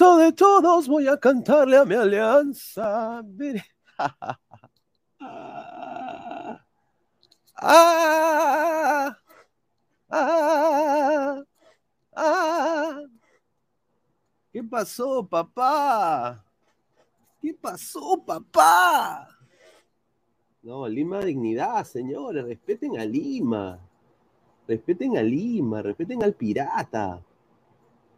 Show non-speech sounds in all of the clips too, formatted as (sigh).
De todos, voy a cantarle a mi alianza. Ah, ah, ah, ah. ¿Qué pasó, papá? ¿Qué pasó, papá? No, Lima Dignidad, señores, respeten a Lima. Respeten a Lima, respeten al pirata.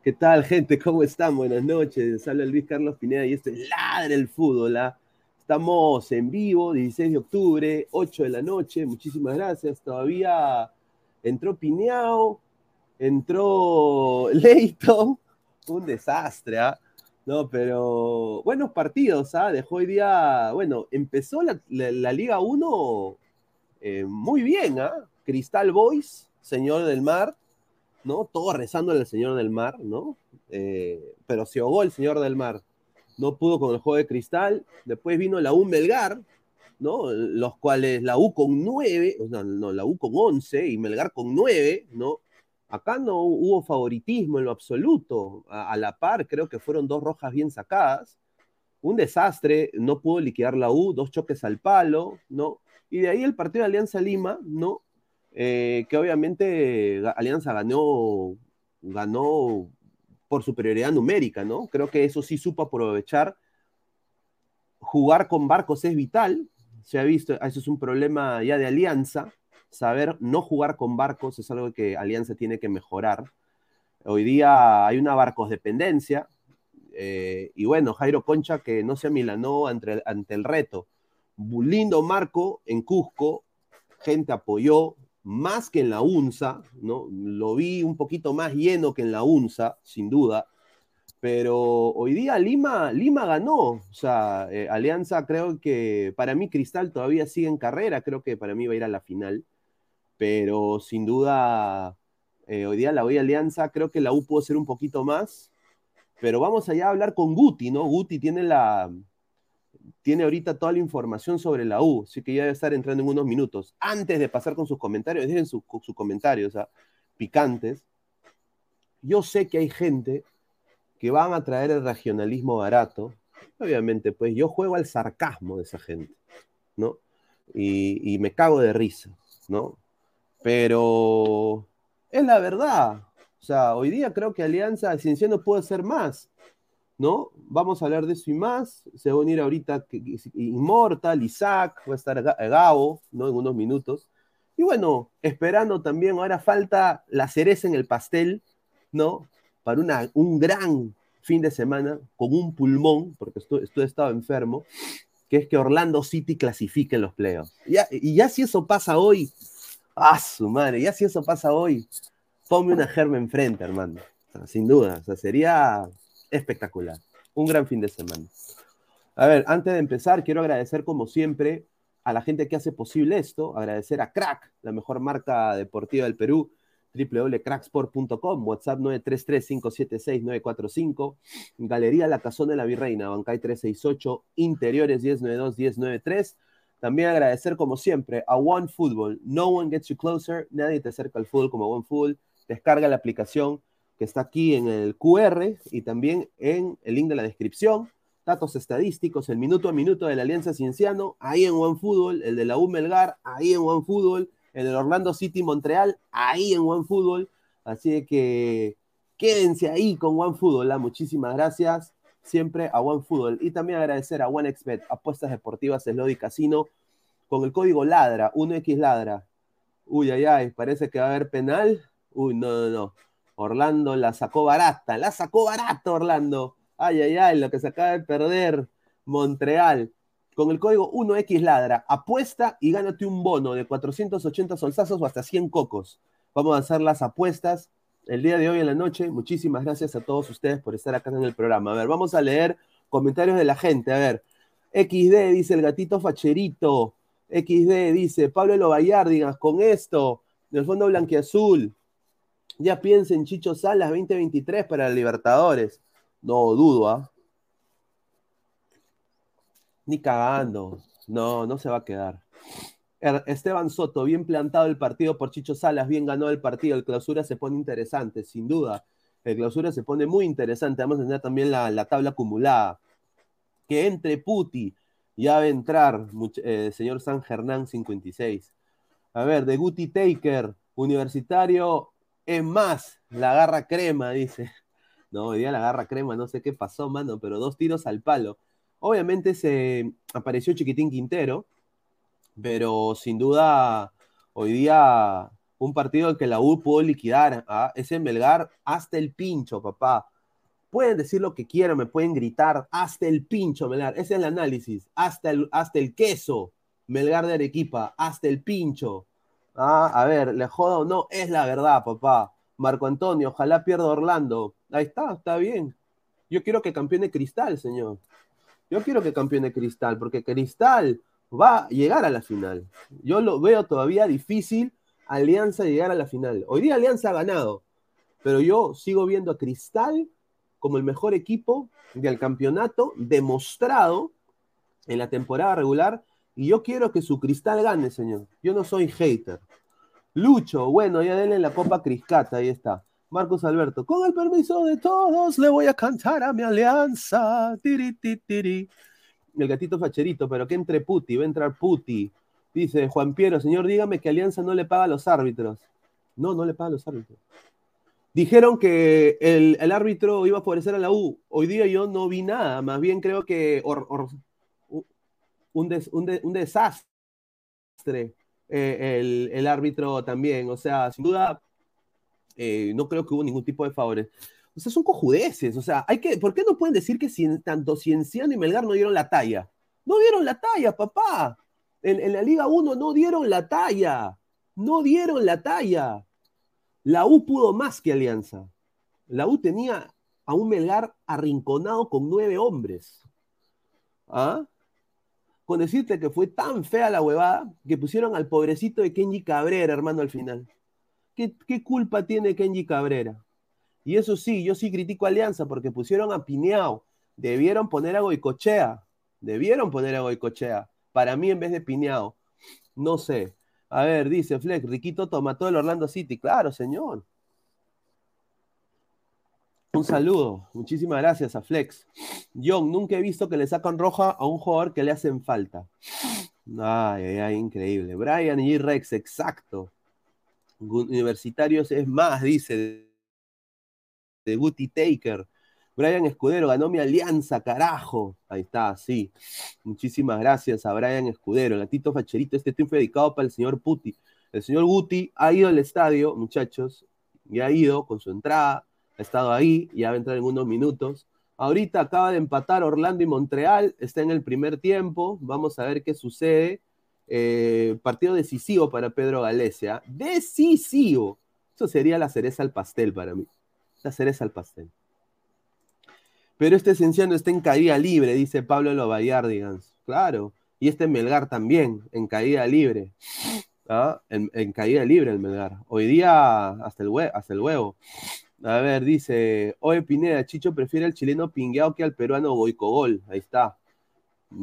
¿Qué tal, gente? ¿Cómo están? Buenas noches. Habla Luis Carlos Pineda y esto es Ladre el Fútbol. ¿ah? Estamos en vivo, 16 de octubre, 8 de la noche. Muchísimas gracias. Todavía entró Pineao, entró (laughs) Leighton. Un desastre, ¿ah? No, pero buenos partidos, ¿ah? Dejó hoy día, bueno, empezó la, Liga 1 eh, muy bien, ¿ah? Cristal Boys, Señor del Mar, ¿no? Todo rezando al Señor del Mar, ¿no? Eh, pero se ahogó el Señor del Mar. No pudo con el juego de cristal. Después vino la U Melgar, ¿no? Los cuales la U con 9, no, la U con 11 y Melgar con 9, ¿no? Acá no hubo favoritismo en lo absoluto. A, la par, creo que fueron dos rojas bien sacadas. Un desastre, no pudo liquidar la U, dos choques al palo, ¿no? Y de ahí el partido de Alianza Lima, ¿no? Eh, que obviamente Alianza ganó, ganó por superioridad numérica, ¿no? Creo que eso sí supo aprovechar. Jugar con Barcos es vital, se ha visto, eso es un problema ya de Alianza, saber no jugar con Barcos es algo que Alianza tiene que mejorar. Hoy día hay una Barcos dependencia, eh, y bueno, Jairo Concha que no se amilanó ante, ante el reto. Lindo marco en Cusco, gente apoyó, más que en la UNSA, ¿no? Lo vi un poquito más lleno que en la UNSA, sin duda. Pero hoy día Lima, Lima ganó. O sea, eh, Alianza creo que para mí Cristal todavía sigue en carrera. Creo que para mí va a ir a la final. Pero sin duda, eh, hoy día la voy a Alianza. Creo que la U puede ser un poquito más. Pero vamos allá a hablar con Guti, ¿no? Guti tiene la, tiene ahorita toda la información sobre la U, así que ya debe estar entrando en unos minutos. Antes de pasar con sus comentarios, dejen sus comentarios picantes. Yo sé que hay gente que van a traer el regionalismo barato. Obviamente, pues yo juego al sarcasmo de esa gente, ¿no? Y, y me cago de risa, ¿no? Pero es la verdad. O sea, hoy día creo que Alianza Cienciano puede ser más. ¿No? Vamos a hablar de eso y más. Se va a unir ahorita Immortal, Isaac, va a estar Gabo, ¿no? En unos minutos. Y bueno, esperando también, ahora falta la cereza en el pastel, ¿no? Para una, un gran fin de semana con un pulmón, porque estoy, estoy estado enfermo, que es que Orlando City clasifique los playoffs. y ya si eso pasa hoy, ¡ah, su madre! Ya si eso pasa hoy, ponme una germa enfrente, hermano. sin duda, o sea, sería espectacular. Un gran fin de semana. A ver, antes de empezar, quiero agradecer como siempre a la gente que hace posible esto, agradecer a Crack, la mejor marca deportiva del Perú, www.cracksport.com, WhatsApp 933-576-945, Galería La Cazón de la Virreina, Bancay 368, Interiores 1092-1093. También agradecer como siempre a One Football, no one gets you closer, nadie te acerca al fútbol como One Football, descarga la aplicación, que está aquí en el QR y también en el link de la descripción. Datos estadísticos, el minuto a minuto de la Alianza Cienciano, ahí en OneFootball, el de la U Melgar, ahí en OneFootball, el del Orlando City Montreal, ahí en OneFootball. Así que quédense ahí con OneFootball. ¿la? Muchísimas gracias siempre a OneFootball. Y también agradecer a OneXBet, apuestas deportivas, Slody Casino, con el código LADRA, 1X LADRA. Uy, ay, ay, parece que va a haber penal. Uy, no, no, no. Orlando la sacó barata, la sacó barata Orlando. Ay, ay, ay, lo que se acaba de perder Montreal. Con el código 1X Ladra, apuesta y gánate un bono de 480 solsazos o hasta 100 cocos. Vamos a hacer las apuestas el día de hoy en la noche. Muchísimas gracias a todos ustedes por estar acá en el programa. A ver, vamos a leer comentarios de la gente. A ver, XD dice el gatito facherito. XD dice Pablo Lobayar, digas, con esto, del fondo blanquiazul. Ya piensen Chicho Salas 2023 para Libertadores. No dudo, ¿ah? Ni cagando. No, no se va a quedar. Er, Esteban Soto, bien plantado el partido por Chicho Salas, bien ganó el partido. El clausura se pone interesante, sin duda. El clausura se pone muy interesante. Vamos a tener también la, tabla acumulada. Que entre Puti, ya va a entrar, eh, señor San Germán 56. A ver, de Guti Taker, Universitario es más, la garra crema, dice. No, hoy día la garra crema, no sé qué pasó, mano, pero dos tiros al palo. Obviamente se apareció Chiquitín Quintero, pero sin duda hoy día un partido que la U pudo liquidar a ese Melgar hasta el pincho, papá. Pueden decir lo que quieran, me pueden gritar hasta el pincho, Melgar. Ese es el análisis. Hasta el, hasta el queso, Melgar de Arequipa, hasta el pincho. Ah, a ver, le jodo o no, es la verdad, papá. Marco Antonio, ojalá pierda Orlando. Ahí está, está bien. Yo quiero que campeone Cristal, señor. Yo quiero que campeone Cristal, porque Cristal va a llegar a la final. Yo lo veo todavía difícil Alianza llegar a la final. Hoy día Alianza ha ganado, pero yo sigo viendo a Cristal como el mejor equipo del campeonato demostrado en la temporada regular y yo quiero que su cristal gane, señor. Yo no soy hater. Lucho, bueno, ya denle la copa Criscata, ahí está. Marcos Alberto, con el permiso de todos, le voy a cantar a mi alianza. Tiri, tiri, El gatito facherito, pero que entre Puti, va a entrar Puti. Dice Juan Piero, señor, dígame que Alianza no le paga a los árbitros. No, no le paga a los árbitros. Dijeron que el, árbitro iba a favorecer a la U. Hoy día yo no vi nada. Más bien creo que un, desastre eh, el, árbitro también. O sea, sin duda, eh, no creo que hubo ningún tipo de favores. O sea, son cojudeces. O sea, hay que, ¿por qué no pueden decir que tanto Cienciano y Melgar no dieron la talla? No dieron la talla, papá. En, en la Liga 1 no dieron la talla. No dieron la talla. La U pudo más que Alianza. La U tenía a un Melgar arrinconado con nueve hombres. ¿Ah? Con decirte que fue tan fea la huevada que pusieron al pobrecito de Kenji Cabrera, hermano, al final. ¿Qué, culpa tiene Kenji Cabrera? Y eso sí, yo sí critico a Alianza porque pusieron a Pineao. Debieron poner a Goicochea. Debieron poner a Goicochea. Para mí en vez de Pineao. No sé. A ver, dice Flex, Riquito toma todo el Orlando City. Claro, señor. Un saludo. Muchísimas gracias a Flex. John, nunca he visto que le sacan roja a un jugador que le hacen falta. Ay, ay, ay, increíble. Brian y Rex, exacto. Universitarios es más, dice. De Guti Taker. Brian Escudero, ganó mi alianza, carajo. Ahí está, sí. Muchísimas gracias a Brian Escudero. El gatito facherito, este triunfo dedicado para el señor Puti. El señor Guti ha ido al estadio, muchachos, y ha ido con su entrada, ha estado ahí, ya va a entrar en unos minutos. Ahorita acaba de empatar Orlando y Montreal, está en el primer tiempo, vamos a ver qué sucede. Eh, partido decisivo para Pedro Galecia, decisivo. Eso sería la cereza al pastel para mí. La cereza al pastel. Pero este Cienciano está en caída libre, dice Pablo Lobayardigans. Claro. Y este Melgar también, en caída libre. ¿Ah? En, caída libre el Melgar. Hoy día hasta el huevo. A ver, dice, oye Pineda, Chicho prefiere al chileno pingueado que al peruano Boicogol. Ahí está.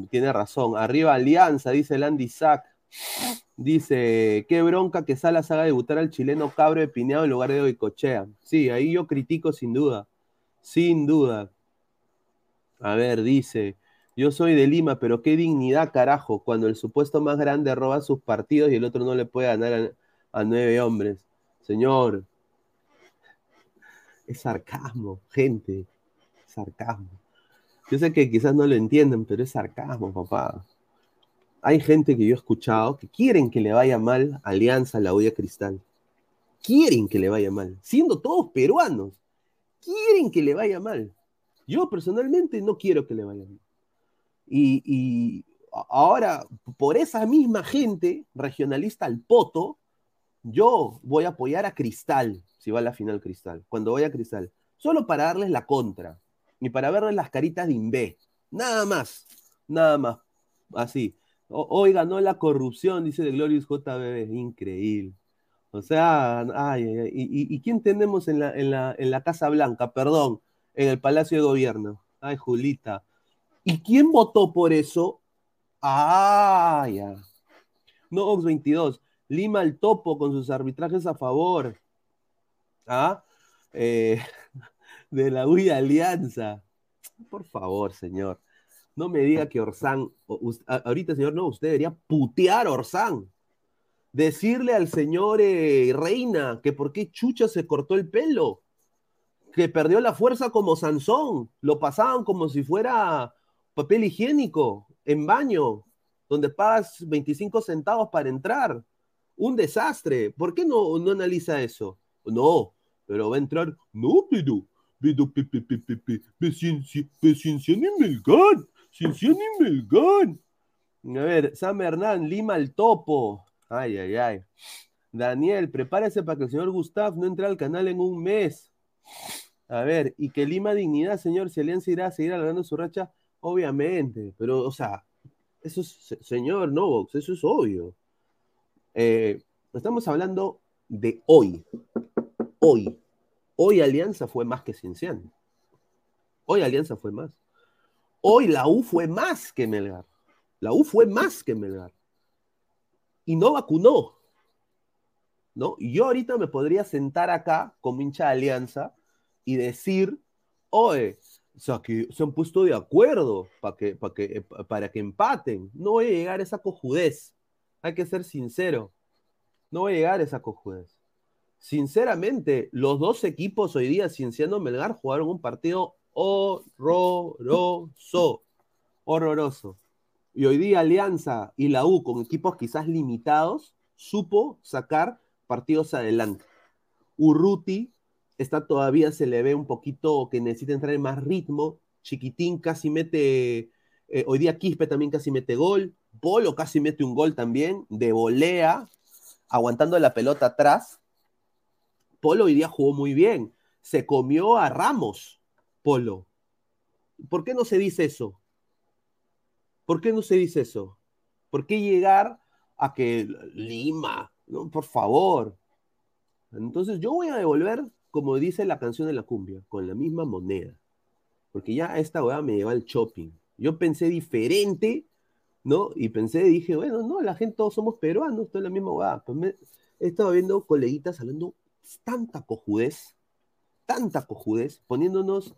Tiene razón. Arriba Alianza, dice el Andy Sack. Dice, qué bronca que Salas haga debutar al chileno cabro de Pineado en lugar de Boicochea. Sí, ahí yo critico sin duda. Sin duda. A ver, dice, yo soy de Lima, pero qué dignidad, carajo, cuando el supuesto más grande roba sus partidos y el otro no le puede ganar a, nueve hombres. Señor, es sarcasmo, gente, sarcasmo. Yo sé que quizás no lo entienden, pero es sarcasmo, papá. Hay gente que yo he escuchado que quieren que le vaya mal Alianza La Olla Cristal. Quieren que le vaya mal, siendo todos peruanos. Quieren que le vaya mal. Yo personalmente no quiero que le vaya bien. Y, ahora, por esa misma gente regionalista al poto, yo voy a apoyar a Cristal, si va a la final Cristal, cuando vaya a Cristal, solo para darles la contra y para verles las caritas de Invé. Nada más, nada más. Así. hoy ganó la corrupción, dice de Glorious JBB. Increíble. O sea, ay, ay, ¿Y, y, quién tenemos en la, en, la, en la Casa Blanca? Perdón, en el Palacio de Gobierno. Ay, Julita. ¿Y quién votó por eso? Ah, ya. No, Ox 22. Lima el topo con sus arbitrajes a favor. ¿Ah? Eh, (laughs) de la huida Alianza. Por favor, señor. No me diga que Orsán, ahorita, señor, no, usted debería putear a Orsán. Decirle al señor eh, Reina que por qué Chucha se cortó el pelo que perdió la fuerza como Sansón, lo pasaban como si fuera papel higiénico en baño, donde pagas 25 centavos para entrar. Un desastre. ¿Por qué no, no analiza eso? No, pero va a entrar. No, pero, pero, pe, pe, pe, pe, pe, Melgar, Melgar. A ver, Sam Hernán, Lima el topo. Ay, ay, ay. Daniel, prepárese para que el señor Gustav no entre al canal en un mes. A ver, y que Lima Dignidad, señor, si Alianza irá a seguir alargando su racha, obviamente, pero, o sea, eso es, señor Novox, eso es obvio. Eh, estamos hablando de hoy. Hoy. Hoy Alianza fue más que Cienciano. Hoy Alianza fue más. Hoy la U fue más que Melgar. La U fue más que Melgar. Y no vacunó. ¿No? yo ahorita me podría sentar acá como hincha de Alianza y decir, oye, o sea, que se han puesto de acuerdo para que, para que, eh, para que empaten. No voy a llegar a esa cojudez. Hay que ser sincero. No voy a llegar a esa cojudez. Sinceramente, los dos equipos hoy día, Cienciano Melgar, jugaron un partido horroroso. Horroroso. Y hoy día Alianza y la U, con equipos quizás limitados, supo sacar partidos adelante. Urruti está todavía, se le ve un poquito que necesita entrar en más ritmo. Chiquitín casi mete, eh, hoy día Quispe también casi mete gol. Polo casi mete un gol también, de volea, aguantando la pelota atrás. Polo hoy día jugó muy bien. Se comió a Ramos, Polo. ¿Por qué no se dice eso? ¿Por qué no se dice eso? ¿Por qué llegar a que Lima, por favor? Entonces yo voy a devolver, como dice la canción de la cumbia, con la misma moneda. Porque ya esta weá me lleva al shopping. Yo pensé diferente, ¿no? Y pensé, dije, bueno, no, la gente todos somos peruanos, es la misma weá. Pues he estado viendo coleguitas hablando tanta cojudez, tanta cojudez, poniéndonos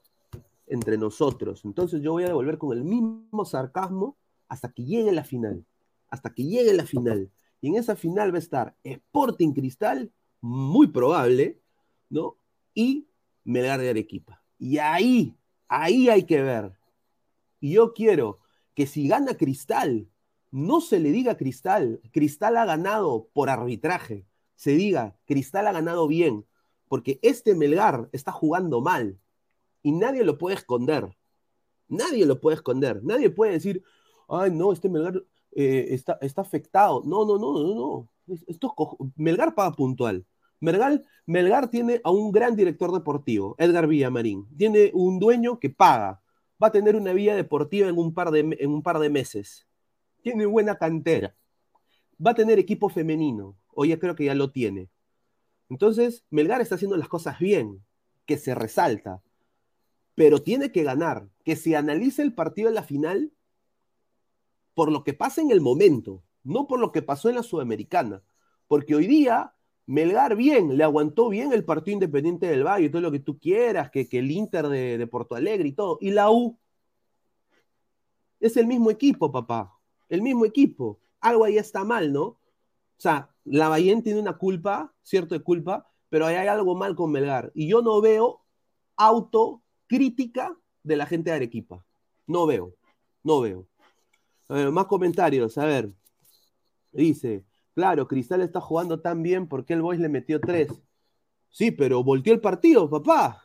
entre nosotros. Entonces yo voy a devolver con el mismo sarcasmo hasta que llegue la final. Hasta que llegue la final. Y en esa final va a estar Sporting Cristal muy probable, ¿no? Y Melgar de Arequipa. Y ahí, ahí hay que ver. Y yo quiero que si gana Cristal, no se le diga Cristal, Cristal ha ganado por arbitraje, se diga Cristal ha ganado bien, porque este Melgar está jugando mal y nadie lo puede esconder. Nadie lo puede esconder. Nadie puede decir, ay, no, este Melgar eh, está, está afectado. No, no, no, no, no. Esto Melgar paga puntual. Melgar, Melgar tiene a un gran director deportivo, Edgar Villamarín. Tiene un dueño que paga. Va a tener una vía deportiva en un par de, en un par de meses. Tiene buena cantera. Va a tener equipo femenino. O ya creo que ya lo tiene. Entonces, Melgar está haciendo las cosas bien, que se resalta. Pero tiene que ganar. Que se analice el partido en la final por lo que pasa en el momento, no por lo que pasó en la Sudamericana. Porque hoy día Melgar bien, le aguantó bien el partido independiente del Valle, todo lo que tú quieras, que, que el Inter de, de, Porto Alegre y todo. Y la U es el mismo equipo, papá. El mismo equipo. Algo ahí está mal, ¿no? O sea, la Bahía tiene una culpa, cierto de culpa, pero ahí hay algo mal con Melgar. Y yo no veo autocrítica de la gente de Arequipa. No veo, no veo. A ver, más comentarios, a ver. Dice, Claro, Cristal está jugando tan bien porque el Boys le metió tres. Sí, pero volteó el partido, papá.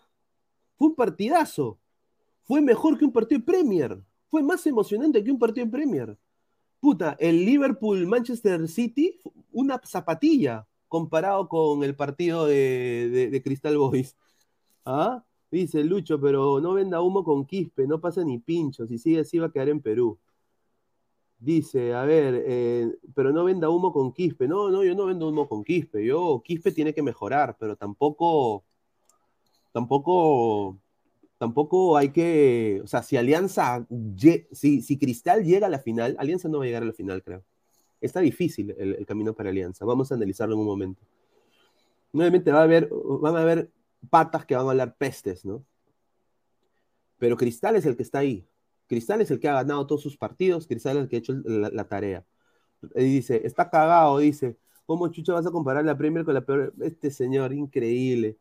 Fue un partidazo. Fue mejor que un partido de Premier. Fue más emocionante que un partido de Premier. Puta, el Liverpool-Manchester City, una zapatilla comparado con el partido de, Cristal Boys. (laughs) ¿Ah? Dice Lucho, pero no venda humo con Quispe, no pasa ni pincho. Si sigue así va a quedar en Perú. Dice, a ver, eh, pero no venda humo con Quispe. No, no, yo no vendo humo con Quispe. Yo, Quispe tiene que mejorar, pero tampoco, tampoco, tampoco hay que, o sea, si Alianza, si, si Cristal llega a la final, Alianza no va a llegar a la final, creo. Está difícil el, camino para Alianza. Vamos a analizarlo en un momento. Nuevamente va a haber, van a haber patas que van a hablar pestes, ¿no? Pero Cristal es el que está ahí. Cristal es el que ha ganado todos sus partidos, Cristal es el que ha hecho la, tarea. Y dice, está cagado, dice, ¿cómo chucha vas a comparar la Premier con la peor? Este señor, increíble.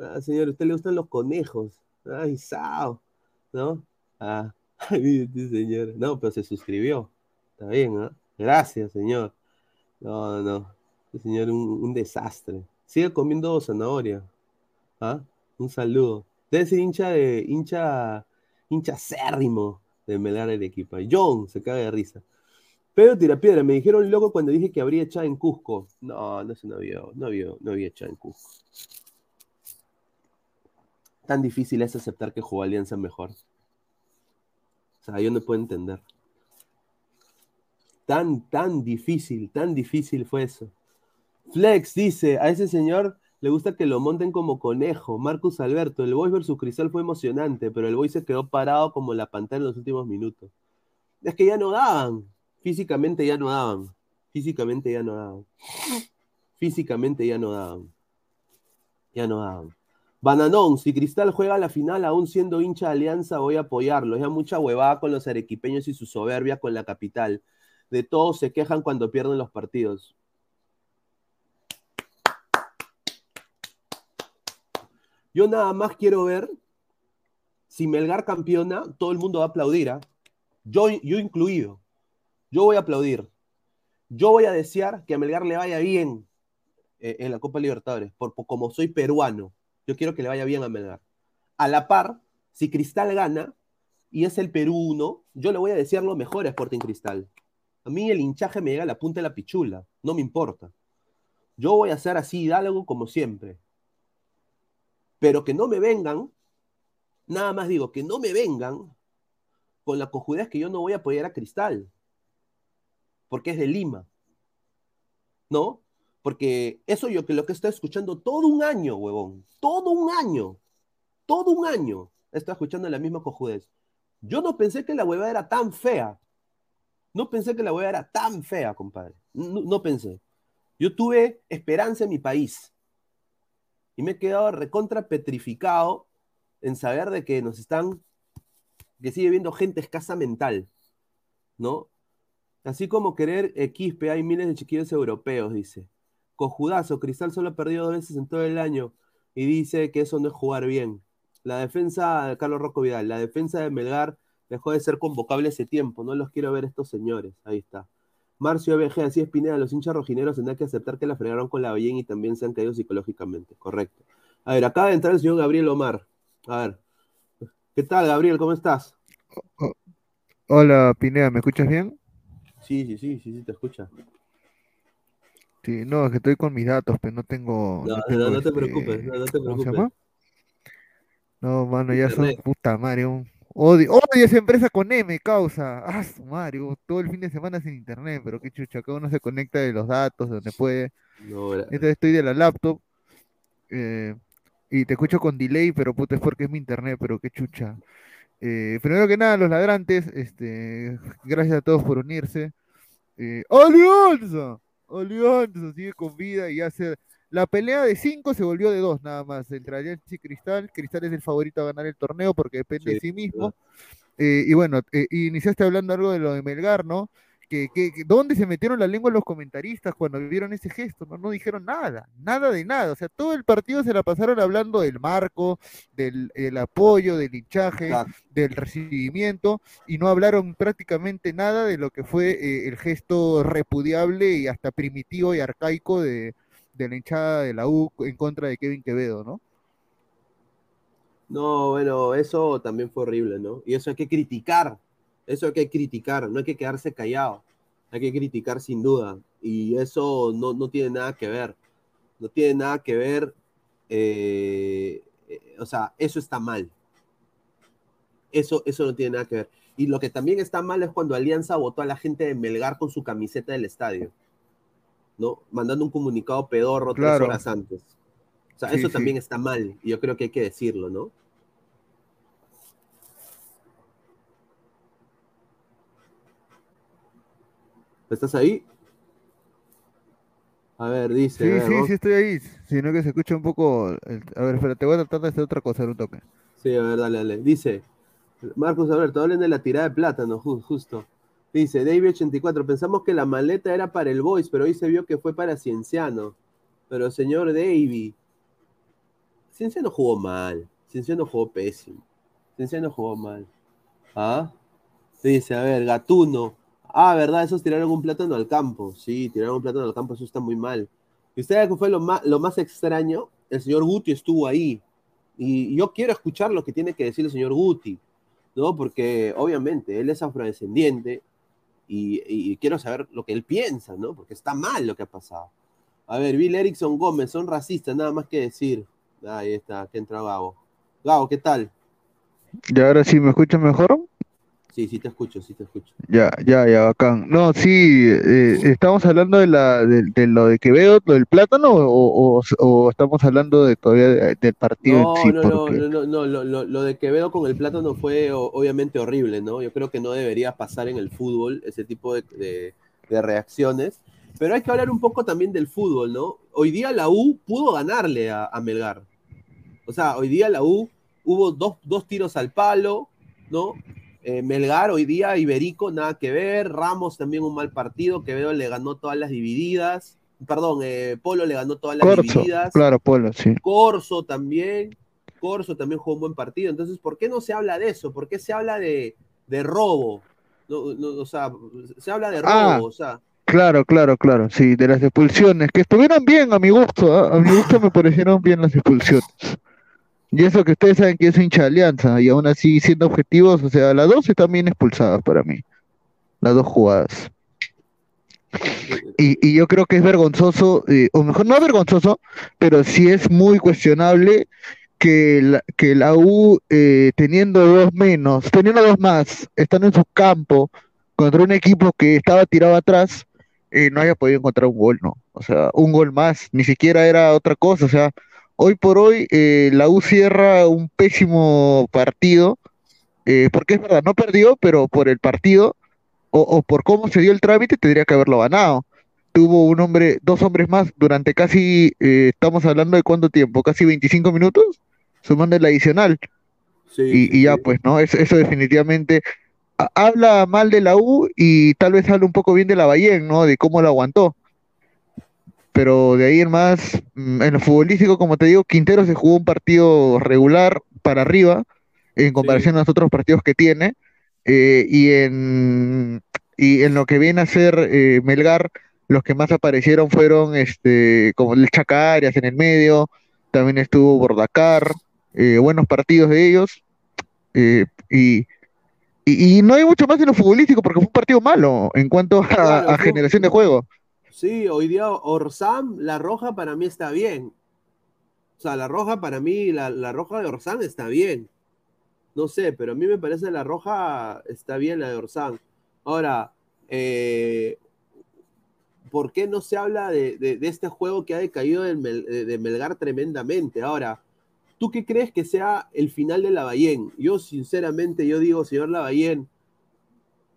Ah, señor, a usted le gustan los conejos. Ay, sao, ¿no? Ah, (laughs) señor. No, pero se suscribió. Está bien, ¿no? Gracias, señor. No, no. Este señor, un, un desastre. Sigue comiendo zanahoria. ¿Ah? Un saludo. Debe ser hincha de, hincha, hincha cérrimo de Melgar el equipo. John se caga de risa. Pedro Tirapiedra, me dijeron loco cuando dije que habría echado en Cusco. No, no sé, no había, no había, no había echado en Cusco. Tan difícil es aceptar que jugó Alianza mejor. O sea, yo no puedo entender. Tan, tan difícil, tan difícil fue eso. Flex dice, a ese señor le gusta que lo monten como conejo. Marcus Alberto, el Boys versus Cristal fue emocionante, pero el Boys se quedó parado como la pantalla en los últimos minutos. Es que ya no daban. Físicamente ya no daban. Físicamente ya no daban. Físicamente ya no daban. Ya no daban. Bananón, si Cristal juega la final aún siendo hincha de Alianza, voy a apoyarlo. Ya mucha huevada con los arequipeños y su soberbia con la capital. De todos se quejan cuando pierden los partidos. Yo nada más quiero ver si Melgar campeona, todo el mundo va a aplaudir, ¿ah? yo, yo incluido. Yo voy a aplaudir. Yo voy a desear que a Melgar le vaya bien eh, en la Copa Libertadores, por, como soy peruano. Yo quiero que le vaya bien a Melgar. A la par, si Cristal gana y es el Perú 1, yo le voy a desear lo mejor a Sporting Cristal. A mí el hinchaje me llega a la punta de la pichula, no me importa. Yo voy a hacer así algo como siempre. Pero que no me vengan Nada más digo, que no me vengan con la cojudez que yo no voy a apoyar a Cristal, porque es de Lima, ¿no? Porque eso yo que lo que estoy escuchando todo un año, huevón, todo un año, todo un año, estoy escuchando la misma cojudez. Yo no pensé que la hueva era tan fea, no pensé que la hueva era tan fea, compadre, no, pensé. Yo tuve esperanza en mi país y me he quedado recontra petrificado en saber de que nos están, que sigue viendo gente escasa mental, ¿no? Así como querer Xp, hay miles de chiquillos europeos, dice. Cojudazo, Cristal solo ha perdido dos veces en todo el año y dice que eso no es jugar bien. La defensa de Carlos Rocco Vidal, la defensa de Melgar dejó de ser convocable ese tiempo. No los quiero ver estos señores. Ahí está. Marcio ABG, así es Pineda, los hinchas rojineros tendrán que aceptar que la fregaron con la Bellén y también se han caído psicológicamente. Correcto. A ver, acaba de entrar el señor Gabriel Omar. A ver. ¿Qué tal, Gabriel? ¿Cómo estás? hola, Pineda, ¿me escuchas bien? Sí, sí, sí, sí, sí, te escucha. Sí, no, es que estoy con mis datos, pero no tengo. No, no, no, te este, preocupes, no, no te preocupes. ¿Cómo se llama? No, mano, ya son puta madre. Odio, odio esa empresa con M, causa. Ah, su Mario, todo el fin de semana sin internet, pero qué chucha, cada uno se conecta de los datos, donde puede. No, Entonces estoy de la laptop. Eh, y te escucho con delay, pero puta, es porque es mi internet, pero qué chucha. Eh, primero que nada, los ladrantes, este, gracias a todos por unirse. Eh, ¡Alianza! Alianza sigue con vida y hace. La pelea de 5 se volvió de 2 nada más, entre Alianza y Cristal. Cristal es el favorito a ganar el torneo porque depende de sí mismo. Eh, y bueno, eh, iniciaste hablando algo de lo de Melgar, ¿no? Que, ¿dónde se metieron la lengua los comentaristas cuando vieron ese gesto? No, no dijeron nada, nada de nada. O sea, todo el partido se la pasaron hablando del marco, del apoyo, del hinchaje, del recibimiento, y no hablaron prácticamente nada de lo que fue eh, el gesto repudiable y hasta primitivo y arcaico de, de la hinchada de la U en contra de Kevin Quevedo, ¿no? No, bueno, eso también fue horrible, ¿no? Y eso hay que criticar eso hay que criticar, no hay que quedarse callado. Hay que criticar sin duda. Y eso no, tiene nada que ver. No tiene nada que ver. Eh, eh, o sea, eso está mal. Eso, eso no tiene nada que ver. Y lo que también está mal es cuando Alianza votó a la gente de Melgar con su camiseta del estadio. ¿No? Mandando un comunicado pedorro tres horas antes. O sea, eso también está mal. Y yo creo que hay que decirlo, ¿no? ¿Estás ahí? A ver, dice. Sí, sí, sí, estoy ahí. Sino que se escucha un poco. A ver, espera, te voy a tratar de hacer otra cosa, un toque. Sí, a ver, dale, dale. Dice. Marcos Alberto, hablen de la tirada de plátano, justo. Dice, David84, pensamos que la maleta era para el Boys, pero hoy se vio que fue para Cienciano. Pero señor David, Cienciano jugó mal. Cienciano jugó pésimo. Cienciano jugó mal. ¿Ah? Dice, a ver, Gatuno. Ah, ¿verdad? Eso es tirar un plátano al campo. Sí, tirar un plátano al campo, eso está muy mal. ¿Y usted qué fue lo más, lo más extraño? El señor Guti estuvo ahí. Y yo quiero escuchar lo que tiene que decir el señor Guti, ¿no? Porque obviamente él es afrodescendiente y, quiero saber lo que él piensa, ¿no? Porque está mal lo que ha pasado. A ver, Bill Erickson Gómez, son racistas, nada más que decir. Ahí está, que entra Gabo. Gabo, ¿qué tal? ¿Y ahora sí me escuchan mejor? Sí, sí te escucho, sí te escucho. Ya, ya, ya, bacán. No, sí, eh, ¿estamos hablando de, la, de, lo de Quevedo, lo del plátano, o, o, estamos hablando de todavía del partido no, sí? No, no, no, no, lo, lo, de Quevedo con el plátano fue obviamente horrible, ¿no? Yo creo que no debería pasar en el fútbol ese tipo de, reacciones. Pero hay que hablar un poco también del fútbol, ¿no? Hoy día la U pudo ganarle a, a Melgar. O sea, hoy día la U hubo dos, dos tiros al palo, ¿no? Eh, Melgar hoy día, Iberico, nada que ver. Ramos también un mal partido. Quevedo le ganó todas las divididas. Perdón, eh, Polo le ganó todas las divididas. Claro, Polo, sí. Corso también. Corso también jugó un buen partido. Entonces, ¿por qué no se habla de eso? ¿Por qué se habla de, de robo? No, no, o sea, se habla de robo, Ah. o sea. Claro, claro, claro, sí, de las expulsiones, que estuvieron bien a mi gusto, ¿ah? a mi gusto me parecieron bien las expulsiones. Y eso que ustedes saben que es hincha alianza, y aún así siendo objetivos, o sea, las dos están bien expulsadas para mí, las dos jugadas. Y, y yo creo que es vergonzoso, eh, o mejor no vergonzoso, pero sí es muy cuestionable que la, que la U, eh, teniendo dos menos, teniendo dos más, estando en su campo, contra un equipo que estaba tirado atrás, eh, no haya podido encontrar un gol, ¿no? O sea, un gol más, ni siquiera era otra cosa, o sea, hoy por hoy eh, la U cierra un pésimo partido, eh, porque es verdad, no perdió, pero por el partido o, o por cómo se dio el trámite tendría que haberlo ganado. Tuvo un hombre, dos hombres más durante casi, eh, estamos hablando de cuánto tiempo, casi 25 minutos, sumando el adicional. Sí, Y, sí, y ya pues, ¿no? Eso, eso definitivamente ha- habla mal de la U y tal vez habla un poco bien de la Bayern, ¿no? De cómo lo aguantó. Pero de ahí en más, mm, en lo futbolístico, como te digo, Quintero se jugó un partido regular para arriba en comparación a los otros partidos que tiene. eh, y, en, y en lo que viene a ser eh, Melgar, los que más aparecieron fueron este, como el Chacarias en el medio, también estuvo Bordacar, eh, buenos partidos de ellos. y, y, y no hay mucho más en lo futbolístico porque fue un partido malo en cuanto a, Claro, a fue- generación de juego. Sí, hoy día Orsam, la roja para mí está bien. O sea, la roja para mí, la, la roja de Orsam está bien. No sé, pero a mí me parece la roja está bien la de Orsam. Ahora, eh, ¿por qué no se habla de, de- este juego que ha decaído de, Melgar tremendamente? Ahora, ¿tú qué crees que sea el final de la Bayén? Yo, sinceramente, yo digo, señor Lavallén,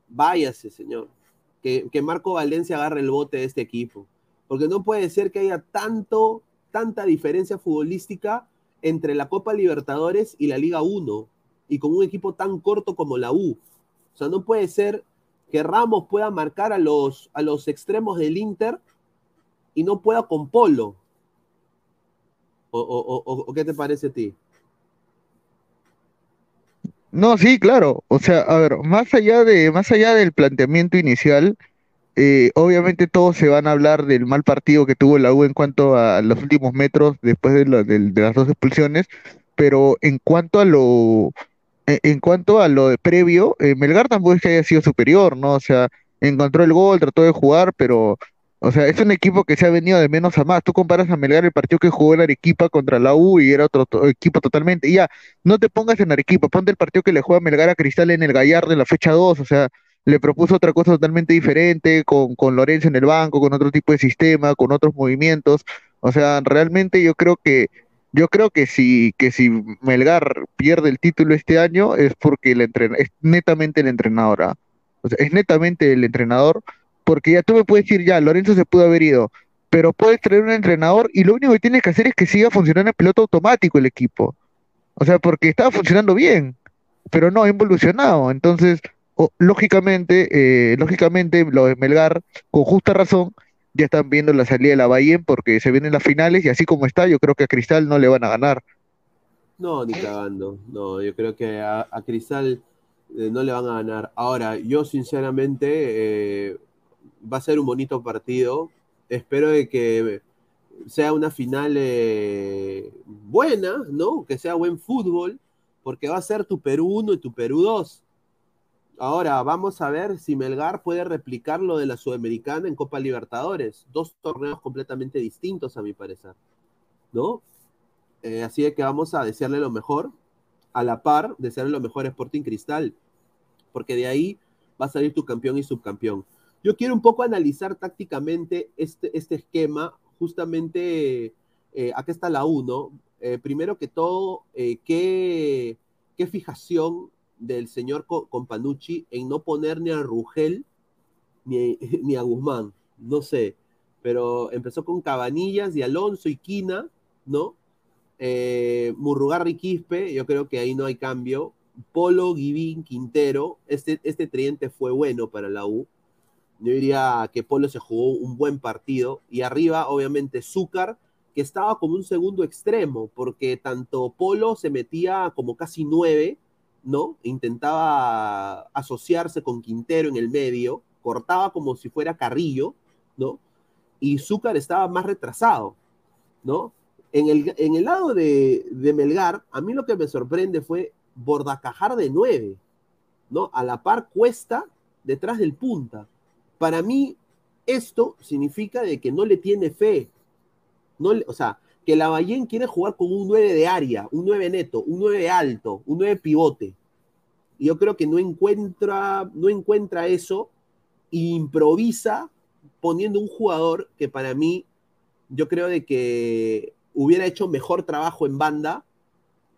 váyase, señor. Que, Marco Valencia agarre el bote de este equipo. Porque no puede ser que haya tanto, tanta diferencia futbolística entre la Copa Libertadores y la Liga 1. Y con un equipo tan corto como la U. O sea, no puede ser que Ramos pueda marcar a los, a los extremos del Inter y no pueda con Polo. ¿O, o- o- o qué te parece a ti? No, sí, claro. O sea, a ver, más allá de, más allá del planteamiento inicial, eh, obviamente todos se van a hablar del mal partido que tuvo la U en cuanto a los últimos metros después de, las dos expulsiones, pero en cuanto a lo, en, en cuanto a lo de previo, eh, Melgar tampoco es que haya sido superior, ¿no? O sea, encontró el gol, trató de jugar, pero, o sea, es un equipo que se ha venido de menos a más. Tú comparas a Melgar el partido que jugó en Arequipa contra la U y era otro equipo totalmente. Y ya, no te pongas en Arequipa, ponte el partido que le juega Melgar a Cristal en el Gallardo en la fecha 2, o sea, le propuso otra cosa totalmente diferente, con, con Lorenzo en el banco, con otro tipo de sistema, con otros movimientos. O sea, realmente yo creo que, yo creo que si, que si Melgar pierde el título este año es porque el es netamente el entrenador, ¿ah? O sea, es netamente el entrenador, porque ya tú me puedes decir, ya, Lorenzo se pudo haber ido, pero puedes traer un entrenador y lo único que tienes que hacer es que siga funcionando en piloto automático el equipo. O sea, porque estaba funcionando bien, pero no ha evolucionado. Entonces, lógicamente, eh, lógicamente, lo de Melgar, con justa razón, ya están viendo la salida de la Bayern porque se vienen las finales y así como está, yo creo que a Cristal no le van a ganar. No, ni cagando. No, yo creo que a, a Cristal eh, no le van a ganar. Ahora, yo sinceramente eh, va a ser un bonito partido. Espero de que sea una final eh, buena, ¿no? Que sea buen fútbol, porque va a ser tu Perú 1 y tu Perú 2. Ahora, vamos a ver si Melgar puede replicar lo de la Sudamericana en Copa Libertadores. Dos torneos completamente distintos, a mi parecer, ¿no? Eh, así de que vamos a desearle lo mejor, a la par, desearle lo mejor a Sporting Cristal, porque de ahí va a salir tu campeón y subcampeón. Yo quiero un poco analizar tácticamente este, este esquema, justamente, eh, acá está la 1. primero que todo, eh, ¿qué, ¿qué fijación del señor Co- Companucci en no poner ni a Rugel ni, (laughs) ni a Guzmán? No sé, pero empezó con Cabanillas y Alonso y Quina, ¿no? Eh, Murrugarra y Quispe, yo creo que ahí no hay cambio. Polo, Guivín, Quintero, este, este tridente fue bueno para la U. Yo diría que Polo se jugó un buen partido. Y arriba, obviamente, Zúcar, que estaba como un segundo extremo, porque tanto Polo se metía como casi nueve, ¿no? Intentaba asociarse con Quintero en el medio, cortaba como si fuera Carrillo, ¿no? Y Zúcar estaba más retrasado, ¿no? En el, en el lado de, de Melgar, a mí lo que me sorprende fue Bordacajar de nueve, ¿no? A la par Cuesta detrás del punta. Para mí, esto significa de que no le tiene fe. No o sea, que la Lavallén quiere jugar con un 9 de área, un 9 neto, un 9 alto, un 9 pivote. Y yo creo que no encuentra, no encuentra eso e improvisa poniendo un jugador que para mí, yo creo de que hubiera hecho mejor trabajo en banda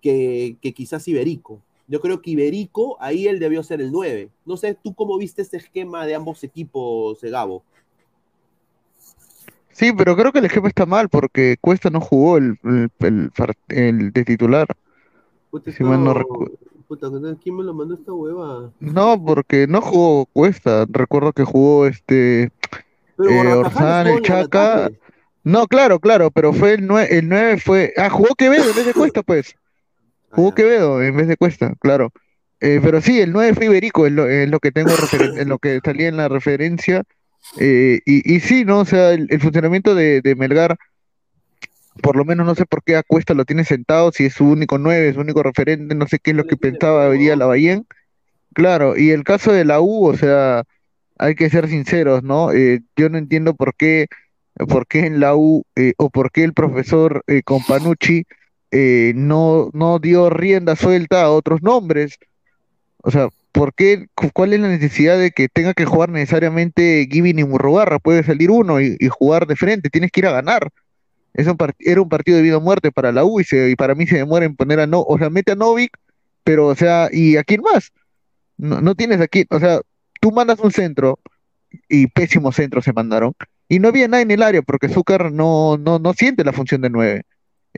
que quizás Iberico. Yo creo que Iberico, ahí él debió ser el 9. No sé, ¿tú cómo viste este esquema de ambos equipos, Gabo? Sí, pero creo que el esquema está mal porque Cuesta no jugó el, el, de titular. Puta, si no ¿quién me lo mandó esta hueva? No, porque no jugó Cuesta. Recuerdo que jugó este eh, Orzán, el Chaca. No, claro, claro, pero fue el 9, el 9 fue. Ah, jugó Quevedo en vez de Cuesta, pues. Ah, jugó Quevedo en vez de Cuesta, claro. Eh, pero sí, el 9 fue Iberico, es lo, es lo que tengo en lo que salía en la referencia. Eh, y, y, sí, ¿no? O sea, el, funcionamiento de, Melgar, por lo menos no sé por qué Acuesta lo tiene sentado, si es su único nueve, su único referente, no sé qué es lo que pensaba vería la Bahía. Claro, y el caso de la U, o sea, hay que ser sinceros, ¿no? Eh, yo no entiendo por qué, por qué en la U eh, o por qué el profesor Companucci no, no dio rienda suelta a otros nombres. O sea, ¿por qué, ¿cuál es la necesidad de que tenga que jugar necesariamente Giving y Murrogarra? Puede salir uno y, jugar de frente, tienes que ir a ganar. Era un partido de vida o muerte para la U y, para mí se demora en poner a no, o sea, mete a Novik, pero o sea, ¿y a quién más? No, no tienes aquí, o sea, tú mandas un centro y pésimos centros se mandaron y no había nada en el área porque Zúcar no, no, no siente la función de nueve.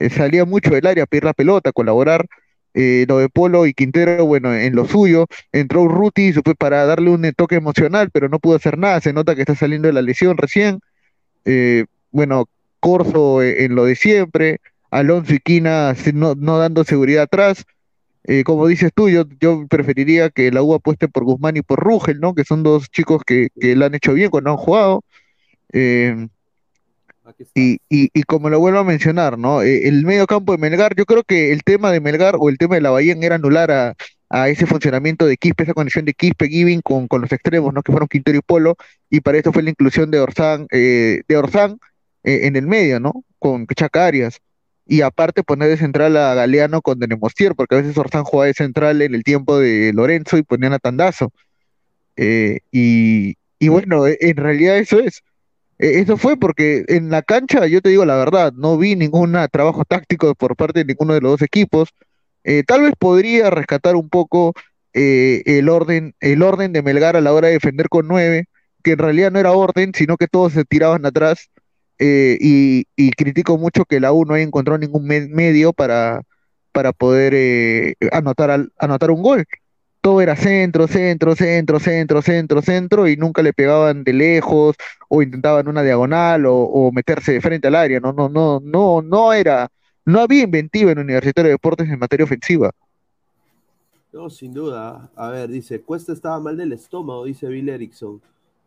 Eh, salía mucho del área a pedir la pelota, colaborar eh, lo de Polo y Quintero, bueno, en lo suyo, entró Ruti para darle un toque emocional, pero no pudo hacer nada, se nota que está saliendo de la lesión recién, eh, bueno, Corso eh, en lo de siempre, Alonso y Quina no, dando seguridad atrás, como dices tú, yo, preferiría que la U apueste por Guzmán y por Rugel, ¿no? Que son dos chicos que, que lo han hecho bien cuando han jugado. Y, y, y, como lo vuelvo a mencionar, ¿no? Eh, el medio campo de Melgar, yo creo que el tema de Melgar o el tema de la Bahía era anular a, a ese funcionamiento de Quispe, esa conexión de Quispe Giving con, con, los extremos, ¿no? Que fueron Quintero y Polo, y para eso fue la inclusión de Orzán, eh, de Orzán eh, en el medio, ¿no? Con Chacarias. Y aparte poner de central a Galeano con Denemostier, porque a veces Orzán jugaba de central en el tiempo de Lorenzo y ponían a Tandazo. y, y bueno, en realidad eso es. Eh, eso fue porque en la cancha, yo te digo la verdad, no vi ningún trabajo táctico por parte de ninguno de los dos equipos. Eh, tal vez podría rescatar un poco eh, el, orden, el orden de Melgar a la hora de defender con nueve, que en realidad no era orden, sino que todos se tiraban atrás. y, critico mucho que la U no haya encontrado ningún medio para, para poder anotar, anotar un gol todo era centro, centro, centro, centro, centro, centro, y nunca le pegaban de lejos, o intentaban una diagonal, o, meterse de frente al área, no, no, no, no, no era, no había inventiva en Universitario de Deportes en materia ofensiva. No, sin duda. A ver, dice, Cuesta estaba mal del estómago, dice Bill Erickson.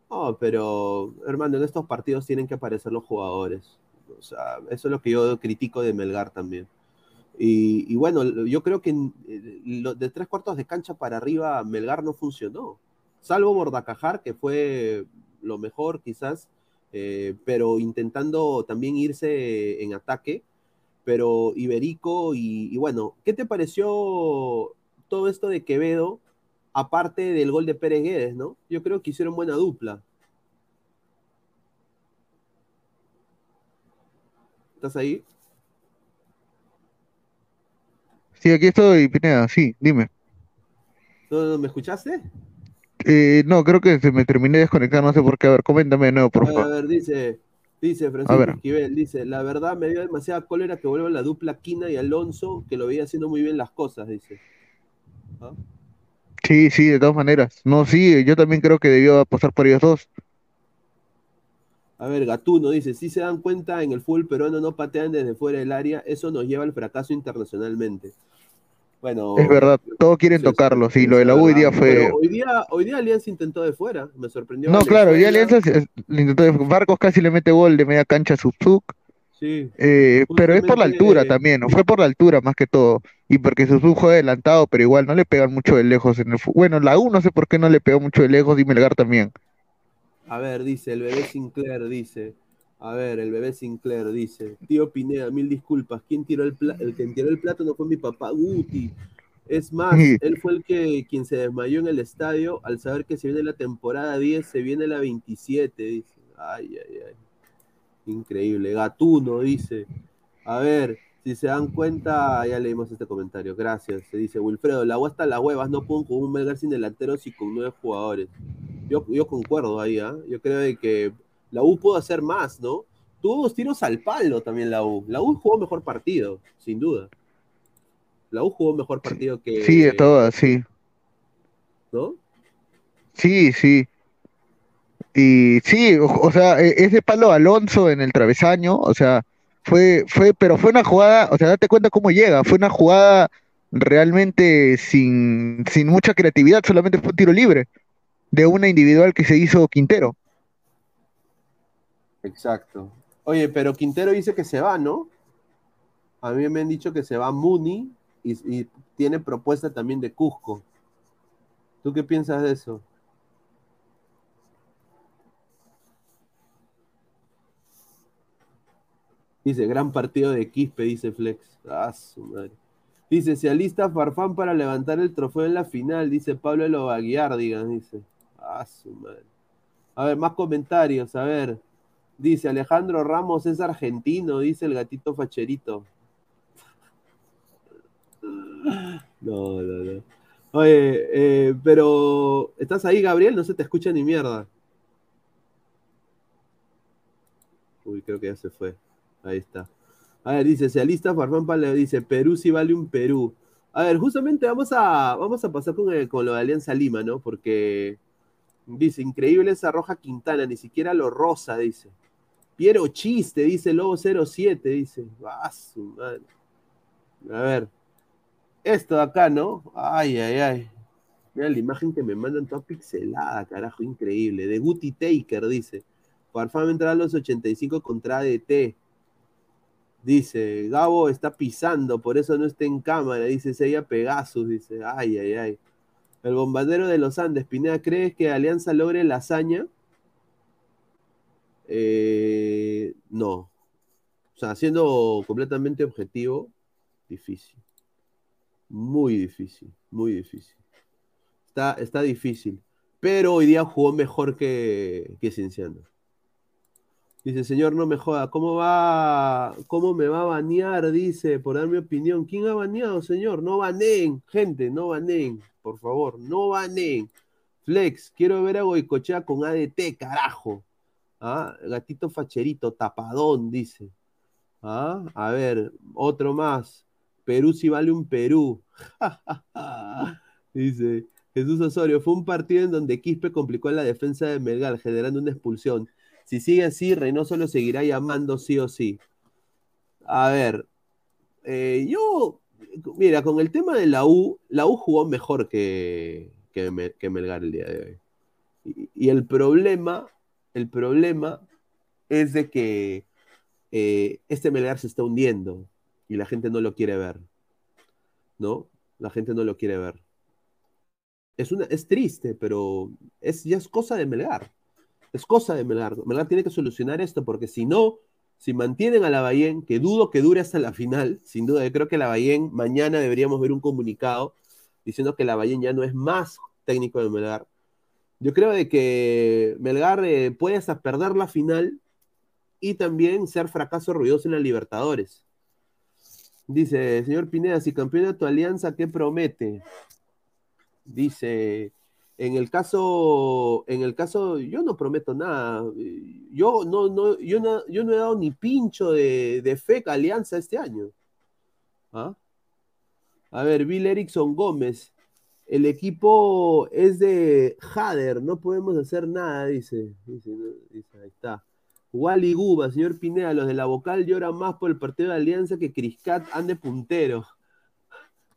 No, pero, hermano, en estos partidos tienen que aparecer los jugadores. O sea, eso es lo que yo critico de Melgar también. Y, bueno, yo creo que eh, de tres cuartos de cancha para arriba Melgar no funcionó, salvo Bordacajar, que fue lo mejor quizás, eh, pero intentando también irse en ataque, pero Iberico y, bueno, ¿qué te pareció todo esto de Quevedo, aparte del gol de Pérez Guedes, ¿no? Yo creo que hicieron buena dupla. ¿Estás ahí? Sí, aquí estoy, Pineda, sí, dime. ¿No, me escuchaste? Eh, no, creo que se me terminé de desconectar, no sé por qué. A ver, coméntame de nuevo, por favor. A ver, dice, dice Francisco Esquivel, dice, la verdad me dio demasiada cólera que vuelva la dupla Quina y Alonso, que lo veía haciendo muy bien las cosas, dice. ¿Ah? Sí, sí, de todas maneras. No, sí, yo también creo que debió apostar por ellos dos. A ver, Gatuno dice, si se dan cuenta, en el fútbol peruano no patean desde fuera del área, eso nos lleva al fracaso internacionalmente. Bueno, es verdad, todos quieren tocarlo, sí, lo de la U hoy día fue... hoy día, hoy día Alianza intentó de fuera, me sorprendió. No, claro, hoy día Alianza intentó de Barcos casi le mete gol de media cancha a Subzuk. Sí. Eh, pero es por la altura también, ¿no? Fue por la altura más que todo. Y porque Subzuk juega adelantado, pero igual no le pegan mucho de lejos en el Bueno, la U no sé por qué no le pegó mucho de lejos, y Melgar también. A ver, dice, el bebé Sinclair dice. A ver, el bebé Sinclair dice. Tío Pineda, mil disculpas. ¿Quién tiró el el que tiró el plato no fue mi papá, Guti. Es más, (laughs) él fue el que quien se desmayó en el estadio al saber que se viene la temporada 10, se viene la 27, dice. Ay, ay, ay. Increíble. Gatuno dice. A ver, si se dan cuenta, ya leímos este comentario. Gracias. Se dice Wilfredo, la agua está las huevas, no pueden con un Melgar sin delanteros y con nueve jugadores. Yo, yo concuerdo ahí, ¿ah? Yo creo que la U pudo hacer más, ¿no? Tuvo dos tiros al palo también la U. La U jugó mejor partido, sin duda. La U jugó mejor partido que. Sí, de todas, sí. ¿No? Sí, sí. Y sí, o, sea, e, ese palo Alonso en el travesaño, o sea, fue, fue, pero fue una jugada, o sea, date cuenta cómo llega, fue una jugada realmente sin, sin mucha creatividad, solamente fue un tiro libre de una individual que se hizo Quintero. Exacto. Oye, pero Quintero dice que se va, ¿no? A mí me han dicho que se va Muni y, tiene propuesta también de Cusco. ¿Tú qué piensas de eso? Dice, gran partido de Quispe, dice Flex. Ah, su madre. Dice, se alista Farfán para levantar el trofeo en la final, dice Pablo Lobaguiar, digan, dice. Ah, su madre. A ver, más comentarios, a ver. Dice, Alejandro Ramos es argentino, dice el gatito facherito. No, no, no. Oye, eh, pero ¿estás ahí, Gabriel? No se te escucha ni mierda. Uy, creo que ya se fue. Ahí está. A ver, dice, se alista Farfán le dice, Perú sí vale un Perú. A ver, justamente vamos a, vamos a pasar con, con lo de Alianza Lima, ¿no? Porque dice, increíble esa roja Quintana, ni siquiera lo rosa, dice. Piero Chiste, dice Lobo 07, dice. Ah, su madre. A ver, esto de acá, ¿no? Ay, ay, ay. Mira la imagen que me mandan toda pixelada, carajo, increíble. De Guti Taker, dice. Farfán entrar a los 85 contra ADT. Dice, Gabo está pisando, por eso no está en cámara. Dice Seiya Pegasus, dice. Ay, ay, ay. El bombardero de los Andes, Pineda, ¿crees que Alianza logre la hazaña? Eh, no. O sea, siendo completamente objetivo, difícil. Muy difícil, muy difícil. Está, está difícil. Pero hoy día jugó mejor que, que Cienciano. Dice, señor, no me joda. ¿Cómo va? ¿Cómo me va a banear? Dice, por dar mi opinión. ¿Quién ha baneado, señor? No baneen, gente, no baneen, por favor, no baneen. Flex, quiero ver a Goicochea con ADT, carajo. ¿Ah? Gatito facherito, tapadón, dice. ¿Ah? A ver, otro más. Perú sí vale un Perú. (laughs) Dice Jesús Osorio, fue un partido en donde Quispe complicó la defensa de Melgar, generando una expulsión. Si sigue así, Reynoso lo seguirá llamando sí o sí. A ver, eh, yo, mira, con el tema de la U, la U jugó mejor que, que, Melgar el día de hoy. Y, el problema, el problema es de que eh, este Melgar se está hundiendo y la gente no lo quiere ver. ¿No? La gente no lo quiere ver. Es, una, es triste, pero es, ya es cosa de Melgar. Es cosa de Melgar. Melgar tiene que solucionar esto porque si no, si mantienen a la Bahía, que dudo que dure hasta la final, sin duda, yo creo que la Bahía mañana deberíamos ver un comunicado diciendo que la Bahía ya no es más técnico de Melgar. Yo creo de que Melgar eh, puede hasta perder la final y también ser fracaso ruidoso en la Libertadores. Dice, señor Pineda, si campeona tu alianza, ¿qué promete? Dice, en el caso, en el caso, yo no prometo nada. Yo no, no, yo no, yo no he dado ni pincho de, de fe a Alianza este año. ¿Ah? A ver, Bill Erickson Gómez. El equipo es de Hader, no podemos hacer nada, dice. dice, dice ahí está. Wally Guba, señor Pineda, los de la vocal lloran más por el partido de Alianza que Criscat ande puntero.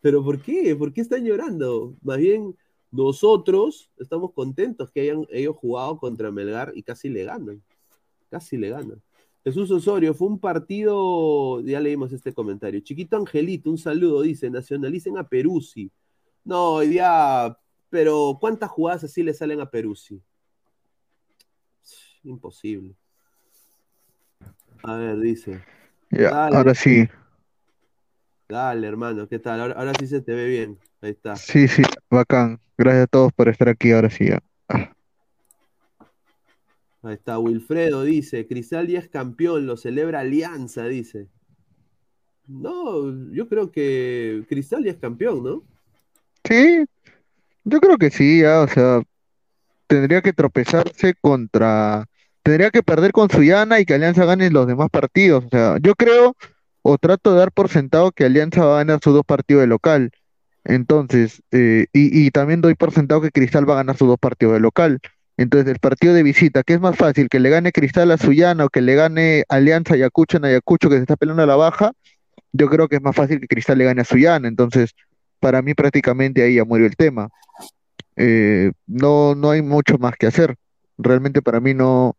¿Pero por qué? ¿Por qué están llorando? Más bien, nosotros estamos contentos que hayan ellos jugado contra Melgar y casi le ganan. Casi le ganan. Jesús Osorio, fue un partido, ya leímos este comentario. Chiquito Angelito, un saludo, dice, nacionalicen a Peruzzi. No, hoy día, pero ¿cuántas jugadas así le salen a Peruzzi? Imposible. A ver, dice. ahora sí. Dale, hermano, ¿qué tal? Ahora, sí se te ve bien. Ahí está. Sí, sí, bacán. Gracias a todos por estar aquí, ahora sí ya. Ah. Ahí está, Wilfredo dice, Cristal ya es campeón, lo celebra Alianza, dice. No, yo creo que Cristal ya es campeón, ¿no? Sí, yo creo que sí, ya, o sea, tendría que tropezarse contra, tendría que perder con Suyana y que Alianza gane los demás partidos. O sea, yo creo o trato de dar por sentado que Alianza va a ganar sus dos partidos de local. Entonces, eh, y, y, también doy por sentado que Cristal va a ganar sus dos partidos de local. Entonces, el partido de visita, ¿qué es más fácil? ¿Que le gane Cristal a Suyana o que le gane Alianza Ayacucho en Ayacucho que se está peleando a la baja? Yo creo que es más fácil que Cristal le gane a Suyana. Entonces, para mí prácticamente ahí ya murió el tema. Eh, no, no hay mucho más que hacer. Realmente para mí no,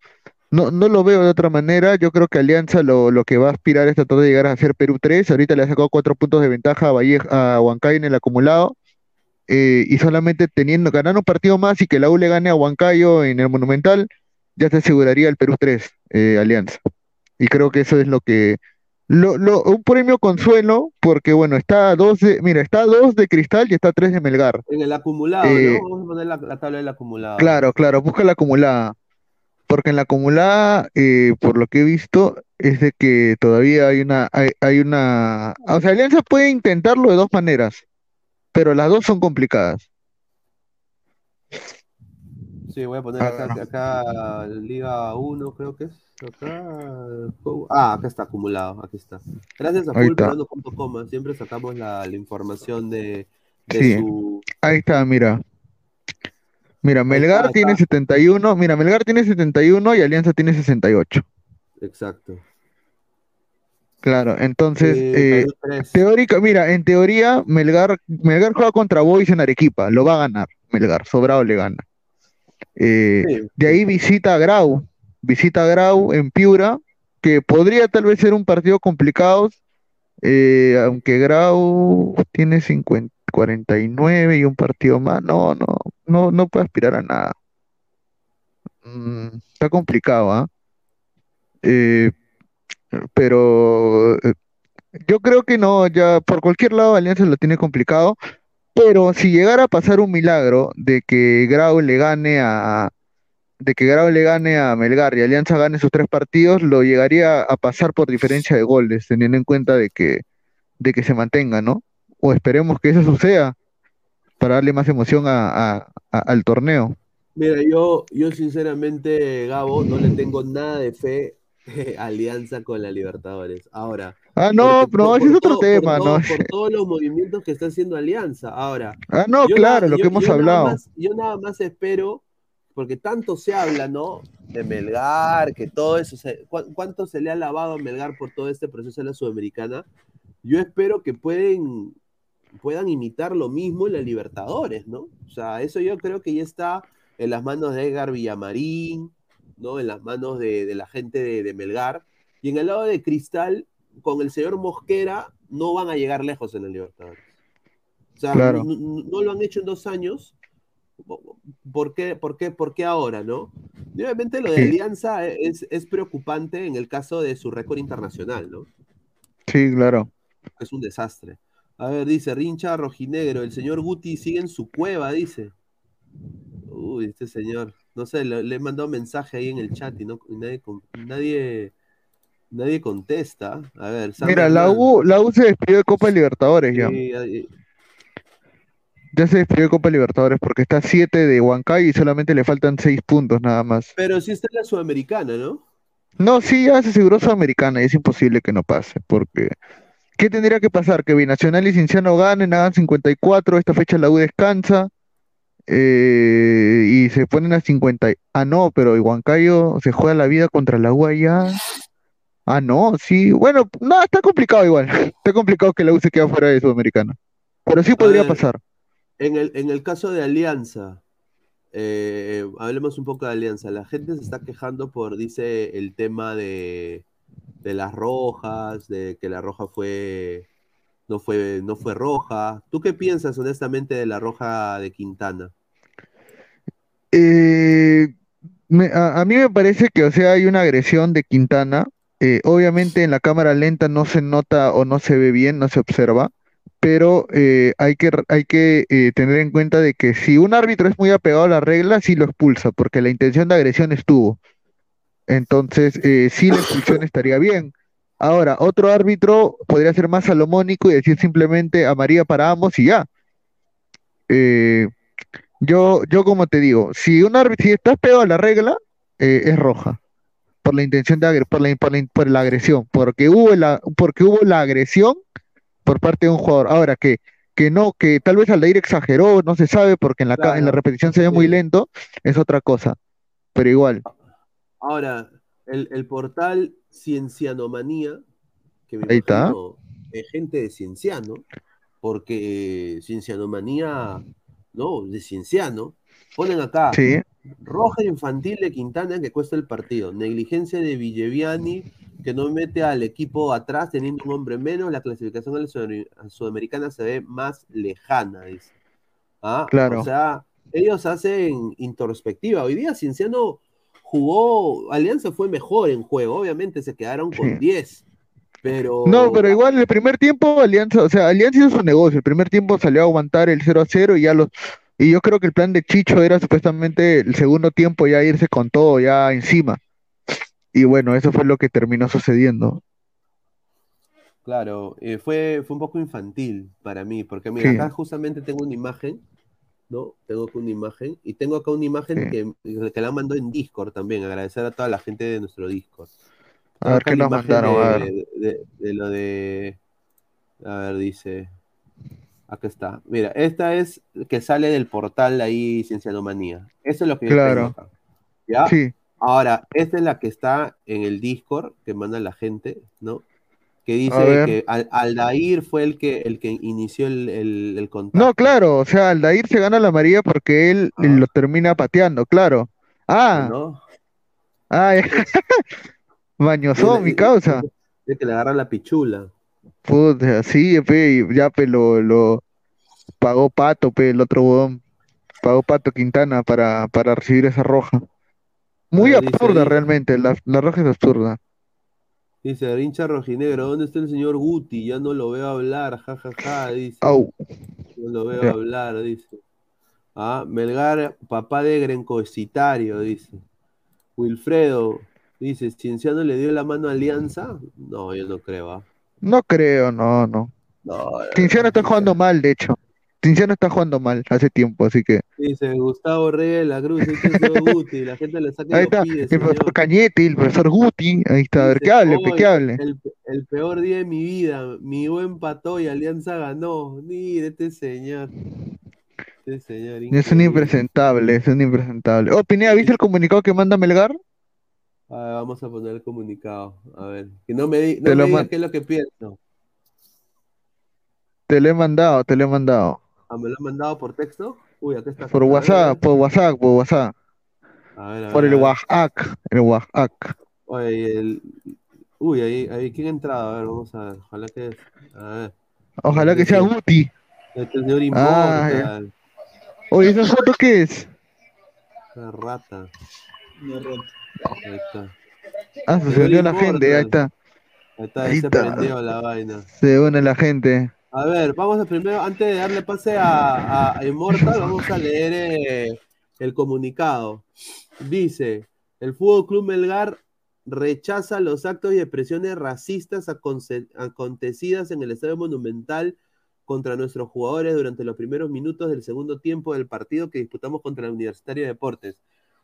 no, no lo veo de otra manera. Yo creo que Alianza lo, lo que va a aspirar es tratar de llegar a ser Perú 3. Ahorita le ha sacado cuatro puntos de ventaja a, Valle, a Huancay en el acumulado. Eh, y solamente teniendo, ganar un partido más y que la U le gane a Huancayo en el Monumental, ya se aseguraría el Perú 3, eh, Alianza. Y creo que eso es lo que... Lo, lo, un premio consuelo, porque bueno, está a dos de, mira, está a dos de Cristal y está a tres de Melgar. En el acumulado, ¿no? Eh, Vamos a poner la, tabla del acumulado. Claro, claro, busca la acumulada. Porque en la acumulada, por lo que he visto, es de que todavía hay una, hay, hay una, o sea, Alianza puede intentarlo de dos maneras pero las dos son complicadas. Sí, voy a poner acá, Liga 1, creo que es. ah, acá está acumulado, aquí está. Gracias a fullperando.com, siempre sacamos la, información de, su... Ahí está, mira. Mira, Melgar tiene 71, mira, Melgar tiene 71 y Alianza tiene 68. Exacto. Claro, entonces, eh, teórica, mira, en teoría, Melgar, Melgar juega contra Boys en Arequipa, lo va a ganar, Melgar, sobrado le gana. Eh, de ahí visita a Grau, visita a Grau en Piura, que podría tal vez ser un partido complicado, eh, aunque Grau tiene 50, 49 y un partido más, no, no, no, no puede aspirar a nada. Mm, está complicado, ¿ah? ¿eh? pero eh, yo creo que no, ya por cualquier lado Alianza lo tiene complicado, pero si llegara a pasar un milagro de que Grau le gane a de que Grau le gane a Melgar y Alianza gane sus tres partidos, lo llegaría a pasar por diferencia de goles, teniendo en cuenta de que de que se mantenga, ¿no? O esperemos que eso suceda para darle más emoción a, al torneo. Mira, yo, yo sinceramente, Gabo, no le tengo nada de fe (laughs) alianza con la Libertadores. Ahora. Ah, no, no, ese es otro tema, por ¿no? (laughs) por todos los movimientos que está haciendo Alianza. Ahora. Ah, no, claro, lo que hemos hablado. yo nada más espero, porque tanto se habla, ¿no? De Melgar, que todo eso. ¿Cuánto se le ha lavado a Melgar por todo este proceso en la Sudamericana? Yo espero que pueden, puedan imitar lo mismo en la Libertadores, ¿no? O sea, eso yo creo que ya está en las manos de Edgar Villamarín, ¿no? En las manos de, la gente de, Melgar. Y en el lado de Cristal, con el señor Mosquera, no van a llegar lejos en el Libertadores. O sea, no, lo han hecho en dos años. ¿Por qué, por qué, por qué ahora, no? obviamente lo de Alianza es, es, preocupante en el caso de su récord internacional, ¿no? Sí, claro. Es un desastre. A ver, dice Rincha Rojinegro, el señor Guti sigue en su cueva, dice. Uy, este señor no sé, le, he mandado mensaje ahí en el chat y, no, nadie, nadie, contesta. A ver, Mira, la U, la U se despidió de Copa Libertadores ya. Ya se despidió de Copa Libertadores porque está 7 de Huancay y solamente le faltan 6 puntos nada más. Pero sí está en la Sudamericana, ¿no? No, sí, ya se aseguró Sudamericana y es imposible que no pase porque... ¿Qué tendría que pasar? Que Binacional y Cinciano ganen, hagan 54, esta fecha la U descansa eh, y se ponen a 50. Ah, no, pero Huancayo se juega la vida contra la Guaya. Ah, no, sí. Bueno, no, está complicado igual. (laughs) Está complicado que la U se quede fuera de Sudamericana. Pero sí podría pasar. En el, en el caso de Alianza, eh, hablemos un poco de Alianza. La gente se está quejando por, dice, el tema de, de las rojas, de que la roja fue no fue, no fue roja. ¿Tú qué piensas honestamente de la roja de Quintana? Eh, a, mí me parece que, o sea, hay una agresión de Quintana. Eh, obviamente en la cámara lenta no se nota o no se ve bien, no se observa, pero eh, hay que, tener en cuenta de que si un árbitro es muy apegado a la regla, sí lo expulsa, porque la intención de agresión estuvo. Entonces, sí la expulsión estaría bien. Ahora, otro árbitro podría ser más salomónico y decir simplemente a María para ambos y ya. Eh, yo, yo como te digo, si un si estás pegado a la regla, eh, es roja. Por la intención de por la, por la, agresión, porque hubo la, porque hubo la agresión por parte de un jugador. Ahora que, que no, que tal vez Aldair exageró, no se sabe, porque en la, en la repetición se ve muy lento, es otra cosa. Pero igual. Ahora, el, el portal Ciencianomanía, que me Ahí está. es gente de Cienciano, porque Ciencianomanía, ¿no? De Cienciano, ponen acá, roja infantil de Quintana que cuesta el partido, negligencia de Villeviani que no mete al equipo atrás teniendo un hombre menos, la clasificación a la sudamericana se ve más lejana, dice. ¿Ah? Claro. O sea, ellos hacen introspectiva. Hoy día Cienciano jugó, Alianza fue mejor en juego, obviamente se quedaron con 10. Pero... No, pero igual el primer tiempo Alianza, o sea, Alianza hizo su negocio, el primer tiempo salió a aguantar el 0 a 0 y ya los y yo creo que el plan de Chicho era supuestamente el segundo tiempo ya irse con todo ya encima. Y bueno, eso fue lo que terminó sucediendo. Claro, eh, fue, fue un poco infantil para mí, porque mira, acá justamente tengo una imagen ¿no? Tengo acá una imagen y tengo acá una imagen que, que, la mandó en Discord también. Agradecer a toda la gente de nuestro Discord. A ver qué nos mandaron. De, lo de. A ver, dice. Acá está. Mira, esta es que sale del portal ahí Ciencianomanía. Eso es lo que claro. yo ¿Ya? Sí. Ahora, esta es la que está en el Discord que manda la gente, ¿no? que dice que Aldair fue el que el que inició el, el, contacto. No, claro, o sea, Aldair se gana la María porque él ah. lo termina pateando, claro. Ah, ¿No? ah, (laughs) mi causa. De que le agarra la pichula. Puta, sí, pe, ya pe, lo, pagó Pato, pe, el otro bodón. Pagó Pato Quintana para, para recibir esa roja. Muy absurda realmente, la, la roja es absurda. Dice, hincha rojinegro, ¿dónde está el señor Guti? Ya no lo veo hablar, jajaja, ja, ja, dice. No lo veo hablar, dice. Ah, Melgar, papá de Grencocitario, dice. Wilfredo, dice, ¿Cienciano le dio la mano a Alianza? No, yo no creo. ¿ah? No creo, no, no. no Cienciano está jugando mal, de hecho. Cinciano está jugando mal hace tiempo, así que. Dice Gustavo Reyes de la Cruz, el profesor (laughs) Guti, la gente le saca Ahí está, el profesor Cañete, el profesor Guti, ahí está, a ver, que hable, que hable. El, peor día de mi vida, mi buen pató y Alianza ganó. Mire este señor. Este señor. Es un impresentable, es un impresentable. Oh, Pineda, ¿viste el comunicado que manda Melgar? Vamos a poner el comunicado. A ver, que no me, no me digas qué es lo que pienso. Te lo he mandado, te lo he mandado. Ah, ¿Me lo han mandado por texto? Uy, acá está. Por WhatsApp, por WhatsApp, por WhatsApp. A ver, a por el WhatsApp, el WhatsApp. Oye, el... Uy, ahí, ahí, ¿quién ha entrado? A ver, vamos a ver. Ojalá que... A ver. Ojalá que sea Guti. Este señor ah, Oye, ¿esa foto qué es? Una rata. Una rata. Ahí está. Ah, se unió la gente, ahí está. Ahí está, ahí, se prendió la vaina. Se une la gente. A ver, vamos a primero, antes de darle pase a, a Immortal, vamos a leer eh, el comunicado. Dice, el Fútbol Club Melgar rechaza los actos y expresiones racistas acontecidas en el Estadio Monumental contra nuestros jugadores durante los primeros minutos del segundo tiempo del partido que disputamos contra el Universitario de Deportes.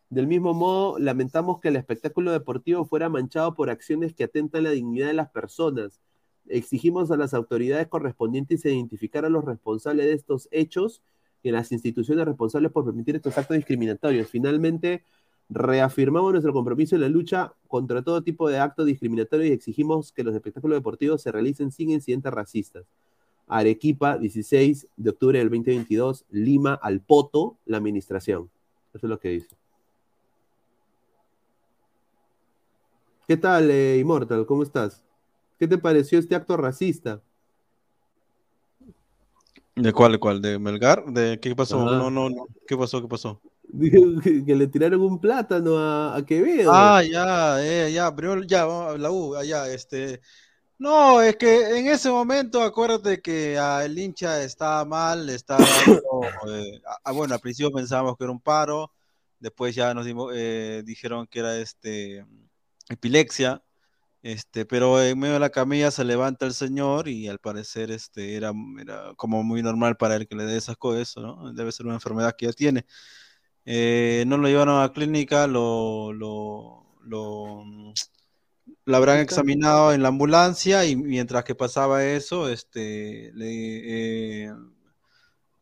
Del mismo modo, lamentamos que el espectáculo deportivo fuera manchado por acciones que atentan la dignidad de las personas Exigimos a las autoridades correspondientes identificar a los responsables de estos hechos y en las instituciones responsables por permitir estos actos discriminatorios. Finalmente, reafirmamos nuestro compromiso en la lucha contra todo tipo de actos discriminatorios y exigimos que los espectáculos deportivos se realicen sin incidentes racistas. Arequipa, 16 de octubre del 2022, Lima, al Poto, la administración. Eso es lo que dice. ¿Qué tal, eh, Immortal? ¿Cómo estás? ¿Qué te pareció este acto racista? ¿De cuál, de cuál? ¿De Melgar? ¿De qué pasó? No, no, no. ¿Qué pasó? ¿Qué pasó? Que, le tiraron un plátano a, a Quevedo. Ah, ya, eh, ya, pero ya, la U, allá, este. No, es que en ese momento acuérdate que el hincha estaba mal, estaba. Eh, bueno, al principio pensábamos que era un paro, después ya nos dimos, eh, dijeron que era este epilepsia, este, pero en medio de la camilla se levanta el señor y al parecer este, era, era como muy normal para él que le dé esas cosas, ¿no? Debe ser una enfermedad que ya tiene. Eh, no lo llevaron a la clínica, lo, lo, lo, habrán examinado en la ambulancia y mientras que pasaba eso, este, le, eh,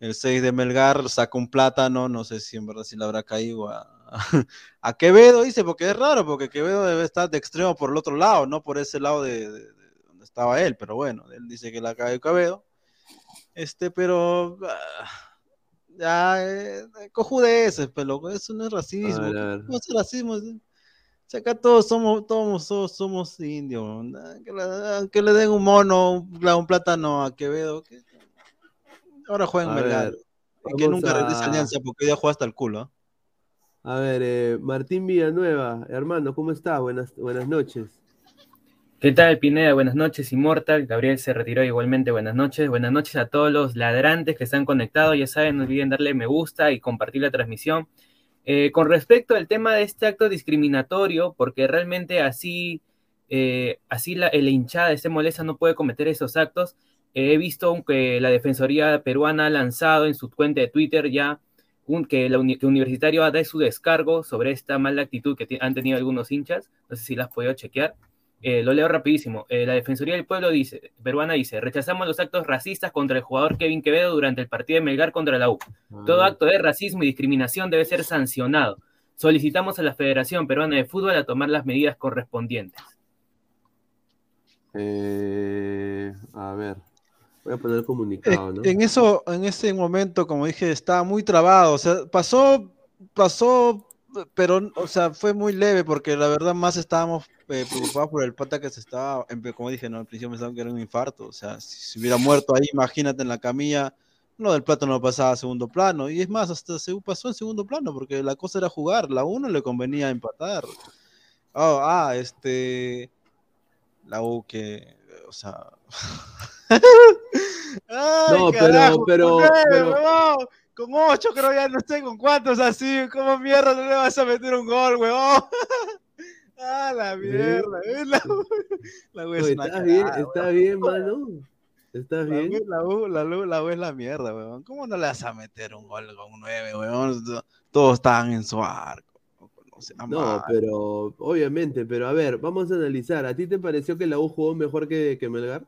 el 6 de Melgar saca un plátano, no sé si en verdad si le habrá caído a, (laughs) a Quevedo, dice, porque es raro, porque Quevedo debe estar de extremo por el otro lado, no por ese lado de, donde estaba él, pero bueno, él dice que la cae Quevedo. Este, pero ah, ya, eh, cojudeces, pero eso no es racismo. No es racismo. O acá todos somos, todos, somos indios. Que le, den un mono, un, plátano a Quevedo. Ahora juega en Melgar. que nunca regrese Alianza porque ya juega hasta el culo. A ver, eh, Martín Villanueva, hermano, ¿cómo estás? Buenas, buenas noches. ¿Qué tal, Pineda? Buenas noches, Inmortal. Gabriel se retiró igualmente. Buenas noches. Buenas noches a todos los ladrantes que están conectados. Ya saben, no olviden darle me gusta y compartir la transmisión. Eh, con respecto al tema de este acto discriminatorio, porque realmente así, eh, así la, la, hinchada de este molesta no puede cometer esos actos, he visto que la Defensoría Peruana ha lanzado en su cuenta de Twitter ya que, la Universitario dado su descargo sobre esta mala actitud que han tenido algunos hinchas. No sé si las has podido chequear. Eh, lo leo rapidísimo. Eh, la Defensoría del Pueblo dice, peruana dice, rechazamos los actos racistas contra el jugador Kevin Quevedo durante el partido de Melgar contra la U. Todo ah. acto de racismo y discriminación debe ser sancionado. Solicitamos a la Federación Peruana de Fútbol a tomar las medidas correspondientes. Eh, a ver, Voy a poner el comunicado, ¿no? En eso, en ese momento, como dije, estaba muy trabado. O sea, pasó, pasó, pero, o sea, fue muy leve porque la verdad más estábamos eh, preocupados por el pata que se estaba, como dije, no, al principio pensaban que era un infarto. O sea, si se hubiera muerto ahí, imagínate en la camilla, lo del plato no pasaba a segundo plano. Y es más, hasta se pasó en segundo plano porque la cosa era jugar. La uno le convenía empatar. Oh, ah, este. La U que, o sea. No, pero, pero, pero... con ocho creo ya no sé con cuántos así, ¿cómo mierda no le vas a meter un gol, weón? (laughs) ah, la mierda, la, (laughs) la está bien, está bien, (laughs) mano. ¿Estás bien? La U, la, U, la, U es la mierda, weón. ¿Cómo no le vas a meter un gol con 9, weón? Todos estaban en su arco. No, pero obviamente, pero a ver, vamos a analizar. ¿A ti te pareció que la U jugó mejor que, que Melgar?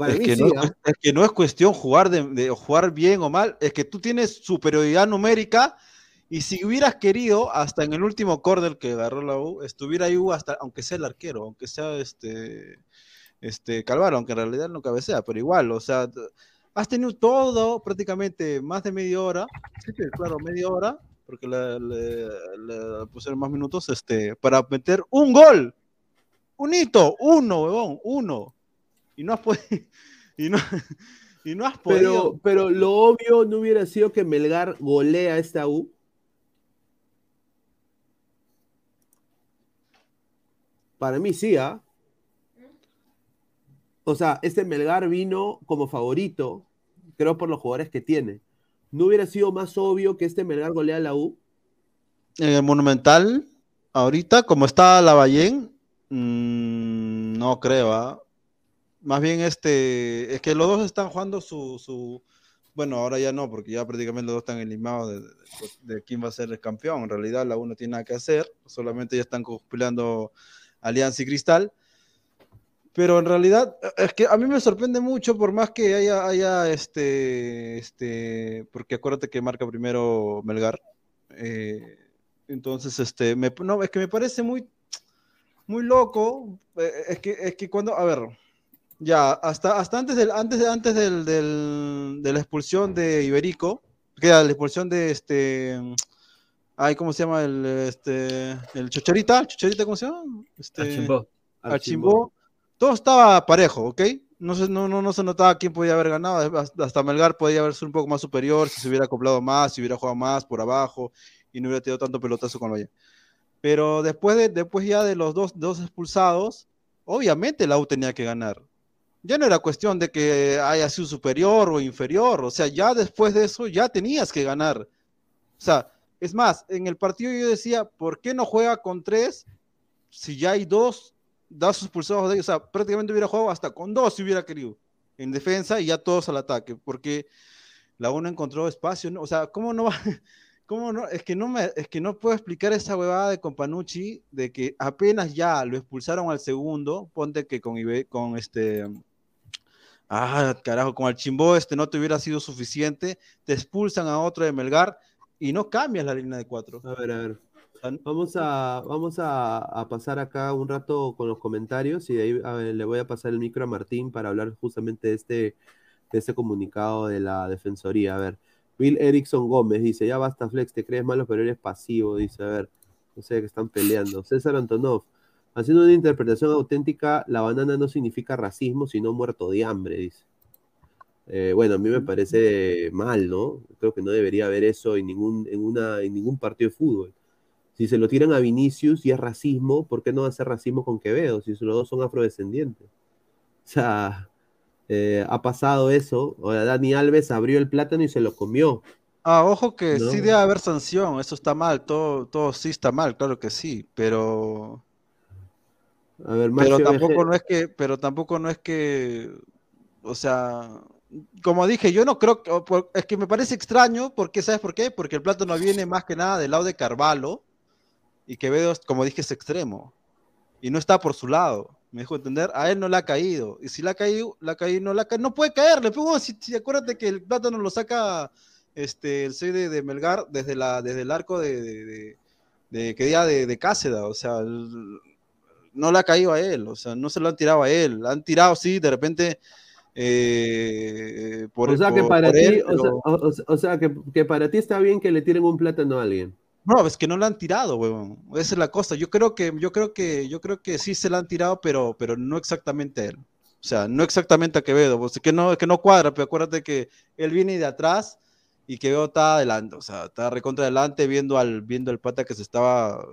Es, que no, ¿ah? es, que no, es cuestión jugar, de, jugar bien o mal, es que tú tienes superioridad numérica y si hubieras querido, hasta en el último córner que agarró la U, estuviera ahí hasta, aunque sea el arquero, aunque sea este, este Calvaro, aunque en realidad no cabecea, pero igual, o sea, has tenido todo prácticamente más de media hora, sí, claro, media hora, porque le, le, pusieron más minutos, este, para meter un gol, un hito, uno, huevón, uno y no has podido. (laughs) Y no, (laughs) y no has podido. Pero, pero lo obvio no hubiera sido que Melgar golea a esta U. Para mí sí, ¿ah? O sea, este Melgar vino como favorito, creo por los jugadores que tiene. ¿No hubiera sido más obvio que este Melgar golea a la U? En el Monumental, ahorita, como está la Ballén, mm, no creo, ¿ah? Más bien, este, es que los dos están jugando su, su, bueno, ahora ya no, porque ya prácticamente los dos están eliminados de, quién va a ser el campeón. En realidad, la uno no tiene nada que hacer, solamente ya están conspirando Alianza y Cristal. Pero en realidad, es que a mí me sorprende mucho, por más que haya, haya este, este, porque acuérdate que marca primero Melgar. Eh, entonces, este, me, no, es que me parece muy, muy loco. eh, Es que, es que cuando, a ver, ya, hasta, hasta antes, del, antes, antes del, del- de la expulsión de Iberico, que era la expulsión de este, ay, ¿cómo se llama? El, este, el Chocharita, ¿el Chocharita, ¿cómo se llama? Este, Archimbó. Archimbó. Todo estaba parejo, ¿ok? No se, no, no, no se notaba quién podía haber ganado. hasta- Melgar podía haber sido un poco más superior si se hubiera acoplado más, si hubiera jugado más por abajo y no hubiera tenido tanto pelotazo con Loya. Pero después, de, después ya de los dos, dos expulsados, obviamente la U tenía que ganar. Ya no era cuestión de que haya sido superior o inferior. O sea, ya después de eso ya tenías que ganar. O sea, es más, en el partido yo decía, ¿por qué no juega con tres si ya hay dos, dos expulsados de ellos? O sea, prácticamente hubiera jugado hasta con dos si hubiera querido. En defensa y ya todos al ataque. Porque la U no encontró espacio. ¿no? O sea, ¿cómo no va? (laughs) ¿Cómo no? Es que no, me, es que no puedo explicar esa huevada de Companucci de que apenas ya lo expulsaron al segundo, ponte que con, Ibe- con este... Ah, carajo, con el Chimbó este no te hubiera sido suficiente, te expulsan a otro de Melgar y no cambias la línea de cuatro. A ver, a ver. Vamos a, vamos a, a pasar acá un rato con los comentarios y de ahí ver, le voy a pasar el micro a Martín para hablar justamente de este, de este comunicado de la Defensoría. A ver, Bill Erickson Gómez dice, ya basta Flex, te crees malo pero eres pasivo, dice, a ver, no sé que están peleando. César Antonov, haciendo una interpretación auténtica, la banana no significa racismo, sino muerto de hambre, dice. Eh, bueno, a mí me parece mal, ¿no? Creo que no debería haber eso en ningún, en una, en ningún partido de fútbol. Si se lo tiran a Vinicius y es racismo, ¿por qué no ser racismo con Quevedo? Si los dos son afrodescendientes. O sea, eh, ha pasado eso. Ahora Dani Alves abrió el plátano y se lo comió. Ah, ojo que No. sí debe haber sanción, eso está mal, todo, todo sí está mal, claro que sí, pero, A ver, pero tampoco no es que, pero tampoco no es que, o sea, como dije, yo no creo que, es que me parece extraño, porque, ¿sabes por qué? Porque el plátano viene más que nada del lado de Carvalho, y Quevedo, como dije, es extremo, y no está por su lado, me dejo entender, a él no le ha caído, y si le ha caído, le ha caído, no le ha caído, no puede caerle, bueno, si, si acuérdate que el plátano lo saca este, el 6 de, de Melgar desde, la, desde el arco de, de, de, de- que diga de, de Cáceda, o sea, el- no le ha caído a él, o sea, no se lo han tirado a él, han tirado, sí, de repente, eh, por o sea que por- para por ti, él, o sea, pero- o- o- o sea que, que para ti está bien que le tiren un plátano a alguien. No, es que no la han tirado, huevón. Esa es la cosa. Yo creo que, yo creo que, yo creo que sí se la han tirado, pero, pero no exactamente a él. O sea, no exactamente a Quevedo. Pues, que no, que no cuadra, pero acuérdate que él viene de atrás y Quevedo está adelante. O sea, está recontra adelante viendo al, viendo al pata que se estaba,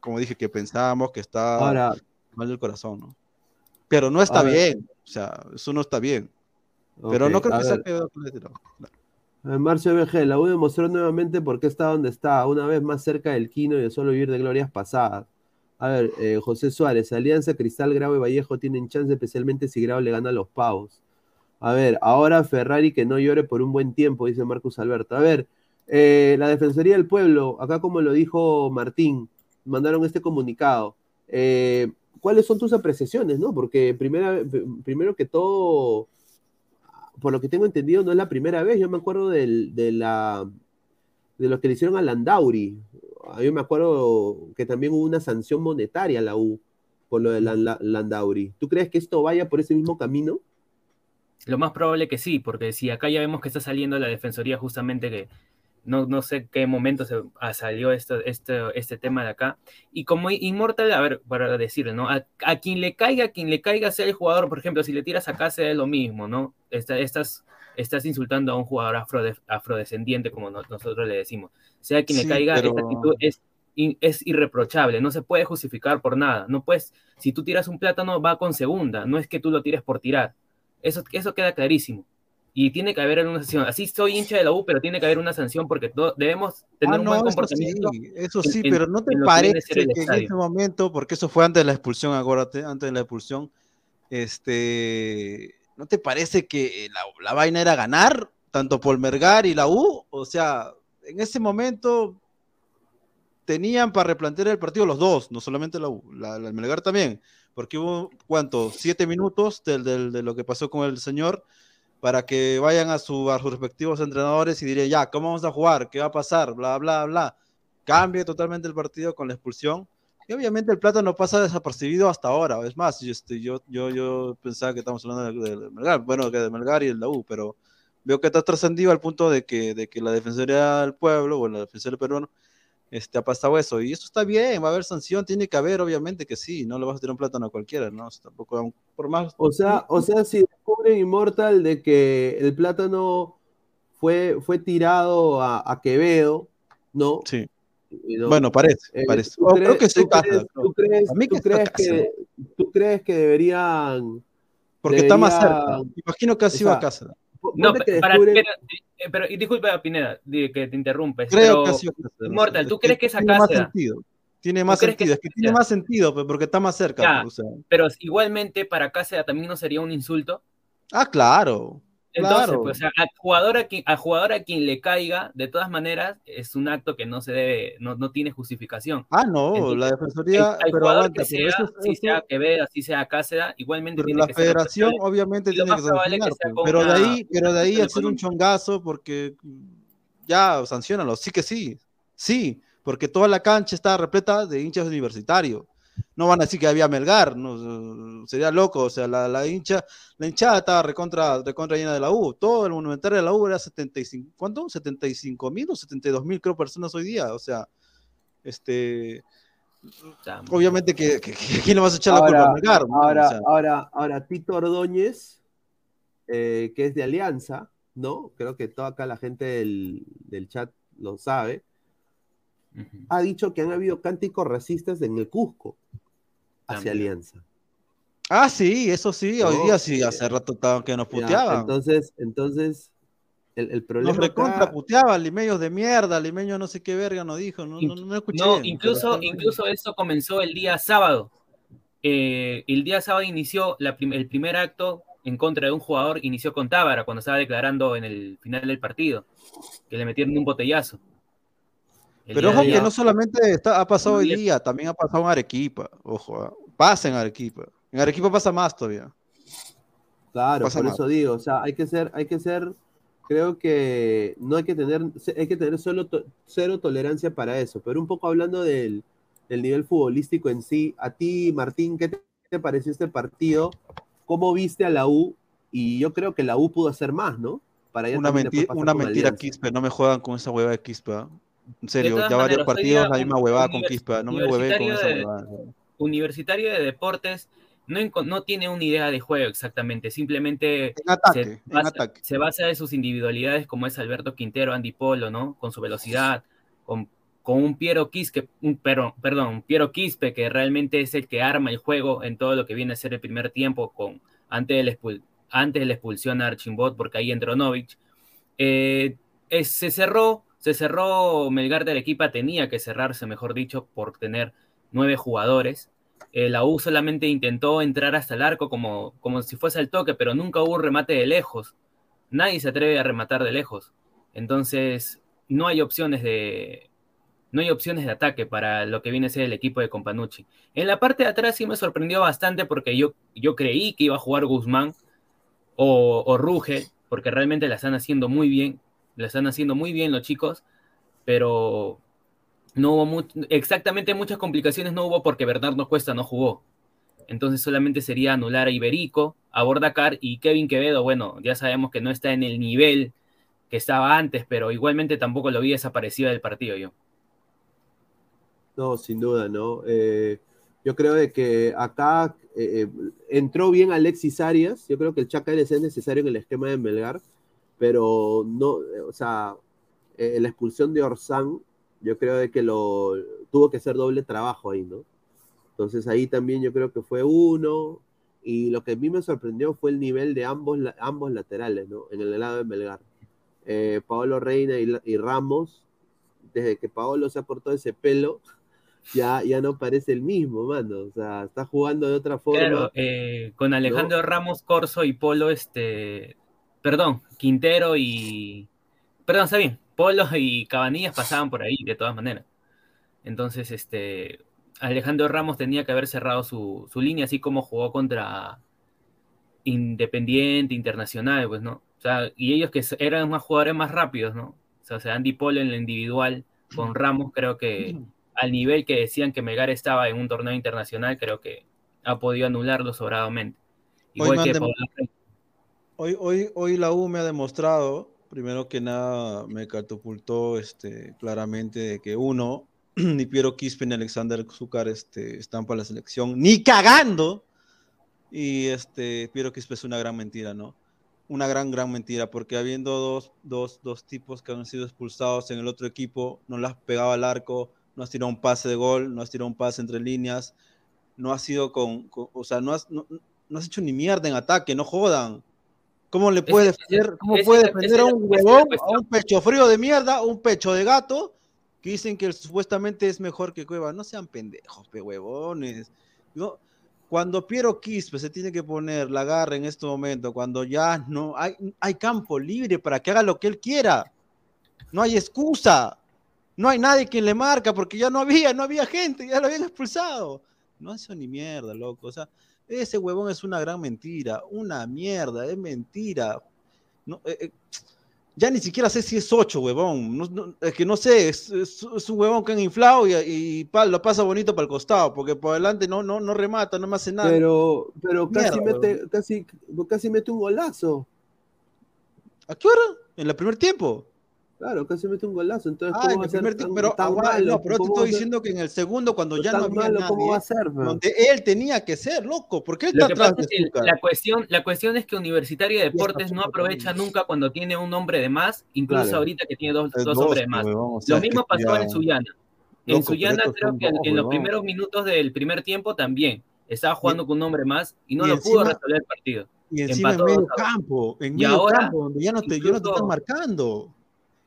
como dije, que pensábamos que está Ahora, mal del corazón, ¿no? Pero no está ver. bien. O sea, eso no está bien. Pero no creo que sea ver, Quevedo que le haya tirado. a ver, Marcio VG, la U demostró nuevamente por qué está donde está, una vez más cerca del Quino y de solo vivir de glorias pasadas. A ver, eh, José Suárez, Alianza, Cristal, Grau y Vallejo tienen chance, especialmente si Grau le gana a los pavos. A ver, ahora Ferrari que no llore por un buen tiempo, dice Marcus Alberto. A ver, eh, la Defensoría del Pueblo, acá como lo dijo Martín, mandaron este comunicado. Eh, ¿Cuáles son tus apreciaciones, no? Porque primera, primero que todo, por lo que tengo entendido, no es la primera vez. Yo me acuerdo del- de, la, de lo que le hicieron a Landauri. Yo me acuerdo que también hubo una sanción monetaria a la U por lo de la- la- Landauri. ¿Tú crees que esto vaya por ese mismo camino? Lo más probable que sí, porque si acá ya vemos que está saliendo la defensoría justamente que no, no sé qué momento se ah, salió esto, este, este tema de acá. Y como Inmortal, a ver, para decirle, ¿no? A, a quien le caiga, a quien le caiga sea el jugador, por ejemplo, si le tiras acá sea lo mismo, ¿no? Esta- estás, estás insultando a un jugador afrode- afrodescendiente, como no- nosotros le decimos. Sea quien Sí, le caiga, pero- esta actitud es, in- es irreprochable, no se puede justificar por nada. No puedes, si tú tiras un plátano, va con segunda, no es que tú lo tires por tirar. Eso, eso queda clarísimo. Y tiene que haber una sanción. Así soy hincha de la U, pero tiene que haber una sanción porque debemos tener Ah, un no, buen eso comportamiento. sí, eso sí, en- pero ¿no te en que parece el que en ese momento, porque eso fue antes de la expulsión, acuérdate, antes de la expulsión, este, ¿no te parece que la, la vaina era ganar, tanto por Melgar y la U? O sea, en ese momento tenían para replantear el partido los dos, no solamente la U, la, la Melgar también, porque hubo, ¿cuánto? Siete minutos del, del, de lo que pasó con el señor para que vayan a, su, a sus respectivos entrenadores y dirían, ya, ¿cómo vamos a jugar? ¿Qué va a pasar? Bla, bla, bla. Cambie totalmente el partido con la expulsión. Y obviamente el plata no pasa desapercibido hasta ahora. Es más, yo, este, yo, yo, yo pensaba que estamos hablando de, Melgar, bueno, que de Melgar y el la U, pero veo que está trascendido al punto de que, de que la Defensoría del Pueblo, o la Defensoría peruano, este, ha pasado eso. Y eso está bien, va a haber sanción, tiene que haber, obviamente que sí, no le vas a tirar un plátano a cualquiera, ¿no? Tampoco, por más. O sea, o sea, si descubren Inmortal de que el plátano fue, fue tirado a, a Quevedo, ¿no? Sí. ¿no? Bueno, parece, eh, parece. ¿tú, crees, creo que ¿tú, crees, ¿tú, crees, ¿tú, crees que, ¿Tú crees que deberían... Porque deberían... está más cerca. Imagino que ha sido a casa. No, para, descubren... pero, pero, y disculpa, Pineda, que te interrumpes. Creo pero, que Inmortal, ¿tú crees que esa tiene casa... Más sentido. Tiene más sentido, que es que tiene más sentido, porque está más cerca. Ya, o sea. Pero igualmente para Cáceres también no sería un insulto. Ah, claro. Entonces, claro. pues, al jugador a quien, al jugador a quien le caiga, de todas maneras, es un acto que no se debe, no, no tiene justificación. Ah, no, Entonces, la defensoría. El, el pero jugador aguanta, que sea, eso, si sea Quevedo, si sea Cáceres, igualmente pero tiene la que federación ser obviamente tiene que sancionar. que pues. pero de ahí, pero de ahí hacer un un- chongazo porque ya, sancionalo, sí que sí, sí, porque toda la cancha está repleta de hinchas universitarios. No van a decir que había Melgar, no, sería loco, o sea, la, la hincha, la hinchada estaba recontra, recontra llena de la U, todo el monumentario de la U era 75, ¿cuánto? 75 mil o 72 mil creo personas hoy día, o sea, este, obviamente que, que, que ¿quién le vas a echar la culpa a Melgar? ¿no? Ahora, O sea, ahora, ahora, Tito Ordóñez, eh, que es de Alianza, ¿no? Creo que toda acá la gente del, del chat lo sabe, ha dicho que han habido cánticos racistas en el Cusco hacia También. Alianza. Ah, sí, eso sí, hoy No, día sí, eh, hace rato estaban que nos Ya, puteaban. entonces, entonces, el, el problema Nos recontra acá- puteaban, limeños de mierda, limeños no sé qué verga nos dijo, no, no, no escuché. No, incluso, incluso eso comenzó el día sábado. Eh, el día sábado inició la prim- el primer acto en contra de un jugador, inició con Tábara cuando estaba declarando en el final del partido, que le metieron un botellazo. El Pero ojo que no solamente está, ha pasado hoy día, también ha pasado en Arequipa, ojo, ah, pasa en Arequipa. En Arequipa pasa más todavía. Claro, pasa por nada. eso digo, o sea, hay que ser, hay que ser, creo que no hay que tener, hay que tener solo to- cero tolerancia para eso, pero un poco hablando del, del nivel futbolístico en sí, a ti, Martín, ¿qué te, te pareció este partido? ¿Cómo viste a la U? Y yo creo que la U pudo hacer más, ¿no? Para Una, menti- una mentira. Quispe, no me juegan con esa hueva de Quispe. ah. En serio, ya varios maneras, partidos la misma huevada con ah, no me hueve con esa universitario de- huevada. Universitario de Deportes no, no tiene una idea de juego exactamente, simplemente En ataque, se en basa, ataque. se basa de sus individualidades como es Alberto Quintero, Andy Polo, ¿no? Con su velocidad, con, con un Piero Quispe, un, pero, perdón, un Piero Quispe que realmente es el que arma el juego en todo lo que viene a ser el primer tiempo con, antes, de la expul- antes de la expulsión a Archimbot, porque ahí entró Novich. Eh, eh, se cerró, se cerró Melgar de Arequipa, tenía que cerrarse, mejor dicho, por tener nueve jugadores. Eh, la U solamente intentó entrar hasta el arco como, como si fuese al toque, pero nunca hubo remate de lejos. Nadie se atreve a rematar de lejos. Entonces, no hay opciones de, no hay opciones de ataque para lo que viene a ser el equipo de Companucci. En la parte de atrás sí me sorprendió bastante porque yo, yo creí que iba a jugar Guzmán o, o Ruge, porque realmente la están haciendo muy bien, la están haciendo muy bien los chicos, pero no hubo exactamente muchas complicaciones no hubo porque Bernardo Cuesta no jugó. Entonces solamente sería anular a Iberico, a Bordacar y Kevin Quevedo, bueno, ya sabemos que no está en el nivel que estaba antes, pero igualmente tampoco lo vi desaparecido del partido yo. No, sin duda, ¿no? Eh, yo creo de que acá eh, entró bien Alexis Arias. Yo creo que el Chaca es necesario en el esquema de Melgar, pero no, o sea, eh, la expulsión de Orsán, yo creo de que lo tuvo que ser doble trabajo ahí, ¿no? Entonces ahí también yo creo que fue uno. Y lo que a mí me sorprendió fue el nivel de ambos, ambos laterales, ¿no? En el lado de Melgar. Eh, Paolo Reina y, y Ramos, desde que Paolo se ha cortado ese pelo, (laughs) ya, ya no parece el mismo, mano. O sea, está jugando de otra forma. Claro, eh, con Alejandro ¿no? Ramos, Corso y Polo, este. Perdón, Quintero y. Perdón, está bien. Polo y Cabanillas pasaban por ahí, de todas maneras. Entonces, este, Alejandro Ramos tenía que haber cerrado su, su línea, así como jugó contra Independiente, Internacional, pues, ¿no? O sea, y ellos que eran más jugadores más rápidos, ¿no? O sea, Andy Paul en el individual con Ramos, creo que al nivel que decían que Melgar estaba en un torneo internacional, creo que ha podido anularlo sobradamente. Igual hoy, que hoy, hoy, hoy, la U me ha demostrado, primero que nada, me catapultó este, claramente que uno, (clears throat) ni Piero Quispe ni Alexander Zúcar este, están para la selección, ni cagando. Y este, Piero Quispe es una gran mentira, ¿no? Una gran, gran mentira, porque habiendo dos, dos, dos tipos que han sido expulsados en el otro equipo, no las pegaba al arco, no has tirado un pase de gol, no has tirado un pase entre líneas, no has sido con, o sea, no has, no, has hecho ni mierda en ataque, no jodan. ¿Cómo le puede defender, cómo puede defender a un huevón, a un pecho frío de mierda, un pecho de gato, que dicen que supuestamente es mejor que Cueva? No sean pendejos, pe huevones. ¿no? Cuando Piero Quispe se tiene que poner la garra en este momento, cuando ya no hay, hay campo libre para que haga lo que él quiera, no hay excusa. No hay nadie que le marca porque ya no había, no había gente, ya lo habían expulsado. No hace ni mierda, loco. O sea, ese huevón es una gran mentira, una mierda, es mentira. No, eh, eh, ya ni siquiera sé si es 8, huevón. es que no sé, es, un huevón que han inflado y, y lo pasa bonito para el costado, porque por adelante no, no, no remata, no me hace nada. Pero, pero casi, mete, casi, casi mete un golazo. ¿A qué hora? ¿En el primer tiempo? Claro, casi mete un golazo. Entonces, ah, ¿cómo va a ser tan, pero, tan malo, no, pero te estoy diciendo que en el segundo, cuando ya no había malo, nadie, ¿cómo va a ser, donde él tenía que ser, loco. ¿Por qué él está atrás de la cuestión, la cuestión es que Universitario de Deportes no aprovecha nunca cuando tiene un hombre de más, incluso claro. ahorita que tiene dos, dos, hombres de más. Lo mismo pasó en Suyana. En Suyana creo que en, los primeros minutos del primer tiempo también estaba jugando con un hombre más y no lo pudo resolver el partido. Y encima en medio campo, en medio campo, donde ya no te, ya no te están marcando.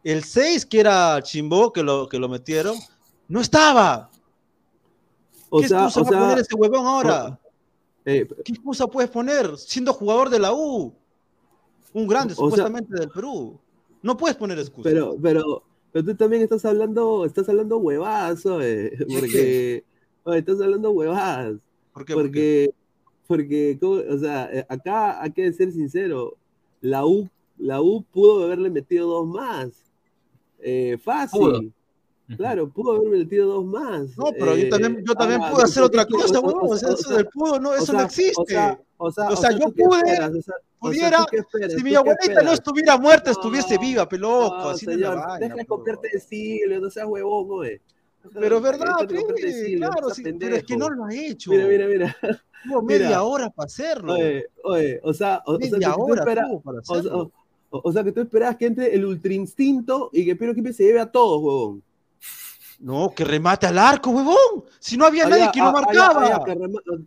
El 6, que era Chimbo, que lo, que lo metieron, no estaba. O ¿Qué excusa va a poner ese huevón ahora? Eh, ¿Qué excusa puedes poner siendo jugador de la U? Un grande, supuestamente, del Perú. No puedes poner excusa. Pero, pero, pero tú también estás hablando, estás hablando huevadas, eh, (laughs) porque oye, estás hablando huevadas. ¿Por qué? Porque, porque, o sea, eh, acá hay que ser sincero, la U, la U pudo haberle metido dos más. Eh, fácil. Claro, pudo haber metido dos más. No, pero yo también, yo también pude hacer otra cosa, O sea, eso del pudo, no, eso no existe. O sea, yo pude, pudiera, si mi abuelita no estuviera muerta, estuviese viva, peloco. así señor, deja de copiarte de siglo, no seas huevón, güey. Pero es verdad, claro, sí, pero es que no lo ha hecho. Mira, mira, mira. Tuvo media hora para hacerlo. Oye, oye, o sea, o, media hora para hacerlo. O, sea, que tú esperabas que entre el ultra instinto y que Piero Quispe se lleve a todos, huevón. No, que remate al arco, huevón. Si no había nadie que lo marcaba.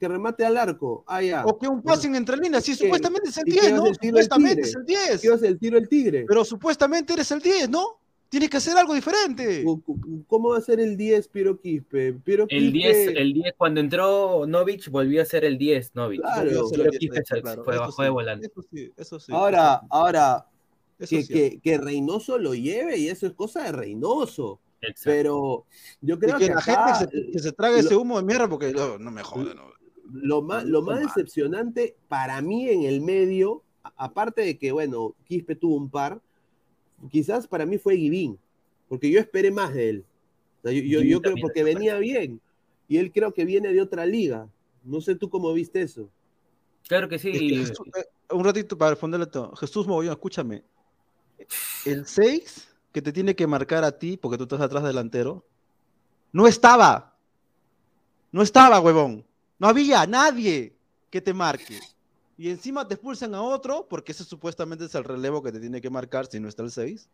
que, remate, al arco. Ah, o que un pase entre líneas. Sí, supuestamente es el 10, ¿no? Supuestamente es el 10. ¿Qué el tiro el tigre? Pero supuestamente eres el 10, ¿no? Tienes que hacer algo diferente. ¿Cómo va a ser el 10 Piero Quispe? Piero El 10, el 10, cuando entró Novich, volvió a ser el 10 Novich. Claro, Piero Quispe fue bajo de volante. Eso sí, eso sí. Ahora, ahora, que, que, Reynoso lo lleve y eso es cosa de Reynoso. Pero yo creo que, la gente se, se trague ese humo de mierda porque no, me jode. Lo más, lo más decepcionante para mí en el medio, aparte de que, bueno, Quispe tuvo un par, quizás para mí fue Givín, porque yo esperé más de él. yo, yo, creo porque venía bien y él creo que viene de otra liga. No sé tú cómo viste eso. Claro que sí. Eh, un ratito para responderle todo. Jesús Mogollón, escúchame el 6 que te tiene que marcar a ti, porque tú estás atrás delantero, no estaba. No estaba, huevón. No había nadie que te marque. Y encima te expulsan a otro, porque ese supuestamente es el relevo que te tiene que marcar si no está el 6.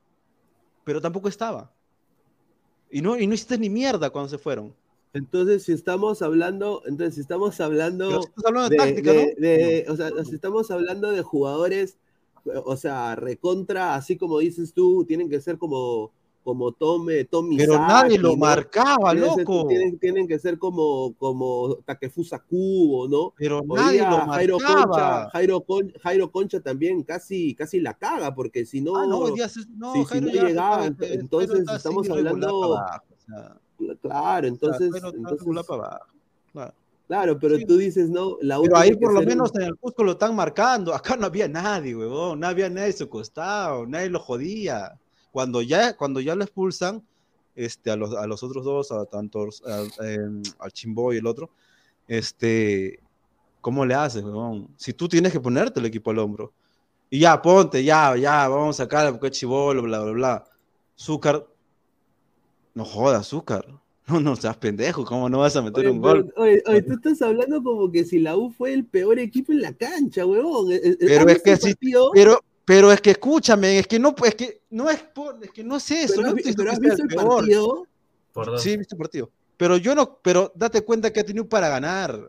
Pero tampoco estaba. Y no, y no hiciste ni mierda cuando se fueron. Entonces, si estamos hablando, entonces si estamos hablando, de, o sea, si estamos hablando de jugadores o sea, recontra, así como dices tú, tienen que ser como, como Tome, Tommy Pero nadie lo marcaba, loco. tienen, tienen, que ser como, como Takefusa Kubo, ¿no? Pero nadie lo Jairo Concha, Jairo, Jairo, Concha también casi, casi la caga, porque si no, ah, no, si, no llegaba, entonces estamos hablando, claro, entonces, Bueno, entonces tabula para abajo, claro. Claro, pero Sí. tú dices, no, la Pero ahí por lo un- menos en el Cusco lo están marcando. Acá no había nadie, huevón. No había nadie a su costado. Nadie lo jodía. Cuando ya, cuando ya lo expulsan, este, a los, a los otros dos, a tanto a- em, al Chimbo y el otro, este, ¿cómo le haces, huevón? Si tú tienes que ponerte el equipo al hombro. Y ya, ponte, ya, ya, vamos a sacar porque es chivolo, bla, bla, bla. Azúcar. No jodas, azúcar. (laughs) No, no seas pendejo, ¿cómo no vas a meter Oye, un gol? oye, oye, tú estás hablando como que si la U fue el peor equipo en la cancha, huevón. Pero ¿has es visto que el sí, partido? Pero, pero es que escúchame, es que no, es que no es, por- es que no es eso. Pero no has, pero visto el peor. partido. Por dos. Sí, he visto el partido. Pero yo no, pero date cuenta que ha tenido para ganar.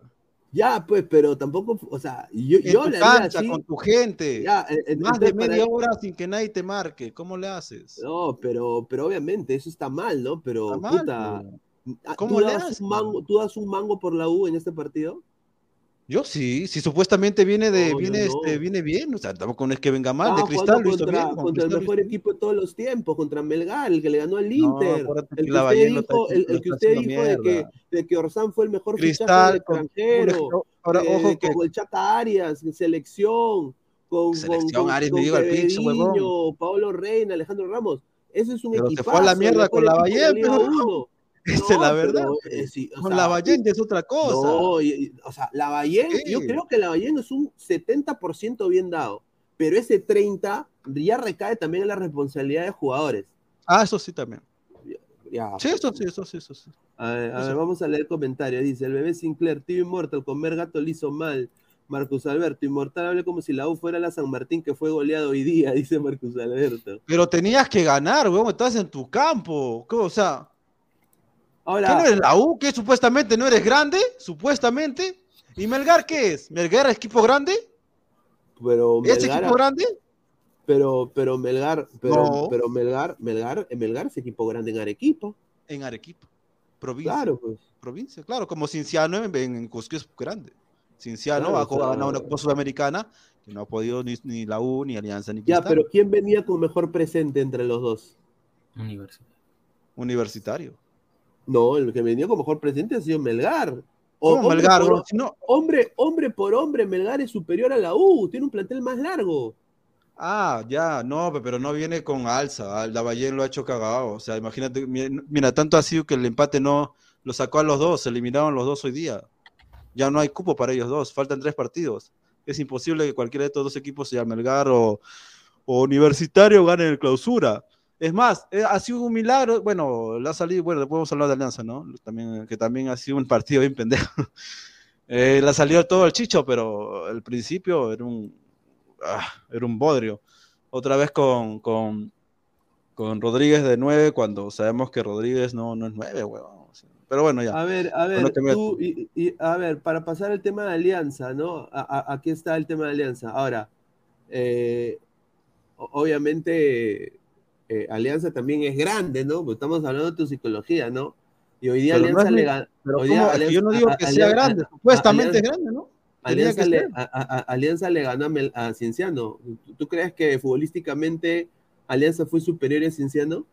Ya, pues, pero tampoco, o sea, yo, En yo tu le haría cancha, así. con tu gente. Ya, eh, eh, Más de para- media hora sin que nadie te marque. ¿Cómo le haces? No, pero, pero obviamente eso está mal, ¿no? Pero, Está mal, puta, ah, ¿Cómo ¿tú le das, haces? un mango, ¿tú das un mango por la U en este partido? Yo sí, si supuestamente viene de, No, viene, no. este, viene bien, o sea, tampoco es que venga mal, de cristal lo hizo contra, bien. con contra el Cristal mejor equipo de todos los tiempos, contra Melgar, el que le ganó al Inter. el que la usted Bayern dijo, el, que usted dijo de que, de que Orsán fue el mejor fichaje Cristal, del con- extranjero. ahora, eh, ojo que con el Chaca Arias, en selección, con, Selección, con, con me digo al pinche, Paolo Reina, Alejandro Ramos. Ese es un Pero se fue a la mierda con la equipo Bayern, pero- uno. esa es la No, verdad. pero, eh, sí, o Con sea, la Bayern es otra cosa. no, y- o sea, la ¿Qué? yo creo que la Bayern es un 70% bien dado, pero ese 30 ya recae también en la responsabilidad de jugadores. Ah, eso sí también. Ya, Sí, eso sí, eso sí, eso sí. A ver, a ver, vamos a leer comentarios. Dice, el bebé Sinclair, tío Inmortal, comer gato le hizo mal. Marcus Alberto, Inmortal hable como si la U fuera la San Martín que fue goleado hoy día, (laughs) dice Marcus Alberto. Pero tenías que ganar, weón, estás en tu campo. ¿Cómo? O sea, ¿qué no eres la U? ¿Qué supuestamente no eres grande? Supuestamente. ¿Y Melgar qué es? ¿Melgar es equipo grande? pero ¿Es equipo grande? pero, pero Melgar, pero, No. pero Melgar, Melgar, Melgar es equipo grande en Arequipa. En Arequipa. Provincia. Claro, pues. Provincia, claro, como Cinciano en, en Cusco es grande. Cinciano Claro, ha ganado una Copa Sudamericana que no ha podido ni, ni la U, ni Alianza, ni Ya, Cristal. pero ¿quién venía con mejor presente entre los dos? Universidad. Universitario. No, el que venía con mejor presente ha sido Melgar. O- ¿Cómo hombre Melgar, por- weón? Si no- hombre, hombre por hombre, Melgar es superior a la U, tiene un plantel más largo. Ah, ya, no, pe- pero no viene con alza. ah, La Bayern lo ha hecho cagado. O sea, imagínate, mi- mira, tanto ha sido que el empate no lo sacó a los dos, se eliminaron los dos hoy día. Ya no hay cupo para ellos dos, faltan tres partidos. Es imposible que cualquiera de estos dos equipos, sea Melgar o, o Universitario, gane el clausura. Es más, eh, ha sido un milagro. Bueno, le ha salido, bueno, después vamos a hablar de Alianza, ¿no? También, que también ha sido un partido bien pendejo. (laughs) Eh, le ha salido todo el chicho, pero al principio era un, ah, era un bodrio. Otra vez con, con, con Rodríguez de 9, cuando sabemos que Rodríguez no, no es 9, huevón. Pero bueno, ya. A ver, a ver, Bueno, que me- tú, y, y- a ver, para pasar al tema de Alianza, ¿no? A- a- aquí está el tema de Alianza. Ahora, eh, obviamente, eh, Alianza también es grande, ¿no? Porque estamos hablando de tu psicología, ¿no? Y hoy día Pero no Alianza es le ganó. Yo no digo que a- sea grande, supuestamente Alianza- es grande, ¿no? Alianza le, a- Alianza le ganó a, Mel- a Cienciano. ¿Tú, tú crees que futbolísticamente Alianza fue superior a Cienciano?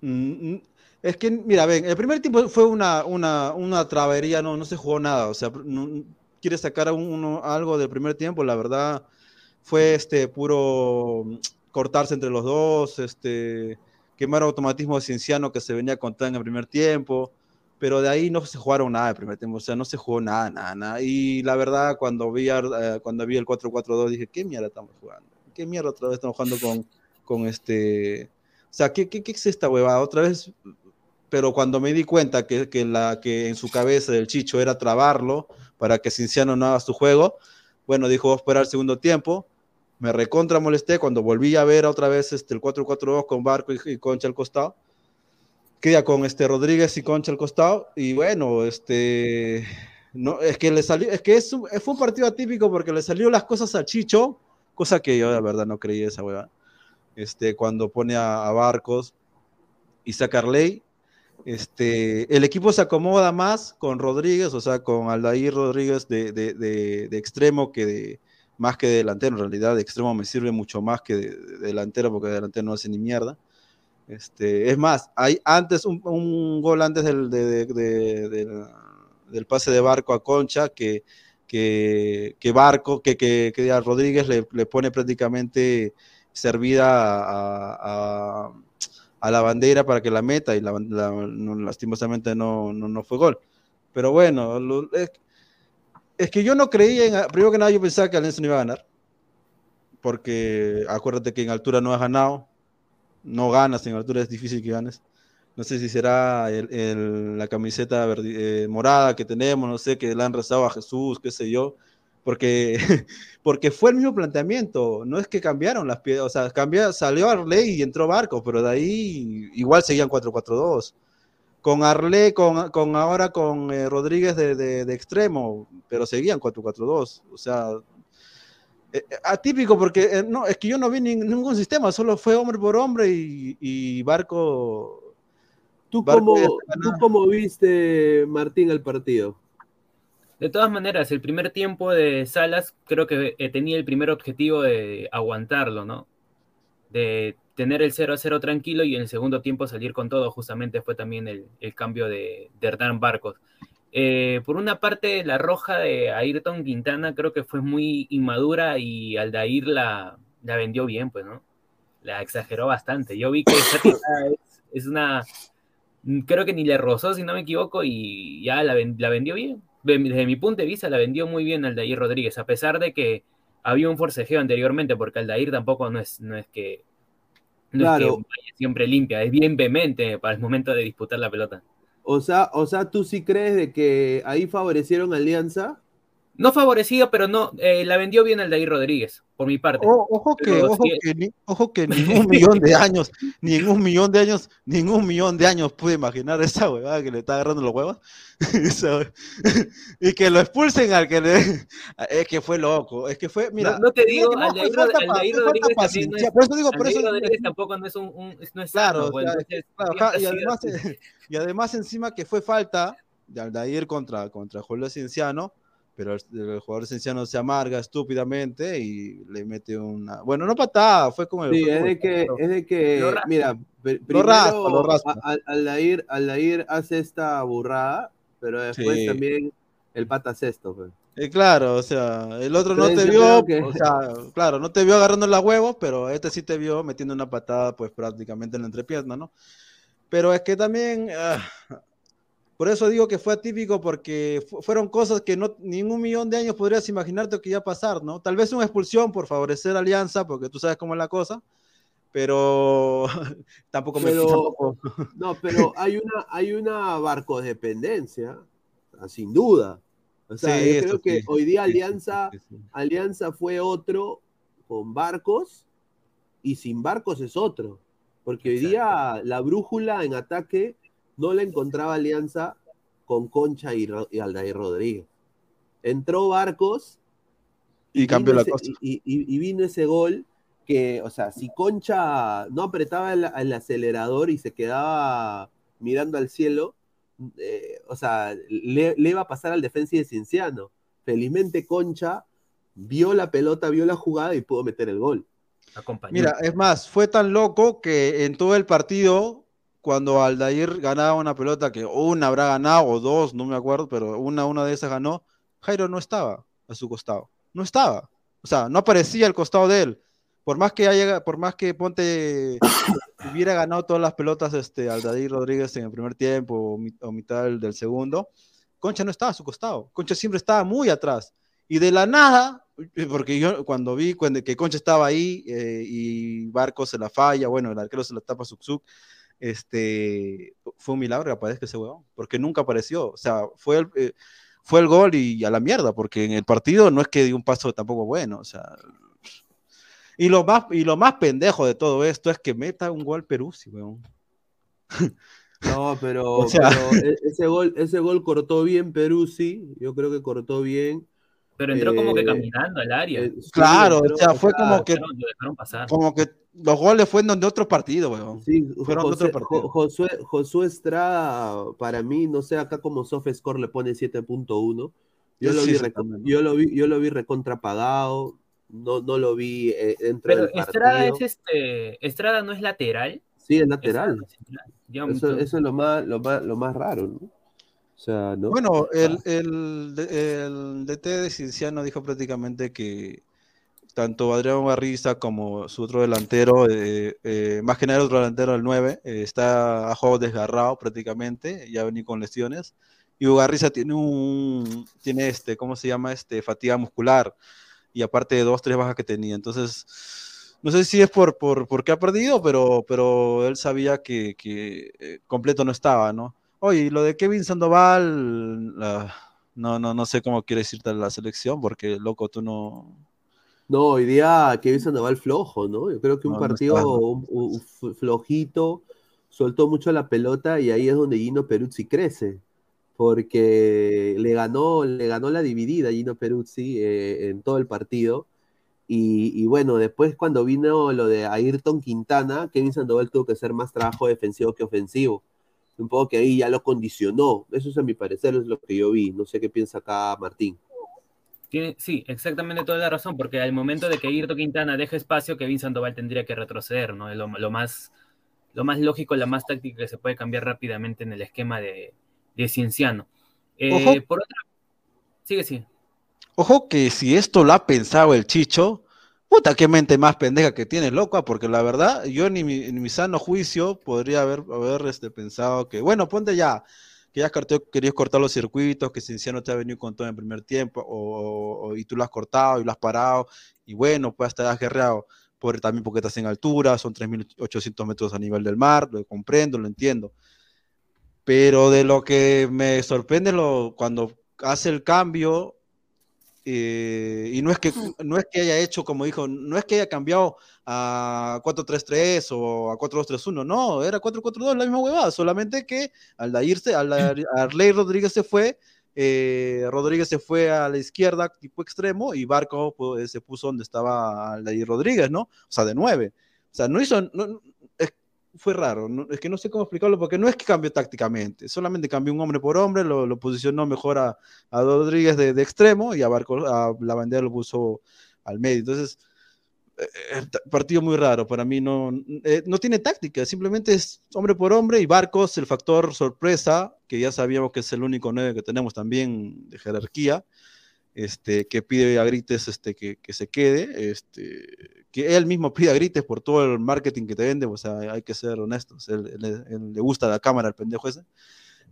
Mm, mm, Es que, mira, ven, el primer tiempo fue una, una, una travería, no, no se jugó nada. O sea, no, quiere sacar uno, algo del primer tiempo, la verdad, fue este puro cortarse entre los dos, este, quemar automatismo de Cienciano que se venía contando en el primer tiempo, pero de ahí no se jugaron nada el primer tiempo, o sea, no se jugó nada, nada, nada. Y la verdad, cuando vi, eh, cuando vi el 4-4-2, dije, ¿qué mierda estamos jugando? ¿Qué mierda otra vez estamos jugando con, con este... O sea, ¿qué, qué, qué es esta huevada? Otra vez pero cuando me di cuenta que, que, la, que en su cabeza el Chicho era trabarlo para que Cinciano no haga su juego, bueno, dijo, voy esperar el segundo tiempo, me recontra molesté cuando volví a ver otra vez este, el 4-4-2 con Barco y, Concha al costado, queda con este Rodríguez y Concha al costado, y bueno, este, no, es que le salió, es que es un, fue un partido atípico porque le salió las cosas al Chicho, cosa que yo de verdad no creí esa hueva, este, cuando pone a, a Barcos y Sacarley, este, el equipo se acomoda más con Rodríguez, o sea, con Aldair Rodríguez de, de, de, de, extremo que de más que de delantero. En realidad, de extremo me sirve mucho más que de, de delantero, porque de delantero no hace ni mierda. Este, es más, hay antes un, gol antes del, de, de, de, del, pase de Barco a Concha que, que, que Barco, que, que, que a Rodríguez le, pone prácticamente servida a, a, la bandera para que la meta y la, la, lastimosamente no, no, no, fue gol. Pero bueno, lo, es, es, que yo no creía, en, primero que nada yo pensaba que Alianza no iba a ganar, porque acuérdate que en altura no has ganado, no ganas en altura, es difícil que ganes. No sé si será el, el, la camiseta eh, morada que tenemos, no sé, que le han rezado a Jesús, qué sé yo, porque, (laughs) porque fue el mismo planteamiento, no es que cambiaron las piedras, o sea, cambió, salió Arley y entró Barco, pero de ahí igual seguían 4-4-2. Con Arley, con, con, ahora con eh, Rodríguez de, de, de, extremo, pero seguían 4-4-2, o sea, eh, atípico porque eh, no, es que yo no vi ni, ningún sistema, solo fue hombre por hombre y, y Barco. ¿Tú, Barco cómo, ¿Tú cómo viste, Martín, el partido? De todas maneras, el primer tiempo de Salas creo que eh, tenía el primer objetivo de aguantarlo, ¿no? De tener el 0 a 0 tranquilo y en el segundo tiempo salir con todo, justamente fue también el, el cambio de, de Hernán Barcos. Eh, por una parte, la roja de Ayrton Quintana creo que fue muy inmadura y Aldair la, la vendió bien, pues, ¿no? La exageró bastante. Yo vi que (laughs) esa es, es, una. Creo que ni le rozó, si no me equivoco, y ya la, la vendió bien. Desde mi punto de vista, la vendió muy bien Aldair Rodríguez, a pesar de que había un forcejeo anteriormente, porque Aldair tampoco no es, no es que. No claro. es que siempre limpia, es bien vehemente para el momento de disputar la pelota. O sea, o sea, ¿tú sí crees de que ahí favorecieron a Alianza? No favorecido, pero no, eh, la vendió bien Aldair Rodríguez, por mi parte. Oh, ojo, que, ojo, si... que, ni, ojo que (laughs) ni un millón de años, ni en un millón de años, ningún millón de años pude imaginar esa huevada que le está agarrando los huevos. (laughs) (laughs) y que lo expulsen al que le. Es que fue loco, es que fue, mira. No, no te digo, no, Aldair, Aldair Rodríguez también no es, por eso digo, por eso Rodríguez tampoco no es un, un no es claro, sano, o sea, entonces, claro y, además, y además encima que fue falta de Aldair contra, contra Julio Cienciano pero el, el, jugador Cienciano se amarga estúpidamente y le mete una. Bueno, no patada, fue como. Sí, fue es, de que, es de que, lo mira, pr lo raspa, lo raspa. Al, Aldair, Aldair hace esta burrada, pero después sí. también el pata hace esto. Pues. Eh, claro, o sea, el otro no te vio, que... o sea, claro, no te vio agarrando la huevo, pero este sí te vio metiendo una patada, pues prácticamente en la entrepierna, ¿no? Pero es que también, uh, por eso digo que fue atípico porque fu fueron cosas que no ningún millón de años podrías imaginarte que iba a pasar, ¿no? Tal vez una expulsión por favorecer a Alianza, porque tú sabes cómo es la cosa, pero (laughs) tampoco pero, me tampoco... (laughs) No, pero hay una hay una barcodependencia, sin duda. O sea, sí, yo creo que sí. hoy día Alianza sí, Alianza fue otro con barcos y sin barcos es otro, porque hoy Exacto. día la brújula en ataque no le encontraba alianza con Concha y, y Aldair Rodríguez. Entró Barcos y, y cambió la ese, cosa. Y, y, vino ese gol que, o sea, si Concha no apretaba el, el acelerador y se quedaba mirando al cielo, eh, o sea, le, le, iba a pasar al defensa de Cienciano. Felizmente Concha vio la pelota, vio la jugada y pudo meter el gol. Acompañó. Mira, es más, fue tan loco que en todo el partido cuando Aldair ganaba una pelota, que una habrá ganado o dos, no me acuerdo, pero una, una de esas ganó, Jairo no estaba a su costado. No estaba. O sea, no aparecía al costado de él. Por más que haya, por más que Ponte (coughs) hubiera ganado todas las pelotas este, Aldair Rodríguez en el primer tiempo o, o mitad del, del, segundo, Concha no estaba a su costado. Concha siempre estaba muy atrás. Y de la nada, porque yo cuando vi cuando, que Concha estaba ahí eh, y Barco se la falla, bueno, el arquero se la tapa Suksuk, este, fue un milagro que aparezca ese huevón, porque nunca apareció, o sea, fue el, eh, fue el gol y a la mierda, porque en el partido no es que dio un paso tampoco bueno, o sea, y lo más, y lo más pendejo de todo esto es que meta un gol Peruzzi, weón. (laughs) No, pero, (laughs) o sea... pero, e, ese, gol, ese gol cortó bien Peruzzi, yo creo que cortó bien. Pero entró eh, como que caminando al área. Eh, claro, entró, o sea, fue como que, como que los goles fueron de otros partidos, weón. Sí, fueron José, de otro partido. Josué, Josué Estrada, para mí, no sé, acá como SoftScore le pone 7.1. Yo, lo, sí, vi, yo, lo vi, yo lo vi recontrapagado, no, no lo vi eh, dentro Pero del Estrada es este, Estrada no es lateral. Sí, es lateral. Eso, eso, es lo más, lo más, lo más raro, ¿no? O sea, ¿no? Bueno, el, el, el DT de Cinciano dijo prácticamente que tanto Adrián Barriza como su otro delantero, eh, eh, más que nada el otro delantero, el 9, eh, está a juego desgarrado prácticamente, ya vení con lesiones. Y Ugarriza tiene un, tiene este, ¿cómo se llama? Este, fatiga muscular. Y aparte de dos, tres bajas que tenía. Entonces, no sé si es por, por, por qué ha perdido, pero, pero él sabía que, que completo no estaba, ¿no? Oye, lo de Kevin Sandoval, no, no, no sé cómo quieres irte a la selección, porque loco, tú no. No, hoy día Kevin Sandoval flojo, ¿no? Yo creo que un partido flojito, soltó mucho la pelota y ahí es donde Gino Peruzzi crece, porque le ganó, le ganó la dividida Gino Peruzzi eh, en todo el partido. Y, y, bueno, después cuando vino lo de Ayrton Quintana, Kevin Sandoval tuvo que hacer más trabajo defensivo que ofensivo un poco que ahí ya lo condicionó. Eso es a mi parecer, es lo que yo vi. No sé qué piensa acá Martín. Tiene, sí, exactamente toda la razón, porque al momento de que Irto Quintana deje espacio, Kevin Sandoval tendría que retroceder, ¿no? Es lo, más, lo más lógico, la más táctica que se puede cambiar rápidamente en el esquema de, de Cienciano. Eh, por otra, sigue, sí. Ojo que si esto lo ha pensado el Chicho, Puta, qué mente más pendeja que tienes, loca, porque la verdad, yo ni mi, en mi sano juicio podría haber, haber este, pensado que, bueno, ponte ya, que ya querías cortar los circuitos, que no te ha venido con todo en primer tiempo, o, y tú lo has cortado y lo has parado, y bueno, pues hasta has guerreado, por, también porque estás en altura, son 3.800 metros a nivel del mar, lo comprendo, lo entiendo. Pero de lo que me sorprende lo, cuando hace el cambio, eh, y no es, que, no es que haya hecho, como dijo, no es que haya cambiado a 4-3-3 o a 4-2-3-1, no, era 4-4-2, la misma huevada, solamente que al irse, al Arley Rodríguez se fue, eh, Rodríguez se fue a la izquierda, tipo extremo, y Barco pues, se puso donde estaba Aldair Rodríguez, ¿no? O sea, de 9. O sea, no hizo, no, fue raro. es que no sé cómo explicarlo porque no es que cambió tácticamente, solamente cambió un hombre por hombre, lo, posicionó mejor a, a Rodríguez de, extremo y a, Barco, a la bandera lo puso al medio. Entonces, eh, eh, partido muy raro. Para mí no, eh, no tiene táctica, simplemente es hombre por hombre y Barcos, el factor sorpresa, que ya sabíamos que es el único 9 que tenemos también de jerarquía. Este, que pide a grites este, que, que se quede, este, que él mismo (laughs) pide a grites por todo el marketing que te vende, o sea, hay que ser honestos, él, le gusta la cámara al pendejo ese.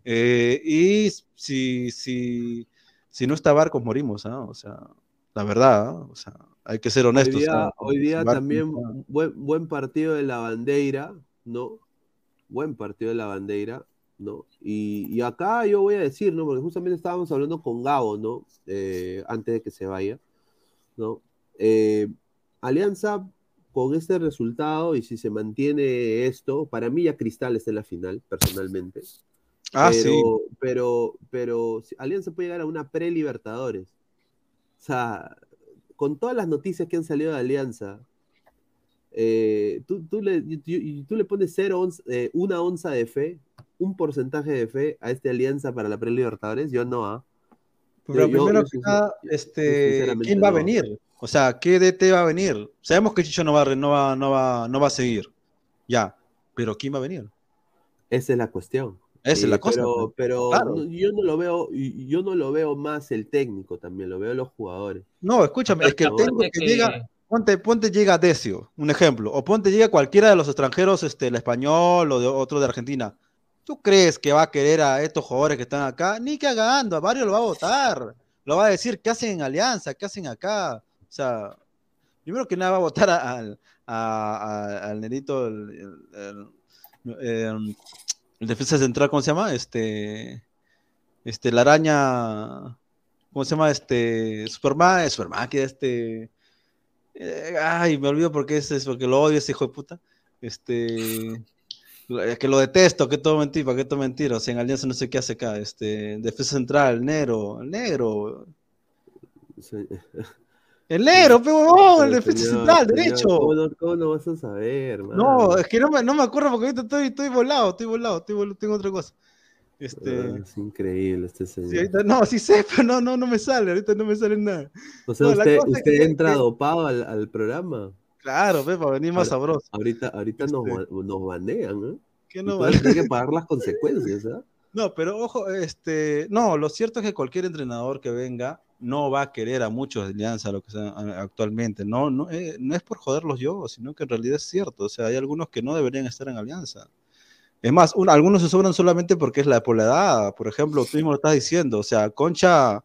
Eh, y si, si, si no está Barcos, morimos, ¿ah? o sea, la verdad, ¿ah? o sea, hay que ser honestos. Hoy día, también buen, buen partido de la bandera, ¿no? Buen partido de la bandera, ¿no? Y, y, acá yo voy a decir, ¿no? Porque justamente estábamos hablando con Gabo, ¿no? Eh, antes de que se vaya, ¿no? Eh, Alianza con este resultado y si se mantiene esto, para mí ya Cristal está en la final, personalmente. Ah, sí. Pero, pero Alianza puede llegar a una pre-Libertadores. O sea, con todas las noticias que han salido de Alianza, eh, tú, le, tú, le, pones cero eh, una onza de fe, un porcentaje de fe a esta alianza para la pre-Libertadores, yo no, ¿ah? Pero primero que nada, este, ¿quién va a venir? O sea, ¿qué DT va a venir? Sabemos que Chicho no va, no va, no va, no va a seguir. Ya. Pero ¿quién va a venir? Esa es la cuestión. Esa es la cosa. Pero, pues. yo no lo veo, yo no lo veo más el técnico también, lo veo los jugadores. No, escúchame, es que el técnico que llega, ponte, ponte llega Decio, un ejemplo, o ponte llega cualquiera de los extranjeros, este, el español o de otro de Argentina. ¿Tú crees que va a querer a estos jugadores que están acá? Ni que hagando, a varios lo va a votar. Lo va a decir, ¿qué hacen en Alianza? ¿Qué hacen acá? O sea, primero que nada va a votar al, al nerito, el, defensa central, ¿cómo se llama? Este, este, la araña, ¿cómo se llama? Este, Superman, Superman, que este, eh, ay, me olvido porque es, es porque lo odio ese hijo de puta. Este, que lo detesto, que todo mentira, que todo mentira, o sea, en Alianza no sé qué hace acá, este, defensa central, negro, el negro. El negro, pero el defensa central, derecho. ¿cómo no, vas a saber, No, es que no me, no me acuerdo porque ahorita estoy, estoy volado, estoy volado, estoy tengo otra cosa. Este... Ah, es increíble este señor. no, sí sé, (laughs) pero no, no, no me sale, ahorita no me sale nada. O sea, usted, usted entra dopado al, al, programa. Claro, ve, para venir más sabroso. Ahorita, ahorita nos, Este. nos banean, ¿eh? ¿Qué no que pagar las consecuencias, ¿ah? (laughs) No, pero ojo, este, no, lo cierto es que cualquier entrenador que venga no va a querer a muchos de Alianza, lo que sea a- actualmente. No, no, eh, no es por joderlos yo, sino que en realidad es cierto. O sea, hay algunos que no deberían estar en Alianza. Es más, un- algunos se sobran solamente porque es la por la edad. Por ejemplo, tú mismo lo estás diciendo. O sea, Concha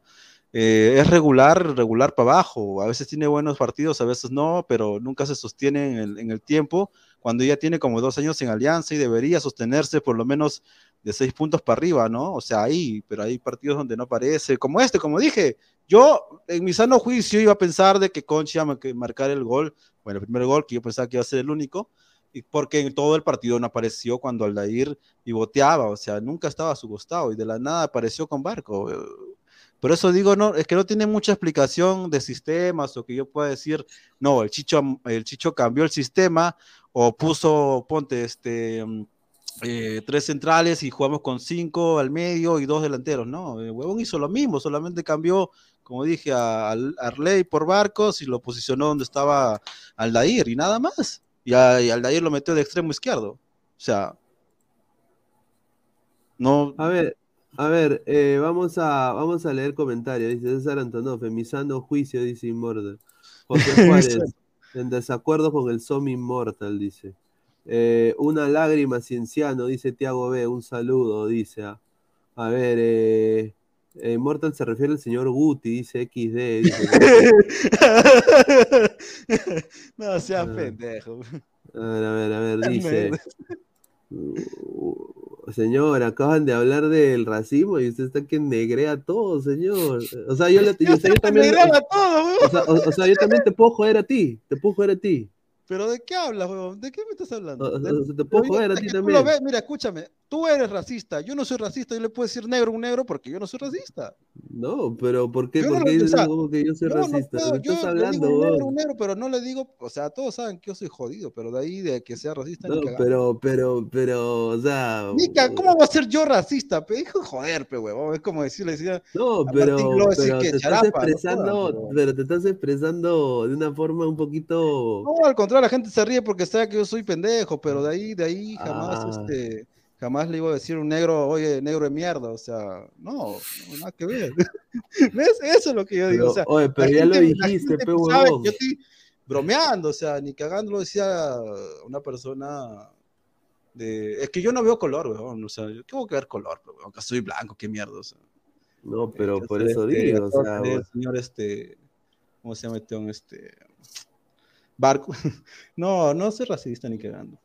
eh, es regular, regular para abajo. A veces tiene buenos partidos, a veces no, pero nunca se sostiene en el, en el tiempo. Cuando ya tiene como dos años en Alianza y debería sostenerse por lo menos de seis puntos para arriba, ¿no? O sea, ahí, pero hay partidos donde no aparece, como este, como dije, yo en mi sano juicio iba a pensar de que Concha marcar el gol, bueno, el primer gol que yo pensaba que iba a ser el único, y porque en todo el partido no apareció cuando Aldair pivoteaba, o sea, nunca estaba a su costado y de la nada apareció con Barco. Por eso digo, no, es que no tiene mucha explicación de sistemas o que yo pueda decir, no, el Chicho, el Chicho cambió el sistema o puso, ponte, este, mm, eh, tres centrales y jugamos con cinco al medio y dos delanteros. No, el huevón hizo lo mismo, solamente cambió, como dije, a, a Arley por Barcos y lo posicionó donde estaba Aldair y nada más. Y, a, y Aldair lo metió de extremo izquierdo. O sea, no. A ver, a ver, eh, vamos a vamos a leer comentarios. Dice César Antonov, en mi sano juicio, dice Immortal. José (laughs) Juárez, en desacuerdo con el Som Immortal, dice. Eh, una lágrima cienciano, dice Tiago B, un saludo, dice. A ver, eh, eh, Immortal se refiere al señor Guti, dice XD. Dice, (laughs) no seas Ah. pendejo. A ver, a ver, a ver, (laughs) dice. Uh, Señor, acaban de hablar del racismo y usted está que negrea todo, señor. O sea, yo, le, yo- también, todo, o sea, o- o sea, yo también te puedo joder a ti, te puedo joder a ti. Pero ¿de qué hablas, huevón? ¿De qué me estás hablando? De- te puedo joder a ti también. lo ves, mira, escúchame, tú eres racista, yo no soy racista, yo le puedo decir negro a un negro porque yo no soy racista. No, pero ¿por qué? Yo no ¿Por lo- qué dices que yo soy Yo no racista? puedo, ¿De qué yo estás le hablando, digo un negro, un negro, pero no le digo, o sea, todos saben que yo soy jodido, pero de ahí de que sea racista No, ni pero, pero, pero, o sea. Mica, ¿cómo va a ser yo racista? Pe? Joder, pe, huevón. Es como decirle, decía, No, pero, pero que te estás charapa, no expresando, pero te estás expresando de una forma un poquito. No, al contrario, la gente se ríe porque sabe que yo soy pendejo, pero de ahí, de ahí jamás, Ah. este, jamás le iba a decir un negro, oye, negro de mierda, o sea, no, no nada que ver. (laughs) ¿Ves? Eso es lo que yo digo, Pero, o sea, oye, pero ya lo gente- dijiste, gente pe sabe que huevón. Yo estoy bromeando, o sea, ni cagando lo decía una persona de... Es que yo no veo color, weón, o sea, yo tengo que ver color, pero weón, que soy blanco, qué mierda, o sea. No, pero por Entonces, eso este, digo, o sea, el señor este, ¿cómo se llama este? Barco. (laughs) No, no soy racista ni cagando.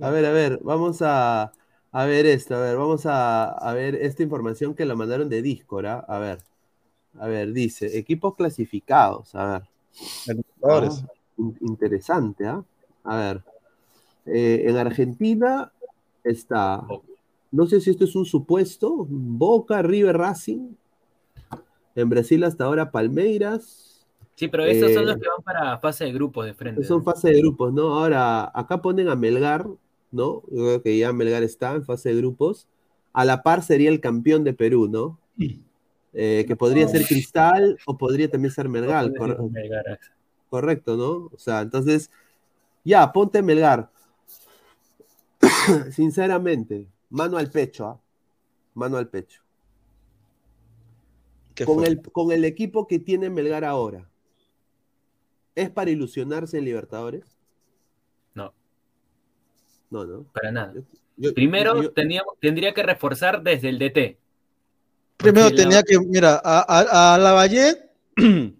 A ver, a ver, vamos a, a ver esto, a ver, vamos a, a ver esta información que la mandaron de Discord, ¿ah? A ver, a ver, dice, equipos clasificados, a ver. Ah, in- interesante, ¿ah? A ver, eh, en Argentina está, no sé si esto es un supuesto, Boca, River Racing. En Brasil hasta ahora Palmeiras. Sí, pero esos son Eh, los que van para fase de grupos de frente. Son ¿no? fase de grupos, ¿no? Ahora, acá ponen a Melgar, ¿no? Yo creo que ya Melgar está en fase de grupos. A la par sería el campeón de Perú, ¿no? (clears throat) Eh, que podría ser Cristal o podría también ser Melgar, cor- Melgar. correcto, ¿no? O sea, entonces, ya, ponte Melgar. (clears throat) Sinceramente, mano al pecho, ¿ah? Mano al pecho. ¿Qué Con el, con el equipo que tiene Melgar ahora, ¿es para ilusionarse en Libertadores? No, No, no. para nada. Yo- Primero yo- teníamos- tendría que reforzar desde el DT. Primero la- tenía que, mira, a, a, a Lavalle, (clears throat)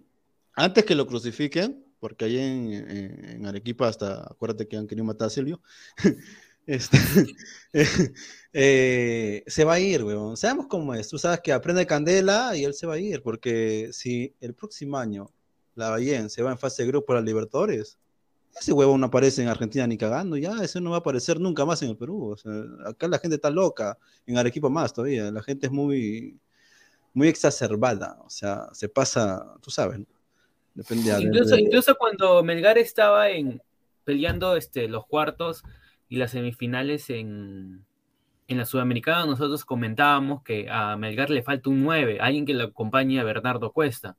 antes que lo crucifiquen, porque ahí en, en- en Arequipa hasta, acuérdate que han querido matar a Silvio, (laughs) este, (laughs) eh, se va a ir, weón. Sabemos cómo es. Tú sabes que aprende candela y él se va a ir, porque si el próximo año Lavallén se va en fase de grupo a las Libertadores, ese huevón no aparece en Argentina ni cagando, ya, ese no va a aparecer nunca más en el Perú. O sea, acá la gente está loca, en Arequipa más todavía, la gente es muy, muy exacerbada, o sea, se pasa, tú sabes, ¿no? Depende de- Incluso, de- incluso cuando Melgar estaba en peleando este, los cuartos y las semifinales en, en la Sudamericana, nosotros comentábamos que a Melgar le falta un 9, alguien que le acompañe a Bernardo Cuesta.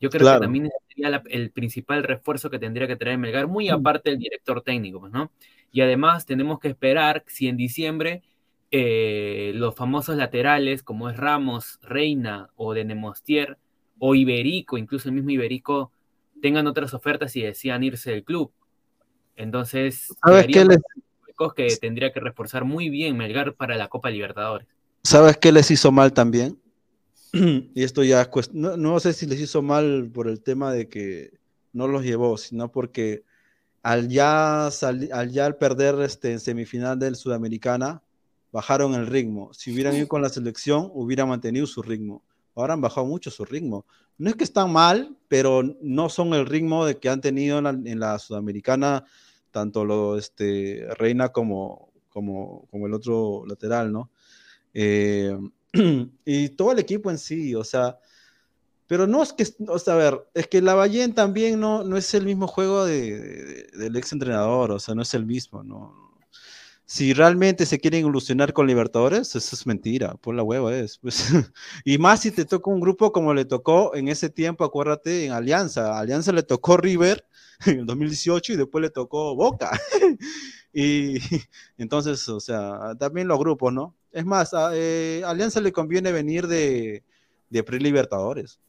Yo creo que también sería el principal refuerzo que tendría que traer Melgar, muy mm. aparte del director técnico, pues, ¿no? Y además tenemos que esperar si en diciembre eh, los famosos laterales, como es Ramos, Reina o de Nemostier, o Iberico, incluso el mismo Iberico, tengan otras ofertas y decían irse del club. Entonces, ¿sabes qué les... que tendría que reforzar muy bien Melgar para la Copa Libertadores. ¿Sabes qué les hizo mal también? (clears throat) y esto ya no, no, sé si les hizo mal por el tema de que no los llevó, sino porque al ya, al ya al perder este, en semifinal del Sudamericana, bajaron el ritmo. Si hubieran ido con la selección, hubieran mantenido su ritmo. Ahora han bajado mucho su ritmo. No es que están mal, pero no son el ritmo de que han tenido en la, Sudamericana, tanto lo, este, Reina como, como, como el otro lateral, ¿no? Eh, (clears throat) y todo el equipo en sí, o sea, pero no es que, o sea, ver, es que la Ballén también no, no es el mismo juego de, del ex entrenador, o sea, no es el mismo, ¿no? Si realmente se quieren ilusionar con Libertadores, eso es mentira, por la hueva es. Pues. (laughs) y más si te toca un grupo como le tocó en ese tiempo, acuérdate, en Alianza. Alianza le tocó River (laughs) en el 2018 y después le tocó Boca. (laughs) y entonces, o sea, también los grupos, ¿no? Es más, a eh, Alianza le conviene venir de, de pre-Libertadores.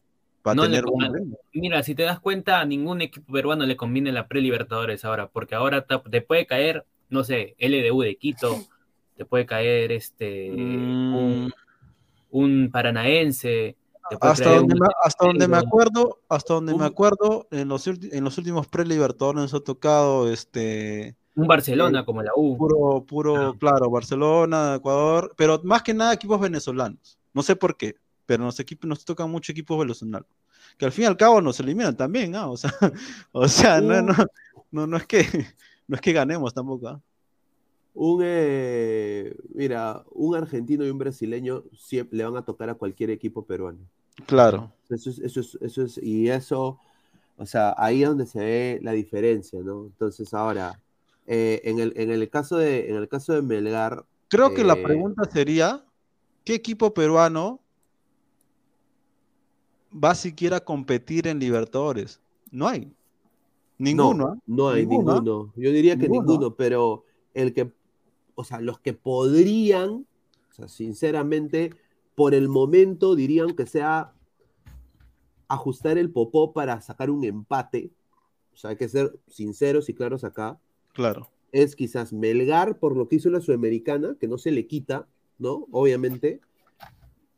Mira, si te das cuenta, a ningún equipo peruano le conviene la pre-Libertadores ahora, porque ahora te puede caer, no sé, LDU de Quito, te puede caer este un, mm. paranaense. Hasta donde, me, hasta donde me acuerdo, hasta donde me acuerdo, en los, en los últimos pre-libertadores nos ha tocado este un Barcelona eh, como la U. Puro, puro, claro, Barcelona, Ecuador, pero más que nada equipos venezolanos. No sé por qué, pero nos, equipos, nos tocan mucho equipos venezolanos. Que al fin y al cabo nos eliminan también, ¿ah? O sea, (laughs) o sea no, no, no, no, es que, (laughs) no es que ganemos tampoco, ¿ah? Un, eh, mira, un argentino y un brasileño siempre, le van a tocar a cualquier equipo peruano. Claro. Eso es, eso es, eso es, y eso, o sea, ahí es donde se ve la diferencia, ¿no? Entonces ahora, eh, en, el, en, el caso de, en el caso de Melgar. Creo que la eh, pregunta sería: ¿qué equipo peruano va siquiera a competir en Libertadores? No hay. Ninguno. No, ¿eh? hay ninguno. Yo diría que ninguno. pero el que, o sea, los que podrían, o sea, sinceramente, por el momento dirían que sea ajustar el popó para sacar un empate. O sea, hay que ser sinceros y claros acá. Claro. Es quizás Melgar por lo que hizo la Sudamericana, que no se le quita, ¿no? Obviamente.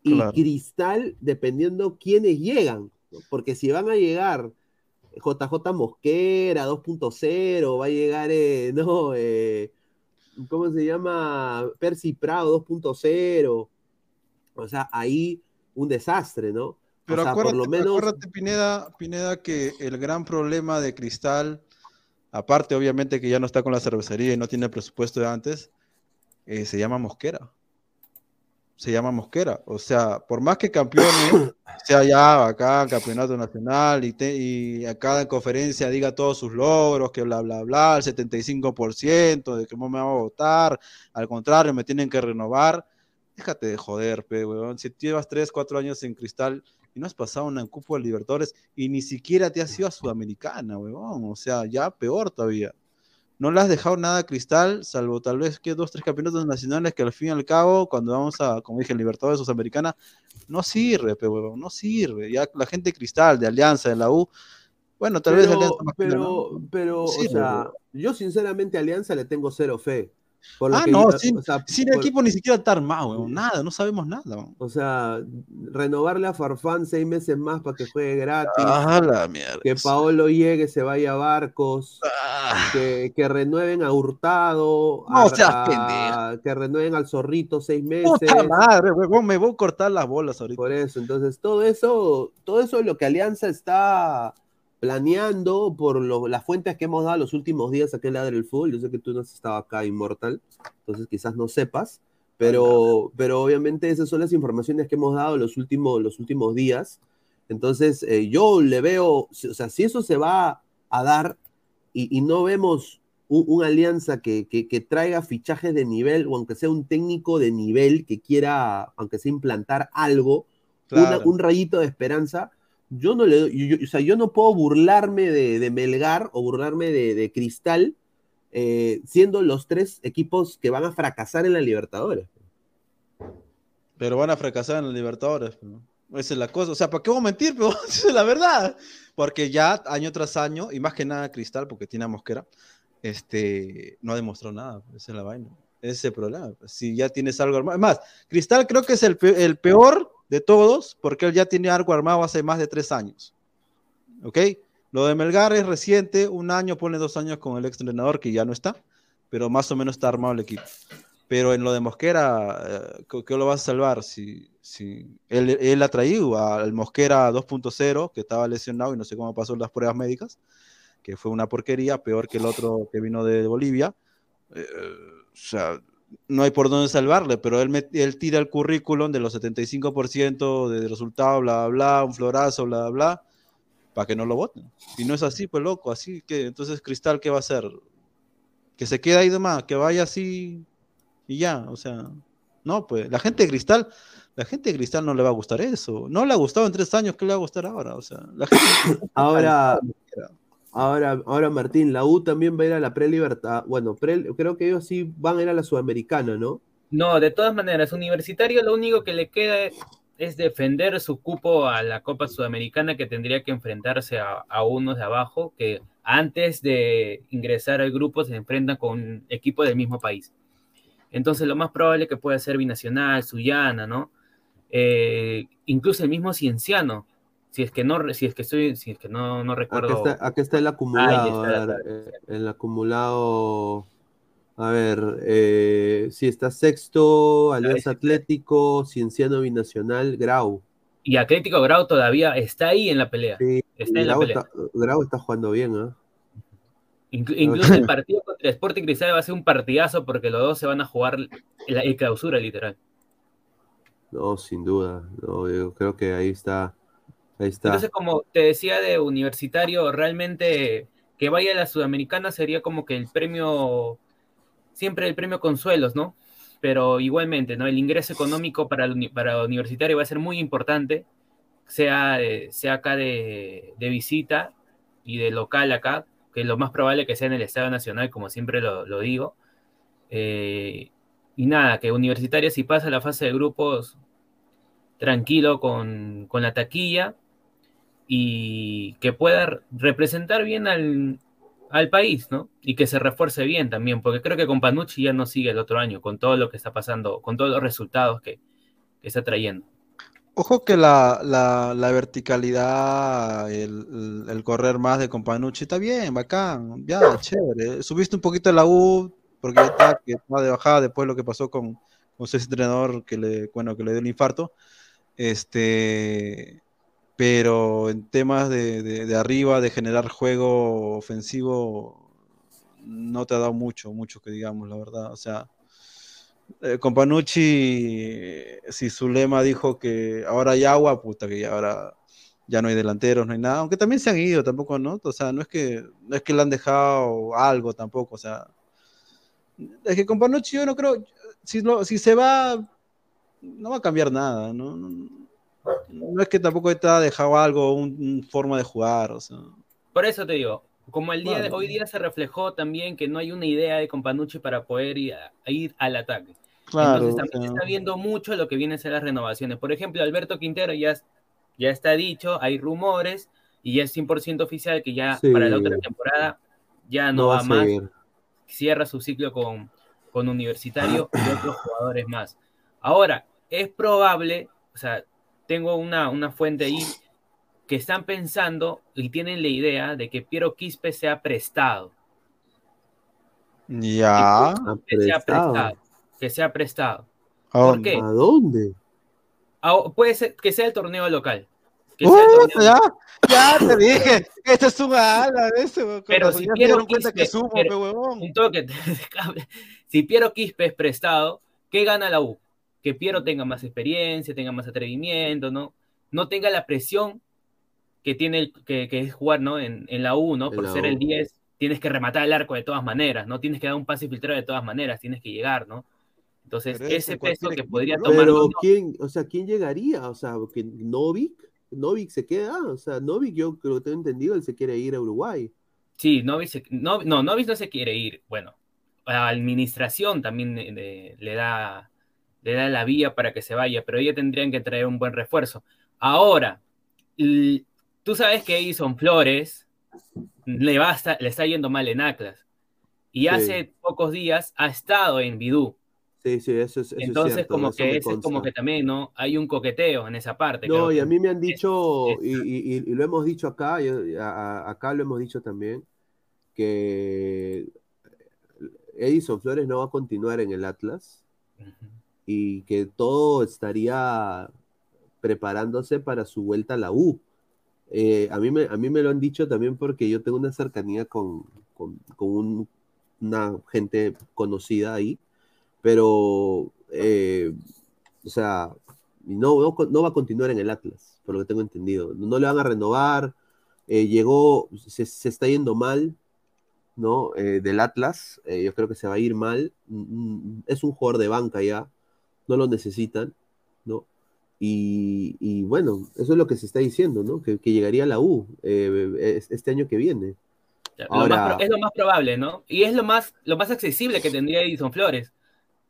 Y Cristal, dependiendo quiénes llegan, porque si van a llegar JJ Mosquera 2.0, va a llegar, eh, (laughs) no, eh, ¿cómo se llama? Percy Prado 2.0. O sea, ahí un desastre, ¿no? Pero por lo menos... acuérdate, Pineda, Pineda, que el gran problema de Cristal Aparte, obviamente, que ya no está con la cervecería y no tiene presupuesto de antes, eh, se llama Mosquera. Se llama Mosquera. O sea, por más que campeone, (coughs) sea ya acá en campeonato nacional y, y acá en conferencia diga todos sus logros, que bla, bla, bla, el 75%, de que no me va a votar, al contrario, me tienen que renovar. Déjate de joder, pe, weón. Si llevas 3, 4 años en cristal, y no has pasado una Cupo de Libertadores y ni siquiera te has ido a Sudamericana, weón. O sea, ya peor todavía. No le has dejado nada a Cristal, salvo tal vez que dos, tres campeonatos nacionales que al fin y al cabo, cuando vamos a, como dije, Libertadores Sudamericana, no sirve, pero no sirve. Ya la gente de Cristal, de Alianza, de la U, bueno, tal vez Alianza más Pero, pero, o sea, yo sinceramente a Alianza le tengo cero fe ah, no, sin, el equipo ni siquiera está armado, nada, no sabemos nada. O sea, renovarle a Farfán seis meses más para que juegue gratis. Ah, la mierda. Que Paolo llegue, se vaya a Barcos. Ah. Que, que, renueven a Hurtado. No a, Que renueven al Zorrito seis meses. Puta madre, me voy a cortar las bolas ahorita. Por eso, entonces, todo eso, todo eso es lo que Alianza está planeando por las fuentes que hemos dado los últimos días aquí en Ladre del Fútbol. Yo sé que tú no has estado acá, Inmortal, entonces quizás no sepas, pero, pero obviamente esas son las informaciones que hemos dado los últimos, los últimos días. Entonces, eh, yo le veo, o sea, si eso se va a dar y, no vemos una alianza que, que, traiga fichajes de nivel, o aunque sea un técnico de nivel que quiera, aunque sea implantar algo, un rayito de esperanza, yo no le yo- o sea, yo no puedo burlarme de, de Melgar o burlarme de, de Cristal, eh, siendo los tres equipos que van a fracasar en la Libertadores. Pero van a fracasar en los Libertadores. ¿no? Esa es la cosa. O sea, ¿para qué vamos a mentir? Pero (laughs) esa es la verdad. Porque ya año tras año, y más que nada Cristal, porque tiene Mosquera, este, no ha demostrado nada. Esa es la vaina. Ese es el problema. Si ya tienes algo armado. Es más, Cristal creo que es el, el peor de todos, porque él ya tiene algo armado hace más de tres años. ¿Ok? Lo de Melgar es reciente, un año, pone dos años con el ex entrenador que ya no está, pero más o menos está armado el equipo. Pero en lo de Mosquera, eh, ¿qué- ¿qué lo vas a salvar? Si, si él, él ha traído al Mosquera 2.0, que estaba lesionado y no sé cómo pasó las pruebas médicas, que fue una porquería, peor que el otro que vino de Bolivia. Eh, o sea, no hay por dónde salvarle, pero él, met- él tira el currículum de los 75% de resultados, bla, bla, bla, un florazo, bla, bla, bla, para que no lo voten. Si no es así, pues loco, así que entonces Cristal, ¿qué va a hacer? Que se quede ahí nomás, que vaya así y ya, o sea, no, pues la gente de Cristal, la gente de Cristal no le va a gustar eso. No le ha gustado en tres años, ¿qué le va a gustar ahora? O sea, la gente... Ahora, ahora, ahora Martín, la U también va a ir a la pre-libertad. Bueno, creo que ellos sí van a ir a la Sudamericana, ¿no? No, de todas maneras, Universitario lo único que le queda es, defender su cupo a la Copa Sudamericana que tendría que enfrentarse a, unos de abajo que antes de ingresar al grupo se enfrentan con equipos del mismo país. Entonces lo más probable es que pueda ser Binacional, Sullana, ¿no? Eh, incluso el mismo Cienciano, si es que no, si es que estoy, si es que no, no Acá recuerdo. está, acá está el acumulado. Está, a ver, eh, el acumulado. A ver, eh, sí, está sexto, Alianza Atlético, Cienciano Binacional, Grau. Y Atlético Grau todavía está ahí en la pelea. Sí, Está en la Grau, pelea. está, Grau está jugando bien, ¿ah? Inclu- incluso el (laughs) partido contra Sporting Cristal va a ser un partidazo porque los dos se van a jugar la el clausura, literal. No, sin duda. No, yo creo que ahí está. Entonces, como te decía de universitario, realmente que vaya a la Sudamericana sería como que el premio, siempre el premio consuelos, ¿no? Pero igualmente, ¿no? El ingreso económico para el para universitario va a ser muy importante, sea, sea acá de, de visita y de local acá, que lo más probable que sea en el Estadio Nacional, como siempre lo, lo digo. Eh, y nada, que Universitario si pasa la fase de grupos tranquilo con, con la taquilla y que pueda representar bien al, al país, ¿no? Y que se refuerce bien también, porque creo que con Panucci ya no sigue el otro año, con todo lo que está pasando, con todos los resultados que, que está trayendo. Ojo que la, la, la verticalidad, el, el- correr más de Companucci está bien, bacán, ya, chévere. Subiste un poquito la U porque ya está, que está de bajada después de lo que pasó con, con ese entrenador que le, bueno, que le dio el infarto. Este, pero en temas de, de- arriba, de generar juego ofensivo, no te ha dado mucho, mucho que digamos, la verdad. O sea, eh, con Panucci, si su lema dijo que ahora hay agua, puta, que ahora ya no hay delanteros, no hay nada, aunque también se han ido, tampoco, ¿no? O sea, no es que, no es que le han dejado algo tampoco, o sea, es que con Panucci yo no creo, si, lo- si se va, no va a cambiar nada, ¿no? No, es que tampoco ha dejado algo, un, un forma de jugar, o sea. Por eso te digo, como el día de Claro. hoy día se reflejó también que no hay una idea de Companucci para poder ir, a- ir al ataque. Claro, Entonces también se está viendo mucho lo que viene a ser las renovaciones. Por ejemplo, Alberto Quintero ya, ya está dicho, hay rumores y ya es 100% oficial que ya Sí. para la otra temporada ya no, No va más. Cierra su ciclo con, con Universitario y otros jugadores más. Ahora, es probable, o sea, tengo una, una fuente ahí que están pensando y tienen la idea de que Piero Quispe sea prestado. Ya. Que sea Prestado. prestado. Que sea prestado. ¿A ¿Por qué? ¿A dónde? Ah, Puede ser que sea el torneo local. Que sea el Uh, torneo- ya, ya te dije, este es un ala de weón. Pero si Piero cuenta que Quispe- sumo, pero- un toque. (laughs) si Piero Quispe es prestado, ¿qué gana la U? Que Piero tenga más experiencia, tenga más atrevimiento, ¿no? No tenga la presión que tiene el- que, que es jugar, ¿no? En, en la U, ¿no? Por la ser U. el 10, tienes que rematar el arco de todas maneras, ¿no? Tienes que dar un pase filtrado de todas maneras, tienes que llegar, ¿no? Entonces, Pero ese peso que podría tomar Pero uno- quién, o sea, ¿quién llegaría? O sea, que Novik, Novik se queda, o sea, Novik yo creo que tengo entendido, él se quiere ir a Uruguay. Sí, Novik se, no, no, Novik no se quiere ir, bueno, la administración también le, da, le da la vía para que se vaya, pero ellos tendrían que traer un buen refuerzo. Ahora, tú sabes que Edison Flores le, va le está yendo mal en Atlas. Y hace pocos días ha estado en Bidú. Sí, sí, eso es. Entonces, como que como que también, ¿no? Hay un coqueteo en esa parte. No, y a mí me han dicho, y, lo hemos dicho acá, acá lo hemos dicho también, que Edison Flores no va a continuar en el Atlas y que todo estaría preparándose para su vuelta a la U. Eh, a, mí me, a mí me lo han dicho también porque yo tengo una cercanía con, una gente conocida ahí, pero, eh, o sea, no, no, va a continuar en el Atlas, por lo que tengo entendido. No le van a renovar, eh, llegó, se, está yendo mal, ¿no? del Atlas, yo creo que se va a ir mal. Mm, mm, es un jugador de banca ya, no lo necesitan, ¿no? Y, bueno, eso es lo que se está diciendo, ¿no? Que, llegaría a la U eh, este año que viene. Ahora... es lo más probable, ¿no? Y es lo más, lo más accesible que tendría Edison Flores.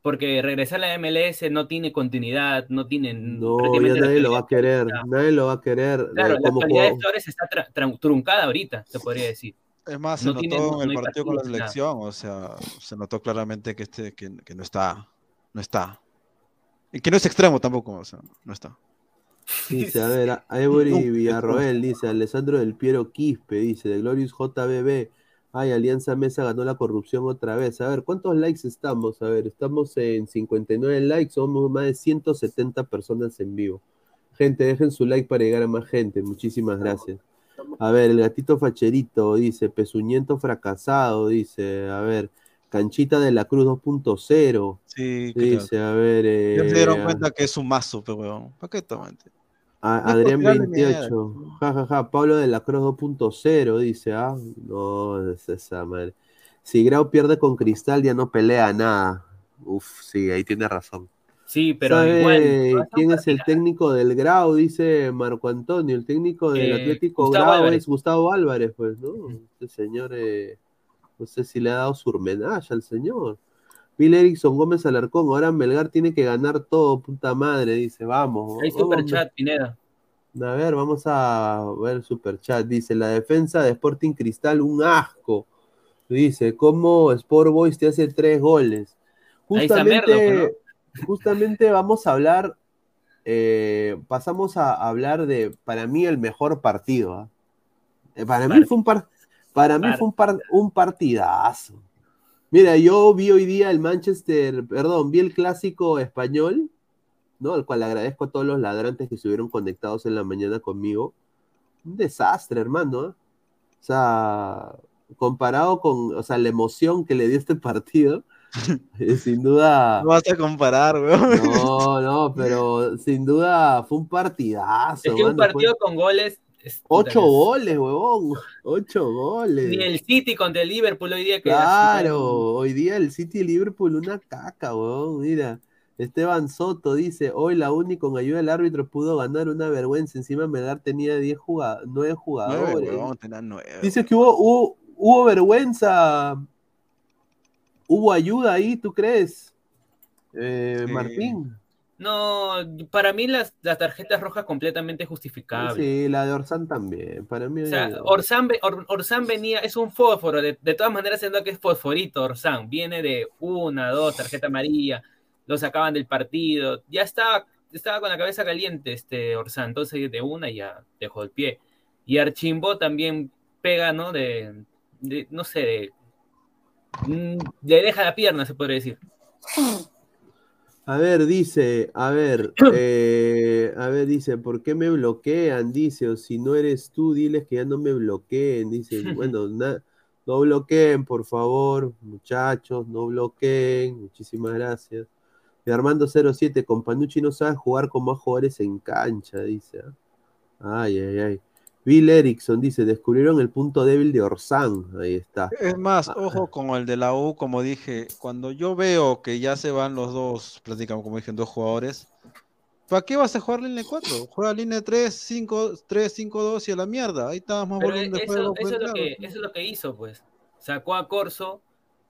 Porque regresar a la MLS no tiene continuidad, no tiene. No, ya nadie lo va a querer, nadie lo va a querer. Claro, la calidad de Flores está truncada ahorita, se podría decir. Es más, se notó en el partido con la selección, o sea, se notó claramente que, este, que, que no está, no está. Que no es extremo tampoco, o sea, no está. Dice, a ver, Ivory Villarroel dice, Alessandro del Piero Quispe, dice, de Glorious JBB, ay, Alianza Mesa ganó la corrupción otra vez. A ver, ¿cuántos likes estamos? A ver, estamos en 59 likes, somos más de 170 personas en vivo. Gente, dejen su like para llegar a más gente, muchísimas gracias. A ver, el gatito facherito dice, pezuñento fracasado, dice, a ver, Canchita de la Cruz 2.0. Sí, Dice, a ver. Eh, ya se dieron cuenta que es un mazo, pero weón. ¿Para qué tomate? Adrián 28. Jajaja. Ja, ja. Pablo de la Cruz 2.0 dice, ah, no, es esa madre. Si Grau pierde con Cristal, ya no pelea nada. Uf, sí, ahí tiene razón. Sí, pero igual, ¿Quién es el técnico del Grau? Dice Marco Antonio. El técnico del eh, Atlético Grau es Gustavo Álvarez, pues, ¿no? Este señor. Eh, no sé si le ha dado su medalla al señor. Bill Erickson Gómez Alarcón, ahora Melgar tiene que ganar todo, puta madre, dice, vamos. Hay superchat, Pineda. A ver, vamos a ver superchat. Dice, la defensa de Sporting Cristal, un asco. Dice, ¿cómo Sport Boys te hace tres goles? Justamente, justamente vamos a hablar, eh, pasamos a hablar de, para mí, el mejor partido. ¿ah? Eh, para mí fue un partido para mí fue un, un partidazo. Mira, yo vi hoy día el Manchester, perdón, vi el clásico español, ¿no? Al cual agradezco a todos los ladrantes que estuvieron conectados en la mañana conmigo. Un desastre, hermano. ¿eh? O sea, comparado con, o sea, la emoción que le dio este partido, (laughs) eh, sin duda. No vas a comparar, güey. No, no, pero sin duda fue un partidazo. Es que un partido con goles Ocho goles, huevón. Ocho goles. Ni el City contra el Liverpool hoy día que Claro, hoy día el City y Liverpool una caca, huevón. Mira. Esteban Soto dice, hoy la UNI con ayuda del árbitro pudo ganar una vergüenza. Encima Melgar tenía diez jugadores, nueve jugadores. Dice que hubo, hubo, vergüenza. Hubo ayuda ahí, ¿tú crees? Eh, Martín. No, para mí las, tarjetas rojas completamente justificables. Sí, la de Orsán también. Para mí. O sea, Orsán, venía, es un fósforo. De, todas maneras, siendo que es fosforito, Orsán. Viene de una, dos, tarjeta amarilla. Lo sacaban del partido. Ya estaba, estaba con la cabeza caliente este Orsán. Entonces, de una ya dejó el pie. Y Archimbo también pega, ¿no? De, no sé, mm, le deja la pierna, se podría decir. (laughs) A ver, dice, a ver, (clears throat) eh, a ver, dice, ¿por qué me bloquean? Dice, o si no eres tú, diles que ya no me bloqueen. Dice, (laughs) bueno, no bloqueen, por favor, muchachos, no bloqueen. Muchísimas gracias. Y Armando07, con Panucci no sabe jugar con más jugadores en cancha, dice. ¿ah? Ay, ay, ay. Bill Erickson dice, descubrieron el punto débil de Orsán. Ahí está. Es más, ah, ojo ah. con el de la U, como dije, cuando yo veo que ya se van los dos, prácticamente como dije, dos jugadores, ¿Para qué vas a jugar línea 4? Juega línea 3, 5, 3, 5, 2 y a la mierda. Ahí estabas más volumen de eso, juego. eso pues, es lo claro. que, eso es lo que hizo, pues. Sacó a Corso,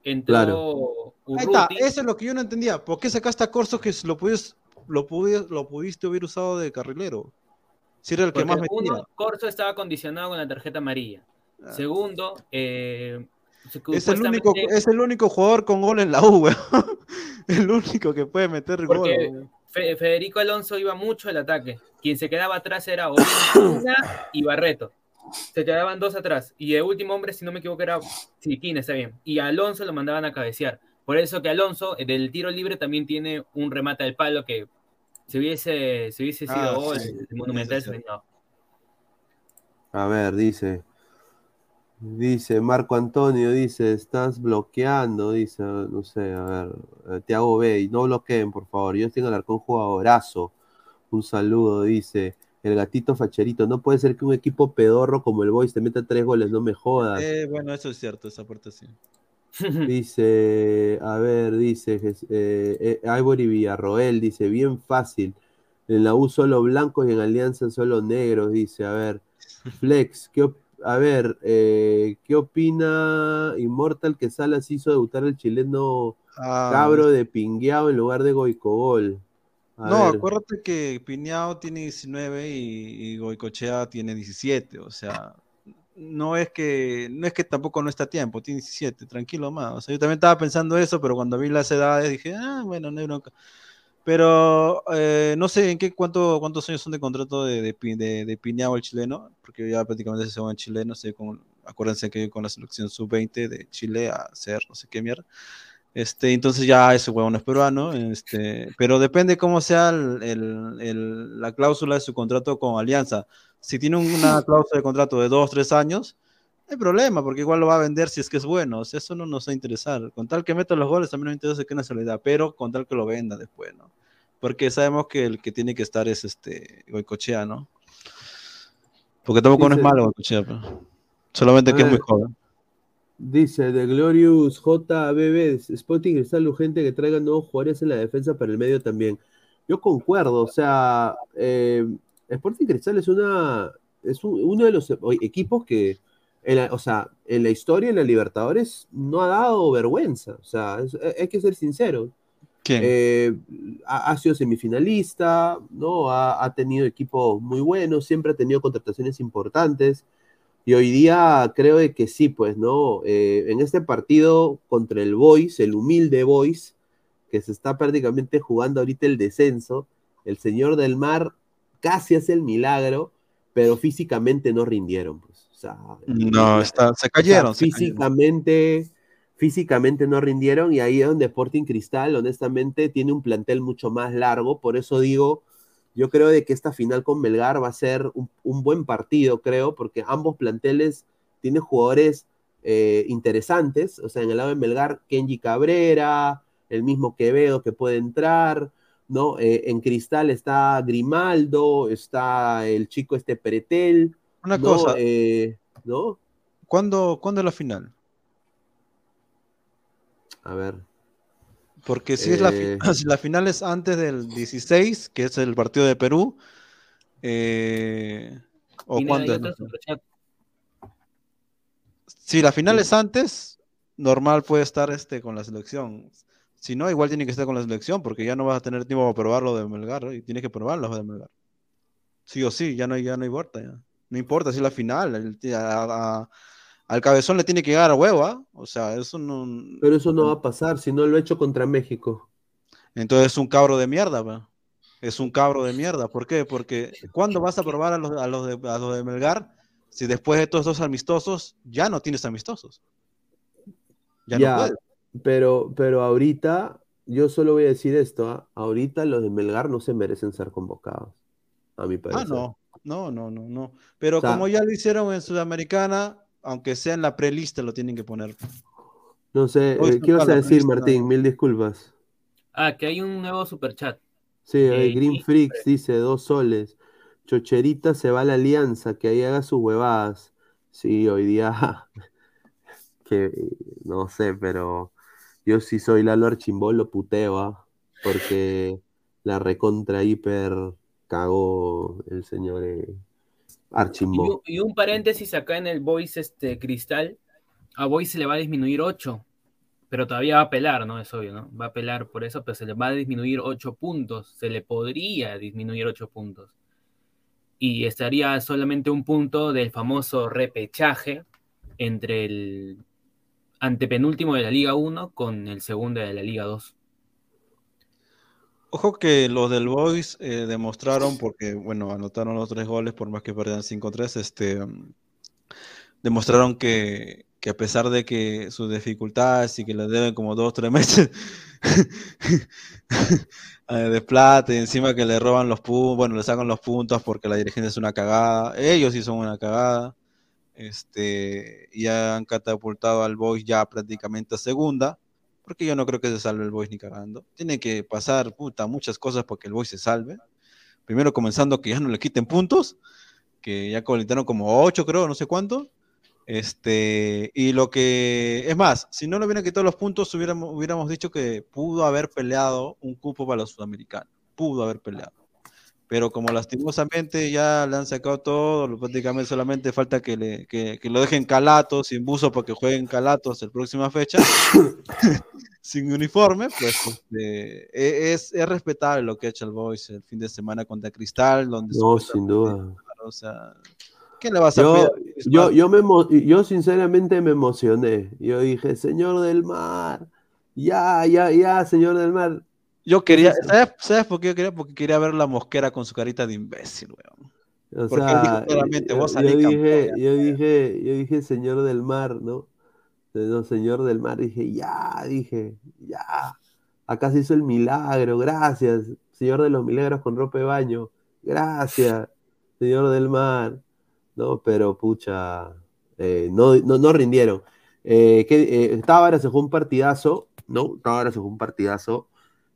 entró Claro. Ahí está, eso es lo que yo no entendía. ¿Por qué sacaste a Corso que lo pudiste, lo, pudiste, lo pudiste haber usado de carrilero? Si era el que porque más metía. uno, Corso estaba condicionado con la tarjeta amarilla. Ah. Segundo, eh, Es el, único, supuestamente- es el único jugador con gol en la U, (laughs) weón. El único que puede meter gol. Porque. Fe- Federico Alonso iba mucho al ataque. Quien se quedaba atrás era Olinda (coughs) y Barreto. Se quedaban dos atrás. Y el último hombre, si no me equivoco, era Siquina, está bien. Y a Alonso lo mandaban a cabecear. Por eso que Alonso, eh, del tiro libre, también tiene un remate al palo que si hubiese, si hubiese sido Ah, gol, sí. el monumental se no. A ver, dice. Dice Marco Antonio, dice, estás bloqueando, dice, no sé, a ver, eh, Tiago B, no bloqueen, por favor. Yo tengo el arcón jugadorazo. Un saludo, dice. El gatito facherito, no puede ser que un equipo pedorro como el Boys te meta tres goles, no me jodas. Eh, bueno, eso es cierto, esa parte sí. (laughs) Dice, a ver, dice eh, eh, Ivory Villarroel, dice, bien fácil. En la U solo blancos y en Alianza solo negros, dice, a ver. Flex, ¿qué a ver, eh, ¿qué opina Immortal que Salas hizo debutar al chileno Ah, cabro de Pingueado en lugar de Goicogol? A No, ver, acuérdate que Piñao tiene 19 y, y Goicochea tiene 17, o sea, no es que no es que tampoco no está a tiempo, tiene 17, tranquilo más. O sea, yo también estaba pensando eso, pero cuando vi las edades dije, ah, bueno, no hay bronca. Pero eh, no sé en qué cuánto, cuántos años son de contrato de, de, de, de Piñao el chileno, porque ya prácticamente se va en chileno, sé, con, acuérdense que con la selección sub-20 de Chile a ser no sé qué mierda. Este, entonces ya ese huevón es peruano, este, pero depende cómo sea el- el- el- la cláusula de su contrato con Alianza. Si tiene una (laughs) cláusula de contrato de dos, tres años, no hay problema, porque igual lo va a vender si es que es bueno. O sea, eso no nos va a interesar. Con tal que meta los goles, también nos interesa que nacionalidad, pero con tal que lo venda después, ¿no? Porque sabemos que el que tiene que estar es este Goicochea, ¿no? Porque tampoco no es malo Goicochea, pero solamente que es muy ver. joven. Dice The Glorious JBB, Sporting Cristal urgente que traigan nuevos jugadores en la defensa para el medio también. Yo concuerdo, o sea, eh, Sporting Cristal es una es un- uno de los equipos que, en la- o sea, en la historia en la Libertadores no ha dado vergüenza, o sea, es- hay que ser sinceros. ¿Quién? Eh, ha, ha sido semifinalista, ¿no? Ha, ha tenido equipos muy buenos, siempre ha tenido contrataciones importantes. Y hoy día creo de que sí, pues, ¿no? Eh, en este partido contra el Boys, el humilde Boys, que se está prácticamente jugando ahorita el descenso, el señor del mar casi hace el milagro, pero físicamente no rindieron, pues. O sea, no, está, se o sea, cayeron. físicamente, físicamente no rindieron y ahí es donde Sporting Cristal, honestamente, tiene un plantel mucho más largo. Por eso digo, yo creo de que esta final con Melgar va a ser un, un buen partido, creo, porque ambos planteles tienen jugadores eh, interesantes. O sea, en el lado de Melgar, Kenji Cabrera, el mismo Quevedo que puede entrar. ¿No? Eh, en Cristal está Grimaldo, está el chico este Peretel. Una ¿no? cosa, Eh, ¿no? ¿cuándo, ¿cuándo es la final? A ver. Porque si, es la, Eh. fi- (clears throat) si la final es antes del 16, que es el partido de Perú, eh, ¿o cuándo es? Si la final Sí. es antes, normal puede estar este con la selección. Si no, igual tiene que estar con la selección, porque ya no vas a tener tiempo para probarlo de Melgar, y tienes que probarlo de Melgar. Sí o sí, ya no, ya no importa. ya. No importa si es la final. el- a- a- al cabezón le tiene que llegar a huevo, ¿ah? O sea, eso no. Pero eso no va a pasar si no lo he hecho contra México. Entonces es un cabro de mierda, pa. Es un cabro de mierda. ¿Por qué? Porque ¿cuándo vas a probar a los, a los, de, a los de Melgar si después de estos dos amistosos ya no tienes amistosos? Ya, Ya, no puedes. Pero, pero ahorita, yo solo voy a decir esto, ¿ah? ahorita los de Melgar no se merecen ser convocados, a mi Ah, parecer. no. No, no, no, no. Pero O sea- como ya lo hicieron en Sudamericana, aunque sea en la prelista, lo tienen que poner. No sé, eh, ¿qué ibas a decir. Martín? Mil disculpas. Ah, que hay un nuevo superchat. Sí, Eh, eh, Green y- Freaks dice dos soles. Chocherita se va a la alianza, que ahí haga sus huevadas. Sí, hoy día, (laughs) que no sé, pero yo sí soy Lalo Archimbol, lo puteo, ¿ah? Porque la recontra hiper cagó el señor eh. Y, un paréntesis acá en el Voice este, Cristal, a Voice se le va a disminuir 8, pero todavía va a pelar, ¿no? Es obvio, ¿no? Va a pelar por eso, pero se le va a disminuir 8 puntos, se le podría disminuir 8 puntos. Y estaría solamente un punto del famoso repechaje entre el antepenúltimo de la Liga 1 con el segundo de la Liga 2. Ojo que los del Boys eh, demostraron, porque bueno, anotaron los tres goles por más que perdieran 5-3, este, demostraron que, que, a pesar de que sus dificultades y que les deben como dos, tres meses (laughs) eh, de plata y encima que le roban los puntos, bueno, le sacan los puntos porque la dirigencia es una cagada, ellos sí son una cagada, este, ya han catapultado al Boys ya prácticamente a segunda, porque yo no creo que se salve el Boys ni cagando. Tiene que pasar puta, muchas cosas para que el Boys se salve. Primero comenzando que ya no le quiten puntos, que ya colitaron como 8 creo, no sé cuánto. Este, y lo que es más, si no le hubieran quitado los puntos, hubiéramos, hubiéramos dicho que pudo haber peleado un cupo para los sudamericanos. Pudo haber peleado pero como lastimosamente ya le han sacado todo, prácticamente solamente falta que, le, que, lo dejen calato, sin buzo, porque jueguen calatos la próxima fecha, (laughs) sin uniforme, pues este, e, es, es, respetable lo que ha hecho el Boys el fin de semana contra Cristal, donde... No, sin duda. O sea, ¿qué le vas a yo, Yo, yo, me, yo sinceramente me emocioné. Yo dije, Señor del Mar, ya, ya, ya, Señor del Mar, yo quería, ¿sabes, por qué yo quería? Porque quería ver la mosquera con su carita de imbécil, weón. O Porque sea, yo, vos yo dije, yo dije, yo dije, señor del mar, ¿no? No, señor del mar, dije, ya, dije, ya. Acá se hizo el milagro, gracias. Señor de los milagros con ropa de baño, gracias, señor del mar. No, pero pucha, eh, no, no, no, rindieron. Eh, que, eh, Tábara se fue un partidazo, ¿no? Tábara se fue un partidazo.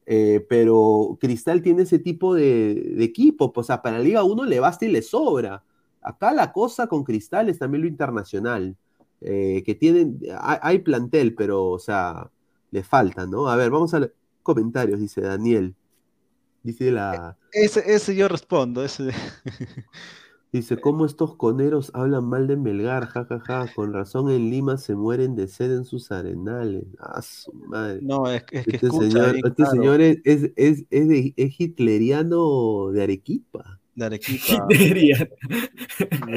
Eh, pero Cristal tiene ese tipo de, equipo, pues, o sea, para la Liga 1 le basta y le sobra. Acá la cosa con Cristal es también lo internacional, eh, que tienen, hay, plantel, pero, o sea, le falta, ¿no? A ver, vamos a los comentarios, dice Daniel. Dice la... E, ese, ese yo respondo, ese... (laughs) Dice, ¿cómo estos coneros hablan mal de Melgar? Ja, ja, ja. Con razón en Lima se mueren de sed en sus arenales. Ah, su madre. No, es, que este señor, este señor es, es, es, es, hitleriano de Arequipa. De Arequipa.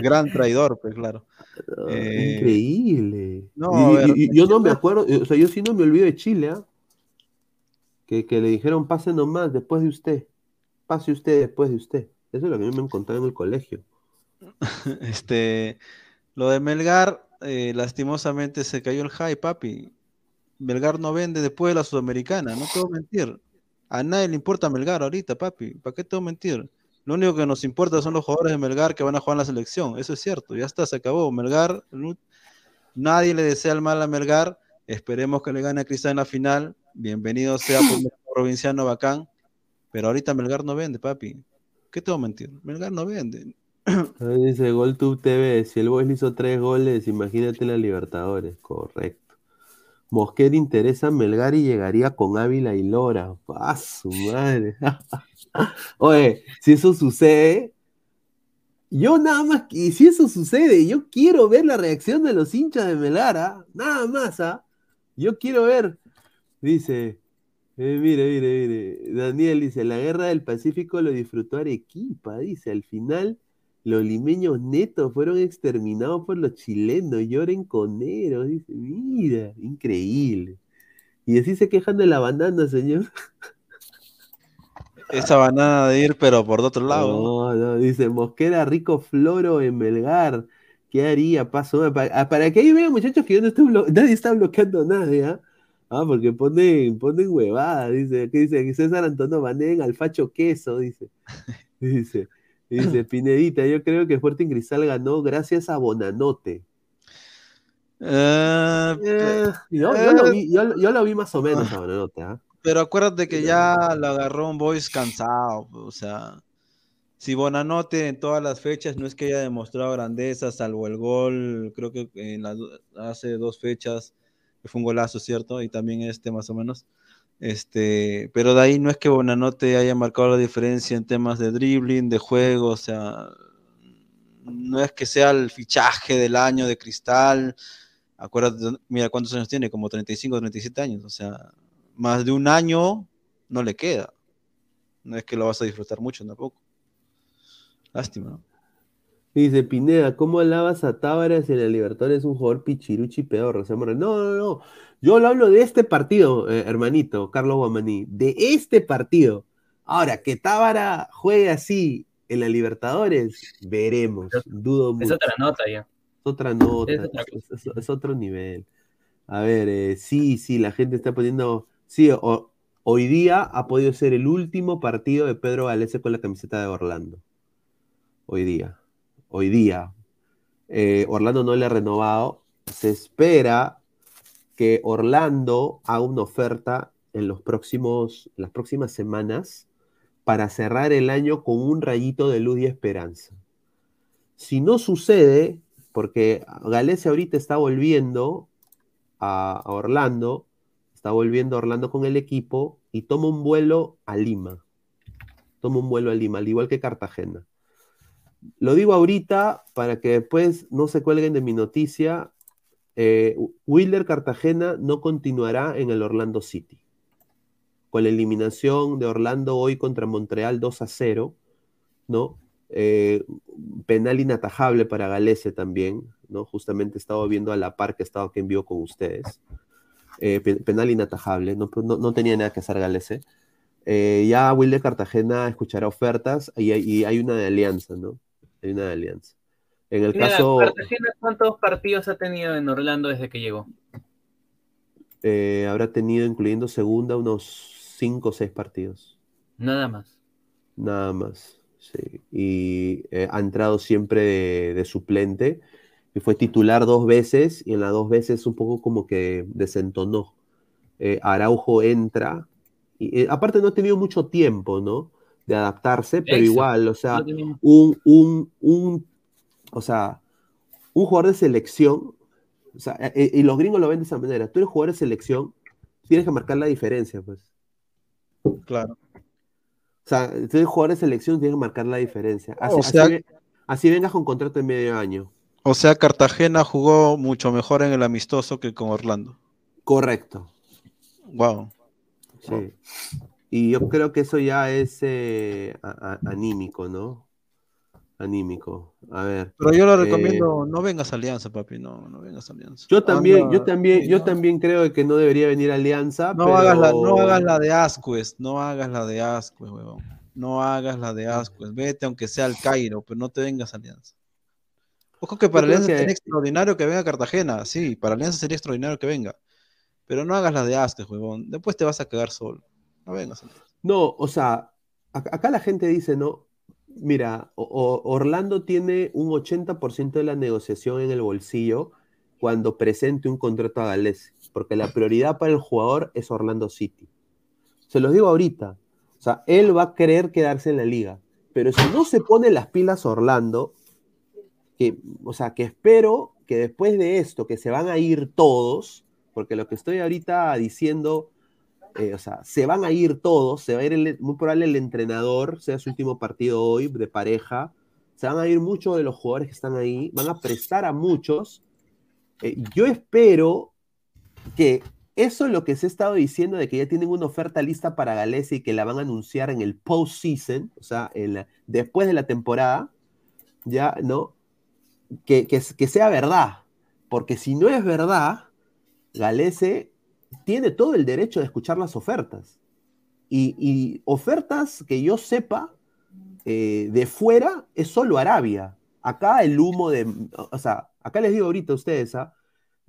gran traidor, pues claro. Eh, increíble. No, yo no me acuerdo, o sea, yo sí no me olvido de Chile, ¿ah? que, que le dijeron, pase nomás después de usted. Pase usted después de usted. Eso es lo que a mí me han contado en el colegio. (laughs) Este, lo de Melgar, eh, lastimosamente se cayó el high, papi. Melgar no vende después de la Sudamericana, no te voy a mentir. A nadie le importa Melgar ahorita, papi. ¿Para qué te voy a mentir? Lo único que nos importa son los jugadores de Melgar que van a jugar en la selección. Eso es cierto, ya está, se acabó. Melgar, nadie le desea el mal a Melgar. Esperemos que le gane a Cristal en la final. Bienvenido sea por (clears throat) provinciano bacán. Pero ahorita Melgar no vende, papi. ¿Qué te voy a mentir? Melgar no vende. (clears throat) Dice GolTube TV, si el Boys hizo tres goles, imagínate la Libertadores, correcto. Mosquera interesa Melgar y llegaría con Ávila y Lora. ¡Ah, su madre! (laughs) Oye, si eso sucede, yo nada más, y si eso sucede, yo quiero ver la reacción de los hinchas de Melgar, ¿ah? nada más, ¿ah? Yo quiero ver, dice, eh, mire, mire, mire, Daniel dice, la guerra del Pacífico lo disfrutó Arequipa, dice, al final los limeños netos fueron exterminados por los chilenos, lloren coneros, dice, mira, increíble. Y así se quejan de la banana, señor. (laughs) Esa banana de ir, pero por otro lado. No, no, dice, Mosquera rico floro en Melgar. ¿Qué haría? Paso, para, para que ahí vean, muchachos, que yo no estoy nadie está bloqueando nada, ¿ah? Ah, porque ponen, ponen huevada, dice, ¿qué dice? César Antonio Banén, alfacho queso, dice. (laughs) Dice. Dice, Pinedita, yo creo que Sporting Cristal ganó gracias a Bonanote. Eh, eh, yo, lo vi, yo, lo vi, más o menos a Bonanote. ¿ah? Pero acuérdate que ya lo agarró un Boys cansado. O sea, si Bonanote en todas las fechas no es que haya demostrado grandeza, salvo el gol, creo que en hace dos fechas, que fue un golazo, ¿cierto? Y también este más o menos. Este, pero de ahí no es que Bonanote haya marcado la diferencia en temas de dribbling, de juego, o sea, no es que sea el fichaje del año de Cristal. Acuérdate, mira cuántos años tiene, como 35, 37 años, o sea, más de un año no le queda. No es que lo vas a disfrutar mucho tampoco. Lástima, ¿no? Dice Pineda, ¿cómo alabas a Tábares en el Libertadores? Es un jugador pichiruchi peor. No, no, no. Yo lo hablo de este partido, eh, hermanito, Carlos Guamaní. De este partido. Ahora, que Tábara juegue así en la Libertadores, veremos. Dudo mucho. Es otra nota ya. Es otra nota. Es, otro nivel. A ver, eh, sí, sí, la gente está poniendo. Sí, hoy día ha podido ser el último partido de Pedro Galese con la camiseta de Orlando. Hoy día hoy día. Eh, Orlando no le ha renovado. Se espera que Orlando haga una oferta en los próximos, las próximas semanas para cerrar el año con un rayito de luz y esperanza. Si no sucede, porque Galese ahorita está volviendo a, a Orlando, está volviendo a Orlando con el equipo y toma un vuelo a Lima. Toma un vuelo a Lima, al igual que Cartagena. Lo digo ahorita para que después no se cuelguen de mi noticia. Eh, Wilder Cartagena no continuará en el Orlando City. Con la eliminación de Orlando hoy contra Montreal 2 a 0, ¿no? Eh, penal inatajable para Galese también, ¿no? Justamente estaba viendo a la par que estaba que envió con ustedes. Eh, penal inatajable, no, no, tenía nada que hacer Galese. ya Wilder Cartagena escuchará ofertas y, y hay una de alianza, ¿no? Hay una alianza. En el caso. ¿Cuántos partidos ha tenido en Orlando desde que llegó? Eh, habrá tenido, incluyendo segunda, unos 5 o 6 partidos. Nada más. Nada más, sí. Y eh, ha entrado siempre de, suplente. Y fue titular dos veces, y en las dos veces un poco como que desentonó. Eh, Araujo entra, y aparte no ha tenido mucho tiempo, ¿no? De adaptarse, pero igual, o sea, un, un, un, o sea, un jugador de selección, o sea, e, e, y, los gringos lo ven de esa manera, tú eres jugador de selección, tienes que marcar la diferencia, pues. Claro. O sea, tú eres jugador de selección, tienes que marcar la diferencia. Así, así, vengas con contrato de medio año. O sea, Cartagena jugó mucho mejor en el amistoso que con Orlando. Correcto. Wow. Sí. Y yo creo que eso ya es eh, anímico, ¿no? Anímico. A ver. Pero yo lo eh, recomiendo, no vengas a Alianza, papi, no, no vengas a Alianza. Yo también, yo también, yo también creo que no debería venir Alianza. No, hagas la, no hagas la de Ascuez, no hagas la de Ascuez, huevón. No hagas la de Ascuez. Vete aunque sea al Cairo, pero no te vengas a Alianza. Ojo que para Alianza sería extraordinario que venga a Cartagena, sí, para Alianza sería extraordinario que venga. Pero no hagas la de Ascuez, huevón. Después te vas a quedar solo. No o sea, acá la gente dice, no, mira, Orlando tiene un 80% de la negociación en el bolsillo cuando presente un contrato a Gales, porque la prioridad para el jugador es Orlando City. Se los digo ahorita, o sea, él va a querer quedarse en la liga, pero si no se pone las pilas Orlando, que, o sea, que espero que después de esto, que se van a ir todos, porque lo que estoy ahorita diciendo eh, o sea, se van a ir todos, se va a ir muy probable el entrenador, sea su último partido hoy de pareja, se van a ir muchos de los jugadores que están ahí, van a prestar a muchos. Eh, yo espero que eso es lo que se ha estado diciendo de que ya tienen una oferta lista para Galese y que la van a anunciar en el postseason, o sea, después de la temporada, ya, ¿no? Que, que, que sea verdad, porque si no es verdad, Galese tiene todo el derecho de escuchar las ofertas. Y, ofertas que yo sepa eh, de fuera es solo Arabia. Acá el humo de... O sea, acá les digo ahorita a ustedes, ¿ah?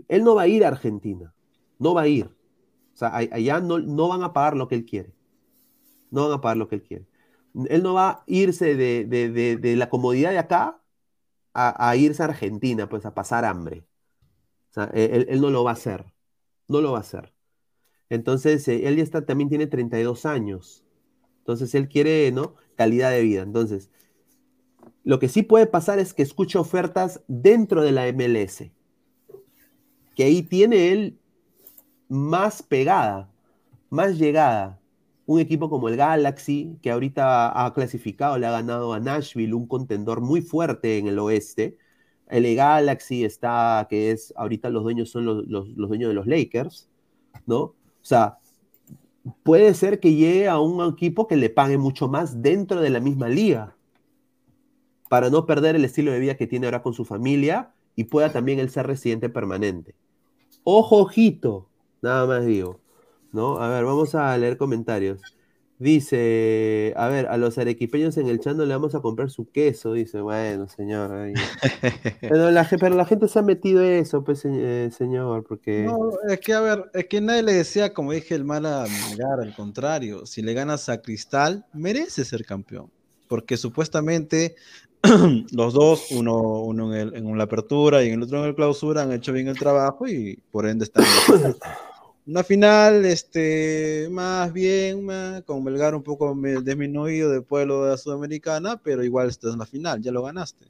él no va a ir a Argentina. No va a ir. O sea, allá no, no van a pagar lo que él quiere. No van a pagar lo que él quiere. Él no va a irse de, la comodidad de acá a, irse a Argentina, pues a pasar hambre. Él no lo va a hacer. No lo va a hacer. Entonces, eh, él ya está, también tiene 32 años. Entonces, él quiere, ¿no? Calidad de vida. Entonces, lo que sí puede pasar es que escuche ofertas dentro de la MLS. Que ahí tiene él más pegada. más llegada. Un equipo como el Galaxy, que ahorita ha clasificado, le ha ganado a Nashville, un contendor muy fuerte en el oeste. El Galaxy está, que es, ahorita los dueños son los, los, los dueños de los Lakers, ¿no? O sea, puede ser que llegue a un equipo que le pague mucho más dentro de la misma liga, para no perder el estilo de vida que tiene ahora con su familia y pueda también él ser residente permanente. Ojo, ojito, nada más digo. ¿No? A ver, vamos a leer comentarios. Dice, a ver, a los arequipeños en el chando le vamos a comprar su queso. Dice, bueno, señor. pero, la, gente se ha metido eso, pues, eh, señor, porque. No, es que, a ver, es que nadie le decía, como dije, el mal a Melgar, al contrario. Si le ganas a Cristal, merece ser campeón. Porque supuestamente (clears throat) los dos, uno, uno en, en, la apertura y en el otro en la clausura, han hecho bien el trabajo y por ende están. (coughs) Una final, este, más bien, con Belgar un poco disminuido después de de la Sudamericana, pero igual estás en la final, ya lo ganaste.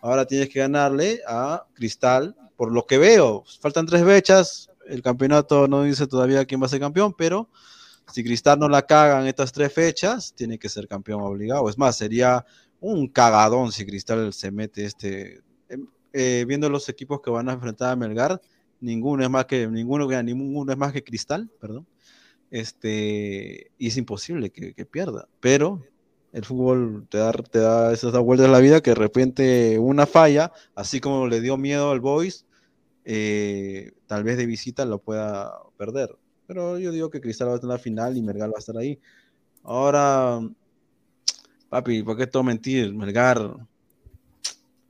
Ahora tienes que ganarle a Cristal, por lo que veo. Faltan tres fechas, el campeonato no dice todavía quién va a ser campeón, pero si Cristal no la caga en estas tres fechas, tiene que ser campeón obligado. Es más, sería un cagadón si Cristal se mete este. Em, eh, viendo los equipos que van a enfrentar a Melgar, ninguno es más que ninguno, ninguno es más que Cristal, perdón. Este, y es imposible que, pierda, pero el fútbol te da, te da esas vueltas de la vida que de repente una falla, así como le dio miedo al Boys, eh, tal vez de visita lo pueda perder. Pero yo digo que Cristal va a estar en la final y Melgar va a estar ahí. Ahora, papi, ¿por qué todo mentir? Melgar,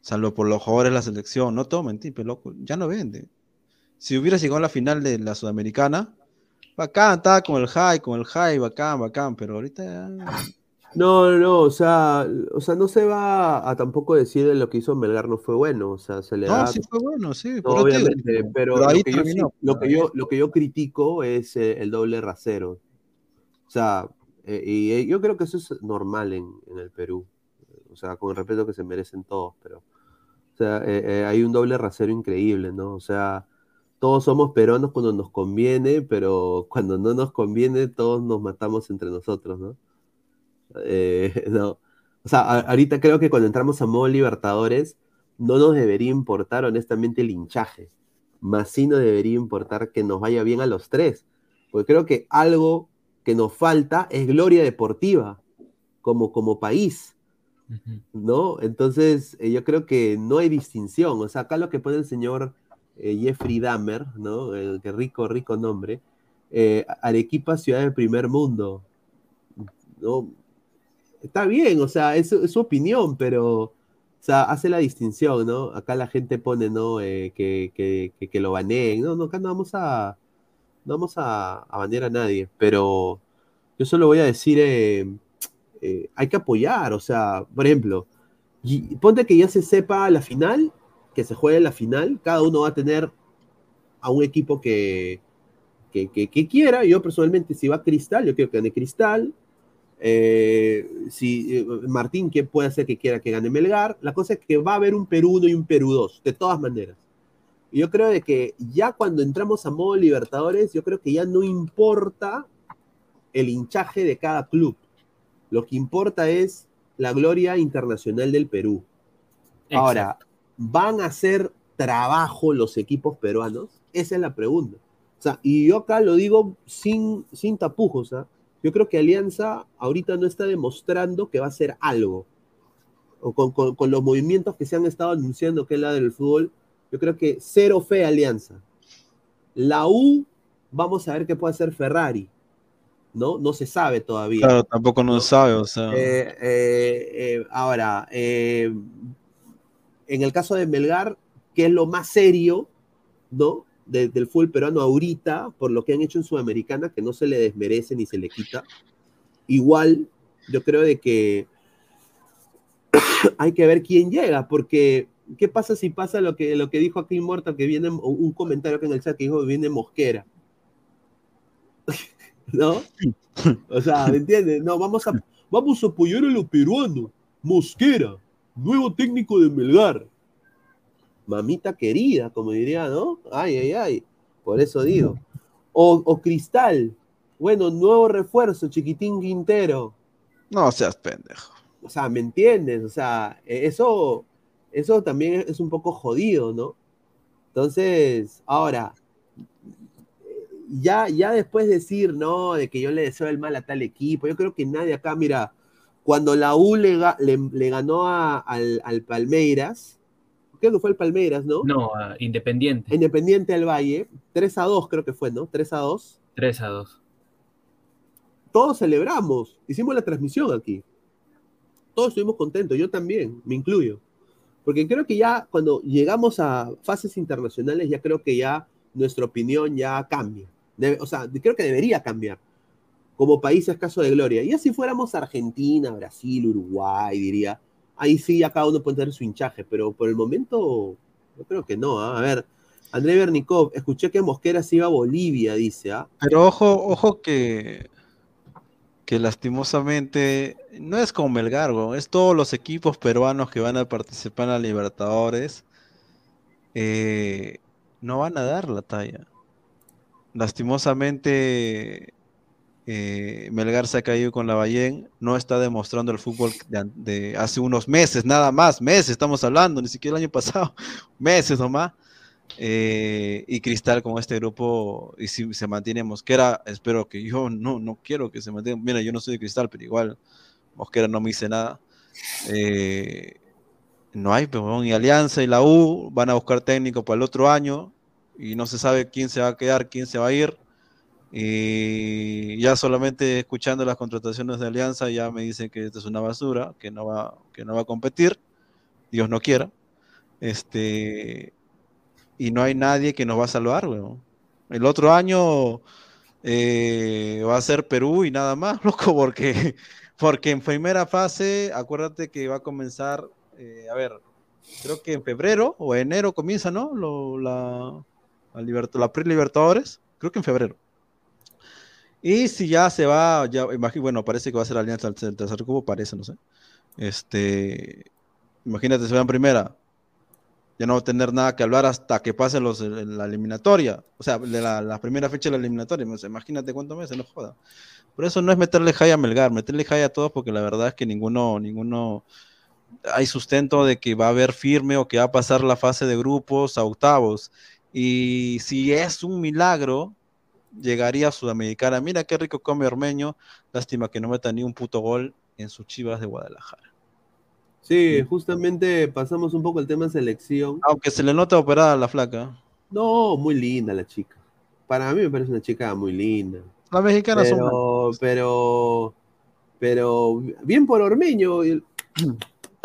salvo por los jugadores de la selección, no todo mentir, pero loco, ya no vende si hubiera llegado a la final de la Sudamericana, bacán, estaba con el high, con el high, bacán, bacán, pero ahorita No, no, o sea, o sea, no se va a tampoco decir de lo que hizo Melgar no fue bueno, o sea, se le da... No, sí fue bueno, sí, obviamente, pero, lo, que yo, lo, que yo, lo que yo critico es eh, el doble rasero. O sea, eh, y eh, yo creo que eso es normal en, en, el Perú, o sea, con el respeto que se merecen todos, pero, o sea, hay un doble rasero increíble, ¿no? O sea, todos somos peruanos cuando nos conviene, pero cuando no nos conviene, todos nos matamos entre nosotros, ¿no? Eh, (laughs) no. O sea, ahorita creo que cuando entramos a modo Libertadores, no nos debería importar honestamente el hinchaje, más sí nos debería importar que nos vaya bien a los tres, porque creo que algo que nos falta es gloria deportiva como, como país, ¿no? Entonces, eh, yo creo que no hay distinción, o sea, acá lo que pone el señor eh, Jeffrey Dahmer, ¿no? Que rico, rico nombre. Eh, Arequipa, ciudad del primer mundo. ¿no? Está bien, o sea, es, su opinión, pero o sea, hace la distinción, ¿no? Acá la gente pone, ¿no? Eh, que, que, que, lo baneen. No, no, acá no vamos a. No vamos a, a banear a nadie, pero yo solo voy a decir. hay que apoyar, o sea, por ejemplo, ponte que ya se sepa la final que se juegue la final, cada uno va a tener a un equipo que, que, quiera. Yo personalmente, si va Cristal, yo quiero que gane Cristal. Eh, si eh, Martín, que puede hacer que quiera que gane Melgar. La cosa es que va a haber un Perú 1 y un Perú 2, de todas maneras. Yo creo de que ya cuando entramos a modo Libertadores, yo creo que ya no importa el hinchaje de cada club. Lo que importa es la gloria internacional del Perú. Ahora, ¿van a hacer trabajo los equipos peruanos? Esa es la pregunta. O sea, y yo acá lo digo sin, sin tapujos. ¿ah? Yo creo que Alianza ahorita no está demostrando que va a hacer algo. O con, los movimientos que se han estado anunciando que es la del fútbol, yo creo que cero fe Alianza. La U, vamos a ver qué puede hacer Ferrari. ¿no? No se sabe todavía. Claro, tampoco no, se sabe, o sea. Eh, eh, eh, ahora, en el caso de Melgar, que es lo más serio, ¿no? del fútbol peruano ahorita, por lo que han hecho en Sudamericana, que no se le desmerece ni se le quita. Igual, yo creo de que (coughs) hay que ver quién llega, porque ¿qué pasa si pasa lo que, lo que dijo aquí Mortal, que viene un comentario que en el chat que dijo que viene Mosquera? (laughs) ¿No? O sea, ¿me entiendes? No, vamos a, vamos a apoyar a los peruanos. Mosquera nuevo técnico de Melgar. Mamita querida, como diría, ¿no? Ay, ay, ay. Por eso digo. O, Cristal, Bueno, nuevo refuerzo, chiquitín Quintero. No seas pendejo. O sea, ¿me entiendes? O sea, e, eso, eso también es un poco jodido, ¿no? Entonces, ahora, ya, ya después decir, no, de que yo le deseo el mal a tal equipo, yo creo que nadie acá, mira, cuando la U le, le, ganó al, al, Palmeiras, creo que fue el Palmeiras, ¿no? No, Independiente. Independiente del Valle, 3 a 2 creo que fue, ¿no? 3 a 2. 3 a 2. Todos celebramos, hicimos la transmisión aquí. Todos estuvimos contentos, yo también, me incluyo. Porque creo que ya cuando llegamos a fases internacionales, ya creo que ya nuestra opinión ya cambia. o sea, creo que debería cambiar. Como país es caso de gloria. Y así fuéramos Argentina, Brasil, Uruguay, diría. Ahí sí, ya cada uno puede tener su hinchaje, pero por el momento, yo creo que no. ¿ah? A ver, André Bernikov, escuché que Mosquera se iba a Bolivia, dice. ¿ah? Pero ojo, ojo que que lastimosamente no es como Melgar, es todos los equipos peruanos que van a participar en la Libertadores eh, no van a dar la talla. Lastimosamente eh, Melgar se ha caído con la Ballén, no está demostrando el fútbol de, hace unos meses, nada más, meses estamos hablando, ni siquiera el año (laughs) pasado, meses nomás. Eh, y Cristal con este grupo, y si se mantiene Mosquera, espero que yo no, no quiero que se mantenga. Mira, yo no soy de Cristal, pero igual Mosquera no me dice nada. Eh, no hay, pero y Alianza y la U van a buscar técnico para el otro año y no se sabe quién se va a quedar, quién se va a ir. Y ya solamente escuchando las contrataciones de Alianza ya me dicen que esto es una basura, que no va, que no va a competir. Dios no quiera. Este, y no hay nadie que nos va a salvar, weón. El otro año eh, va a ser Perú y nada más, (laughs) loco, porque, porque en primera fase, acuérdate que va a comenzar, eh, a ver, creo que en febrero o enero comienza, ¿no? la, la, la pre-Libertadores, creo que en febrero. Y si ya se va, ya imagino, bueno, parece que va a ser Alianza el tercer cubo, parece, no sé. Este, imagínate, se va en primera, ya no va a tener nada que hablar hasta que pase los, la eliminatoria, o sea, de la, primera fecha de la eliminatoria, imagínate cuántos meses, no joda. Por eso no es meterle jaya a Melgar, meterle jaya a todos porque la verdad es que ninguno, ninguno, hay sustento de que va a haber firme o que va a pasar la fase de grupos a octavos. Y si es un milagro, llegaría a Sudamericana. Mira qué rico come Ormeño, lástima que no meta ni un puto gol en sus chivas de Guadalajara. Sí, justamente pasamos un poco el tema selección. Aunque se le nota operada la flaca. No, muy linda la chica. Para mí me parece una chica muy linda. Las mexicanas pero, son. Pero, pero, bien por Ormeño.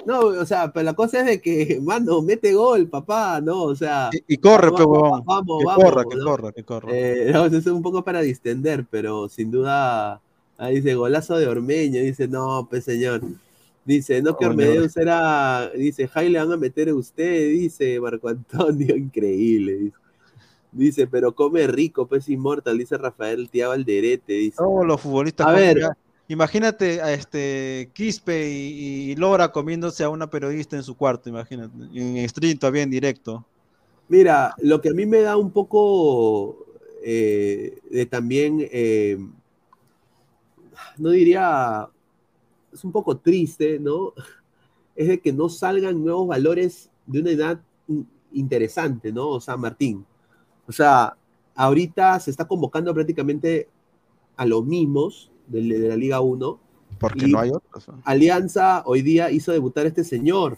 No, o sea, pero la cosa es de que, (laughs) mano, mete gol, papá, ¿no? O sea. Y, corre, pero vamos, vamos, que corra, que corra, que corra. Eh, (laughs) no, es un poco para distender, pero sin duda. Ahí dice golazo de Ormeño, dice, no, pues señor. Dice, no que Ormedeus era, dice, Jai le van a meter a usted, dice Marco Antonio, (laughs) increíble, dice. pero come rico, pues inmortal, dice Rafael Tía Valderete, dice. Todos los futbolistas. A ver, imagínate a este Quispe y, Lora comiéndose a una periodista en su cuarto, imagínate, en stream todavía en directo. Mira, lo que a mí me da un poco eh, de también, eh, no diría es un poco triste, ¿no? (laughs) Es de que no salgan nuevos valores de una edad interesante, ¿no? O sea, Martín. O sea, ahorita se está convocando prácticamente a los mismos de, la Liga 1. Porque no hay otros. Alianza hoy día hizo debutar a este señor,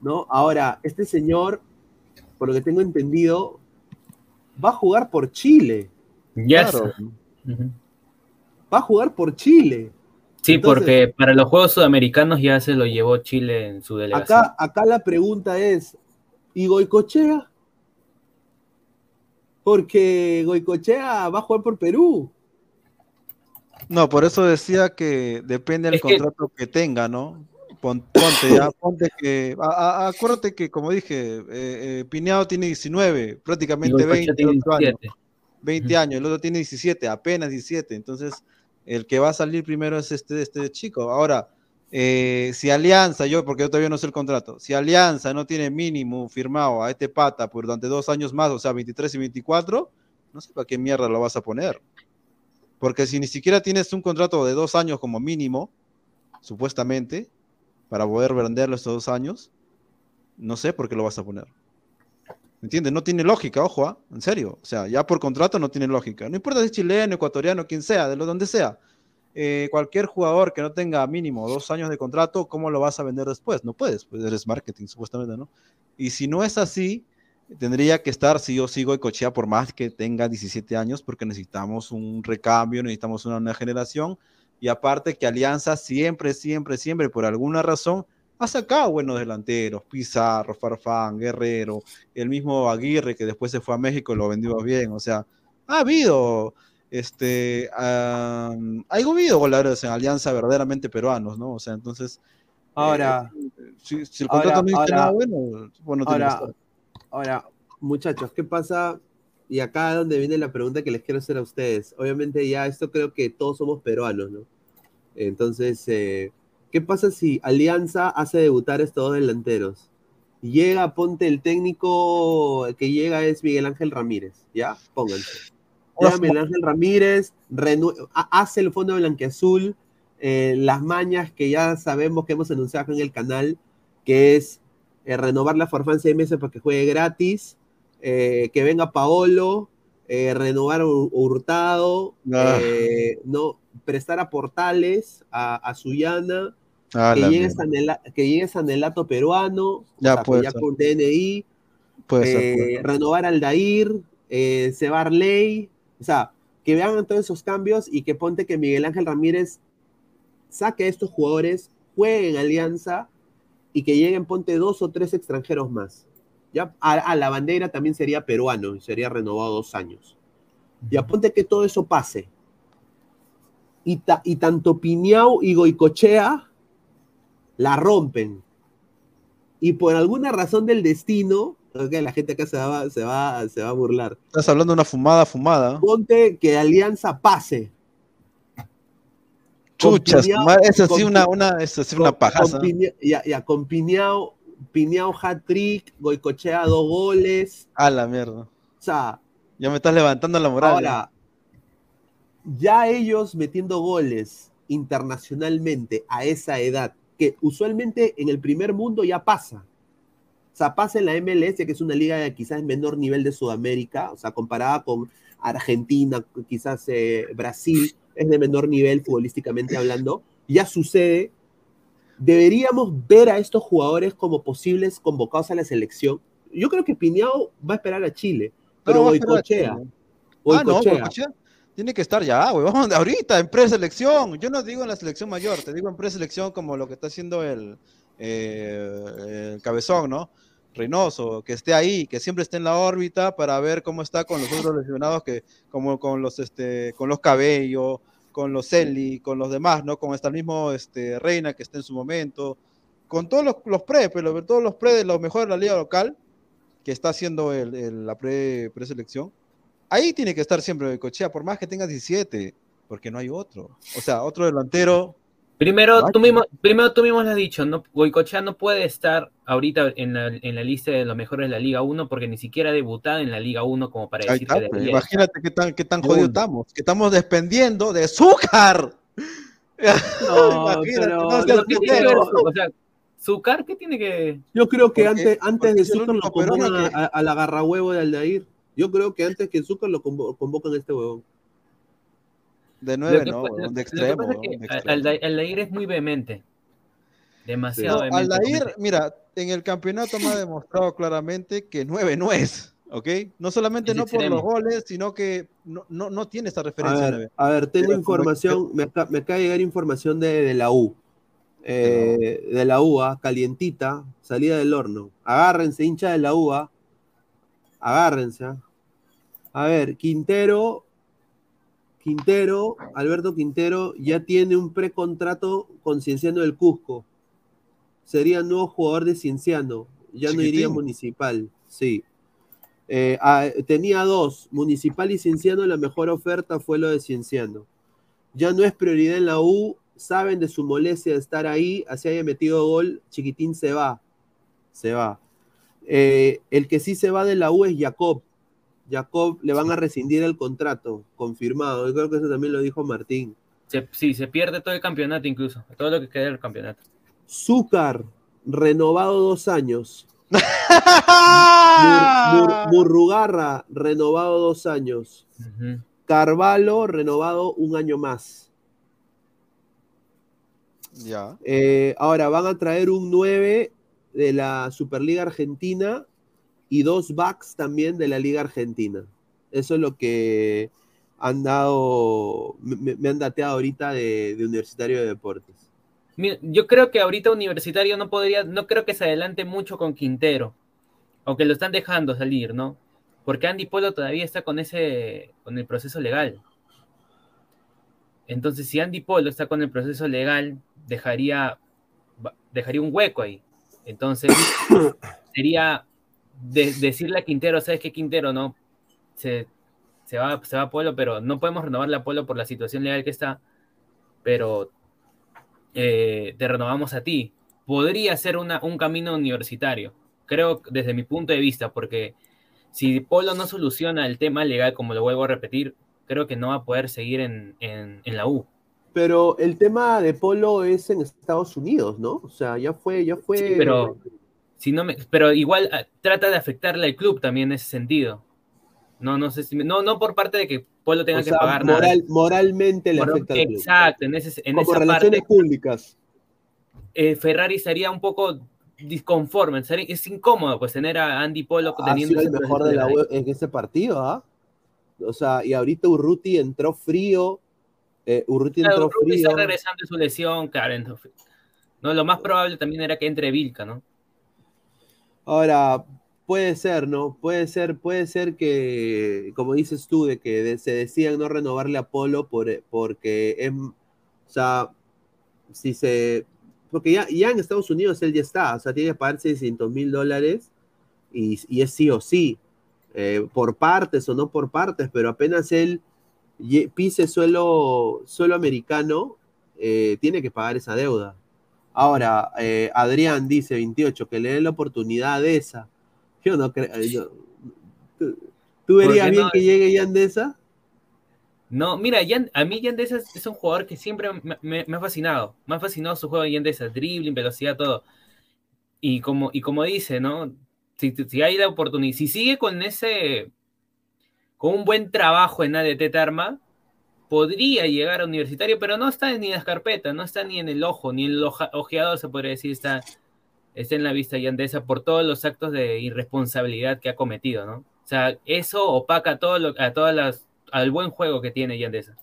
¿no? Ahora, este señor, por lo que tengo entendido, va a jugar por Chile. Ya. Claro. Va a jugar por Chile. Sí, porque para los Juegos Sudamericanos ya se lo llevó Chile en su delegación. Acá, acá la pregunta es, ¿y Goicochea? Porque Goicochea va a jugar por Perú. No, por eso decía que depende del contrato que... tenga, ¿no? Ponte, ya, ponte que. acuérdate que, como dije, eh, eh, Pineado tiene 19, prácticamente 20, años. 20 años, el otro tiene 17, apenas 17. Entonces, el que va a salir primero es este, este chico. Ahora, eh, si Alianza, yo, porque yo todavía no sé el contrato, si Alianza no tiene mínimo firmado a este pata por durante dos años más, o sea, 23 y 24, no sé para qué mierda lo vas a poner. Porque si ni siquiera tienes un contrato de dos años como mínimo, supuestamente, para poder venderlo estos dos años, no sé por qué lo vas a poner. ¿Me entiendes? No tiene lógica, ojo, ¿ah? en serio. O sea, ya por contrato no tiene lógica. No importa si es chileno, ecuatoriano, quien sea, de lo donde sea. Eh, cualquier jugador que no tenga mínimo dos años de contrato, ¿cómo lo vas a vender después? No puedes, pues eres marketing, supuestamente, ¿no? Y si no es así, tendría que estar si yo sigo Cochea por más que tenga 17 años, porque necesitamos un recambio, necesitamos una nueva generación. Y aparte que Alianza siempre, siempre, siempre, por alguna razón, ha sacado buenos delanteros, Pizarro, Farfán, Guerrero, el mismo Aguirre que después se fue a México y lo vendió bien, o sea, ha habido, este, ha habido goleadores en Alianza verdaderamente peruanos, ¿no? O sea, entonces... Ahora, eh, si, el contrato no dice nada bueno, bueno ahora, ahora, muchachos, ¿qué pasa? Y acá es donde viene la pregunta que les quiero hacer a ustedes. Obviamente ya esto creo que todos somos peruanos, ¿no? Entonces, eh, ¿Qué pasa si Alianza hace debutar estos dos delanteros? Llega, ponte el técnico que llega es Miguel Ángel Ramírez, ¿ya? Pónganse. Llega Miguel Ángel Ramírez, hace el fondo blanqueazul, eh, las mañas que ya sabemos que hemos anunciado en el canal, que es eh, renovar la forfán seis meses para que juegue gratis, eh, que venga Paolo, renovar Hurtado, ah. no, prestar a Portales, a, a Suyana, Ah, que, llegue que, llegue Sanelato peruano, ya, con DNI, eh, renovar al Dair, eh, Cebar Ley, o sea, que vean todos esos cambios y que ponte que Miguel Ángel Ramírez saque a estos jugadores, juegue en Alianza y que lleguen, ponte dos o tres extranjeros más. Ya a, la bandera también sería peruano y sería renovado dos años. Y aponte que todo eso pase. Y, y tanto Piñao y Goicochea la rompen. Y por alguna razón del destino, la gente acá se va, se, va, se va a burlar. Estás hablando de una fumada, fumada. Ponte que Alianza pase. Chuchas, eso sí una, una, eso sí una pajaza. ya, ya, con Piñao, Piñao hat-trick, Goicochea dos goles. A la mierda. O sea. Ya me estás levantando la moral. Ahora, ya ellos metiendo goles internacionalmente a esa edad que usualmente en el primer mundo ya pasa. O sea, pasa en la MLS, que es una liga de quizás menor nivel de Sudamérica, o sea, comparada con Argentina, quizás eh, Brasil, es de menor nivel futbolísticamente hablando, ya sucede. Deberíamos ver a estos jugadores como posibles convocados a la selección. Yo creo que Piñao va a esperar a Chile, pero hoy cochea. Ah, no, tiene que estar ya, güey. Vamos ahorita en preselección. Yo no digo en la selección mayor, te digo en preselección como lo que está haciendo el, eh, el cabezón, ¿no? Reynoso, que esté ahí, que siempre esté en la órbita para ver cómo está con los otros lesionados, que como con los este, con los cabellos, con los Eli, con los demás, ¿no? Con esta mismo este, Reina que está en su momento, con todos los, los pre, pero todos los pre de los mejores de la liga local, que está haciendo el, la pre preselección ahí tiene que estar siempre Cochea, por más que tenga 17, porque no hay otro. O sea, otro delantero. Primero, tú mismo, primero tú mismo lo has dicho, no, Goicochea no puede estar ahorita en la, lista de los mejores de la Liga 1 porque ni siquiera ha debutado en la Liga 1 como para decir que pues, Imagínate qué tan, qué tan jodido estamos, que estamos dependiendo de azúcar. (laughs) No, pero, o sea, ¿Zucar qué tiene que...? Yo creo que antes, antes de Zúcar lo convocan a, a, la de Aldair. Yo creo que antes que Zucker lo convocan a este huevón. De nueve, no, de extremo. Aldair es muy vehemente. Demasiado vehemente. Aldair, mira, en el campeonato me ha (laughs) demostrado claramente que nueve no es. ¿ok? No solamente no por los goles, sino que no, no, tiene esta referencia. A ver, tengo información, me, acaba de llegar información de, la U. de la eh, UA, calientita, salida del horno. Agárrense, hincha de la UA. Agárrense. ¿ah? A ver, Quintero, Quintero, Alberto Quintero ya tiene un precontrato con Cienciano del Cusco. Sería nuevo jugador de Cienciano. Ya no iría municipal. Sí. Eh, ah, tenía dos, Municipal y Cienciano. La mejor oferta fue lo de Cienciano. Ya no es prioridad en la U. Saben de su molestia de estar ahí. Así haya metido gol. Chiquitín se va. Se va. Eh, el que sí se va de la U es Jacob Jacob le van a rescindir el contrato, confirmado. Yo creo que eso también lo dijo Martín. sí, se pierde todo el campeonato incluso, todo lo que queda del campeonato. Zúcar, renovado dos años. (laughs) Murrugarra, renovado dos años. Carvalho, renovado un año más. Ya. Eh, ahora van a traer un 9 de la Superliga Argentina y dos backs también de la Liga Argentina. Eso es lo que han dado, me, han dateado ahorita de, Universitario de Deportes. Yo creo que ahorita Universitario no podría, no creo que se adelante mucho con Quintero, aunque lo están dejando salir, ¿no? Porque Andy Polo todavía está con ese, con el proceso legal. Entonces, si Andy Polo está con el proceso legal, dejaría, dejaría un hueco ahí. Entonces, (coughs) sería decirle a Quintero, ¿sabes qué, Quintero? No, se, va, se va a Polo, pero no podemos renovarle a Polo por la situación legal que está, pero eh, te renovamos a ti. Podría ser una, un camino universitario, creo desde mi punto de vista, porque si Polo no soluciona el tema legal, como lo vuelvo a repetir, creo que no va a poder seguir en, la U. Pero el tema de Polo es en Estados Unidos, ¿no? O sea, ya fue, ya fue. pero, si no me, pero igual ah, trata de afectarle al club también en ese sentido. No, no sé si, no, no por parte de que Polo tenga que pagar nada. Moralmente le afecta al club. Exacto, en, ese, en Como relaciones públicas. Eh, Ferrari sería un poco disconforme, es incómodo pues tener a Andy Polo teniendo el mejor de la web en ese partido, ¿ah? O sea, y ahorita Urruti entró frío, eh, Urruti entró Urruti frío. está regresando de su lesión, Karen. No, lo más probable también era que entre Vilca, ¿no? Ahora, puede ser, ¿no? Puede ser, puede ser que, como dices tú, de que se decían no renovarle a Polo por, porque es, o sea, si se, porque ya, ya en Estados Unidos él ya está, o sea, tiene que pagar 600 mil dólares y, es sí o sí, eh, por partes o no por partes, pero apenas él pise suelo, suelo americano, eh, tiene que pagar esa deuda. Ahora, eh, Adrián dice 28, que le den la oportunidad de esa. Yo no creo. ¿tú, verías bien que llegue Yandesa? No, mira, a mí Yandesa es, un jugador que siempre me, ha fascinado. Me ha fascinado su juego de Yandesa, dribbling, velocidad, todo. Y como, y como dice, ¿no? Si, si, hay la oportunidad, si sigue con ese, con un buen trabajo en ADT Tarma, podría llegar a universitario, pero no está ni en las carpetas, no está ni en el ojo, ni en el ojeador, se podría decir, está, está en la vista Yandesa por todos los actos de irresponsabilidad que ha cometido, ¿no? O sea, eso opaca todo lo, a todas las al buen juego que tiene Yandesa.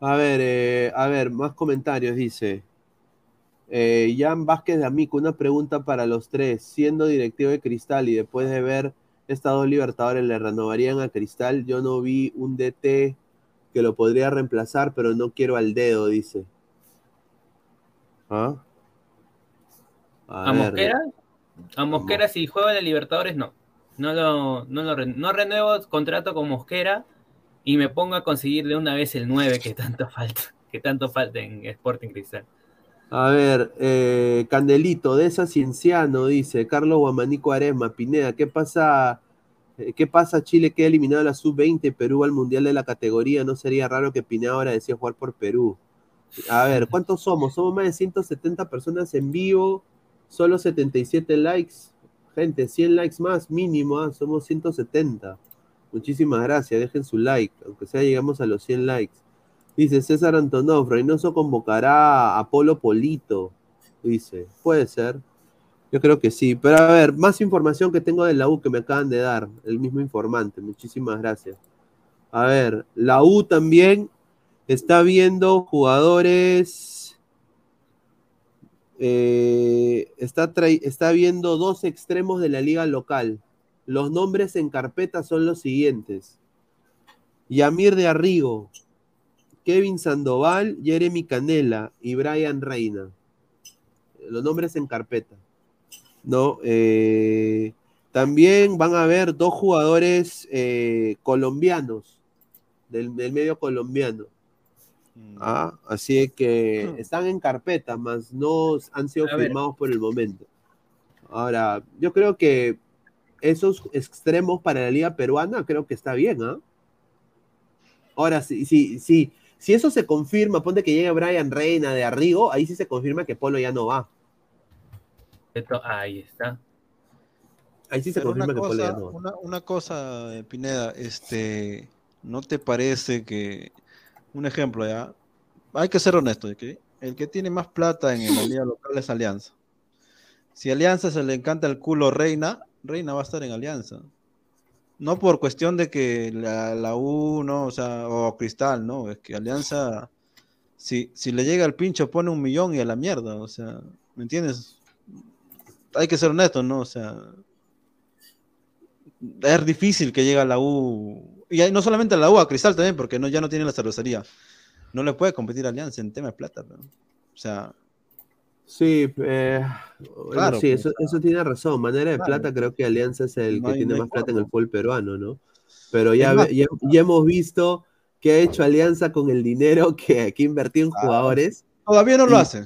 A ver, eh, a ver, más comentarios, dice. Eh, Jan Vázquez de Amico, una pregunta para los tres. Siendo directivo de Cristal y después de ver estas dos Libertadores, ¿le renovarían a Cristal? Yo no vi un DT que lo podría reemplazar, pero no quiero al dedo, dice. ¿Ah? A, Mosquera? A Mosquera, si juega de Libertadores, no. No lo, no lo no renuevo contrato con Mosquera y me pongo a conseguir de una vez el 9 que tanto falta, que tanto falta en Sporting Cristal. A ver, eh, Candelito, de esa Cienciano, dice Carlos Guamanico Arema, Pineda, ¿qué pasa? Eh, ¿Qué pasa? Chile queda eliminado la sub-20, Perú al mundial de la categoría. No sería raro que Pineda ahora decía jugar por Perú. A ver, ¿cuántos somos? Somos más de 170 personas en vivo, solo 77 likes. Gente, 100 likes más mínimo, ¿ah? somos 170. Muchísimas gracias, dejen su like, aunque sea llegamos a los 100 likes. Dice César Antonov, Reynoso convocará a Polo Polito. Dice, puede ser. Yo creo que sí. Pero a ver, más información que tengo de la U que me acaban de dar, el mismo informante. Muchísimas gracias. A ver, la U también está viendo jugadores eh, está, está viendo dos extremos de la liga local. Los nombres en carpeta son los siguientes. Yamir de Arrigo, Kevin Sandoval, Jeremy Canela y Brian Reina. Los nombres en carpeta. ¿No? Eh, también van a haber dos jugadores eh, colombianos, del, del medio colombiano. Mm. Ah, así que (clears throat) están en carpeta, más no han sido firmados por el momento. Ahora, yo creo que esos extremos para la liga peruana, creo que está bien, ¿ah? Ahora, sí, sí, sí, si eso se confirma, ponte que llegue Brian Reina de Arrigo, ahí sí se confirma que Polo ya no va. Ahí está. Ahí sí se Pero confirma una que Polo ya cosa, no va. una, una cosa, eh, Pineda, este, ¿no te parece que, un ejemplo ya, hay que ser honesto, ¿ok? el que tiene más plata en la (laughs) liga local es Alianza. Si a Alianza se le encanta el culo Reina, Reina va a estar en Alianza. No por cuestión de que la, la U, no, o sea, o Cristal, no, es que Alianza, si, si le llega al pincho, pone un millón y a la mierda, o sea, ¿me entiendes? Hay que ser honesto, ¿no? O sea, es difícil que llegue a la U, y no solamente a la U, a Cristal también, porque no, ya no tiene la cervecería. No le puede competir Alianza en tema de plata, pero, o sea, Sí, eh, Claro, sí, pues, eso, tiene razón. Manera de claro. plata, creo que Alianza es el No que tiene más plata en el fútbol peruano, ¿no? Pero ya, más, ya, ya hemos visto que ha hecho Alianza con el dinero que, que invertido en Claro. jugadores. todavía no lo Y- hace.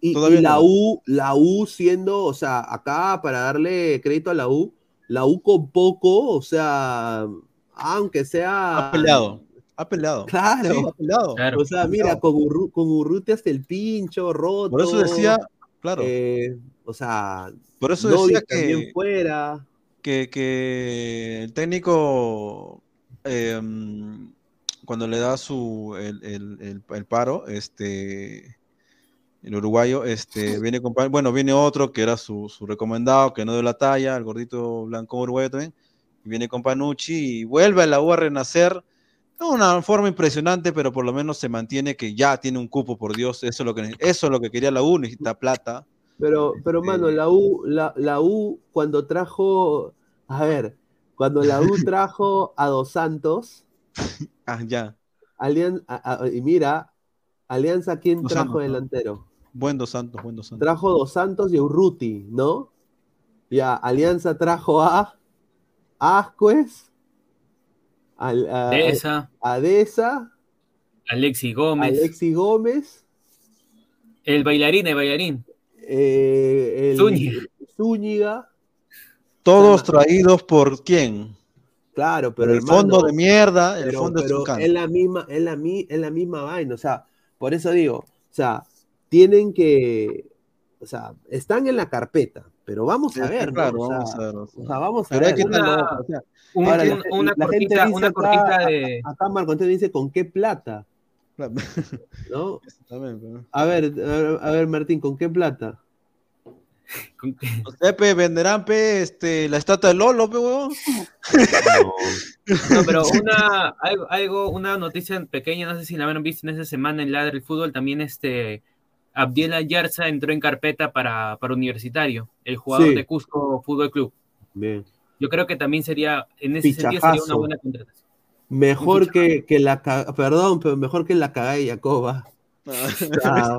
Y, Todavía y la no. U, la U siendo, o sea, acá para darle crédito a la U, la U con poco, o sea, aunque sea. Ha peleado, ha peleado. Claro. Sí, ha peleado. Claro. O sea, mira, con, Urru- con Urruti hasta el pincho, roto. Por eso decía, claro, eh, o sea, por eso decía que, fuera. que, que el técnico eh, cuando le da su el, el- el- el paro, este el uruguayo, este viene con, bueno, viene otro que era su, su recomendado, que no dio la talla, el gordito blanco uruguayo también, y viene con Panucci y vuelve a la U a renacer. De una forma impresionante, pero por lo menos se mantiene que ya tiene un cupo, por Dios, eso es lo que, eso es lo que quería la U, necesita plata. Pero, pero mano, Eh. la U, la, la U cuando trajo, a ver, cuando la U (laughs) trajo a Dos Santos, Ah, ya, Alian- a- a- y mira, Alianza, ¿quién Dos trajo Santos, ¿no? delantero? buen Dos Santos, buen Dos Santos. Trajo Dos Santos y Urruti, ¿no? Ya, Alianza trajo a Ascuez, a, De esa, a Deza, Alexi Gómez, Alexi Gómez, el bailarín, el bailarín. eh, el- Zúñiga. Zúñiga, Todos traídos por quién? claro, pero el hermano, fondo de mierda, el pero, fondo de pero Tucán. es la misma, es la, mi- es la misma vaina, o sea, por eso digo, o sea, tienen que, o sea, están en la carpeta, pero vamos a Es ver, ¿no? claro, O sea, vamos a ver. o sea. vamos a Pero hay ver. Un- Ahora, la un- ge- una la gente cortita, dice una acá- cortita de. Acá Marco Antonio dice, ¿con qué plata? ¿No? también, pero- A ver, a ver, a ver, Martín, ¿con qué plata? con- No sé, pe, venderán pe, este, la estatua de Lolo, pe, huevón. No, pero (laughs) una, algo, algo, una noticia pequeña, no sé si la habrán visto en esa semana en Ladre el Fútbol, también este Abdiel Ayarza entró en carpeta para, para Universitario, el jugador Sí. de Cusco Fútbol Club. Bien. Yo creo que también sería, en ese sentido, sería una buena contratación. Mejor que, que la perdón, pero mejor que la cagada de Jacoba. Sí, (laughs) o sea,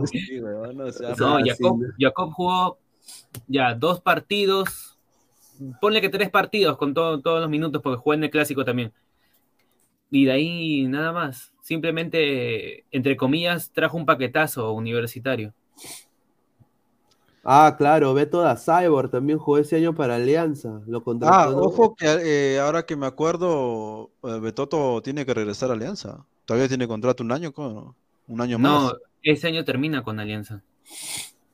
(laughs) Jacob, no. Jacob jugó ya dos partidos, ponle que tres partidos con todo- todos los minutos, porque jugó en el clásico también. Y de ahí nada más. Simplemente, entre comillas, trajo un paquetazo universitario. Ah, claro, Beto da Cyborg también jugó ese año para Alianza. Lo contrató. Ah, ¿no? ojo que eh, ahora que me acuerdo, eh, Betoto tiene que regresar a Alianza. Todavía tiene contrato un año, ¿cómo? un año No, más. ese año termina con Alianza.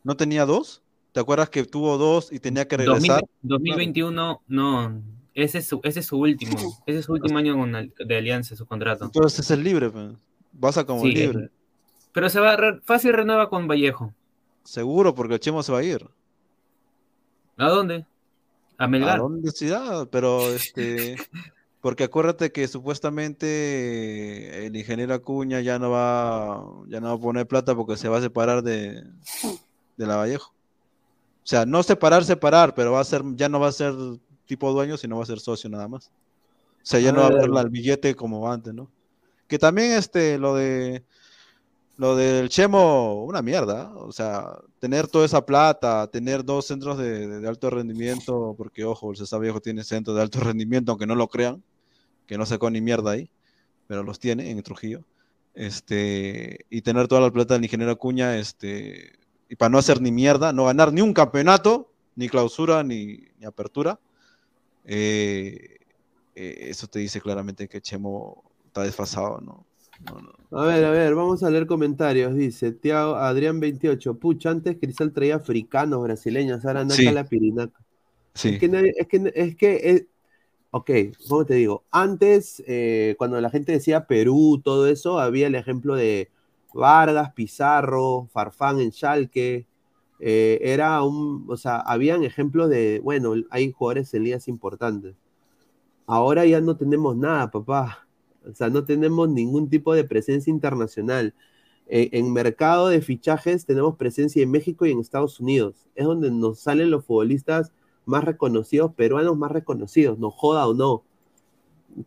¿No tenía dos? ¿Te acuerdas que tuvo dos y tenía que 2000 regresar? 2021, no. Ese es su, ese es su último. Ese es su último año con de Alianza, su contrato. Entonces es el libre, vas a como Sí, libre. Pero se va a re- fácil renueva con Vallejo. Seguro, porque el Chemo se va a ir. ¿A dónde? A ¿A Melgar. dónde se irá? Pero este, (laughs) porque acuérdate que supuestamente el ingeniero Acuña ya no va, ya no va a poner plata porque se va a separar de, de la Vallejo. O sea, no separar, separar, pero va a ser, ya no va a ser tipo dueño, sino va a ser socio nada más. O sea, ya no va a haber Ah. el billete como antes, ¿no? Que también este, lo de lo del Chemo, una mierda. O sea, tener toda esa plata, tener dos centros de, alto rendimiento, porque ojo, el César Viejo tiene centros de alto rendimiento, aunque no lo crean, que no sacó ni mierda ahí, pero los tiene en Trujillo. Este, y tener toda la plata del ingeniero Acuña, este, y para no hacer ni mierda, no ganar ni un campeonato, ni clausura, ni, ni apertura. eh, eh, eso te dice claramente que Chemo está desfasado, ¿no? A ver, a ver, vamos a leer comentarios. Dice Tiago Adrián 28. Pucha, antes Cristal traía africanos, brasileños, ahora Sí. la pirinaca. Sí. Es que, nadie- es que, es que es- ok, ¿cómo te digo? Antes, eh, cuando la gente decía Perú, todo eso, había el ejemplo de Vargas, Pizarro, Farfán en Schalke. eh, era un, o sea, habían ejemplos de, bueno, hay jugadores en ligas importantes. Ahora ya no tenemos nada, papá. O sea, no tenemos ningún tipo de presencia internacional. Eh, en mercado de fichajes tenemos presencia en México y en Estados Unidos. Es donde nos salen los futbolistas más reconocidos, peruanos más reconocidos, no joda o no.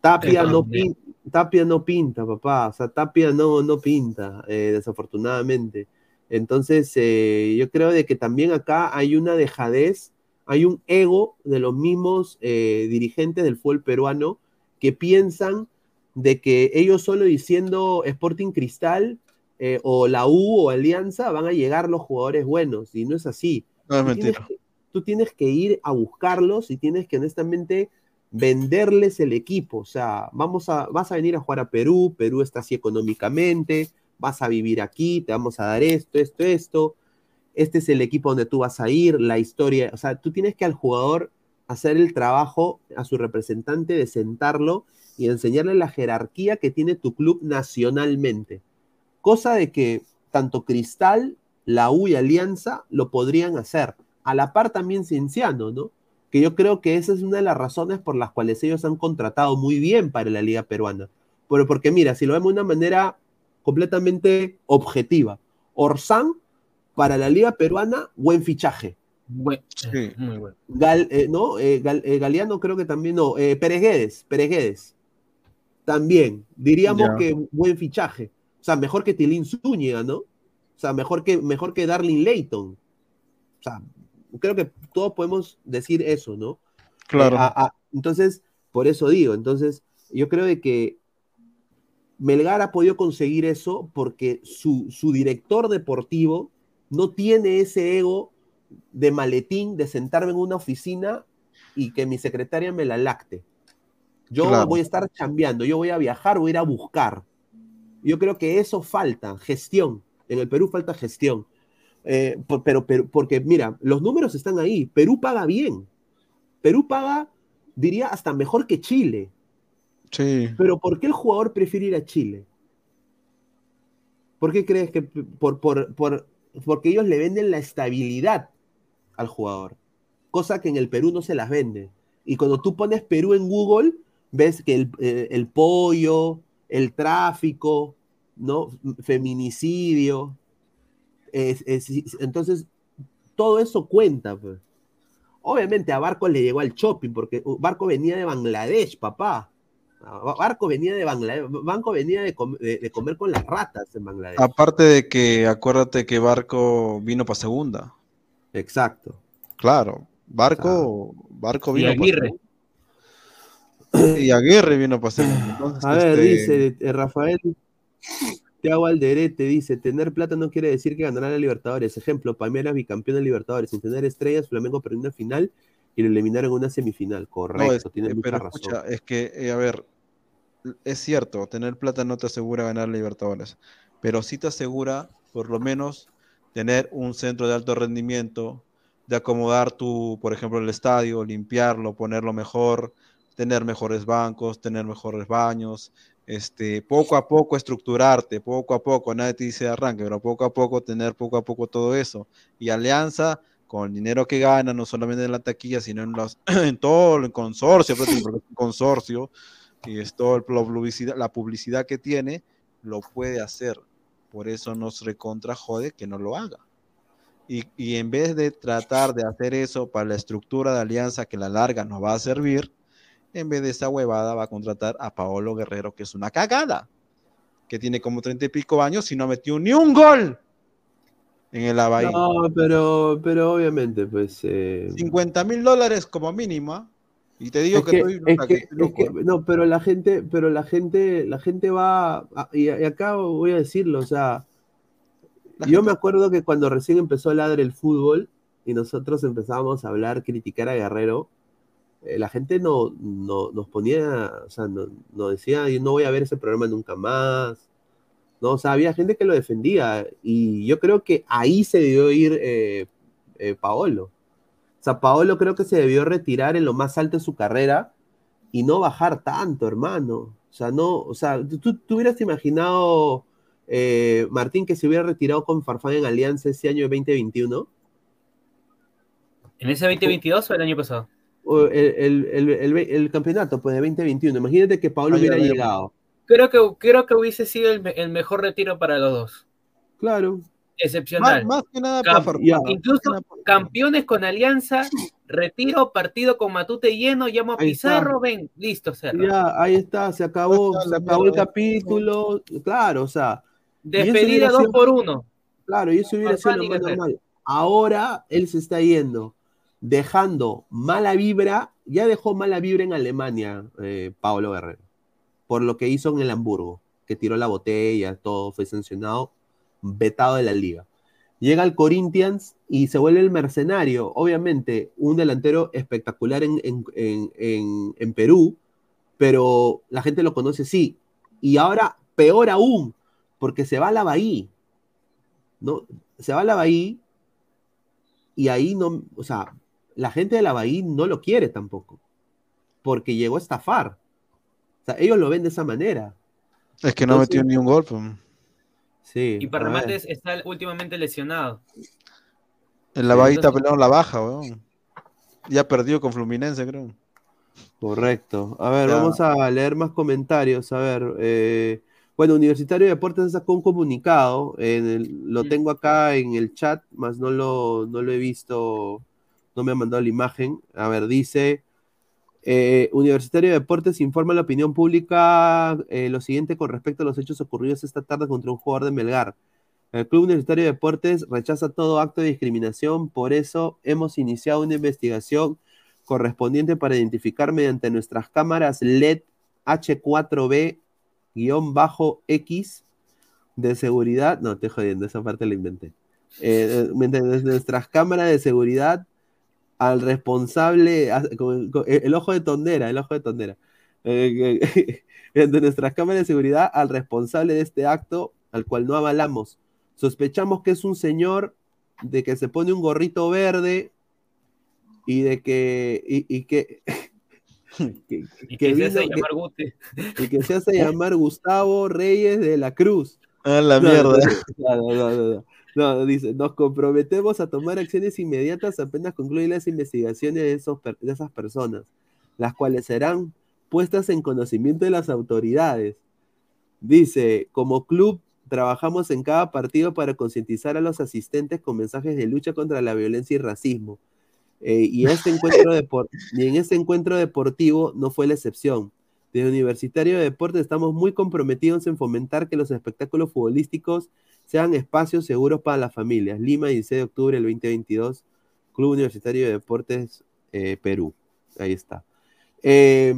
Tapia no, pin- Tapia no pinta, papá. O sea, Tapia no, no pinta, eh, desafortunadamente. Entonces, eh, yo creo de que también acá hay una dejadez, hay un ego de los mismos eh, dirigentes del fútbol peruano que piensan de que ellos solo diciendo Sporting Cristal eh, o la U o Alianza van a llegar los jugadores buenos, y no es así. No es Tú tienes mentira. que- tú tienes que ir a buscarlos y tienes que honestamente venderles el equipo. O sea, vamos a, vas a venir a jugar a Perú, Perú está así económicamente, vas a vivir aquí, te vamos a dar esto, esto, esto. Este es el equipo donde tú vas a ir, la historia. O sea, tú tienes que al jugador hacer el trabajo, a su representante, de sentarlo y enseñarle la jerarquía que tiene tu club nacionalmente. Cosa de que tanto Cristal, la U y Alianza lo podrían hacer. A la par también Cienciano, ¿no? Que yo creo que esa es una de las razones por las cuales ellos han contratado muy bien para la Liga Peruana. Pero porque mira, si lo vemos de una manera completamente objetiva, Orsán para la Liga Peruana, buen fichaje. Buen- Sí. Muy bueno. Gal, eh, ¿no? Eh, Gal- eh, Galeano creo que también no. Eh, Pereguedes, Pereguedes. También. Diríamos que buen fichaje. O sea, mejor que Tilín Zúñiga, ¿no? O sea, mejor que, mejor que Darling Layton. O sea, creo que todos podemos decir eso, ¿no? Claro. Eh, a- a- entonces, por eso digo, entonces, yo creo de que Melgar ha podido conseguir eso porque su, su director deportivo no tiene ese ego de maletín de sentarme en una oficina y que mi secretaria me la lacte. Yo Claro. voy a estar chambeando, yo voy a viajar, voy a ir a buscar. Yo creo que eso falta, gestión. En el Perú falta gestión. Eh, pero, pero, porque mira, los números están ahí. Perú paga bien. Perú paga, diría, hasta mejor que Chile. Sí. Pero ¿por qué el jugador prefiere ir a Chile? ¿Por qué crees que por, por, por- porque ellos le venden la estabilidad al jugador? Cosa que en el Perú no se las vende. Y cuando tú pones Perú en Google, ves que el, eh, el pollo, el tráfico, ¿no? Feminicidio. es- es- entonces, todo eso cuenta. pues. Obviamente a Barco le llegó al shopping, porque Barco venía de Bangladesh, papá. Ah, Barco venía de Bangladesh, Banco venía de, com- de- de comer con las ratas en Bangladesh. Aparte de que acuérdate que Barco vino para segunda. Exacto. Claro. Barco, Barco Y vino Aguirre. segunda. Y Aguirre vino para segunda. Entonces, A ver, este, dice eh, Rafael Tiago Alderete, dice, tener plata no quiere decir que ganará la Libertadores. Ejemplo, Palmeiras bicampeón de Libertadores, sin tener estrellas, Flamengo perdió una final y lo eliminaron en una semifinal. Correcto, No, es- tiene eh, mucha pero razón. escucha, es que, eh, a ver, es cierto, tener plata no te asegura ganar Libertadores, pero sí te asegura, por lo menos, tener un centro de alto rendimiento, de acomodar tu, por ejemplo, el estadio, limpiarlo, ponerlo mejor, tener mejores bancos, tener mejores baños, este, poco a poco estructurarte, poco a poco, nadie te dice arranque, pero poco a poco tener poco a poco todo eso. Y Alianza, con el dinero que gana, no solamente en la taquilla, sino en, los, (clears throat) en todo el consorcio, prácticamente, porque es un (laughs) consorcio, y es todo el- la publicidad, la publicidad que tiene, lo puede hacer. Por eso nos recontra jode que no lo haga. Y, y en vez de tratar de hacer eso para la estructura de alianza que a la larga nos va a servir, en vez de esa huevada va a contratar a Paolo Guerrero, que es una cagada, que tiene como treinta y pico años y no metió ni un gol en el Abahí. No, pero, pero obviamente, pues. eh, 50 mil dólares como mínimo. ¿ah? Y te digo es que, que- estoy- es puta, que- que estoy es loco, que- ¿eh? no, pero la gente, pero la gente, la gente va, a- y, y acá voy a decirlo, o sea, La yo gente- me acuerdo que cuando recién empezó a ladrar el fútbol y nosotros empezábamos a hablar, criticar a Guerrero, eh, la gente no, no, nos ponía, o sea, no, no decía, yo no voy a ver ese programa nunca más. No, o sea, había gente que lo defendía y yo creo que ahí se debió ir eh, eh, Paolo. O sea, Paolo creo que se debió retirar en lo más alto de su carrera y no bajar tanto, hermano. O sea, no, o sea, tú, tú hubieras imaginado, Martín, que se hubiera retirado con Farfán en Alianza ese año de 2021. ¿En ese 2022 o el año pasado? El, el- el- el- el campeonato, pues, de 2021. Imagínate que Paolo Ah, ya, hubiera llegado. Creo que, creo que hubiese sido el, me- el mejor retiro para los dos. Claro. Excepcional. más que nada Cam- para Farfán. ya. Incluso campeones con alianza, retiro, partido con Matute lleno, llamo a Ahí está. Pizarro, ven, listo, cerra. Ya, ahí está, se acabó, está se acabó el capítulo. Claro, o sea, Despedida dos sido- por uno. Claro, y eso hubiera sido lo más normal. Ahora él se está yendo, dejando mala vibra, ya dejó mala vibra en Alemania, eh, Pablo Guerrero, por lo que hizo en el Hamburgo, que tiró la botella, todo fue sancionado, vetado de la liga. Llega al Corinthians y se vuelve el mercenario, obviamente, un delantero espectacular en- en- en- en Perú, pero la gente lo conoce sí. Y ahora, peor aún, porque se va a la Bahía. ¿no? Se va a la Bahía y ahí no, o sea, la gente de la Bahía no lo quiere tampoco, porque llegó a estafar. O sea, ellos lo ven de esa manera. Es que no Entonces- metió ni un gol. pues. Sí. Y para remates está últimamente lesionado. En la bajita entonces- pelearon la baja, weón. Ya perdió con Fluminense, creo. Correcto. A ver, Ya. vamos a leer más comentarios. A ver, eh, bueno, Universitario de Deportes sacó un comunicado. en el- lo Mm. tengo acá en el chat, más no lo, no lo he visto, no me ha mandado la imagen. A ver, dice, eh, Universitario de Deportes informa a la opinión pública eh, lo siguiente con respecto a los hechos ocurridos esta tarde contra un jugador de Melgar. El Club Universitario de Deportes rechaza todo acto de discriminación, por eso hemos iniciado una investigación correspondiente para identificar mediante nuestras cámaras LED H4B-X de seguridad. No, estoy jodiendo, esa parte la inventé. Eh, mediante nuestras cámaras de seguridad al responsable, a- con- con- el ojo de tondera, el ojo de tondera. Eh, mediante (laughs) nuestras cámaras de seguridad al responsable de este acto, al cual no avalamos. Sospechamos que es un señor de que se pone un gorrito verde y de que y, y que, (laughs) que, Y que que se hace que- llamar Gute. y que se hace llamar Gustavo Reyes de la Cruz. Ah, la No, mierda. No, no, no, dice, nos comprometemos a tomar acciones inmediatas apenas concluyan las investigaciones de, esos per- de esas personas, las cuales serán puestas en conocimiento de las autoridades. Dice, como club trabajamos en cada partido para concientizar a los asistentes con mensajes de lucha contra la violencia y racismo. Eh, y, este (laughs) encuentro y en este encuentro deportivo no fue la excepción. Desde Universitario de Deportes estamos muy comprometidos en fomentar que los espectáculos futbolísticos sean espacios seguros para las familias. Lima, 16 de octubre del 2022, Club Universitario de Deportes eh, Perú. Ahí está. Eh,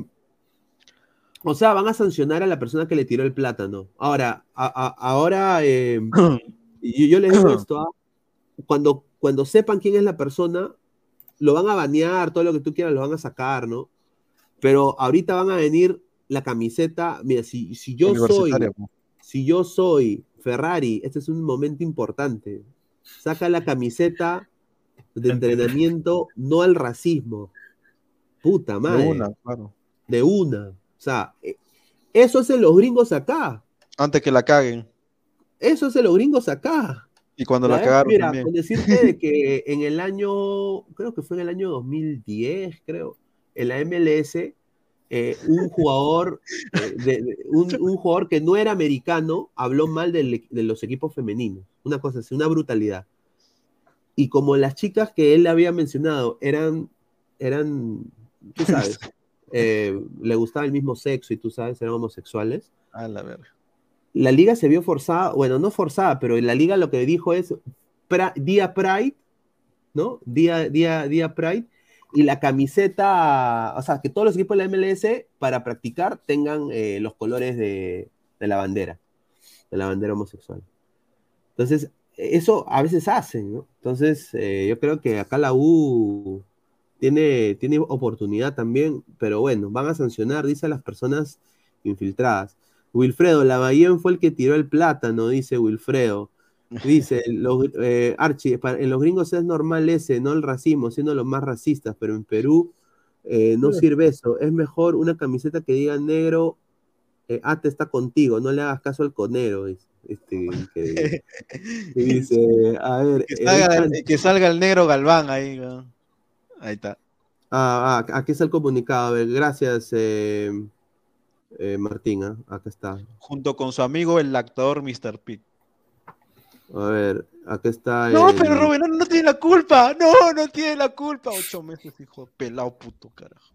o sea, van a sancionar a la persona que le tiró el plátano. Ahora, a- a- ahora eh, (clears throat) yo, yo les digo (clears throat) esto, ¿ah? cuando, cuando sepan quién es la persona, lo van a banear, todo lo que tú quieras, lo van a sacar, ¿no? Pero ahorita van a venir la camiseta, mira, si, si yo soy, si yo soy Ferrari, este es un momento importante. Saca la camiseta de entrenamiento, no al racismo. Puta madre. De una, claro. De una. O sea, eh, eso hacen los gringos acá. Antes que la caguen. Eso hacen los gringos acá. Y cuando ¿Ya la cagaron Mira, también. con decirte de (laughs) que en el año, creo que fue en el año 2010, creo, en la MLS, eh, un jugador, eh, de- de- un, un jugador que no era americano, habló mal del de los equipos femeninos. Una cosa así, una brutalidad. Y como las chicas que él había mencionado eran, eran, tú sabes, (laughs) eh, le gustaba el mismo sexo y tú sabes, eran homosexuales, A la verga. la liga se vio forzada, bueno, no forzada, pero la liga lo que dijo es pra- día Pride, ¿no? Día, día, día Pride, y la camiseta, o sea, que todos los equipos de la MLS para practicar tengan eh, los colores de, la bandera, de la bandera homosexual. Entonces, eso a veces hacen, ¿no? Entonces, eh, yo creo que acá la U tiene, tiene oportunidad también, pero bueno, van a sancionar, dice a las personas infiltradas. Wilfredo, la Bahía fue el que tiró el plátano, dice Wilfredo. Dice, los, eh, Archie, en los gringos es normal ese, no el racismo, siendo los más racistas, pero en Perú eh, no sirve eso. Es mejor una camiseta que diga negro, eh, Ate está contigo, no le hagas caso al conero. Este, que, (laughs) dice, a ver. Que salga, el negro Galván ahí. Ahí está. Ah, ah, aquí está el comunicado. A ver, gracias, eh, Martín. ¿ah? Acá está. Junto con su amigo el actor Mr. Pete. A ver, acá está. No, pero Rubén no, tiene la culpa. No, no tiene la culpa. Ocho meses, hijo pelado puto, carajo.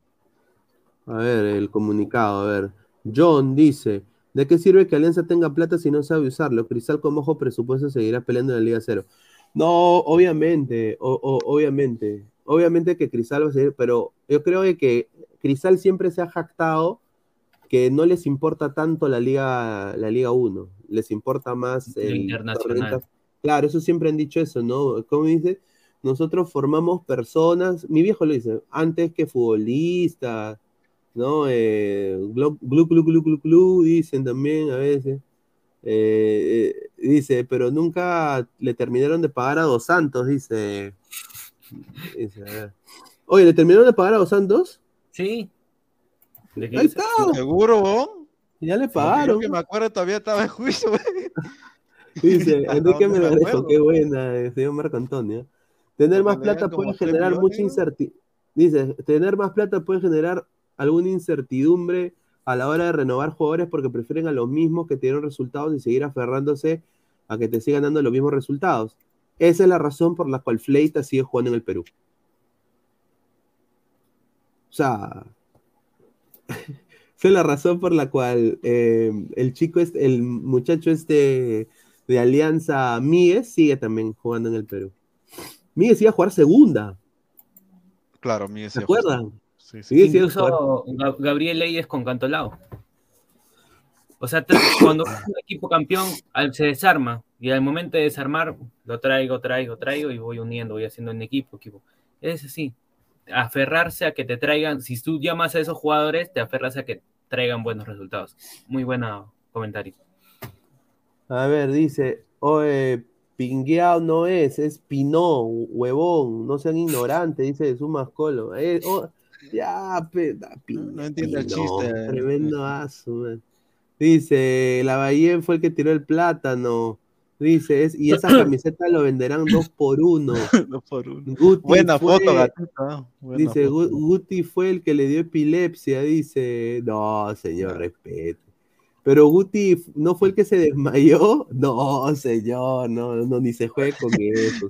A ver, el comunicado, a ver. John dice: ¿De qué sirve que Alianza tenga plata si no sabe usarlo? Cristal con ojo presupuesto seguirá peleando en la Liga Cero. No, obviamente, obviamente. Obviamente que Cristal va a seguir, pero yo creo que Cristal siempre se ha jactado que no les importa tanto la Liga, la Liga 1, les importa más el internacional. Claro, eso siempre han dicho eso, ¿no? Como dice, nosotros formamos personas, mi viejo lo dice, antes que futbolistas, ¿no? Eh, glu, glu, glu, glu, dicen también a veces. Eh, eh, dice, pero nunca le terminaron de pagar a Dos Santos, dice. Oye, ¿le terminaron de pagar a Dos Santos? Sí. Ahí está. ¿Seguro? Ya le pagaron. que me acuerdo todavía estaba en juicio. (laughs) Dice, (laughs) Enrique me lo qué buena, eh, señor Marco Antonio. Tener más plata puede generar mucha incertidumbre. Dice, tener más plata puede generar alguna incertidumbre a la hora de renovar jugadores porque prefieren a los mismos que tienen resultados y seguir aferrándose a que te sigan dando los mismos resultados. Esa es la razón por la cual Fleita sigue jugando en el Perú. O sea, (laughs) Esa es la razón por la cual eh, el chico, este, el muchacho este de Alianza Mies sigue también jugando en el Perú. Mies iba a jugar segunda. Claro, Mies. ¿Se acuerdan? Sí, sí. Incluso Gabriel Leyes con Cantolao. O sea, (coughs) cuando un equipo campeón se desarma y al momento de desarmar lo traigo, traigo, traigo y voy uniendo, voy haciendo un equipo, equipo. Es así aferrarse a que te traigan, si tú llamas a esos jugadores, te aferras a que traigan buenos resultados. Muy buen comentario. A ver, dice, oye, pingueado no es, es pinó, huevón, no sean ignorantes, dice de su mascolo. Eh, oh, ya, no, entiendo el chiste. Tremendo aso, Dice, la Bahía fue el que tiró el plátano. Dice, y esa (coughs) camiseta lo venderán dos por uno. (laughs) dos por uno. buena foto, gatito. dice, Guti fue el que le dio epilepsia. Dice, no, señor, respete. Pero Guti no fue el que se desmayó. (laughs) No, señor, no, no ni se juegue con (laughs) eso.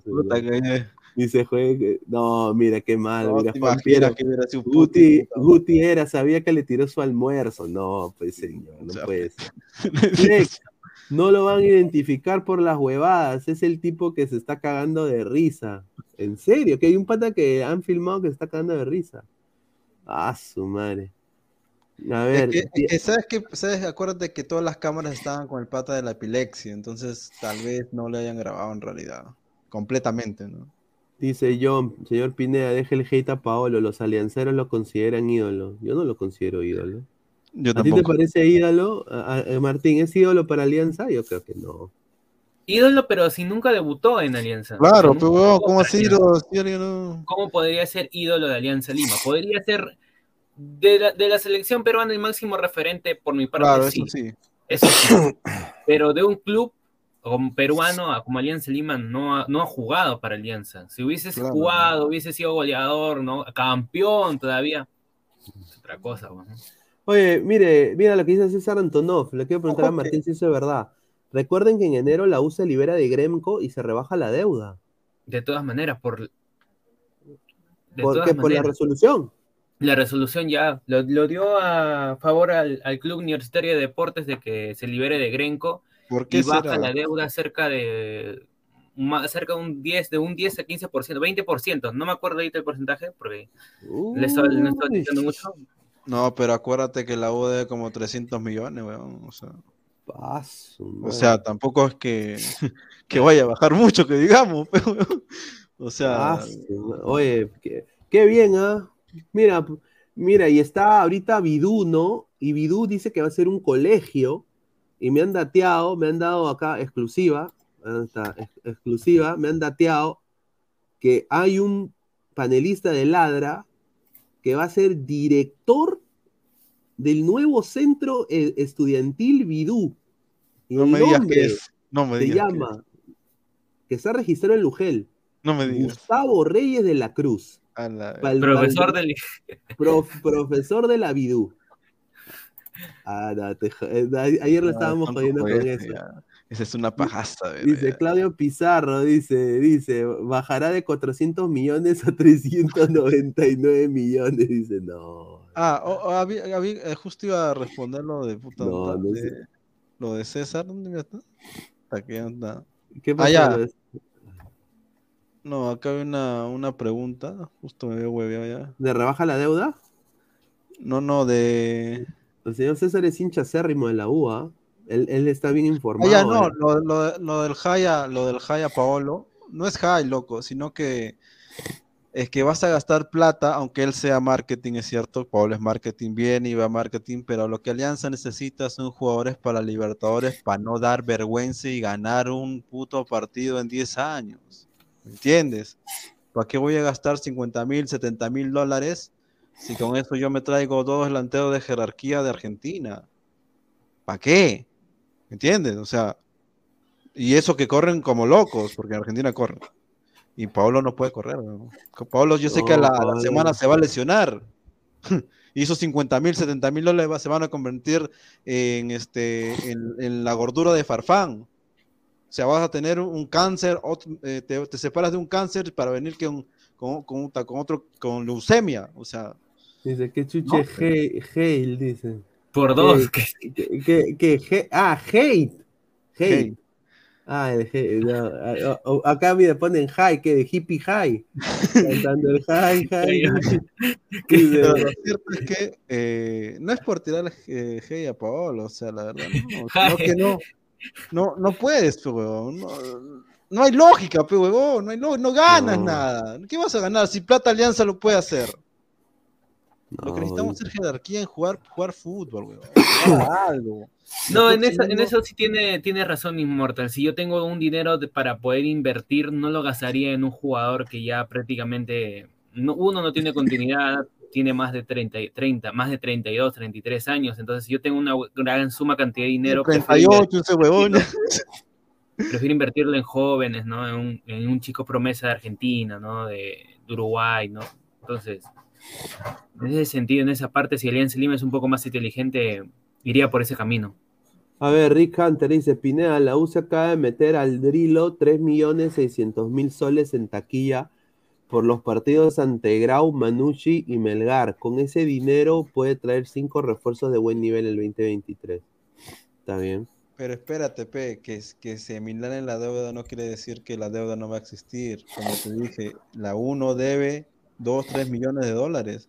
Ni se juegue. No, mira qué mal. mira, Juan Piero. Guti, Guti era, sabía que le tiró su almuerzo. No, pues señor, no puede ser. No lo van a identificar por las huevadas. Es el tipo que se está cagando de risa. En serio, que hay un pata que han filmado que se está cagando de risa. Ah, su madre. A ver. ¿Sabes qué? ¿Sabes? Acuérdate que todas las cámaras estaban con el pata de la epilepsia. Entonces, tal vez no le hayan grabado en realidad. Completamente, ¿no? Dice John, señor Pineda, deje el hate a Paolo. Los alianceros lo consideran ídolo. Yo no lo considero ídolo. ¿A ti te parece ídolo? Martín, ¿es ídolo para Alianza? Yo creo que no. Ídolo, pero si nunca debutó en Alianza. Claro, pero ¿cómo así? ¿Cómo podría ser ídolo de Alianza Lima? Podría ser de la, selección peruana el máximo referente por mi parte. Claro, eso sí. Eso sí. (coughs) pero de un club como peruano como Alianza Lima no ha, no ha jugado para Alianza. Si hubiese jugado, hubiese sido goleador, ¿no? Campeón todavía. Es otra cosa, bueno. Oye, mire, mira lo que dice César Antonov. Le quiero preguntar a Martín si eso es verdad. Recuerden que en enero la U se libera de Gremco y se rebaja la deuda. De todas maneras, por. ¿Por qué? ¿Por la resolución? La resolución ya lo, dio a favor al, Club Universitario de Deportes de que se libere de Gremco ¿Por qué y baja la deuda cerca de cerca de un 10, de un 10 a 15%, 20%, no me acuerdo ahorita el porcentaje porque le estaba, diciendo mucho, no, pero acuérdate que la U debe como 300 millones, weón. O sea, Paso, o sea tampoco es que, (laughs) que, vaya a bajar mucho, que digamos. (laughs) o sea, oye, Qué bien, ¿ah? Mira, mira, y está ahorita Bidú, ¿no? Y Bidú dice que va a ser un colegio. Y me han dateado, me han dado acá exclusiva, está, exclusiva, me han dateado que hay un panelista de Ladra que va a ser director del nuevo centro eh, estudiantil Bidú. No me digas que es. No me se digas. llama, que está registrado en Lugel. No me digas. Gustavo Reyes de la Cruz. A la- Pal- Profesor pal- del... prof- profesor de la Bidú. Ah, no, te jo- eh, ayer lo estábamos jodiendo con eso. ya. Esa es una pajaza, de Dice. Claudio Pizarro, dice, dice, bajará de 400 millones a 399 millones. Dice, no. Ah, oh, había- había- justo iba a responder lo de puta. No, no de- sé. Lo de César, ¿dónde está? Aquí anda. ¿Qué Ah, pasó? ya. No, acá hay una, una pregunta. Justo me veo hueveado ya. ¿De rebaja la deuda? No, no, de. El señor César es hincha acérrimo de la UA. Él, él está bien Ah, informado. ya, no, eh. lo, lo- lo del Jaya, lo del Jaya Paolo, no es Jaya, loco, sino que es que vas a gastar plata, aunque él sea marketing, es cierto, Paolo es marketing, bien y va a marketing, pero lo que Alianza necesita son jugadores para Libertadores para no dar vergüenza y ganar un puto partido en 10 años. ¿Me entiendes? ¿Para qué voy a gastar 50 mil, 70 mil dólares si con eso yo me traigo dos delanteros de jerarquía de Argentina? ¿Para qué? ¿Me entiendes? O sea, y eso que corren como locos, porque en Argentina corren. Y Pablo no puede correr. ¿no? Con Pablo yo sé que a la, a la Pablo. semana se va a lesionar. Y esos 50 mil, 70 mil dólares se van a convertir en, este, en, en la gordura de Farfán. O sea, vas a tener un cáncer, eh, te, te separas de un cáncer para venir con, con, con, con otro, con leucemia. O sea, Dice, que chuche No. Hale, dice. Por dos. Que- Que, que, que he- ah, hate. Hate. Hate. Ah, el hate. no, oh, acá me ponen high, que de hippie high. Cantando el high, high. Pero lo cierto es que eh, no es por tirarle eh, hate a Paolo, o sea, la verdad, no, (laughs) sino que no, no, no puedes, huevón, no, no hay lógica, pe, huevón, no, hay no ganas No. nada. ¿Qué vas a ganar si Plata Alianza lo puede hacer? Lo que necesitamos es jerarquía en jugar, jugar fútbol, a (laughs) algo. No, en, esa- en eso sí tiene, tiene razón Immortal. Si yo tengo un dinero de- para poder invertir, no lo gastaría en un jugador que ya prácticamente, no, uno no tiene continuidad, (laughs) tiene más de 30, y- 30, más de 32, 33 años. Entonces, si yo tengo una gran suma cantidad de dinero, prefiero, 38 ese huevón. (laughs) prefiero invertirlo en jóvenes, ¿no? En un, en un chico promesa de Argentina, ¿no? De, de Uruguay, ¿no? Entonces, en ese sentido, en esa parte, si Alianza Lima es un poco más inteligente, iría por ese camino. A ver, Rick Hunter dice, Pineda, la U se acaba de meter al Drilo 3.600.000 soles en taquilla por los partidos ante Grau, Manucci y Melgar. Con ese dinero puede traer cinco refuerzos de buen nivel el 2023. Está bien. Pero espérate, Pe, que, que se en la deuda no quiere decir que la deuda no va a existir. Como te dije, la 1 debe 2, 3 millones de dólares.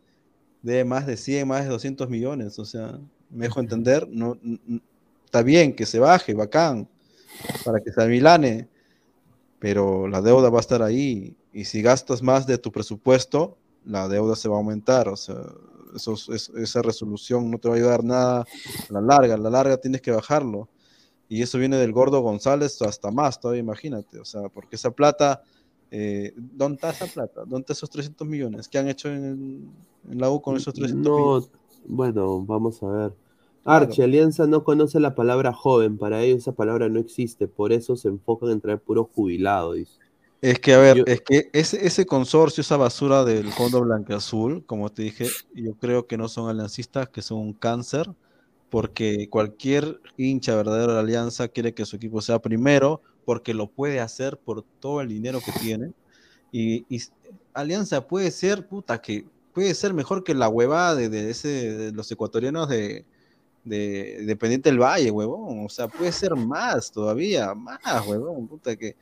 Debe más de 100, más de 200 millones. O sea, me dejo entender, no, n- n- está bien que se baje, bacán, para que se amilane, pero la deuda va a estar ahí. Y si gastas más de tu presupuesto, la deuda se va a aumentar. O sea, eso, es- es- esa resolución no te va a ayudar nada a la larga. A la larga tienes que bajarlo. Y eso viene del gordo González hasta más, todavía imagínate. O sea, porque esa plata, eh, ¿dónde está esa plata? ¿Dónde están esos 300 millones? ¿Qué han hecho en, en la U con esos 300 millones? No, bueno, vamos a ver. Archie, Alianza no conoce la palabra joven, para ellos esa palabra no existe, por eso se enfocan en traer puro jubilado, dice. Es que, a ver, Yo- es que ese, ese consorcio, esa basura del Fondo Blanca-Azul, como te dije, yo creo que no son aliancistas, que son un cáncer, porque cualquier hincha verdadero de la Alianza quiere que su equipo sea primero, porque lo puede hacer por todo el dinero que tiene. Y, Alianza puede ser, puta, que puede ser mejor que la huevada de, de ese, de los ecuatorianos de, de Independiente del Valle, huevón. O sea, puede ser más todavía, más, huevón, puta, que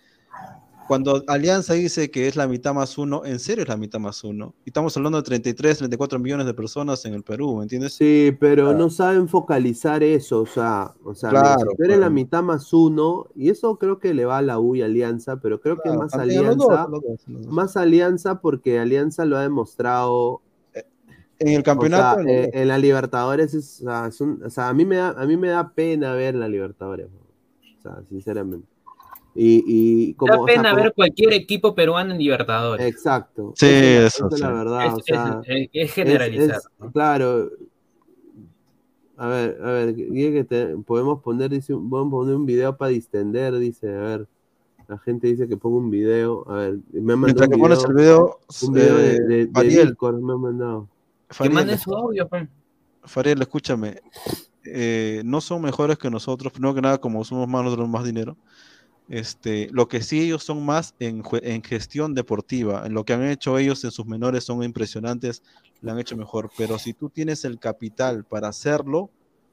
cuando Alianza dice que es la mitad más uno, en serio es la mitad más uno. Y estamos hablando de 33, 34 millones de personas en el Perú, ¿me entiendes? Sí, pero no saben focalizar eso, o sea, o sea, Claro, la mitad más uno, y eso creo que le va a la U y Alianza, pero creo que Claro, más los dos, Alianza, los dos, los dos. más Alianza porque Alianza lo ha demostrado En el O campeonato. sea, eh, en la Libertadores es, o sea, es un- o sea, a mí me da, a mí me da pena ver la Libertadores, o sea, sinceramente. Y, y como, Da o sea, pena como- ver cualquier equipo peruano en Libertadores. exacto. Sí, esa es- eso esa es la sí. verdad, Es, o sea, es- es generalizar. es- ¿no? claro. A ver, a ver, que te- podemos poner, dice, podemos poner un video para distender, dice, a ver. La gente dice que ponga un video, a ver, me han Mientras mandado que un pones video, el video, un video de, eh, de- de Fariel, Discord, me han mandado. Que Fariel, manden su audio, pues. Fariel, escúchame. eh, no son mejores que nosotros, primero que nada, como somos más, nosotros más dinero. Este, lo que sí ellos son más en, en gestión deportiva, en lo que han hecho ellos en sus menores son impresionantes, lo han hecho mejor, pero si tú tienes el capital para hacerlo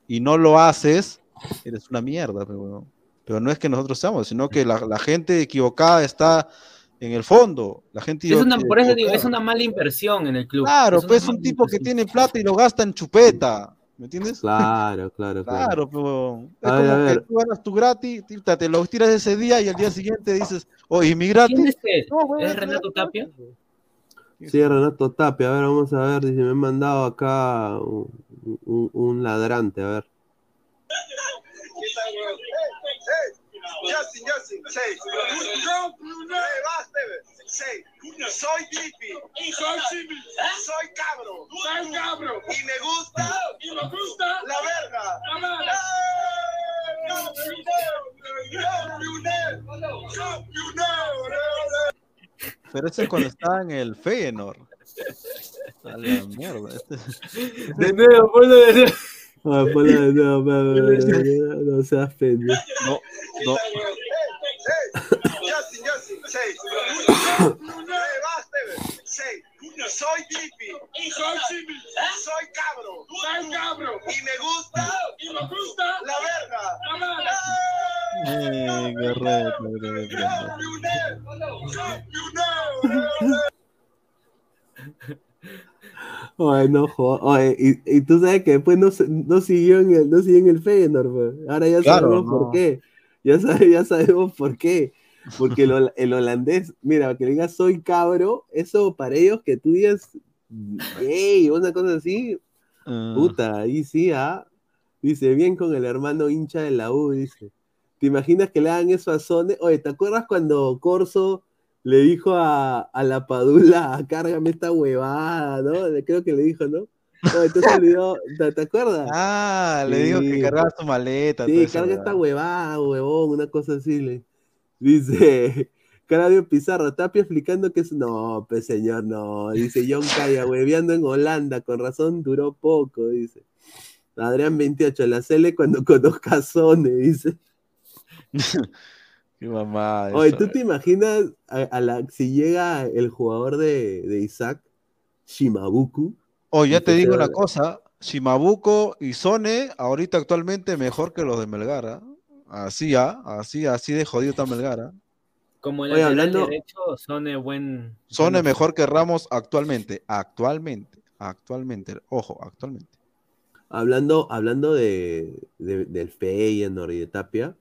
y no lo haces, eres una mierda, pero, bueno. Pero no es que nosotros seamos, sino que la, la gente equivocada está en el fondo, la gente Es una, por eso digo, es una mala inversión en el club. Claro, Es pues un mala tipo que inversión. tiene plata y lo gasta en chupeta, ¿me entiendes? Claro, claro, claro. Claro, pero es A ver, a como que ver. tú ganas tu gratis, te lo tiras ese día y al día siguiente dices, oye, mi gratis. ¿Quién es? No, ¿Es Renato Tapia? Sí, Renato Tapia, a ver, vamos a ver, dice, me han mandado acá un, un- un ladrante, a ver. Justin, Justin, say. Hey, basta, say. Soy Dipi. Soy Soy cabro. Soy cabro. Y me gusta. Y me gusta. La verga. Pero ese es cuando estaba en el Feyenoord. A la mierda. este- De nuevo, ponlo de nuevo. Ah, de nuevo, no, no, no, no, no seas pendejo. No, no. Justin, Justin, say. Hey, basta, say. Soy Dipi. Soy Soy cabro. Soy cabro. Y me gusta. Y me gusta. La verga. Correcto. Oye, no jodas. Oye, y, y tú sabes que después no, no siguió en el, no siguió en el Feyenoord, pues. Ahora ya Claro, sabemos no. por qué. Ya, sabe- ya sabemos por qué. Porque el, el holandés, mira, que le digas soy cabro, eso para ellos que tú digas o una cosa así, Ah, puta, ahí sí, ¿ah? Dice, bien con el hermano hincha de la U, dice. ¿Te imaginas que le hagan eso a Sone? Oye, ¿te acuerdas cuando Corso le dijo a, a la Padula, cárgame esta huevada, ¿no? Le- Creo que le dijo, ¿no? ¿tú se olvidó? ¿Te, te acuerdas? Ah, le digo que Sí. cargaba su maleta. Sí, carga esta huevada. huevada, huevón, una cosa así. Le... Dice (laughs) Claudio Pizarro, Tapia explicando que es. No, pues señor, no. Dice John Calla, hueveando en Holanda, con razón duró poco, dice. Adrián 28, la Cele cuando conozca a Sone, dice. (laughs) Qué mamá. Oye, ¿tú te imaginas a, a la, si llega el jugador de, de Isaac, Shimabuku? Oye, ya te digo una cosa, Shimabuko y Sone, ahorita actualmente mejor que los de Melgar, ¿ah? Así, ¿ah? Así, así de jodido está Melgar, ¿ah? Como el Oye, hablando- derecho, Sone buen. Sone mejor que Ramos actualmente, actualmente, actualmente, ojo, actualmente. Hablando, hablando de, de- del Feyenoord y de Tapia,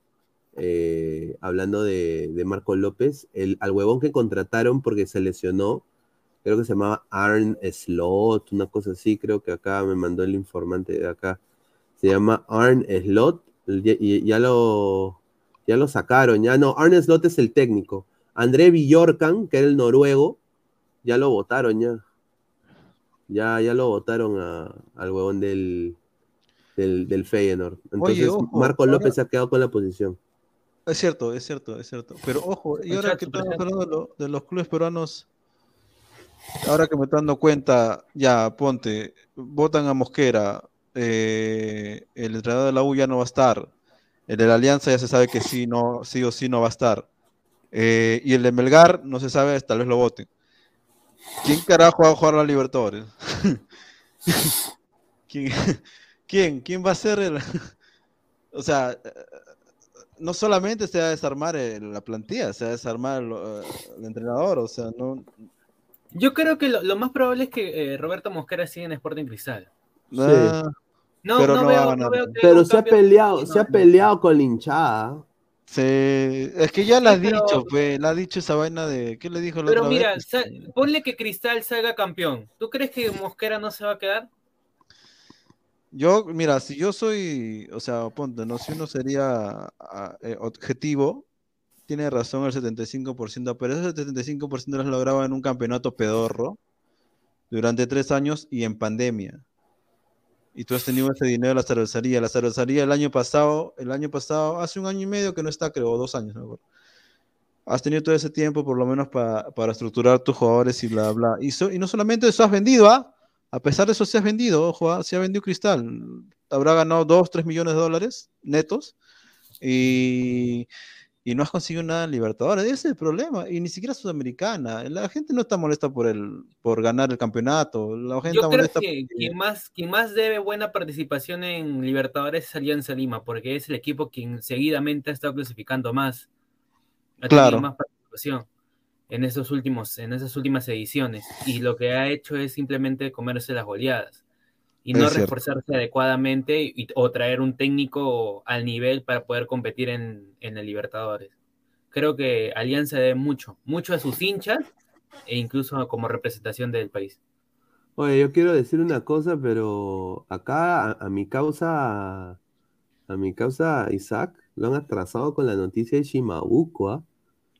eh, hablando de, de Marco López, el, al huevón que contrataron porque se lesionó, creo que se llamaba Arn Slot, una cosa así, creo que acá me mandó el informante de acá. Se llama Arn Slot, y, y- ya lo ya lo sacaron, ya no, Arn Slot es el técnico. André Villorcan, que era el noruego, ya lo votaron ya. Ya, ya lo votaron al huevón del, del, del Feyenoord. Entonces, ojo, Marco ahora- López se ha quedado con la posición. Es cierto, es cierto, es cierto. Pero ojo, y ahora que estamos hablando de, lo- de los clubes peruanos, ahora que me estoy dando cuenta, ya, ponte, votan a Mosquera, eh, el entrenador de la U ya no va a estar, el de la Alianza ya se sabe que sí, no, sí o sí no va a estar, eh, y el de Melgar no se sabe, tal vez lo voten. ¿Quién carajo va a jugar a la Libertadores? (laughs) ¿Quién, (laughs) quién, quién va a ser el...? (laughs) O sea, no solamente se va a desarmar la plantilla, se va a desarmar el, entrenador, o sea, no... Yo creo que lo, más probable es que eh, Roberto Mosquera siga en Sporting Cristal. Ah, no, pero no, veo, no veo Pero se ha peleado, se ha peleado con la hinchada. Sí, es que ya la ha dicho, pues, la ha dicho esa vaina de. ¿Qué le dijo la Pero mira, ponle que Cristal salga campeón. ¿Tú crees que Mosquera no se va a quedar? Yo, mira, si yo soy, o sea, ponte, ¿no? Si uno sería eh, objetivo, tiene razón el 75%, pero ese 75% lo lograba en un campeonato pedorro durante tres años y en pandemia. Y tú has tenido ese dinero de la cervecería. La cervecería el año pasado, el año pasado, hace un año y medio que no está, creo, dos años, ¿no? Has tenido todo ese tiempo, por lo menos, para estructurar tus jugadores y bla, bla. Y, y no solamente eso has vendido, ¿ah? A pesar de eso, se ha vendido, ojo, ¿ah? se ha vendido Cristal. Habrá ganado 2, 3 millones de dólares netos y, no has conseguido nada en Libertadores. Ese es el problema. Y ni siquiera Sudamericana. La gente no está molesta por, el, por ganar el campeonato. La gente Yo creo que quien, más, quien más debe buena participación en Libertadores es Alianza Lima, porque es el equipo quien seguidamente ha estado clasificando más. Ha claro. más participación en, esos últimos, en esas últimas ediciones y lo que ha hecho es simplemente comerse las goleadas y no reforzarse adecuadamente o traer un técnico al nivel para poder competir en, en el Libertadores. Creo que Alianza debe mucho, mucho a sus hinchas e incluso como representación del país. Oye, yo quiero decir una cosa, pero acá a, mi causa, a mi causa Isaac, lo han atrasado con la noticia de Shimabuco, ¿ah?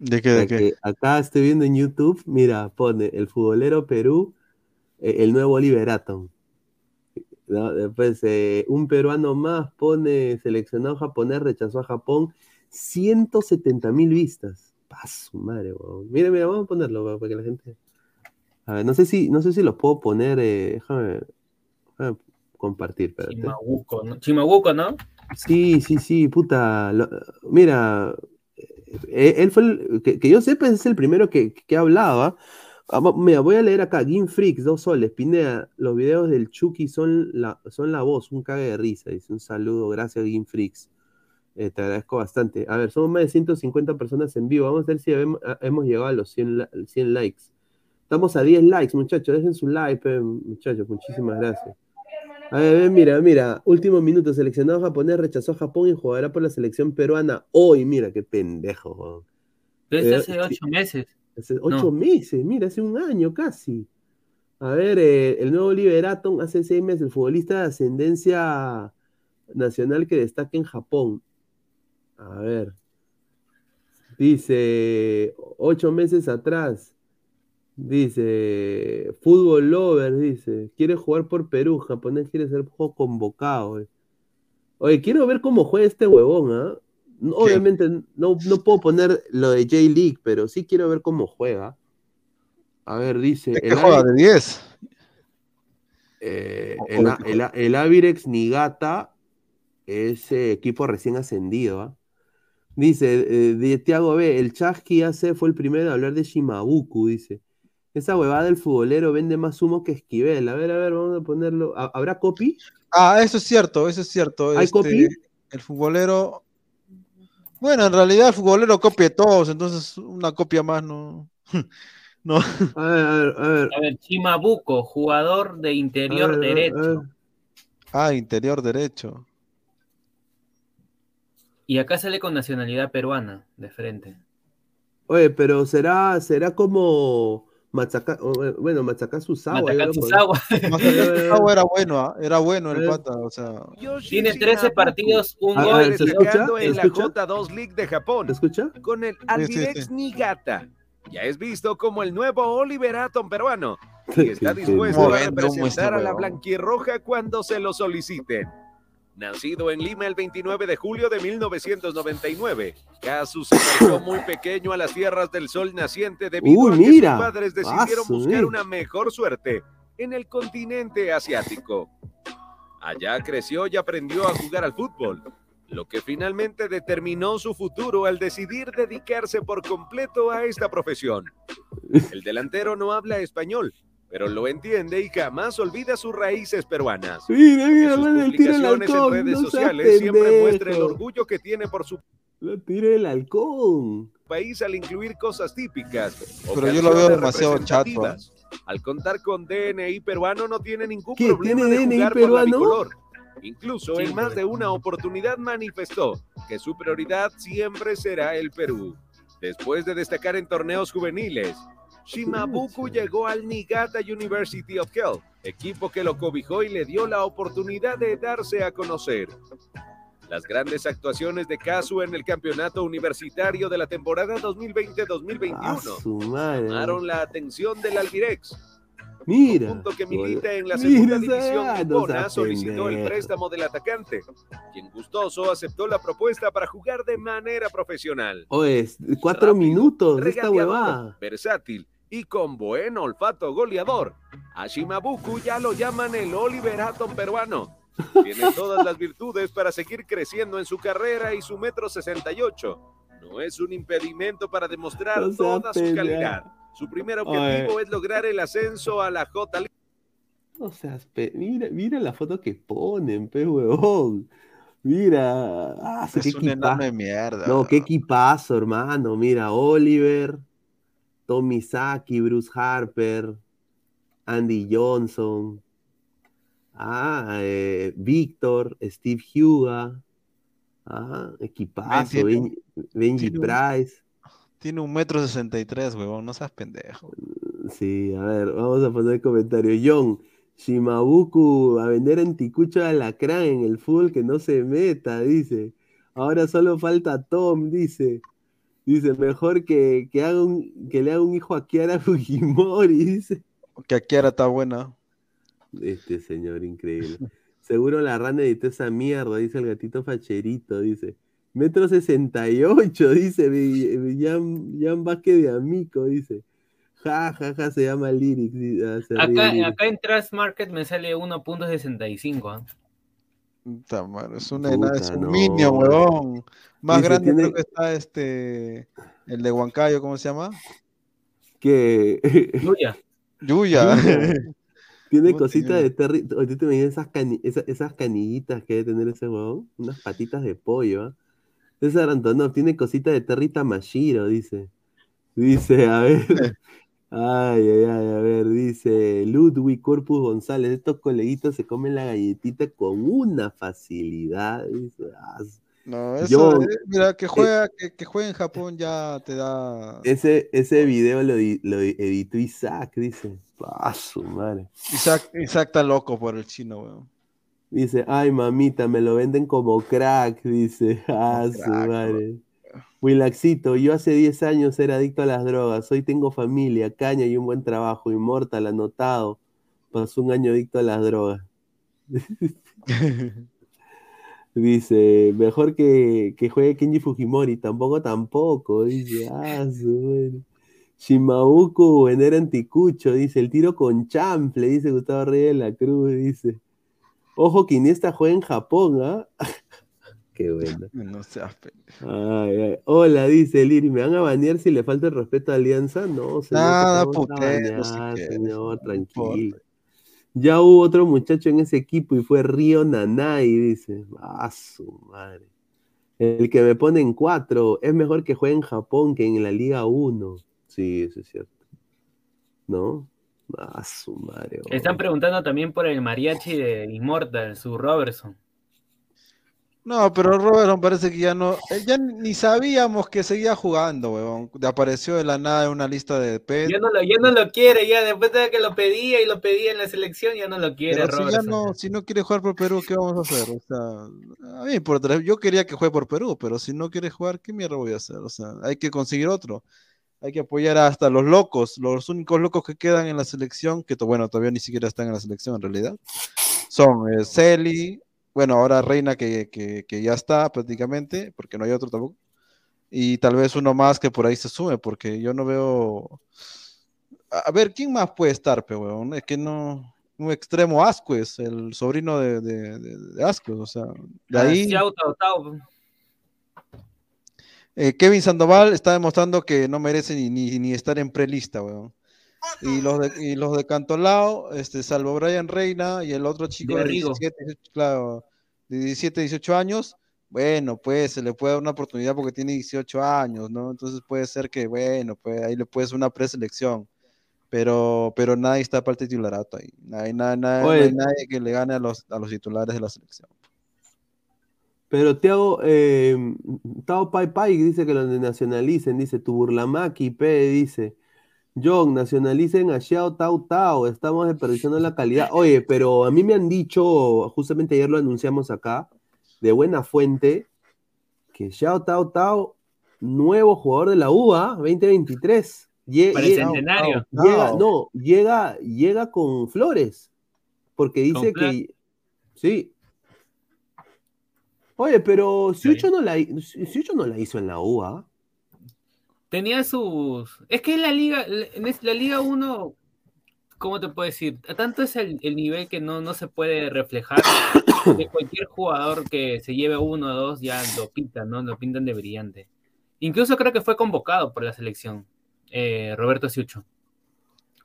¿De qué? ¿De qué? Acá estoy viendo en YouTube, mira, pone el futbolero Perú, eh, el nuevo Liberaton. Después, eh, un peruano más pone seleccionado japonés, rechazó a Japón, 170 mil vistas. Paso, madre, Mira, mira, vamos a ponerlo para que la gente. A ver, no sé si, no sé si los puedo poner. Eh, déjame, compartir. Espérate. Chimabuco, ¿no? Sí, sí, sí, puta. mira, él fue, el, que, yo sepa, es el primero que, que hablaba. Ah, mira, voy a leer acá, Game Freaks, dos soles, Pineda, los videos del Chucky son la, son la voz, un cague de risa, dice un saludo, gracias Game Freaks, eh, te agradezco bastante. A ver, somos más de 150 personas en vivo, vamos a ver si ah, hemos, llegado a los 100, 100, likes. Estamos a 10 likes, muchachos, dejen su like, muchachos, muchísimas gracias. A ver, mira, mira, último minuto, seleccionado japonés rechazó a Japón y jugará por la selección peruana hoy. Mira, qué pendejo. Pero es hace ocho meses. Hace ocho meses, mira, hace un año casi. A ver, eh, el nuevo Liberaton hace seis meses, el futbolista de ascendencia nacional que destaca en Japón. A ver. Dice, ocho meses atrás, Dice, fútbol lover, dice, quiere jugar por Perú, japonés quiere ser convocado. Oye, quiero ver cómo juega este huevón, ¿ah? Obviamente no, no, puedo poner lo de J-League, pero sí quiero ver cómo juega. A ver, dice. el juega de 10? Eh, el, Avirex Nigata ese equipo recién ascendido. ¿ah? Dice, eh, de Tiago B, el Chasqui AC fue el primero a hablar de Shimabuku, dice. Esa huevada del futbolero vende más humo que Esquivel. A ver, a ver, vamos a ponerlo. ¿Habrá copy? Ah, eso es cierto, eso es cierto. ¿Hay copy? Este, el futbolero. Bueno, en realidad el futbolero copia todos, entonces una copia más no. (laughs) no. A ver, a ver, a ver. A ver, Chimabuco, jugador de interior derecho. Ah, interior derecho. Y acá sale con nacionalidad peruana, de frente. Oye, pero será, será como Machaca, eh, bueno, Machacasusawa. Machacasusawa. (laughs) era bueno, ¿ah? era bueno el pata, o sea. Tiene 13 partidos, un gol. ¿Se escucha? en la J2 League de Japón. ¿Se escucha? Con el Albirex Nigata. Ya es visto como el nuevo Oliver Atom peruano. Y (laughs) está dispuesto a representar a la blanquirroja cuando se lo soliciten. Nacido en Lima el 29 de julio de 1999, Casu se marchó muy pequeño a las tierras del sol naciente debido a que sus padres decidieron buscar una mejor suerte en el continente asiático. Allá creció y aprendió a jugar al fútbol, lo que finalmente determinó su futuro al decidir dedicarse por completo a esta profesión. El delantero no habla español, pero lo entiende y jamás olvida sus raíces peruanas. Mira, mira, en sus publicaciones en redes sociales siempre muestra el orgullo que tiene por su Lo tiré el halcón. País al incluir cosas típicas. Pero yo lo veo demasiado chato. Al contar con DNI peruano no tiene ningún ¿Qué? problema ¿Tiene de DNI jugar peruano? con la bicolor. Incluso en más de una oportunidad manifestó que su prioridad siempre será el Perú. Después de destacar en torneos juveniles, Shimabuku llegó al Niigata University of Health, equipo que lo cobijó y le dio la oportunidad de darse a conocer. Las grandes actuaciones de Kazu en el campeonato universitario de la temporada 2020-2021 su madre. llamaron la atención del Albirex. Mira. Punto que milita en la Mira segunda esa- división nipona seas solicitó el préstamo del atacante, quien gustoso aceptó la propuesta para jugar de manera profesional. Oye, cuatro minutos de esta huevada. versátil y con buen olfato goleador. A Shimabuku ya lo llaman el Oliver Atom peruano. Tiene (laughs) todas las virtudes para seguir creciendo en su carrera y su metro 68 no es un impedimento para demostrar toda su calidad. Su primer objetivo es lograr el ascenso a la J League. No seas pe- mira, mira la foto que ponen, pe huevón. Mira. Ah, Es qué un equipa- enano de mierda. No, qué equipazo, hermano. Mira, Oliver, Tommy Saki, Bruce Harper, Andy Johnson, ah, eh, Víctor, Steve Huga, ah, equipazo, tiene Benji tiene un- Price. Tiene un metro sesenta y tres, huevón, no seas pendejo. Sí, a ver, vamos a poner comentarios. John, Shimabuku a vender anticucho de alacrán en el fútbol que no se meta, dice. Ahora solo falta Tom, dice. Dice, mejor que, que, haga un, que le haga un hijo a Kiara (laughs) Fujimori, dice. Que aquí ahora está buena. Este señor increíble. Seguro la rana editó esa mierda, dice el gatito facherito, dice. Metro 68, dice Jan, Jan Vázquez de Amico, dice. Ja, ja, ja, se llama Lyrics. ah, ríe Acá, acá en Trust Market me sale 1.65. ¿ah? Puta madre, es, una Puta, es un no. minion, huevón. Más Dice, grande tiene- creo que está este. El de Huancayo, ¿cómo se llama? Que (laughs) Yuya. Yuya. (laughs) tiene cositas de Terry. ¿tú te imaginas esas, cani- esas canillitas que debe tener ese huevón? Unas patitas de pollo, ¿ah? César Antonov tiene cositas de Terry Tamashiro, dice. Dice, a ver. (laughs) Ay, ay, ay, a ver, dice Ludwig Corpus González, estos coleguitos se comen la galletita con una facilidad. Dice, ah, No, eso, Yo- eh, mira, que juega, que, que juegue en Japón ya te da. ese, ese video lo, lo editó Isaac, dice. Ah, su madre. Isaac, Isaac está loco por el chino, weón. Dice, ay mamita, me lo venden como crack, dice. (laughs) Ah, su crack, madre. Wilaxito, yo hace 10 años era adicto a las drogas, hoy tengo familia, caña y un buen trabajo, inmortal, anotado. Pasó un año adicto a las drogas. (laughs) (laughs) Dice, mejor que, que juegue Kenji Fujimori, tampoco, tampoco. Dice, (laughs) ah, su madre. Shimabuku, vender anticucho, dice, el tiro con chample, dice Gustavo Reyes de la Cruz, dice. Ojo que Iniesta juega en Japón, ¿ah? (laughs) Qué bueno. (laughs) No seas Ay, ay. Hola, dice Liri, ¿me van a banear si le falta el respeto a Alianza? No, señor, Nada, ¿qué te vamos a putero, si banear, quieres, señor, no tranquilo. Ya hubo otro muchacho en ese equipo y fue Río Nanay, dice. Ah, su madre. El que me pone en cuatro es mejor que juegue en Japón que en la Liga 1. Sí, eso es cierto. ¿No? Ah, su madre. Están preguntando también por el mariachi de Immortal, su Robertson. No, pero Robertson parece que ya no. eh, Ya ni sabíamos que seguía jugando, weón. Apareció de la nada en una lista de pet. Ya no, lo, ya no lo quiere, ya después de que lo pedía y lo pedía en la selección, ya no lo quiere Pero si ya no, si no quiere jugar por Perú, ¿qué vamos a hacer? O sea, a mí por yo quería que juegue por Perú, pero si no quiere jugar, ¿qué mierda voy a hacer? O sea, hay que conseguir otro. Hay que apoyar hasta los locos, los únicos locos que quedan en la selección, que bueno, todavía ni siquiera están en la selección en realidad, son eh, Celi, bueno, ahora Reina que, que- que ya está prácticamente, porque no hay otro tampoco, y tal vez uno más que por ahí se sume, porque yo no veo... A ver, ¿quién más puede estar, pe, huevón? Es que no... Un extremo Ascuez, el sobrino de, de, de, de Ascuez, o sea, de Ah, ahí... Eh, Kevin Sandoval está demostrando que no merece ni, ni, ni estar en prelista, weón. Y los de, y los de Cantolao, este, salvo Brian Reina y el otro chico De de Rigo. 17, 18, claro, de 17, 18 años, bueno, pues se le puede dar una oportunidad porque tiene 18 años, ¿no? Entonces puede ser que, bueno, pues ahí le puedes una preselección. Pero, pero nadie está para el titularato ahí. Nadie, nadie, nadie, no hay nadie que le gane a los, a los titulares de la selección. Pero Tiago, eh, Tao Pai Pai dice que lo nacionalicen, dice tu Burlamaki, P dice. John, nacionalicen a Xiao Tao Tao, estamos desperdiciando la calidad. Oye, pero a mí me han dicho, justamente ayer lo anunciamos acá, de buena fuente, que Xiao Tao Tao, nuevo jugador de la UA 2023. Llega, centenario. Llega, no, llega, llega con flores. Porque dice que. Sí. Oye, pero si no la, no la hizo en la UA tenía sus. Es que en la liga, en la liga 1, ¿cómo te puedo decir? Tanto es el, nivel que no, no se puede reflejar (coughs) que cualquier jugador que se lleve uno o dos ya lo pintan, ¿no? Lo pintan de brillante. Incluso creo que fue convocado por la selección, eh, Roberto Siucho.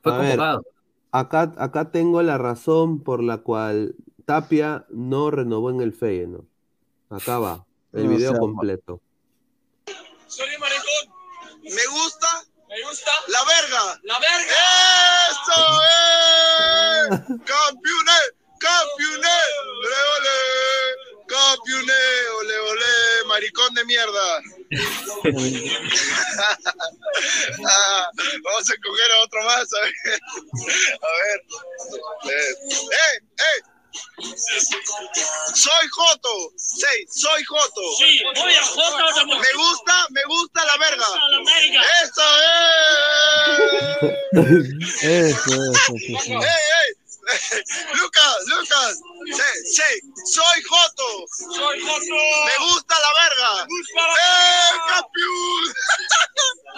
Fue convocado. acá, acá tengo la razón por la cual Tapia no renovó en el Feyenoord. Acá va, el video completo. Me gusta. Me gusta. La verga. La verga. Eso es. Campeones. Campeones. Ole, ole. Campeones. Ole, ole. Maricón de mierda. (laughs) Vamos a coger a otro más. A ver. A ver. ¡Eh! ¡Eh! Soy Joto. Sí, soy Joto. Sí, voy a Joto. Me gusta, me gusta la verga. (laughs) Eso es. Eso, eso, eso. (laughs) Lucas, Lucas. Sí, sí, soy Joto. Soy Joto. Me gusta la verga. Me gusta la ¡Eh, campeón! (laughs)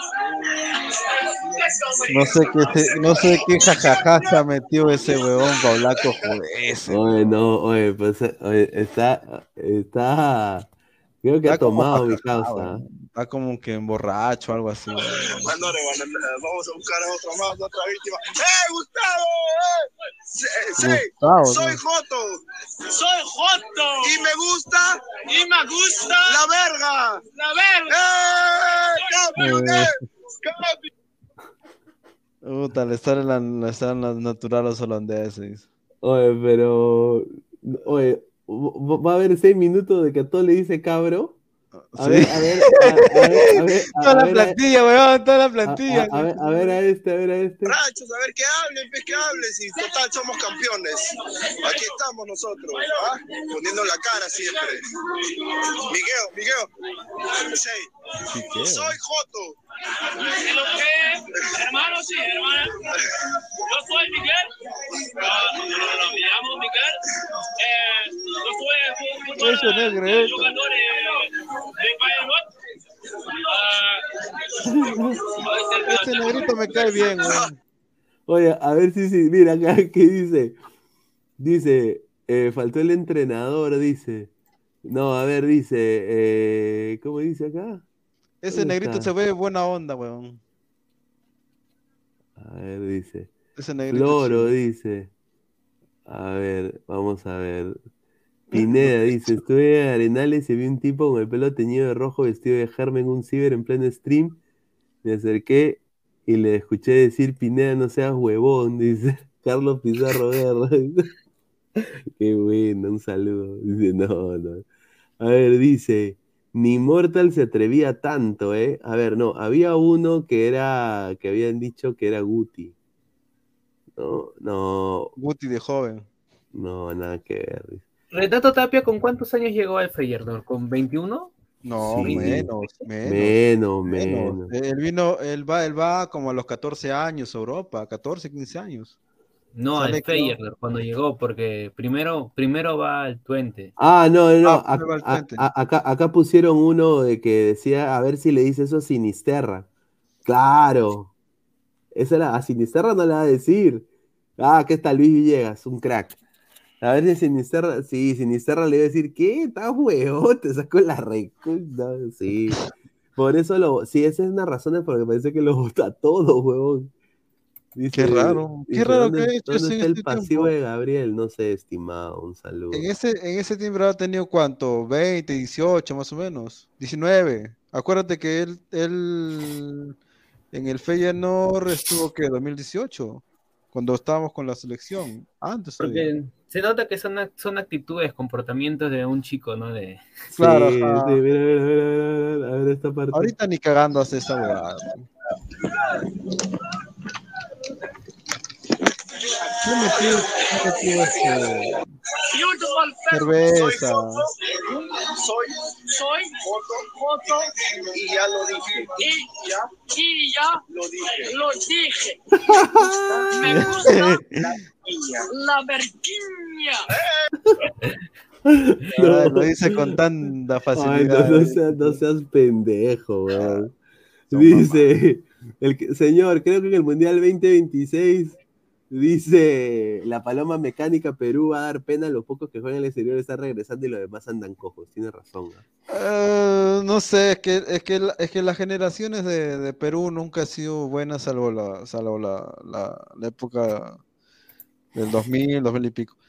No sé qué, no sé qué jajaja se ha metido ese huevón Paulaco, joder. Oye, no, oye, pues oye, está, está, creo que ha tomado mi causa. Está como que emborracho o algo así. (laughs) vamos a buscar a otra más, otra víctima. ¡Eh, Gustavo! ¡Eh! Sí, sí. soy Joto. Soy Joto. Y me gusta. Y me gusta. La verga. La verga. ¡Eh, campeón! ¡Eh! (laughs) Puta, le están en la, naturales holandeses. Oye, pero. Oye, va a haber seis minutos de que a todo le dice cabro. A ver, a ver, a, ver, (laughs) a ver. toda la plantilla, weón, toda la plantilla. A, ver, a ver a este, a ver a este. Rachos, a ver qué hablen, pues que hablen, si total somos campeones. Aquí estamos nosotros, ¿ah? Poniendo la cara siempre. Miguel, Miguel. Sí. Soy Joto. Hermano, sí, hermano. Yo soy Miguel. Uh, me llamo Miguel. Eh, yo soy un jugador este negrito me cae bien, Oye, a ver si, si, mira acá, ¿qué dice? Dice, eh, faltó el entrenador, dice. No, a ver, dice, eh, ¿cómo dice acá? Ese negrito se ve buena onda, weón. A ver, dice. Ese negrito. Floro, dice. A ver, vamos a ver. (laughs) Pineda dice, estuve en Arenales y vi un tipo con el pelo teñido de rojo vestido de Germen en un ciber en pleno stream. Me acerqué y le escuché decir, Pineda, no seas huevón, (laughs) dice Carlos Pizarro Guerra. (laughs) Qué bueno, un saludo. Dice, no, no. A ver, dice, ni Mortal se atrevía tanto, ¿eh? A ver, no, había uno que era, que habían dicho que era Guti. No, no. Guti de joven. No, nada que ver. Renato Tapia, ¿con cuántos años llegó al Feyenoord? ¿Con 21? No, menos, menos, menos, Él vino, él va, él va como a los 14 años Europa, 14, 15 años. No, al Feyenoord cuando llegó, porque primero, primero va al Twente. Ah, no, no, ah, acá, acá, pusieron uno de que decía, a ver si le dice eso a Sinisterra. Claro. Esa era, a Sinisterra no le va a decir. Ah, aquí está Luis Villegas, un crack. A ver si Sinisterra, sí, Sinisterra le iba a decir, ¿qué? Está huevón, te sacó la recta. sí. Por eso lo, sí, esa es una razón por que parece que lo gusta todo, huevón. Dice, Qué raro, qué raro ¿dónde, que ha hecho ¿Dónde está el este pasivo tiempo? de Gabriel? No sé, estimado, un saludo. En ese, en ese tiempo ha tenido cuánto, 20, 18 más o menos, 19. Acuérdate que él, él en el Feyenoord estuvo que 2018, cuando estábamos con la selección. Antes todavía. Porque se nota que son, son actitudes, comportamientos de un chico, ¿no? De... Claro, sí, sí, mira, mira, mira, mira, mira, a ver esta parte. Ahorita ni cagando hace esa ¿Qué metió, qué metió este? Cerveza. Soy, soy, foto, foto, y ya lo dije. Y ya, y ya lo dije. Lo dije. (laughs) Me gusta la verquiña. (laughs) Ah, lo dice con tanta Ay, facilidad. no, no seas, no seas pendejo, weón. Dice, el que- señor, creo que en el Mundial 2026 dice la paloma mecánica Perú va a dar pena, los pocos que juegan en el exterior están regresando y los demás andan cojos. Tiene razón. ¿ah? Eh, no sé, es que, es que, es que las generaciones de, de Perú nunca han sido buenas, salvo la, salvo la, la, la época del 2000, 2000 y pico.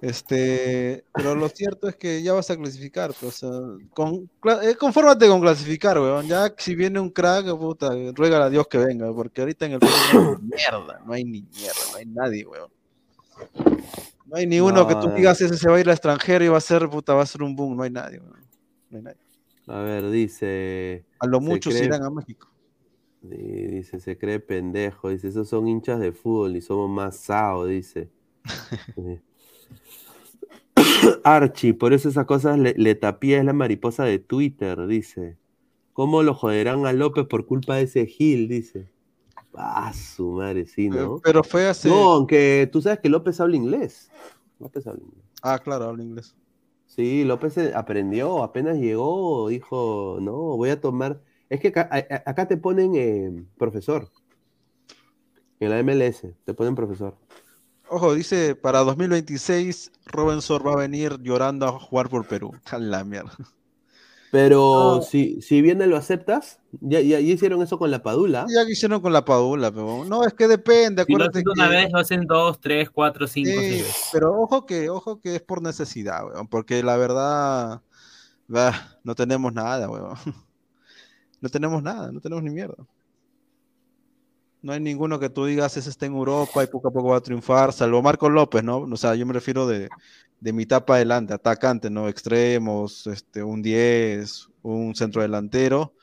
Este, pero lo cierto es que ya vas a clasificar, pues, o sea, con, eh, confórmate con clasificar, weón. Ya si viene un crack, puta, ruega a Dios que venga, porque ahorita en el no mierda, no hay ni mierda, no hay nadie, weón. No hay ni uno que tú No. digas ese se va a ir al extranjero y va a ser, puta, va a ser un boom, no hay nadie, weón. No hay nadie. A ver, dice. A lo mucho se cree- irán a México. Dice, se cree pendejo. Dice, esos son hinchas de fútbol y somos más sao, dice. (laughs) (coughs) Archie, por eso esas cosas le, le tapía es la mariposa de Twitter, dice. ¿Cómo lo joderán a López por culpa de ese Gil? Dice. Ah, su madre, sí, ¿no? Pero fue hace. No, aunque tú sabes que López habla inglés. López habla inglés. Ah, claro, habla inglés. Sí, López eh, aprendió, apenas llegó, dijo, no, voy a tomar. Es que acá, acá te ponen eh, profesor. En la MLS te ponen profesor. Ojo, dice, para 2026, Robinson va a venir llorando a jugar por Perú. (laughs) A la mierda. Pero No. si, si viene lo aceptas, ya, ya, ya hicieron eso con la Padula. Ya que hicieron con la Padula, pero no, es que depende, Si lo hacen una que- vez, lo hacen dos, tres, cuatro, cinco, Sí, pero ojo que, ojo que es por necesidad, weón, porque la verdad, bah, no tenemos nada, weón. (laughs) No tenemos nada, no tenemos ni mierda. No hay ninguno que tú digas, ese está en Europa y poco a poco va a triunfar, salvo Marco López, ¿no? O sea, yo me refiero de, de mitad para adelante, atacante, ¿no? Extremos, este, un 10, un centro delantero,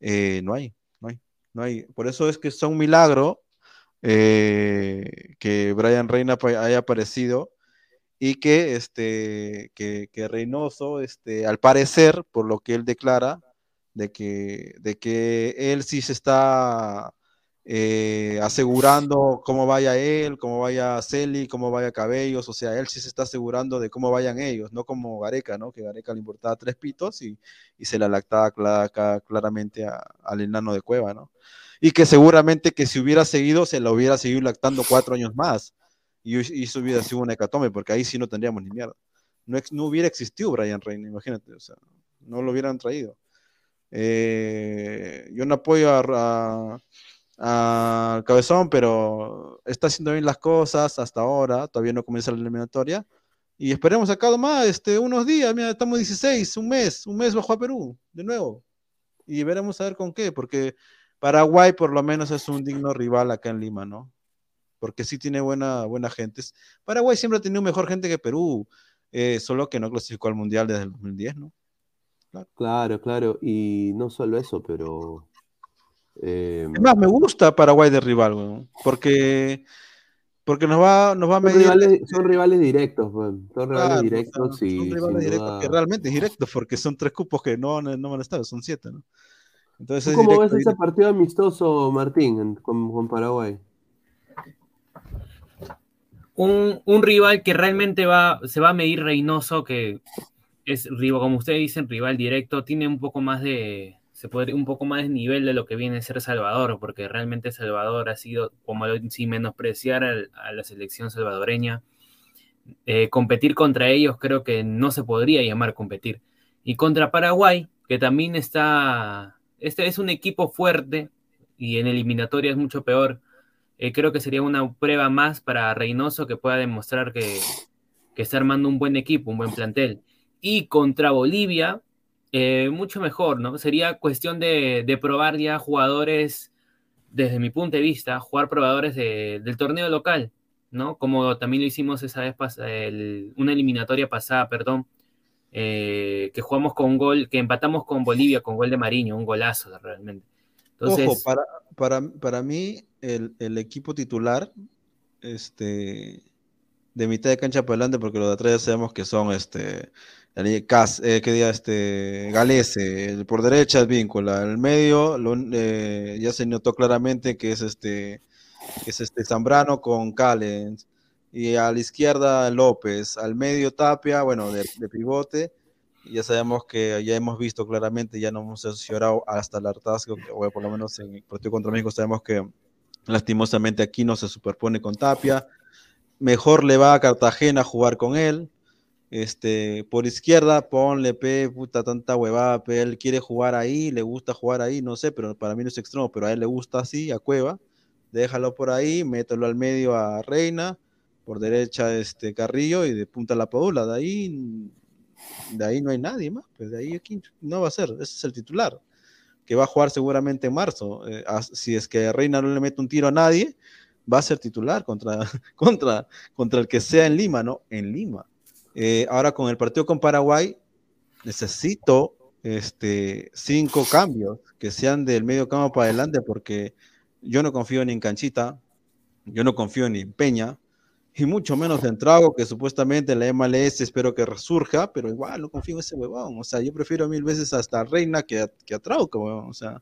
eh, no hay, no hay, no hay. Por eso es que es un milagro eh, que Brian Reina haya aparecido y que, este, que, que Reynoso, este, al parecer, por lo que él declara, de que, de que él sí se está eh, asegurando cómo vaya él, cómo vaya Celi, cómo vaya Cabellos, o sea, él sí se está asegurando de cómo vayan ellos, no como Gareca, ¿no? Que Gareca le importaba tres pitos y, y se la lactaba cla- ca- claramente al enano de Cueva, ¿no? Y que seguramente que si hubiera seguido, se la hubiera seguido lactando cuatro años más. Y, y eso hubiera sido una hecatombe, porque ahí sí no tendríamos ni mierda. No, no hubiera existido Brian Reina, imagínate, o sea, no lo hubieran traído. Eh, yo no apoyo a- a Cabezón, pero está haciendo bien las cosas hasta ahora, todavía no comienza la eliminatoria. Y esperemos acá nomás, este, unos días, mira, estamos 16, un mes, un mes bajo a Perú, de nuevo. Y veremos a ver con qué, porque Paraguay por lo menos es un digno rival acá en Lima, ¿no? Porque sí tiene buena, buena gente. Paraguay siempre ha tenido mejor gente que Perú, eh, solo que no clasificó al Mundial desde el 2010, ¿no? Claro, claro. Y no solo eso, pero. Eh, Es más, me gusta Paraguay de rival, weón, porque, porque nos va, nos va a medir. rivales, son rivales directos, weón, Son rivales Claro, o directos sea, y. son rivales directos, que realmente es directo, porque son tres cupos que no, van a- no van a estar, son siete, ¿no? Entonces ¿Tú es cómo directo, ves ese partido amistoso, Martín, en- con, con Paraguay? un, un rival que realmente va, se va a medir Reynoso, que es rival, como ustedes dicen, rival directo, tiene un poco más de, se puede, un poco más de nivel de lo que viene a ser Salvador, porque realmente Salvador ha sido, como sin menospreciar a, la selección salvadoreña, eh, competir contra ellos creo que no se podría llamar competir. Y contra Paraguay, que también está, este es un equipo fuerte y en eliminatoria es mucho peor. eh, creo que sería una prueba más para Reynoso que pueda demostrar que, que está armando un buen equipo, un buen plantel. Y contra Bolivia, eh, mucho mejor, ¿no? Sería cuestión de, de, probar ya jugadores, desde mi punto de vista, jugar probadores de, del torneo local, ¿no? Como también lo hicimos esa vez, una eliminatoria pasada, perdón, eh, que jugamos con un gol, que empatamos con Bolivia con gol de Mariño, un golazo realmente. Ojo, para, para, para mí, el, el, equipo titular, este, de mitad de cancha para adelante, porque los de atrás ya sabemos que son este, Cas, eh, que diga este, Galese, por derecha es Víncula, el medio lo, eh, ya se notó claramente que es este, que es este Zambrano con Callens, y a la izquierda López, al medio Tapia, bueno, de, de pivote, ya sabemos que ya hemos visto claramente, ya no hemos llorado hasta el hartazgo, o por lo menos en el partido contra México sabemos que lastimosamente aquí no se superpone con Tapia, mejor le va a Cartagena jugar con él, este, por izquierda, ponle, pe, puta, tanta huevada, pe, él quiere jugar ahí, le gusta jugar ahí, no sé, pero para mí no es extremo, pero a él le gusta así, a Cueva, déjalo por ahí, mételo al medio a Reina, por derecha este Carrillo y de punta la Padula, de ahí de ahí no hay nadie más, pues de ahí no va a ser, ese es el titular, que va a jugar seguramente en marzo. Eh, si es que Reina no le mete un tiro a nadie, va a ser titular contra, (laughs) contra, contra el que sea en Lima, ¿no? En Lima. Eh, ahora con el partido con Paraguay, necesito este, cinco cambios que sean del medio campo para adelante, porque yo no confío ni en Canchita, yo no confío ni en Peña, y mucho menos en Trago, que supuestamente la MLS espero que resurja, pero igual no confío en ese huevón. O sea, yo prefiero mil veces hasta a Reina que a, que a Trauco, huevón. O sea.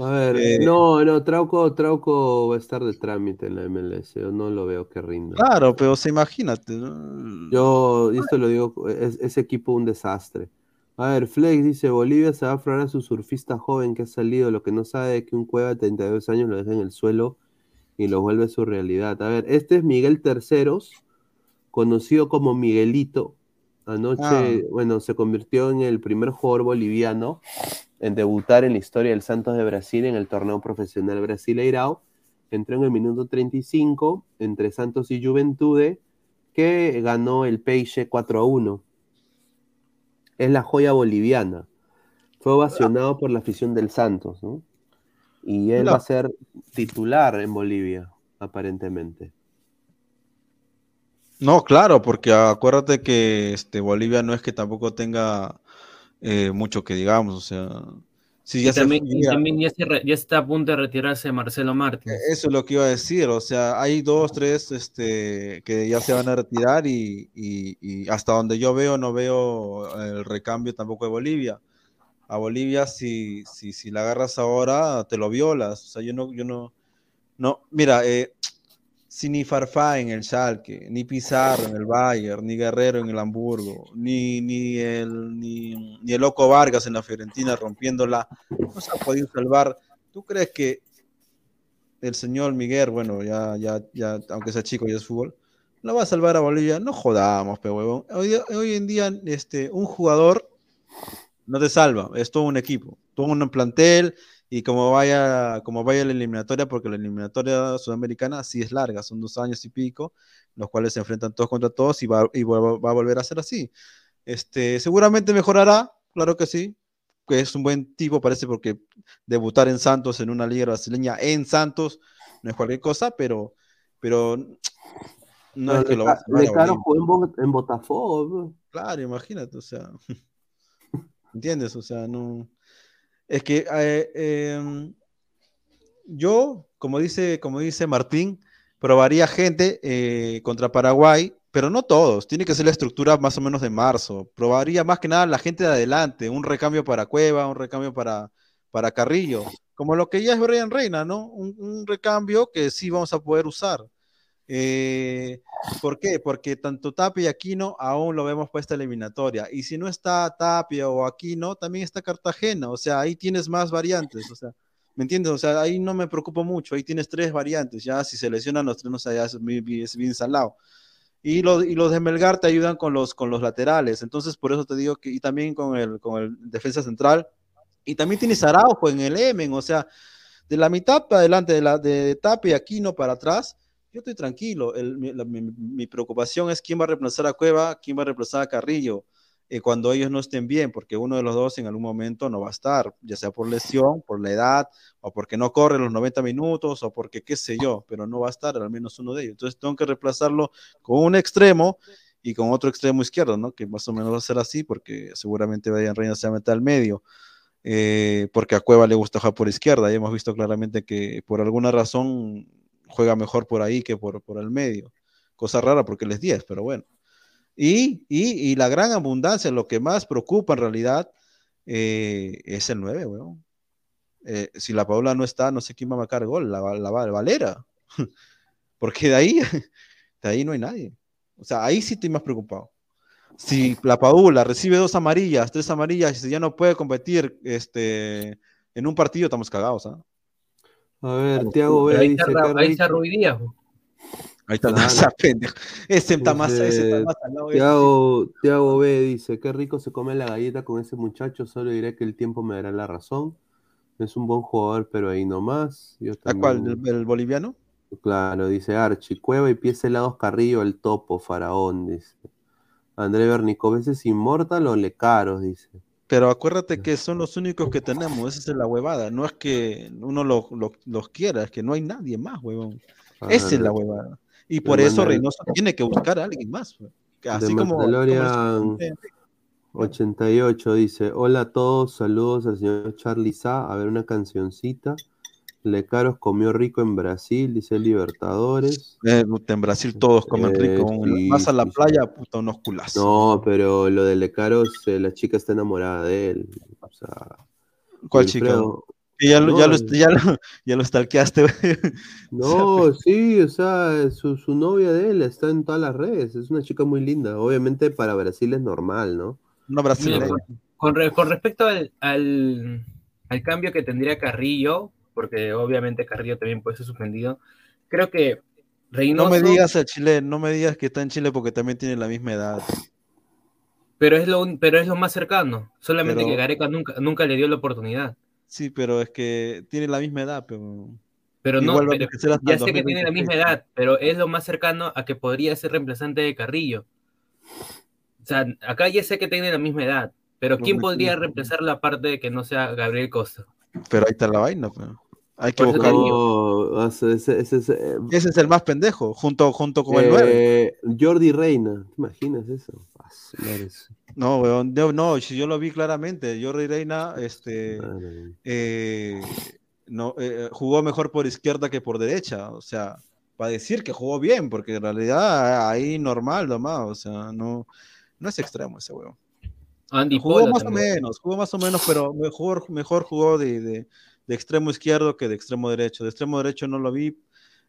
A ver, eh, no, no, Trauco, Trauco va a estar de trámite en la MLS. Yo no lo veo que rinda. Claro, pero se imagínate. Yo, esto lo digo, es, ese equipo un desastre. A ver, Flex dice: Bolivia se va a aflorar a su surfista joven que ha salido. Lo que no sabe es que un cueva de 32 años lo deja en el suelo y lo vuelve su realidad. A ver, este es Miguel Terceros, conocido como Miguelito. Anoche, ah. bueno, se convirtió en el primer jugador boliviano en debutar en la historia del Santos de Brasil en el torneo profesional Brasileirao. Entró en el minuto 35 entre Santos y Juventude, que ganó el Peixe 4 a 1. Es la joya boliviana. Fue ovacionado por la afición del Santos, ¿no? Y él va a ser titular en Bolivia, aparentemente. No, claro, porque acuérdate que este, Bolivia no es que tampoco tenga eh, mucho que digamos, o sea. Sí, ya, también, ya, está a punto de retirarse Marcelo Martins. E, eso es lo que iba a decir, o sea, hay dos, tres este, que ya se van a retirar y, y hasta donde yo veo, no veo el recambio tampoco de Bolivia a Bolivia, si, si, si la agarras ahora, te lo violas. O sea, yo no, yo no, no, mira, eh, si ni Farfá en el Schalke, ni Pizarro en el Bayern, ni Guerrero en el Hamburgo, ni, ni, el, ni, el Loco Vargas en la Fiorentina rompiéndola, no se ha podido salvar. ¿Tú crees que el señor Miguel, bueno, ya, ya, ya, aunque sea chico, ya es fútbol, no va a salvar a Bolivia? No jodamos, pe huevón. Hoy, hoy en día, este, un jugador no te salva, es todo un equipo, todo un plantel y como vaya, como vaya la eliminatoria, porque la eliminatoria sudamericana sí es larga, son dos años y pico, los cuales se enfrentan todos contra todos y va, va, a volver a ser así. Este, seguramente mejorará, claro que sí, que es un buen tipo, parece, porque debutar en Santos, en una liga brasileña, en Santos, no es cualquier cosa, pero, pero no es que lo va a jugó en, en Botafogo. Claro, imagínate, o sea. (laughs) ¿Entiendes? O sea, no. Es que eh, em, yo, como dice, como dice Martín, probaría gente eh, contra Paraguay, pero no todos. Tiene que ser la estructura más o menos de marzo. Probaría más que nada la gente de adelante, un recambio para Cueva, un recambio para, para Carrillo, como lo que ya es Brian Reina, ¿no? Un, un recambio que sí vamos a poder usar. Eh, ¿Por qué? Porque tanto Tapia y Aquino aún lo vemos para esta eliminatoria. Y si no está Tapia o Aquino, también está Cartagena. O sea, ahí tienes más variantes. O sea, ¿me entiendes? O sea, ahí no me preocupo mucho. Ahí tienes tres variantes. Ya si se lesionan los tres, no sé, ya es, bien salado. Y, los, y los de Melgar te ayudan con los, con los laterales. Entonces, por eso te digo que, y también con el, con el defensa central. Y también tienes Araujo en el Emen. O sea, de la mitad para adelante, de, la, de Tape y Aquino para atrás, yo estoy tranquilo. Mi preocupación es quién va a reemplazar a Cueva, quién va a reemplazar a Carrillo eh, cuando ellos no estén bien, porque uno de los dos en algún momento no va a estar, ya sea por lesión, por la edad, o porque no corre los 90 minutos, o porque qué sé yo, pero no va a estar al menos uno de ellos. Entonces tengo que reemplazarlo con un extremo y con otro extremo izquierdo, ¿no? Que más o menos va a ser así, porque seguramente Brian Reina se va a meter al medio. eh, porque a Cueva le gusta jugar por izquierda, y hemos visto claramente que por alguna razón juega mejor por ahí que por, por el medio. Cosa rara porque él es 10, pero bueno. Y, y, la gran abundancia, lo que más preocupa en realidad eh, es el 9, weón. Eh, si la Paula no está, no sé quién va a marcar gol, la, Valera. (laughs) Porque de ahí, (laughs) de ahí no hay nadie. O sea, ahí sí estoy más preocupado. Si la Paula recibe dos amarillas, tres amarillas, y ya no puede competir este, en un partido, estamos cagados, ¿ah? A ver, Tiago B ahí dice está, ahí está Rubí Díaz. Ahí está, Claro. esa (laughs) pendejo. Ese está más, ese al lado, ese. Tiago, Tiago B dice, qué rico se come la galleta con ese muchacho, solo diré que el tiempo me dará la razón. Es un buen jugador, pero ahí nomás. Yo ¿A cuál? también- ¿El, el boliviano? Claro, dice Archie, Cueva y pies helados Carrillo, el topo, faraón, dice. André Bernicov, ¿ese es inmortal o lecaros? Dice. Pero acuérdate que son los únicos que tenemos, esa es la huevada. No es que uno lo- lo- los quiera, es que no hay nadie más, huevón. Esa es la huevada. Y por eso Mandal- Reynoso tiene que buscar a alguien más. De Así como, como Mandalorian el- 88 dice, hola a todos, saludos al señor Charlie Sa, a ver una cancioncita. Lecaros comió rico en Brasil, dice Libertadores. Eh, en Brasil todos comen Eh, rico. sí, Vas a la sí, sí. playa, puta, unos culazos. No, pero lo de Lecaros, eh, la chica está enamorada de él. O sea, ¿Cuál Wilfredo- chica? Ya, lo, No, ya, lo, el- ya, lo, ya lo stalkeaste, güey. (laughs) No, sí, o sea, su, su novia de él está en todas las redes, es una chica muy linda. Obviamente para Brasil es normal, ¿no? Una Mira, brasileña. con, con respecto al, al, al cambio que tendría Carrillo, porque obviamente Carrillo también puede ser suspendido, creo que Reynoso, No me digas el Chile, no me digas que está en Chile porque también tiene la misma edad. pero es lo, pero es lo más cercano, solamente Pero- que Gareca nunca, nunca le dio la oportunidad. Sí, pero es que tiene la misma edad, pero. Pero no, Igual a pero ya sé que tiene la 2026. misma edad, pero es lo más cercano a que podría ser reemplazante de Carrillo. O sea, acá ya sé que tiene la misma edad, pero ¿quién podría reemplazar la parte de que no sea Gabriel Costa? Pero ahí está la vaina, pues. Hay que buscar. No, o sea, ese, ese- ese- Ese es el más pendejo, junto, junto con el 9. eh, Jordi Reina, ¿te imaginas eso? Ah, No, weón, no, si yo lo vi claramente. Jordi Reina, este, eh, no, eh, jugó mejor por izquierda que por derecha. O sea, para decir que jugó bien, porque en realidad ahí normal nomás. O sea, no, no es extremo ese weón. Andy Jugó Polo más o también. menos, jugó más o menos, pero mejor, mejor jugó de, de- de extremo izquierdo que de extremo derecho. De extremo derecho no lo vi.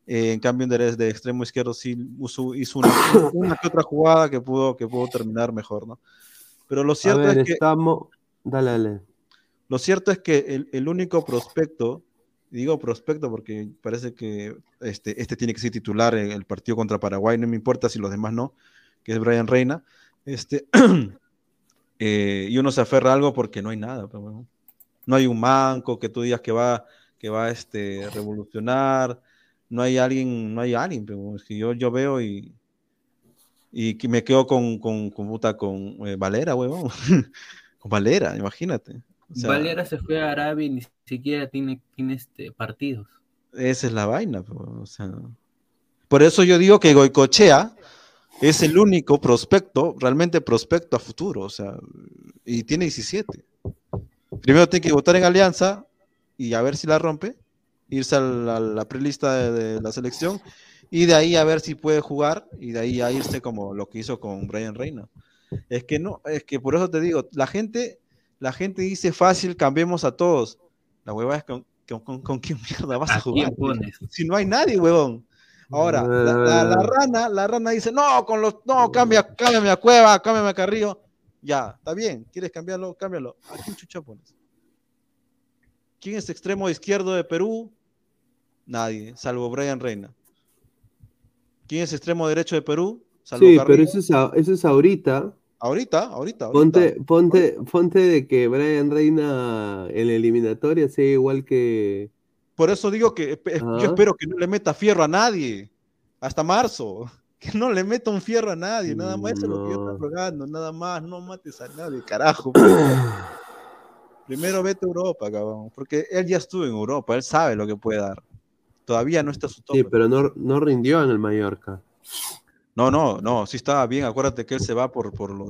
eh, en cambio, de, de extremo izquierdo sí hizo, hizo una, una que otra jugada que pudo, que pudo terminar mejor, ¿no? Pero lo cierto ver, es que estamos. Dale, dale. lo cierto es que el, el único prospecto, digo prospecto porque parece que este, este tiene que ser titular en el partido contra Paraguay, no me importa si los demás no, que es Brian Reina, este, (clears throat) eh, y uno se aferra a algo porque no hay nada, pero bueno. no hay un manco que tú digas que va, que va a este, revolucionar, no hay alguien, no hay alguien, pero es que yo, yo veo y, y que me quedo con, con, con, puta, con eh, Valera, huevón, (laughs) con Valera, imagínate. O sea, Valera se fue a Arabia y ni siquiera tiene, tiene este, partidos. Esa es la vaina, pues, o sea. Por eso yo digo que Goicochea es el único prospecto, realmente prospecto a futuro, o sea, y tiene 17. Primero tiene que votar en alianza y a ver si la rompe, irse a la, la prelista de, de, la selección y de ahí a ver si puede jugar y de ahí a irse como lo que hizo con Brian Reina. Es que no, es que por eso te digo, la gente, la gente dice fácil, cambiemos a todos. La hueva es con, con, con, con quién mierda vas a, ¿A jugar. pones? Si no hay nadie, huevón. Ahora, la, la, la, rana, la rana dice, no, con los, no, cambia, cámbiame a Cueva, cámbiame a Carrillo. Ya, está bien, ¿quieres cambiarlo? Cámbialo. ¿A quién chucha pones? ¿Quién es extremo izquierdo de Perú? Nadie, salvo Brian Reina. ¿Quién es extremo derecho de Perú? Salvo sí, Carrillo. pero eso es, a, eso es ahorita. Ahorita, ahorita, ahorita. Ponte, ponte, ponte de que Brian Reina en la eliminatoria sea igual que. Por eso digo que espe- yo espero que no le meta fierro a nadie. Hasta marzo. (laughs) Que no le meta un fierro a nadie. Nada más eso es lo que yo estoy rogando. Nada más. No mates a nadie, carajo. (clears throat) Primero vete a Europa, cabrón. Porque él ya estuvo en Europa. Él sabe lo que puede dar. Todavía no está su tope. Sí, pero no, no rindió en el Mallorca. No, no, no, sí estaba bien. Acuérdate que él se va por, por, lo,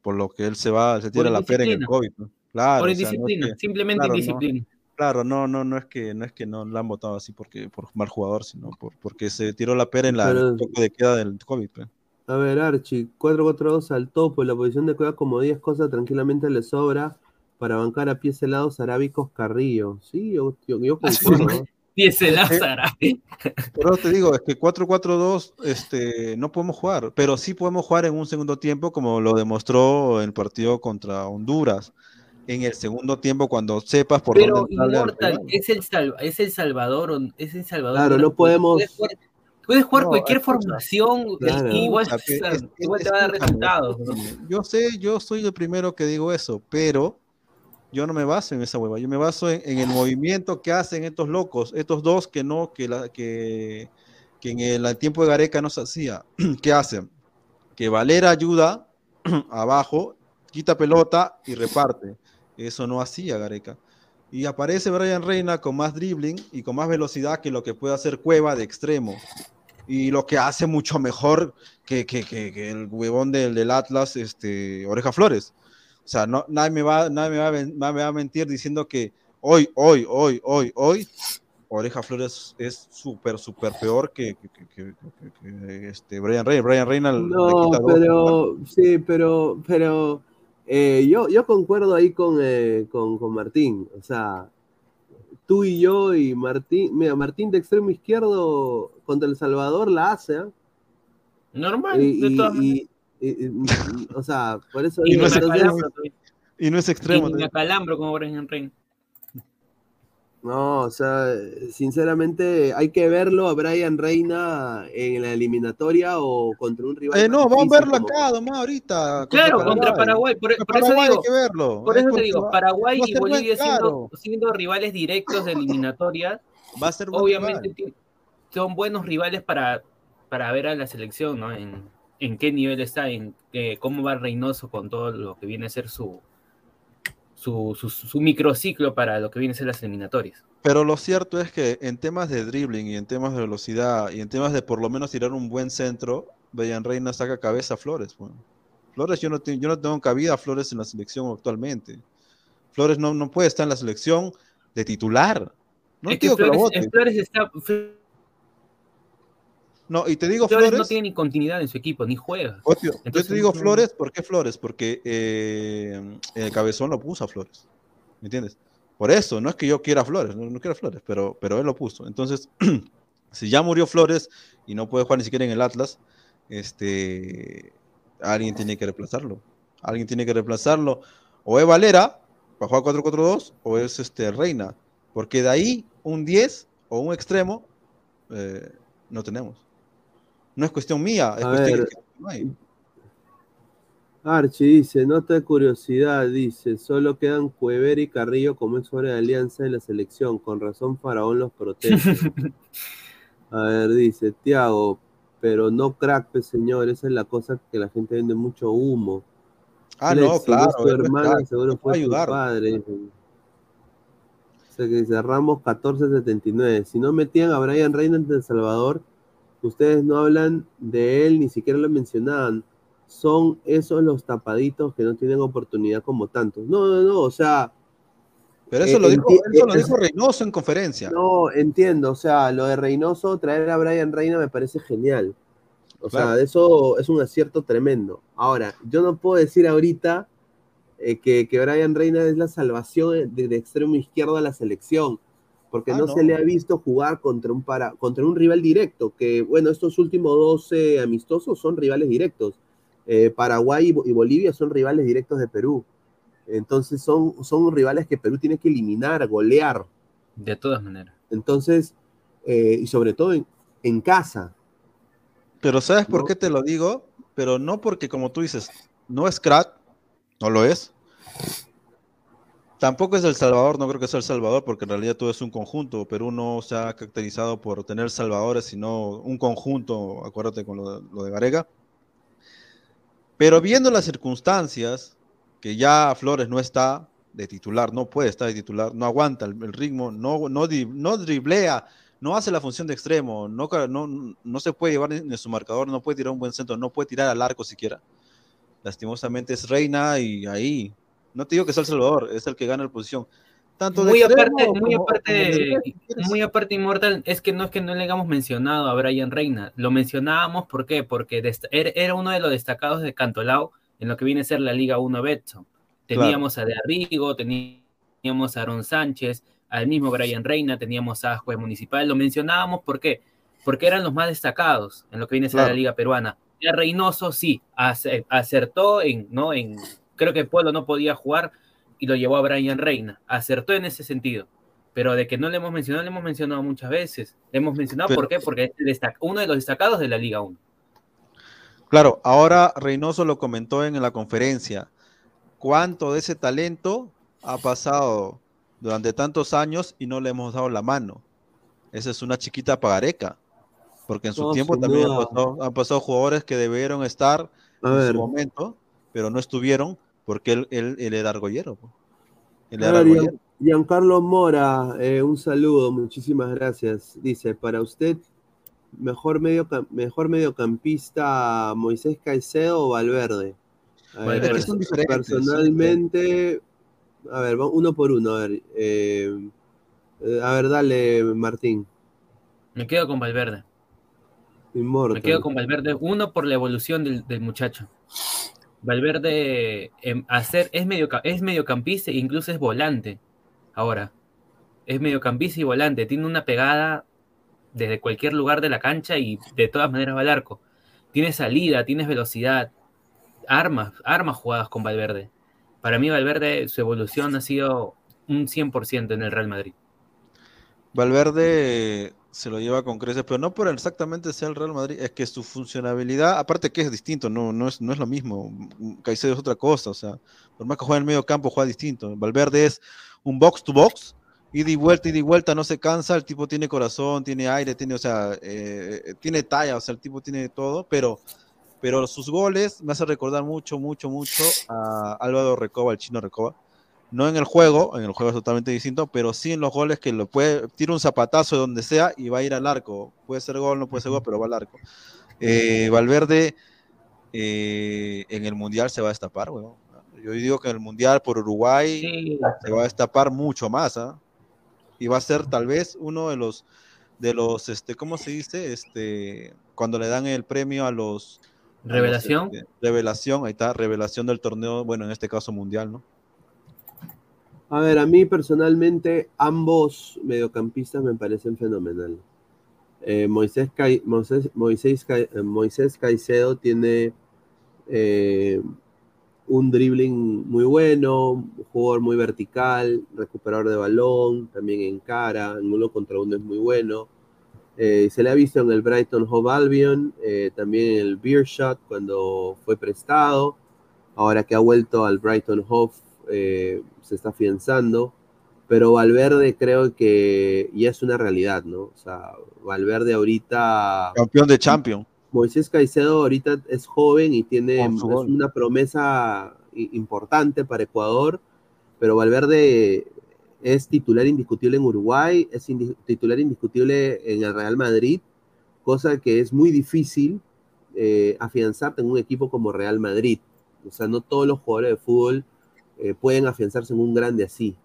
por lo que él se va, se tira la pera en el. COVID. ¿no? Claro, Por o sea, no es indisciplina, que- simplemente claro, indisciplina. Claro, no, no, no es que no es que no la han votado así porque por mal jugador, sino por, porque se tiró la pera en la el Pero- toque de queda del COVID. pues. A ver, Archie, 4-4-2 al topo, la posición de Cueva como 10 cosas tranquilamente le sobra para bancar a pies helados arábicos Carrillo. Sí, yo, yo, yo concuerdo. Dice Lázaro. Pero te digo, es que 4-4-2 este, no podemos jugar, pero sí podemos jugar en un segundo tiempo, como lo demostró el partido contra Honduras. En el segundo tiempo, cuando sepas por Pero dónde Inmortal es el, Sal- es el Salvador, es el Salvador. Claro, no podemos- Puedes jugar, puedes jugar No, cualquier formación Claro. y igual, es- te va a dar resultados. Yo sé, yo soy el primero que digo eso, pero yo no me baso en esa hueva. Yo me baso en, en el movimiento que hacen estos locos, estos dos que no, que, la, que, que en el tiempo de Gareca no se hacía. (clears throat) ¿Qué hacen? Que Valera ayuda (clears throat) abajo, quita pelota y reparte. Eso no hacía Gareca. Y aparece Brian Reina con más dribbling y con más velocidad que lo que puede hacer Cueva de extremo. Y lo que hace mucho mejor que, que- que- que el huevón del, del Atlas, este, Oreja Flores. O sea, no, nadie, me va, nadie me, va me va a mentir diciendo que hoy, hoy, hoy, hoy, hoy, Oreja Flores es súper, súper peor que, que- que- este, Brian Reina. Brian Reina le No, quita pero sí, pero, pero eh, yo, yo concuerdo ahí con, eh, con, con Martín. O sea, tú y yo y Martín, mira, Martín de extremo izquierdo contra El Salvador la hace, ¿ah? Normal, Y, de y- todas maneras. y- y- y- o sea, por eso Y digo, no es entonces- extremo, y no es extremo. Y me ¿no? acalambro como Brian Reina. No, o sea, sinceramente hay que verlo a Brian Reina en la eliminatoria o contra un rival. Eh, no, vamos a verlo como- acá, nomás, ahorita. Claro, contra Paraguay. Por, Contra por eso Paraguay digo, hay que verlo. por Es eso te digo, Paraguay y Bolivia siendo, claro. siendo rivales directos de eliminatorias, Va a ser buen obviamente rival. son buenos rivales para, para ver a la selección, ¿no? En, en qué nivel está, en eh, cómo va Reynoso con todo lo que viene a ser su, su, su, su microciclo para lo que viene a ser las eliminatorias. Pero lo cierto es que en temas de dribbling y en temas de velocidad y en temas de por lo menos tirar un buen centro, Bellan Reina saca cabeza a Flores. bueno. Flores, yo no, te- yo no tengo cabida a Flores en la selección actualmente. Flores no, no puede estar en la selección de titular. No es que digo que lo Flores, Flores está. Flores No, y te digo Flores. no tiene ni continuidad en su equipo, ni juega. Yo Entonces, te digo Flores, ¿por qué Flores? Porque eh, el cabezón lo puso a Flores. ¿Me entiendes? Por eso, no es que yo quiera Flores, no, no quiero Flores, pero, pero él lo puso. Entonces, (clears throat) si ya murió Flores y no puede jugar ni siquiera en el Atlas, este, alguien tiene que reemplazarlo. Alguien tiene que reemplazarlo. O es Valera, para jugar 4-4-2, o es este, Reina. Porque de ahí, un 10 o un extremo, eh, no tenemos. No es cuestión mía, es A cuestión ver. que no hay. Archie dice, nota de curiosidad, dice, solo quedan Cuever y Carrillo como ex de alianza en la selección, con razón Faraón los protege. (laughs) A ver, dice, Tiago, pero no crack, pues, señor, esa es la cosa que la gente vende mucho humo. Ah, Flex, no, si claro. es hermana, seguro fue ayudar. padre. O sea que dice Ramos 1479. Si no metían a Brian Reina en El Salvador, ustedes no hablan de él, ni siquiera lo mencionaban. Son esos los tapaditos que no tienen oportunidad como tantos. No, no, no, o sea. Pero eso eh, lo dijo, enti- eso lo eh, dijo Reynoso en conferencia. No, entiendo, o sea, lo de Reynoso, traer a Brian Reina me parece genial. O sea, Claro. de eso es un acierto tremendo. Ahora, yo no puedo decir ahorita eh, que, que Brian Reina es la salvación de, de extremo izquierdo a la selección, porque Ah, no, no. se le ha visto jugar contra un, para, contra un rival directo, que bueno, estos últimos 12 amistosos son rivales directos. Eh, Paraguay y, Bo- y Bolivia son rivales directos de Perú. Entonces son, son rivales que Perú tiene que eliminar, golear. De todas maneras. Entonces, eh, y sobre todo en, en casa. Pero ¿sabes por No. qué te lo digo? Pero no porque, como tú dices, no es crack, no lo es. Tampoco es El Salvador, no creo que sea El Salvador, porque en realidad todo es un conjunto. Perú no se ha caracterizado por tener salvadores, sino un conjunto, acuérdate con lo, de Garega. Pero viendo las circunstancias, que ya Flores no está de titular, no puede estar de titular, no aguanta el, el ritmo, no, no, no driblea, no hace la función de extremo, no, no, no se puede llevar en su marcador, no puede tirar un buen centro, no puede tirar al arco siquiera. Lastimosamente es reina y ahí no te digo que sea el Salvador, es el que gana la posición. Tanto muy aparte, muy aparte, muy aparte Inmortal, es que no es que no le hayamos mencionado a Brian Reina, lo mencionábamos ¿por qué? porque era uno de los destacados de Cantolao en lo que viene a ser la Liga 1 Betson. Teníamos a De Arrigo, teníamos a Aaron Sánchez, al mismo Brian Reina, teníamos a Juez Municipal, lo mencionábamos ¿por qué? Porque eran los más destacados en lo que viene a ser la Liga Peruana. Ya Reynoso sí, acertó en, ¿no? en creo que Pueblo no podía jugar y lo llevó a Brian Reina. Acertó en ese sentido. Pero de que no le hemos mencionado, le hemos mencionado muchas veces. Le hemos mencionado, ¿por qué? Porque es uno de los destacados de la Liga 1. Claro, ahora Reynoso lo comentó en la conferencia. ¿Cuánto de ese talento ha pasado durante tantos años y no le hemos dado la mano? Esa es una chiquita pagareca. Porque en su tiempo también han pasado, jugadores que debieron estar en su momento, pero no estuvieron porque él, él, él era argollero. Él era argollero. Giancarlo Mora, eh, un saludo, muchísimas gracias. Dice, para usted, mejor, medio, mejor mediocampista Moisés Caicedo o Valverde. personalmente, a ver, uno por uno, a ver. Eh, a ver, dale, Martín. Me quedo con Valverde. Me quedo con Valverde, uno por la evolución del, del muchacho. Valverde em, hacer, es, medio, es mediocampista e incluso es volante. Ahora, es mediocampista y volante. Tiene una pegada desde cualquier lugar de la cancha y de todas maneras va al arco. Tiene salida, tiene velocidad, armas, armas jugadas con Valverde. Para mí, Valverde, su evolución ha sido un 100% en el Real Madrid. Valverde se lo lleva con creces, pero no por exactamente sea el Real Madrid, es que su funcionabilidad, aparte que es distinto, no, no, es, no es lo mismo. Caicedo es otra cosa, o sea, por más que juegue en el medio campo, juega distinto. Valverde es un box to box, ida y vuelta, ida y vuelta, no se cansa, el tipo tiene corazón, tiene aire, tiene, o sea, eh, tiene talla, o sea, el tipo tiene todo, pero, pero sus goles me hace recordar mucho, mucho, mucho a Álvaro Recoba, el chino Recoba no en el juego, en el juego es totalmente distinto, pero sí en los goles que lo puede, tira un zapatazo de donde sea y va a ir al arco. Puede ser gol, no puede ser gol, pero va al arco. Eh, Valverde eh, en el Mundial se va a destapar, weón. Yo digo que en el Mundial por Uruguay se va a destapar mucho más, ¿ah? Y va a ser tal vez uno de los, de los, este, ¿cómo se dice? Este, cuando le dan el premio a los... Revelación. Este, revelación, ahí está, revelación del torneo, bueno, en este caso mundial, ¿no? A ver, a mí personalmente ambos mediocampistas me parecen fenomenales. Eh, Moisés, eh, Moisés, Caicedo tiene eh, un dribbling muy bueno, un jugador muy vertical, recuperador de balón, también en cara, en uno contra uno es muy bueno. se le ha visto en el Brighton Hove Albion, también en el Beer Shot cuando fue prestado. Ahora que ha vuelto al Brighton Hove eh, se está afianzando, pero Valverde creo que ya es una realidad, ¿no? O sea, Valverde ahorita... Campeón de Champions. Moisés Caicedo ahorita es joven y tiene una promesa importante para Ecuador, pero Valverde es titular indiscutible en Uruguay, es titular indiscutible en el Real Madrid, cosa que es muy difícil eh, afianzarte en un equipo como Real Madrid. O sea, no todos los jugadores de fútbol eh, pueden afianzarse en un grande así,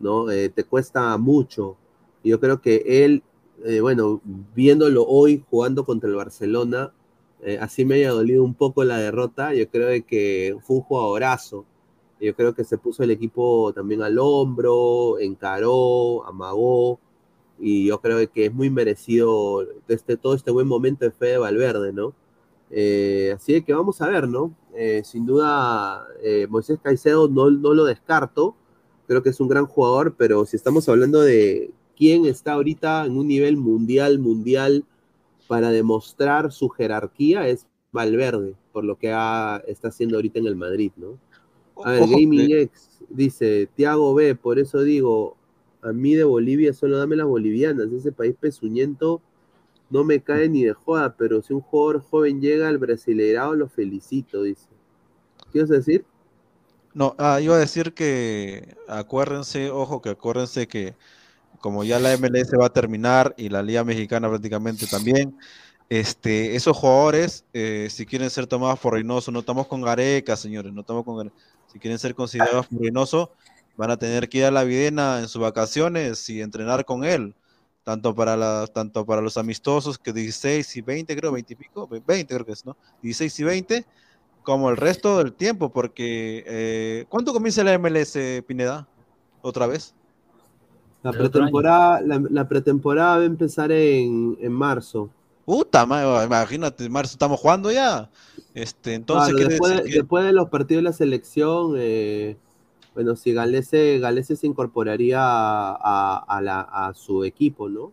¿no? Eh, te cuesta mucho. Yo creo que él, eh, bueno, viéndolo hoy jugando contra el Barcelona, así me haya dolido un poco la derrota, yo creo que fue un jugadorazo. Yo creo que se puso el equipo también al hombro, encaró, amagó, y yo creo que es muy merecido este, todo este buen momento de fe de Valverde, ¿no? así que vamos a ver, ¿no? Eh, sin duda, eh, Moisés Caicedo no, no lo descarto. Creo que es un gran jugador, pero si estamos hablando de quién está ahorita en un nivel mundial, mundial, para demostrar su jerarquía, es Valverde, por lo que está haciendo ahorita en el Madrid, ¿no? A ver, Gaming X dice, Tiago B, por eso digo, a mí de Bolivia solo dame las bolivianas, ese país pezuñento no me cae ni de joda, pero si un jugador joven llega al brasileirado, lo felicito, dice. ¿Qué ibas a decir? No, ah, iba a decir que acuérdense, ojo, que acuérdense que como ya la MLS va a terminar y la Liga Mexicana prácticamente también, este, esos jugadores, eh, si quieren ser tomados por Reynoso, no estamos con Gareca, señores, no estamos con Si quieren ser considerados por Reynoso, van a tener que ir a la Videna en sus vacaciones y entrenar con él, tanto para, la, tanto para los amistosos que 16 y 20, creo, 20 y pico, 20 creo que es, ¿no? 16 y 20, como el resto del tiempo, porque eh, ¿cuánto comienza la MLS, Pineda? ¿Otra vez? La pretemporada, la, pretemporada va a empezar en, en marzo. Puta, imagínate, marzo estamos jugando ya. Este, entonces, después, después, de los partidos de la selección, eh, bueno, si Galese, Galese se incorporaría a, su equipo, ¿no?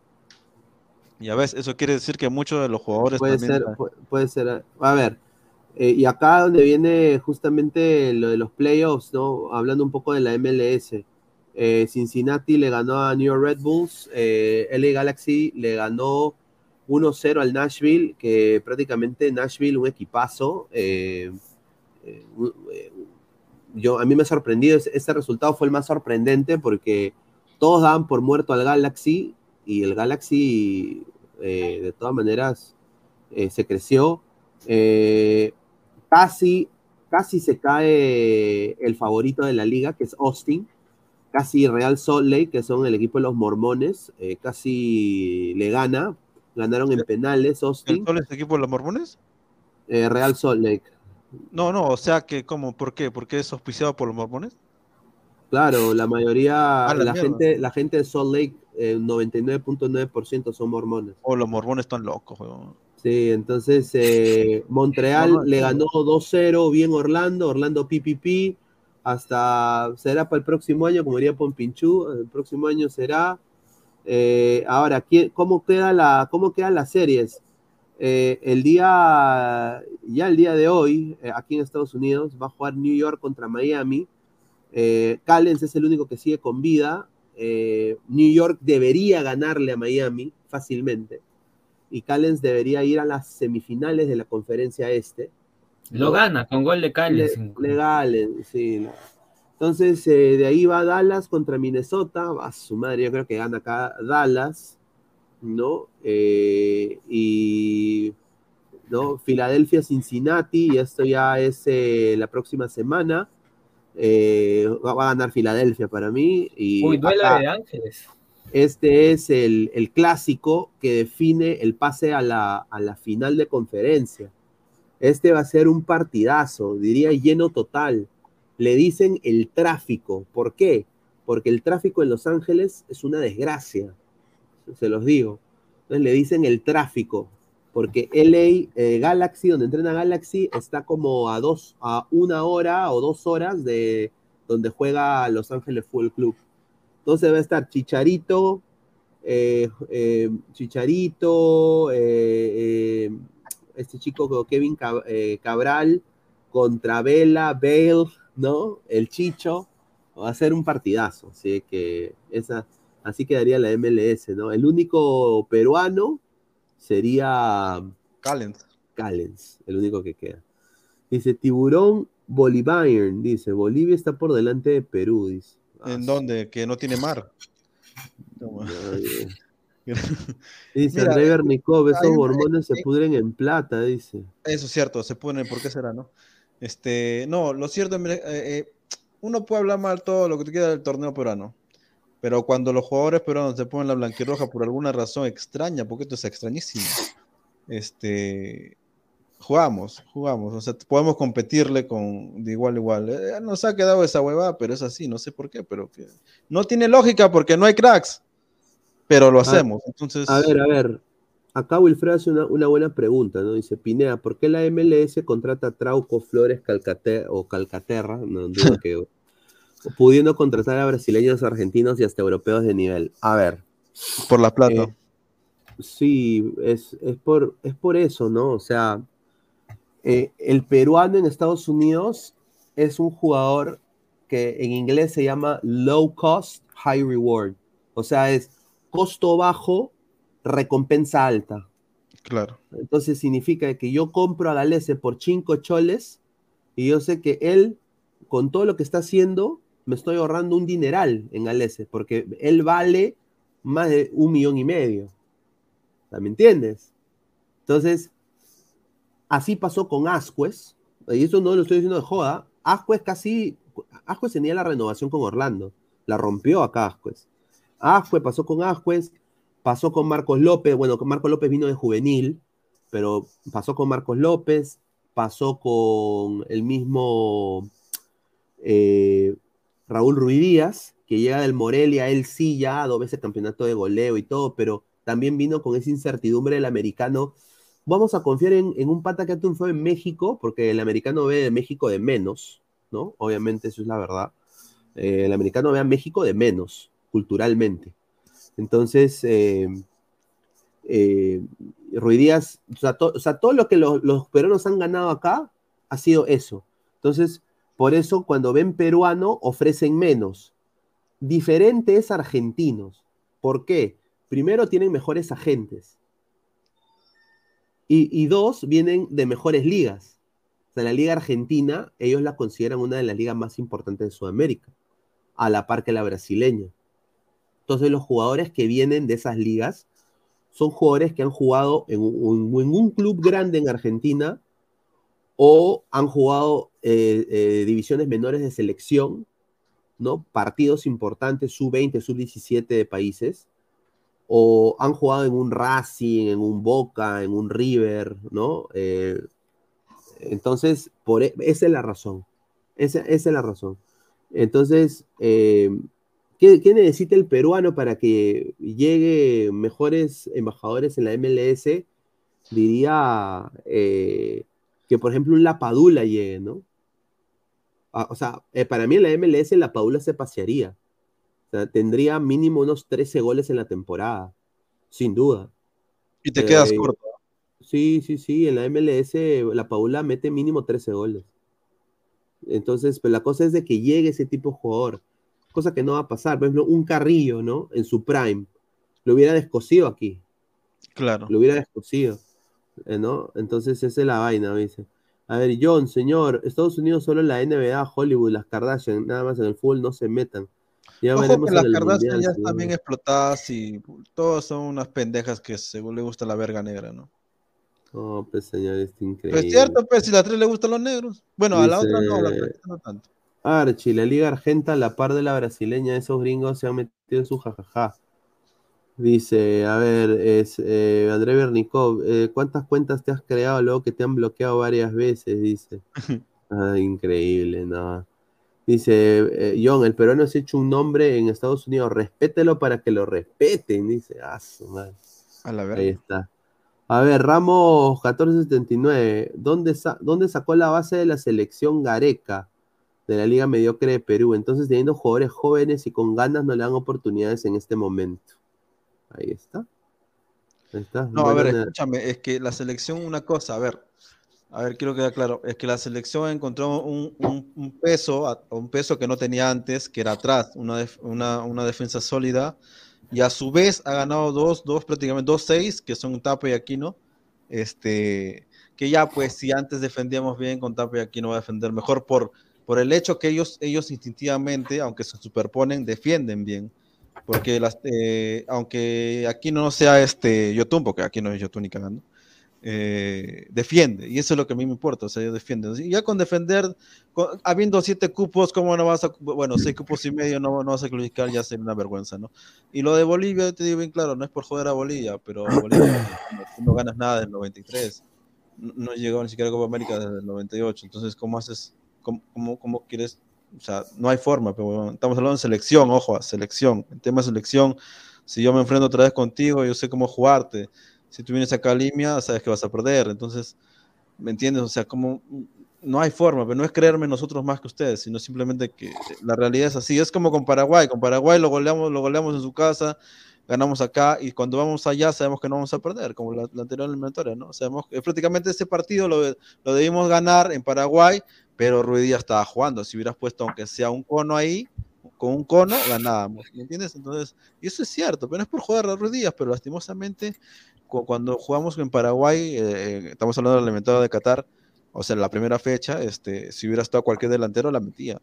Ya ves, eso quiere decir que muchos de los jugadores puede ser, puede, ser, a ver, eh, y acá donde viene justamente lo de los playoffs, ¿no? Hablando un poco de la MLS. Eh, Cincinnati le ganó a New York Red Bulls, eh, LA Galaxy le ganó 1-0 al Nashville, que prácticamente Nashville, un equipazo, yo, a mí me ha sorprendido, ese, resultado fue el más sorprendente porque todos daban por muerto al Galaxy y el Galaxy eh, de todas maneras eh, se creció. Eh, casi, casi se cae el favorito de la liga, que es Austin. Casi Real Salt Lake, que son el equipo de los mormones, casi le gana. Ganaron en penales Austin. ¿El equipo de los mormones? Real Salt Lake. No, no, o sea que, ¿cómo? ¿Por qué? ¿Por qué es auspiciado por los mormones? Claro, la mayoría, ah, la, gente, la gente de Salt Lake, eh, 99.9% son mormones. O los mormones están locos, weón. Sí, entonces eh, (laughs) Montreal le ganó 2-0 bien Orlando, Orlando PPP, hasta será para el próximo año, como diría Pompinchú, el próximo año será. Eh, ahora, ¿cómo, queda la, ¿cómo quedan las series? Eh, el día, ya el día de hoy, eh, aquí en Estados Unidos, va a jugar New York contra Miami. Eh, Callens es el único que sigue con vida. New York debería ganarle a Miami fácilmente. Y Callens debería ir a las semifinales de la conferencia este. Lo gana con gol de Callens. Le, sí. Entonces, de ahí va Dallas contra Minnesota. A su madre, yo creo que gana acá Dallas. ¿No? Eh, y ¿no? Filadelfia, Cincinnati, y esto ya es eh, la próxima semana. Eh, va, a ganar Filadelfia para mí. Y Uy, duela de Ángeles. Este es el, clásico que define el pase a la, a la final de conferencia. Este va a ser un partidazo, diría lleno total. Le dicen el tráfico. ¿Por qué? Porque el tráfico en Los Ángeles es una desgracia se los digo. Entonces le dicen el tráfico, porque LA eh, Galaxy, donde entrena Galaxy, está como a dos, a una hora o dos horas de donde juega Los Ángeles Fútbol Club. Entonces va a estar Chicharito, eh, eh, Chicharito, este chico Kevin Cabral, contra Vela, Bale, ¿no? El Chicho. Va a ser un partidazo, así que esa, Así quedaría la MLS, ¿no? El único peruano sería. Callens. Callens, el único que queda. Dice Tiburón Bolivarian, dice. Bolivia está por delante de Perú, dice. ¿En dónde? Que no tiene mar. (laughs) (laughs) dice Mira, Nikov, esos hormones se pudren en plata, dice. Eso es cierto, se pudren, ¿por qué será, no? Este, no, lo cierto, eh, eh, uno puede hablar mal todo lo que te queda del torneo peruano, pero cuando los jugadores peruanos se ponen la blanquirroja por alguna razón extraña, porque esto es extrañísimo, este, jugamos, jugamos, o sea, podemos competirle con de igual a igual. Eh, nos ha quedado esa huevada, pero es así, no sé por qué, pero no tiene lógica porque no hay cracks, pero lo ah, hacemos. Entonces... A ver, a ver, acá Wilfredo hace una, una, buena pregunta, ¿no? Dice, Pinea, ¿por qué la MLS contrata a Trauco Flores Calcaterra, o Calcaterra? No dudo (laughs) que pudiendo contratar a brasileños, argentinos y hasta europeos de nivel. A ver. Por la plata. Eh, sí, es, por, es por eso, ¿no? O sea, eh, el peruano en Estados Unidos es un jugador que en inglés se llama low cost, high reward. O sea, es costo bajo, recompensa alta. Claro. Entonces significa que yo compro a Galese por 5 choles y yo sé que él, con todo lo que está haciendo, me estoy ahorrando un dineral en Galese, porque él vale más de un millón y medio. ¿Me entiendes? Entonces, así pasó con Ascuez, y eso no lo estoy diciendo de joda. Ascuez casi, Ascuez tenía la renovación con Orlando, la rompió acá Ascuez. Ascuez pasó con Ascuez, pasó con Marcos López, bueno, Marcos López vino de juvenil, pero pasó con Marcos López, pasó con el mismo eh, Raúl Ruidíaz, que llega del Morelia, él sí ya dos veces campeonato de goleo y todo, pero también vino con esa incertidumbre del americano. Vamos a confiar en, un pata que fue en México, porque el americano ve de México de menos, ¿no? Obviamente eso es la verdad. Eh, el americano ve a México de menos, culturalmente. Entonces, eh, eh, Ruidíaz, o sea, o sea, todo lo que los, los peruanos han ganado acá ha sido eso. Entonces, por eso cuando ven peruano ofrecen menos. Diferentes argentinos. ¿Por qué? Primero tienen mejores agentes. Y, dos, vienen de mejores ligas. O sea, la liga argentina, ellos la consideran una de las ligas más importantes de Sudamérica, a la par que la brasileña. Entonces los jugadores que vienen de esas ligas son jugadores que han jugado en un club grande en Argentina o han jugado eh, eh, divisiones menores de selección, ¿no? Partidos importantes, sub-20, sub-17 de países, o han jugado en un Racing, en un Boca, en un River, ¿no? Eh, entonces, por, e, esa es la razón. Esa, es la razón. Entonces, ¿qué, ¿qué, necesita el peruano para que llegue mejores embajadores en la MLS? Diría que, por ejemplo, un Lapadula llegue, ¿no? Ah, o sea, eh, para mí en la MLS la Padula se pasearía. O sea, tendría mínimo unos 13 goles en la temporada, sin duda. Y te quedas eh, corto. Sí, sí, sí, en la MLS la Paula mete mínimo 13 goles. Entonces, pues la cosa es de que llegue ese tipo de jugador, cosa que no va a pasar. Por ejemplo, un Carrillo, ¿no? En su prime, lo hubiera descosido aquí. Claro. Lo hubiera descosido. Eh, ¿no? Entonces esa es la vaina, dice. A ver, John, señor, Estados Unidos solo en la NBA, Hollywood, las Kardashian, nada más en el fútbol no se metan. Ya veremos las Kardashian ya están bien explotadas y todos son unas pendejas que según le gusta la verga negra, ¿no? Oh, pues señor, es increíble. Pues cierto, pues si la tres le gustan los negros. Bueno, a la otra no, a la otra no tanto. Archie, la Liga Argenta, la par de la brasileña, esos gringos se han metido en su jajaja. Dice, a ver, es eh, André Bernikov, eh, ¿cuántas cuentas te has creado luego que te han bloqueado varias veces? Dice. (laughs) Ah, increíble, no. Dice, eh, John, el peruano se ha hecho un nombre en Estados Unidos, respételo para que lo respeten, dice. Ah, A la Ahí está. A ver, Ramos 1479, ¿dónde, ¿dónde sacó la base de la selección Gareca de la Liga Mediocre de Perú? Entonces, teniendo jugadores jóvenes y con ganas, no le dan oportunidades en este momento. Ahí está. Ahí está. No, a ver, escúchame, es que la selección, una cosa, a ver, a ver, quiero quedar claro, es que la selección encontró un, un, peso, un peso que no tenía antes, que era atrás, una, una, una, defensa sólida, y a su vez ha ganado dos, dos prácticamente dos seis, que son Tape y Aquino, este, que ya pues si antes defendíamos bien con Tape y Aquino va a defender mejor por, por el hecho que ellos, ellos instintivamente, aunque se superponen, defienden bien porque las, eh, aunque aquí no sea este Yotun, porque aquí no es Yotun ni cagando, eh, defiende, y eso es lo que a mí me importa, o sea, ellos defienden. Y ya con defender, habiendo siete cupos, ¿cómo no vas a, bueno, seis cupos y medio no, no vas a clasificar, ya sería una vergüenza, ¿no? Y lo de Bolivia, te digo bien claro, no es por joder a Bolivia, pero Bolivia no, ganas nada del 93, no, no llegó ni siquiera a Copa América desde el 98, entonces, ¿cómo haces, cómo, cómo, cómo quieres o sea, no hay forma, pero estamos hablando de selección, ojo, selección. En tema de selección, si yo me enfrento otra vez contigo, yo sé cómo jugarte. Si tú vienes acá a Limia, sabes que vas a perder. Entonces, ¿me entiendes? O sea, como no hay forma, pero no es creerme nosotros más que ustedes, sino simplemente que la realidad es así. Es como con Paraguay. Con Paraguay lo goleamos, lo goleamos en su casa, ganamos acá y cuando vamos allá sabemos que no vamos a perder, como la, anterior eliminatoria, ¿no? Sabemos que prácticamente ese partido lo, lo debimos ganar en Paraguay pero Ruiz Díaz estaba jugando. Si hubieras puesto aunque sea un cono ahí, con un cono ganábamos, ¿me entiendes? Entonces, y eso es cierto, pero no es por jugar a Ruiz Díaz, pero lastimosamente cuando jugamos en Paraguay, eh, eh, estamos hablando del elemento de Qatar, o sea, la primera fecha, este, si hubiera estado cualquier delantero, la metía.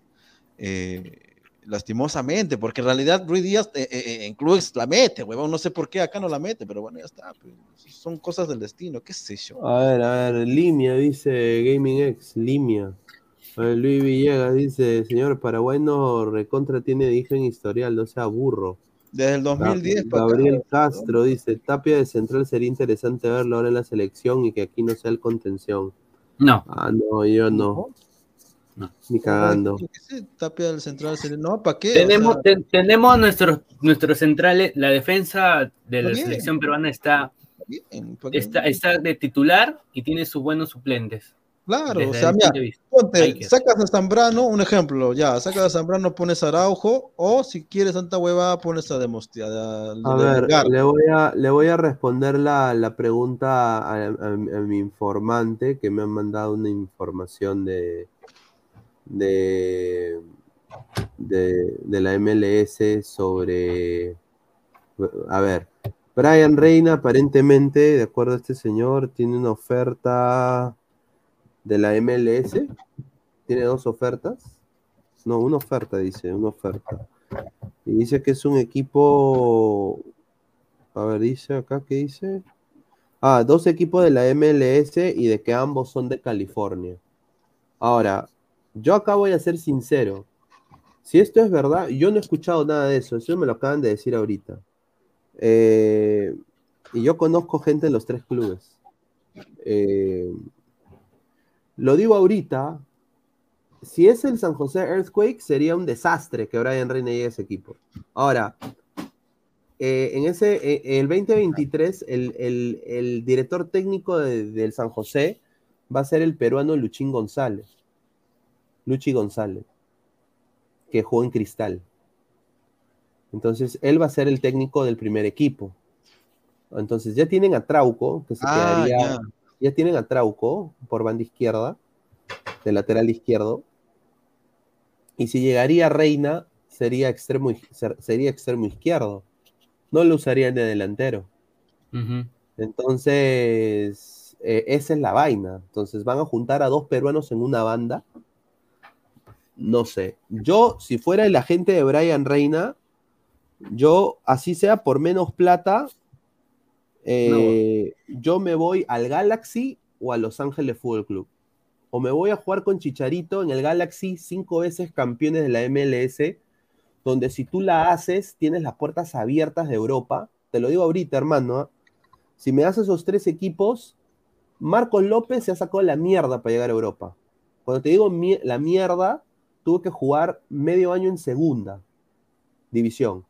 Eh, lastimosamente, porque en realidad Ruiz Díaz en clubes la mete, huevón, no sé por qué acá no la mete, pero bueno, ya está, pues, son cosas del destino, qué sé yo. A ver, a ver, Limia dice Gaming X, Limia. Luis Villegas dice, señor, Paraguay no recontra tiene de en historial, no sea burro. Desde el 2010 Gabriel Castro dice, Tapia de central sería interesante verlo ahora en la selección y que aquí no sea el contención. No. Ah, no, yo no. Ni cagando. Tapia del central no, ¿para qué? Tenemos, tenemos nuestros, nuestros centrales, la defensa de la selección peruana está, está, está de titular y tiene sus buenos suplentes. Claro, o sea, mira, ponte, sacas a Zambrano, un ejemplo, ya, sacas a Zambrano, pones a Araujo, o si quieres Santa Hueva, pones a Demostia. A, ver, le voy a, le voy a responder la, la pregunta a, mi informante, que me han mandado una información de, de, de, de la MLS sobre, a ver, Brian Reina aparentemente, de acuerdo a este señor, tiene una oferta de la MLS. Tiene dos ofertas. No, una oferta, dice, una oferta. Y dice que es un equipo. A ver, dice acá, ¿qué dice? Ah, dos equipos de la MLS y de que ambos son de California. Ahora, yo acá voy a ser sincero. Si esto es verdad, yo no he escuchado nada de eso. Eso me lo acaban de decir ahorita. Eh, y yo conozco gente en los tres clubes. Eh, lo digo ahorita, si es el San José Earthquake, sería un desastre que Brian Reina llegue a ese equipo. Ahora, eh, en ese, eh, el 2023, el, director técnico del San José va a ser el peruano Luchín González. Luchi González, que jugó en Cristal. Entonces, él va a ser el técnico del primer equipo. Entonces, ya tienen a Trauco, que se ah, quedaría. Ya tienen a Trauco por banda izquierda, de lateral izquierdo. Y si llegaría Reina, sería extremo, sería extremo izquierdo. No lo usarían de delantero. Entonces, eh, esa es la vaina. Entonces, van a juntar a dos peruanos en una banda. No sé. Yo, si fuera el agente de Brian Reina, yo, así sea por menos plata, eh, yo me voy al Galaxy o a Los Ángeles Fútbol Club. O me voy a jugar con Chicharito en el Galaxy, cinco veces campeones de la MLS, donde si tú la haces, tienes las puertas abiertas de Europa. Te lo digo ahorita, hermano. ¿ah? Si me das esos tres equipos, Marcos López se ha sacado la mierda para llegar a Europa. Cuando te digo la mierda, tuvo que jugar medio año en segunda división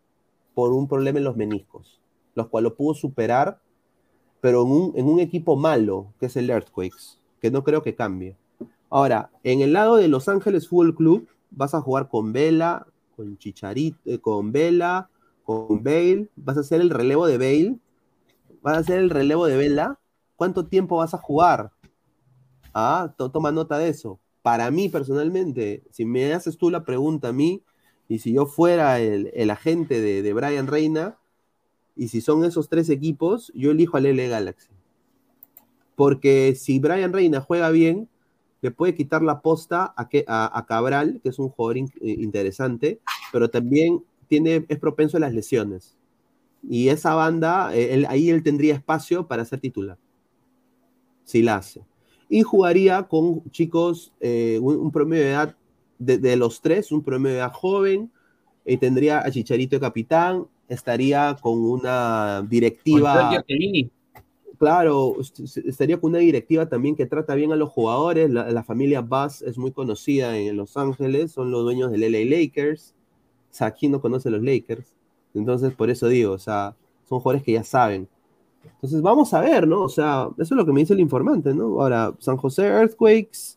por un problema en los meniscos, los cuales lo pudo superar pero en un, equipo malo, que es el Earthquakes, que no creo que cambie. Ahora, en el lado de Los Ángeles Fútbol Club, vas a jugar con Vela, con Chicharito, eh, con Vela, con Bale, vas a hacer el relevo de Bale, vas a hacer el relevo de Vela. ¿Cuánto tiempo vas a jugar? Ah, toma nota de eso. Para mí, personalmente, si me haces tú la pregunta a mí, y si yo fuera el, agente de, de Brian Reina, y si son esos tres equipos, yo elijo al LA Galaxy. Porque si Brian Reina juega bien, le puede quitar la posta a, Cabral, que es un jugador eh, interesante, pero también tiene, es propenso a las lesiones. Y esa banda, eh, ahí él tendría espacio para ser titular. Si la hace. Y jugaría con chicos, eh, un, promedio de edad de, los tres, un promedio de edad joven, y tendría a Chicharito de capitán, estaría con una directiva. Claro, estaría con una directiva también que trata bien a los jugadores. La, familia Bass es muy conocida en Los Ángeles, son los dueños del LA Lakers. O sea, aquí no conoce los Lakers. Entonces, por eso digo, o sea, son jugadores que ya saben. Entonces, vamos a ver, ¿no? O sea, eso es lo que me dice el informante, ¿no? Ahora, San José Earthquakes,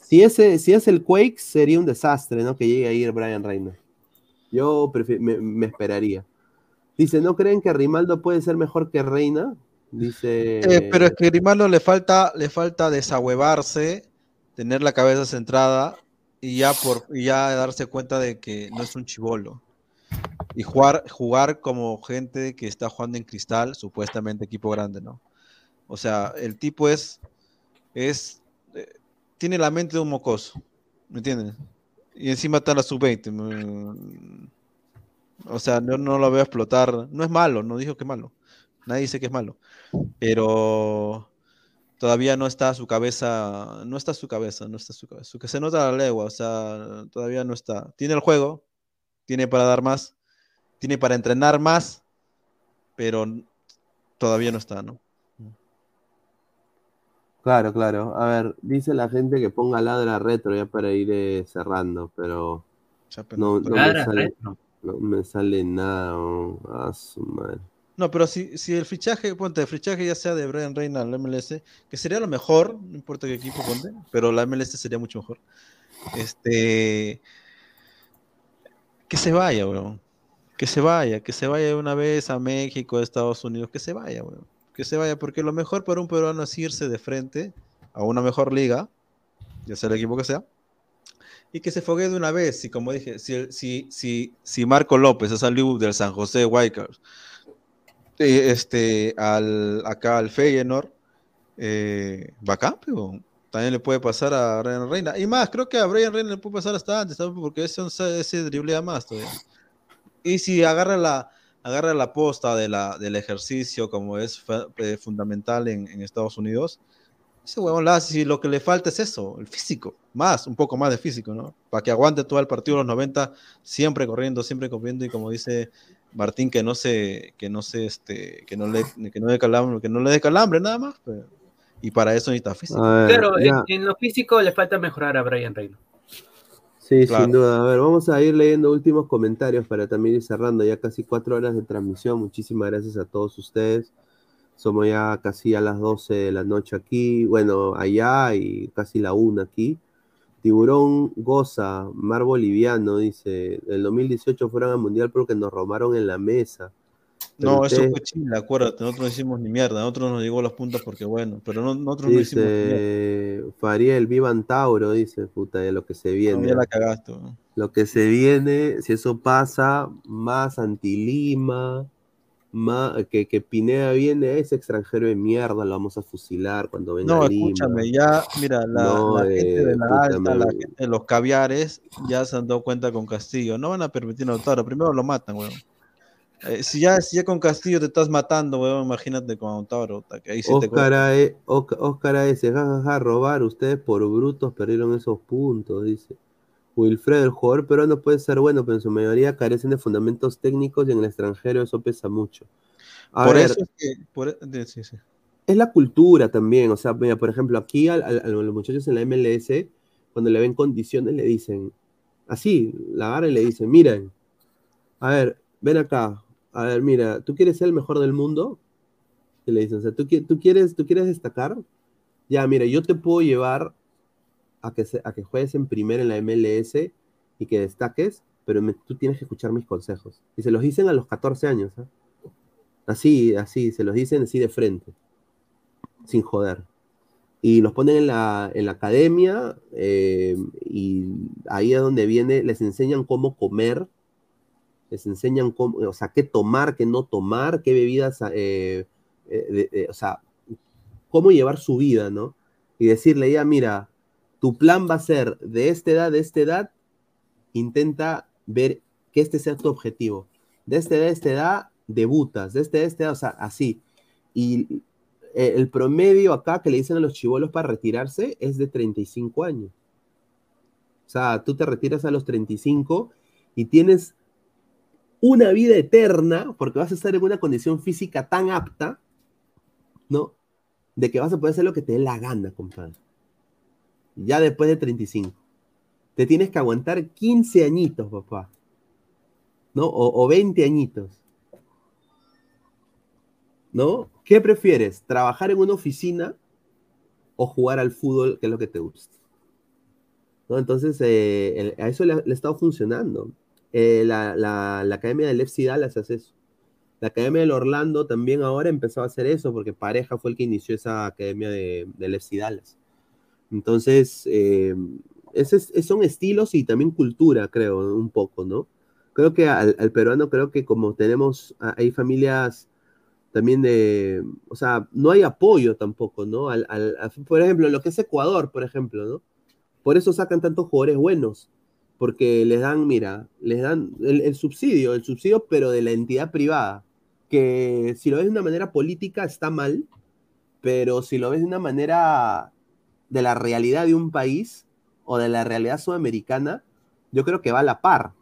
si, ese, si es el Quakes, sería un desastre, ¿no? Que llegue a ir Brian Reina. Yo me esperaría. Dice, ¿no creen que Rimaldo puede ser mejor que Reina? Dice. Eh, pero es que Rimaldo le falta, le falta desahuevarse tener la cabeza centrada y ya por y ya darse cuenta de que no es un chivolo. Y jugar, jugar como gente que está jugando en cristal, supuestamente equipo grande, ¿no? O sea, el tipo es, es, eh, tiene la mente de un mocoso, ¿me entiendes? Y encima está la sub-20. O sea, no, no lo veo explotar. No es malo, no dijo que es malo. Nadie dice que es malo. Pero todavía no está su cabeza, no está su cabeza, no está su cabeza. Su que se nota la legua, o sea, todavía no está. Tiene el juego, tiene para dar más, tiene para entrenar más, pero todavía no está, ¿no? Claro, claro. A ver, dice la gente que ponga ladra retro ya para ir eh, cerrando, pero no, no me Ladra sale, retro. No me sale nada. oh, a su madre. No, pero si, si el fichaje, ponte, el fichaje ya sea de Brian Reina al MLS, que sería lo mejor, no importa qué equipo ponte, pero la MLS sería mucho mejor. Este. Que se vaya, weón. Que se vaya, que se vaya una vez a México, a Estados Unidos, que se vaya, weón. Que se vaya, porque lo mejor para un peruano es irse de frente a una mejor liga, ya sea el equipo que sea, y que se fogue de una vez. Y como dije, si, si, si, si Marco López ha salido del San José Wildcats eh, este, al, acá al Feyenoord, eh, bacán, pero también le puede pasar a Brian Reina. Y más, creo que a Brian Reina le puede pasar hasta antes, ¿sabes? porque ese, ese driblea más todavía. Y si agarra la, agarra la posta de la, del ejercicio como es eh, fundamental en, en Estados Unidos, ese huevón la hace y lo que le falta es eso, el físico, más, un poco más de físico, ¿no? Para que aguante todo el partido de los 90, siempre corriendo, siempre corriendo y como dice Martín, que no se, que no se, este, que no le, que no dé calambre, que no le dé calambre nada más, pues. y para eso necesita físico. Ver, Claro, en, lo físico le falta mejorar a Brian Reino. Sí, Claro. sin duda. A ver, vamos a ir leyendo últimos comentarios para también ir cerrando. Ya casi cuatro horas de transmisión. Muchísimas gracias a todos ustedes. Somos ya casi a las 12 de la noche aquí. Bueno, allá y casi la una aquí. Tiburón goza, mar boliviano, dice. El 2018 fueron al mundial porque nos robaron en la mesa. Pero No, eso fue Chile, acuérdate, nosotros no hicimos ni mierda, nosotros nos llegó las puntas porque bueno, pero no- nosotros no hicimos ni mierda. Fariel, vivan Tauro, dice, puta, de lo que se No, viene. ya la cagaste. Lo que se viene, si eso pasa, más anti-Lima, más, que, que Pineda viene, ese extranjero de mierda, lo vamos a fusilar cuando venga No, a Lima. escúchame, ya, mira, la, No, la gente eh, de la alta, la gente de los caviares, ya se han dado cuenta con Castillo. No van a permitir a Lautaro, primero lo matan, weón. Eh, si, ya, si ya con Castillo te estás matando, weón, imagínate con que ahí sí te Oscar A.E., Oc- Oscar A.S., jajaja, robar, ustedes por brutos perdieron esos puntos, dice. Wilfredo, el jugador peruano puede ser bueno, pero en su mayoría carecen de fundamentos técnicos y en el extranjero eso pesa mucho. A Por ver, eso es que. Por, e, de- sí, sí. es la cultura también. O sea, mira, por ejemplo, aquí a, los muchachos en la MLS, cuando le ven condiciones, le dicen, así, la agarran y le dicen, miren, a ver, ven acá, a ver, mira, ¿tú quieres ser el mejor del mundo? Y le dicen, o sea, ¿tú, tú quieres, ¿tú quieres destacar? Ya, mira, yo te puedo llevar a que, a que juegues en primera en la MLS y que destaques, pero tú tienes que escuchar mis consejos. Y se los dicen a los 14 años, ¿ah? Así, así, se los dicen así de frente sin joder. Y los ponen en la, en la academia eh, y ahí es donde viene, les enseñan cómo comer, les enseñan cómo, o sea, qué tomar, qué no tomar, qué bebidas, eh, eh, de- de- o sea, cómo llevar su vida, ¿no? Y decirle, ya, mira, tu plan va a ser de esta edad, de esta edad, intenta ver que este sea tu objetivo. De esta edad, de esta edad, debutas, de esta edad, de esta edad, o sea, así. Y eh, el promedio acá que le dicen a los chivolos para retirarse es de 35 años. O sea, tú te retiras a los 35 y tienes una vida eterna porque vas a estar en una condición física tan apta, ¿no? De que vas a poder hacer lo que te dé la gana, compadre. Ya después de 35. Te tienes que aguantar 15 añitos, papá. ¿No? O, o 20 añitos. ¿no? ¿Qué prefieres? ¿Trabajar en una oficina o jugar al fútbol, que es lo que te gusta? ¿No? Entonces, eh, a eso le, ha estado funcionando. Eh, la, academia del FC Dallas hace eso. La academia del Orlando también ahora empezó a hacer eso, porque Pareja fue el que inició esa academia de, del Dallas. Entonces, eh, son estilos y también cultura, creo, un poco, ¿no? Creo que al, peruano, creo que como tenemos, hay familias también de, o sea, no hay apoyo tampoco, ¿no? Al, por ejemplo, lo que es Ecuador, por ejemplo, ¿no? Por eso sacan tantos jugadores buenos, porque les dan, mira, les dan el, subsidio, el subsidio, pero de la entidad privada, que si lo ves de una manera política está mal, pero si lo ves de una manera de la realidad de un país o de la realidad sudamericana, yo creo que va a la par,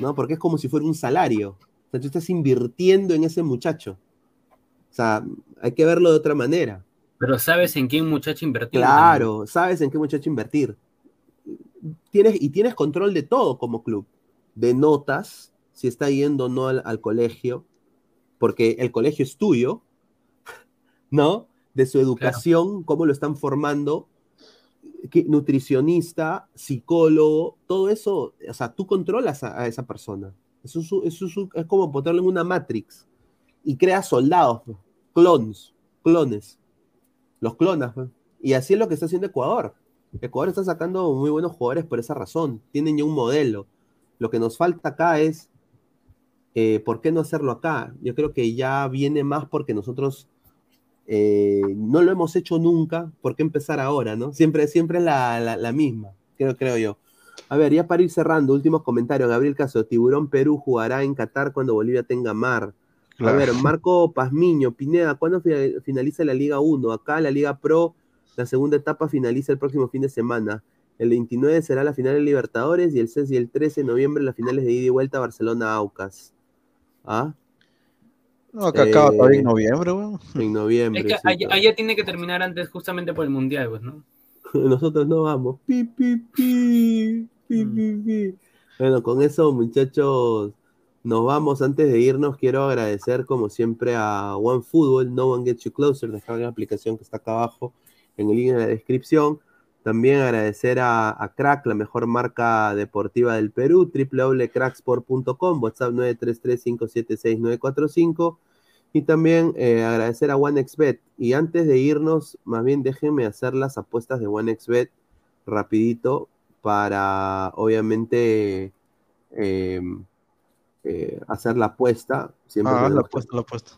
¿no? Porque es como si fuera un salario. O sea, tú estás invirtiendo en ese muchacho. O sea, hay que verlo de otra manera. Pero sabes en qué muchacho invertir. Claro, sabes en qué muchacho invertir. Tienes, y tienes control de todo como club. De notas, si está yendo o no al colegio, porque el colegio es tuyo, (laughs) ¿no? De su educación, cómo lo están formando, nutricionista, psicólogo, todo eso, o sea, tú controlas a, esa persona. Eso, es, es como ponerlo en una Matrix y creas soldados, pues, clones, clones. Los clonas. Pues. Y así es lo que está haciendo Ecuador. Ecuador está sacando muy buenos jugadores por esa razón. Tienen ya un modelo. Lo que nos falta acá es, eh, ¿por qué no hacerlo acá? Yo creo que ya viene más porque nosotros eh, no lo hemos hecho nunca, ¿por qué empezar ahora, no? Siempre, siempre es la, misma, creo, creo yo. A ver, ya para ir cerrando, últimos comentarios. Gabriel Caso, Tiburón Perú jugará en Qatar cuando Bolivia tenga mar. A ver, Marco Pazmiño, Pineda, ¿cuándo finaliza la Liga 1? Acá la Liga Pro, la segunda etapa finaliza el próximo fin de semana. El 29 será la final de Libertadores y el 6 y el 13 de noviembre las finales de ida y vuelta Barcelona-Aucas. ¿Ah? No, que acaba todavía en eh, noviembre, weón. En (laughs) noviembre. Es que allá, tiene que terminar antes justamente por el mundial, pues, ¿no? (laughs) Nosotros no vamos. Pi, pi, pi, pi, mm. pi, Bueno, con eso, muchachos, nos vamos. Antes de irnos, quiero agradecer, como siempre, a OneFootball, No One Gets You Closer. Descarga la aplicación que está acá abajo en el link en la descripción. También agradecer a, a, Crack, la mejor marca deportiva del Perú, www.cracksport.com, WhatsApp 933-576-945. Y también eh, agradecer a OneXBet. Y antes de irnos, más bien déjenme hacer las apuestas de OneXBet rapidito para, obviamente, em, eh, hacer la apuesta. Siempre ah, la apuesta, la apuesta.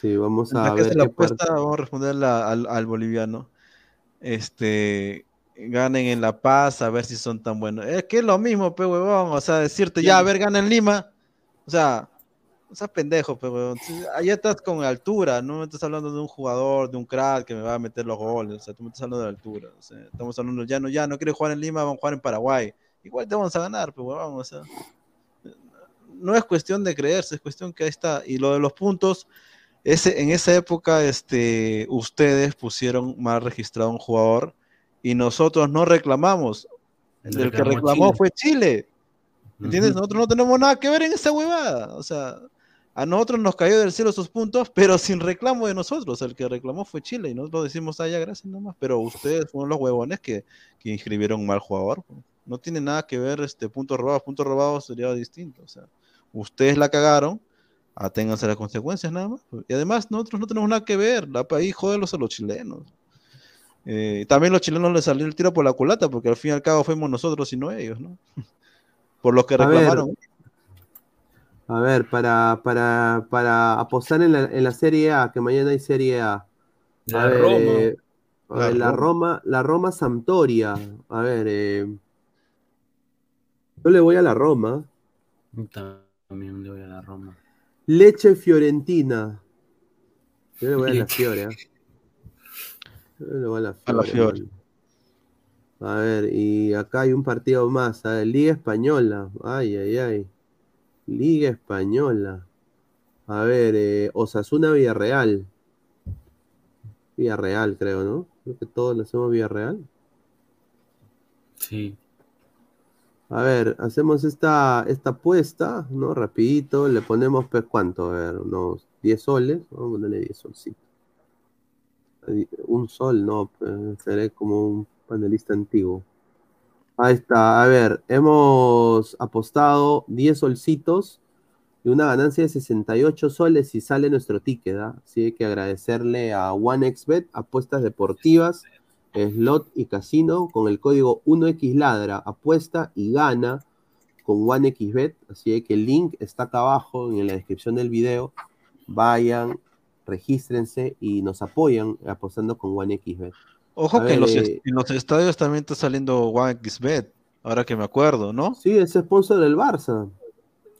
Sí, vamos a ver. La apuesta, vamos a responder al, al, boliviano. Este, ganen en La Paz, a ver si son tan buenos. Es que es lo mismo, pe huevón. O sea, decirte, ya, a ver, gana en Lima. O sea, o sea, pendejo, pero allá estás con altura, no me estás hablando de un jugador, de un crack que me va a meter los goles, o sea, tú me estás hablando de altura, estamos hablando, ya no, ya no quieres jugar en Lima, vamos a jugar en Paraguay, igual te vamos a ganar, o sea, no es cuestión de creerse, es cuestión que ahí está, y lo de los puntos, ese, en esa época, este, ustedes pusieron mal registrado un jugador, y nosotros no reclamamos, el, que reclamó fue Chile, ¿Entiendes? Nosotros no tenemos nada que ver en esa huevada. O sea, a nosotros nos cayó del cielo esos puntos, pero sin reclamo de nosotros. El que reclamó fue Chile y nosotros decimos, ah, ya, gracias nomás. Pero ustedes fueron los huevones que, que inscribieron mal jugador. No tiene nada que ver este punto robado. Punto robado sería distinto. O sea, ustedes la cagaron, aténganse las consecuencias nada más. Y además, nosotros no tenemos nada que ver. La país joderlos a los chilenos. Eh, también los chilenos les salió el tiro por la culata, porque al fin y al cabo fuimos nosotros y no ellos, ¿no? (laughs) por lo que reclamaron. A ver, para, para, para apostar en la, en la Serie A, que mañana hay Serie A. La Roma. Eh, la, Roma. La Roma Sampdoria. A ver, eh, yo le voy a la Roma. También le voy a la Roma. Leche Fiorentina. Yo le voy a la (laughs) Fiore. A la A la Fiore. A ver, y acá hay un partido más. A ver, Liga Española. Ay, ay, ay. Liga Española. A ver, eh, Osasuna Villarreal. Villarreal, creo, ¿no? Creo que todos lo hacemos Villarreal. Sí. A ver, hacemos esta, esta apuesta, ¿no? Rapidito, le ponemos, pues, ¿cuánto? A ver, unos 10 soles. Vamos a ponerle 10 solcitos. Un sol, no, pues, seré como un panelista antiguo. Ahí está, a ver, hemos apostado 10 solcitos y una ganancia de 68 soles si sale nuestro ticket, ¿ah? Así que agradecerle a OneXBet, apuestas deportivas slot y casino con el código 1xladra, apuesta y gana con OneXBet. Así que el link está acá abajo en la descripción del video. Vayan, regístrense y nos apoyan apostando con OneXBet. Ojo A que en los, ver, est- en los estadios también está saliendo OneXBet, ahora que me acuerdo, ¿no? Sí, es sponsor del Barça.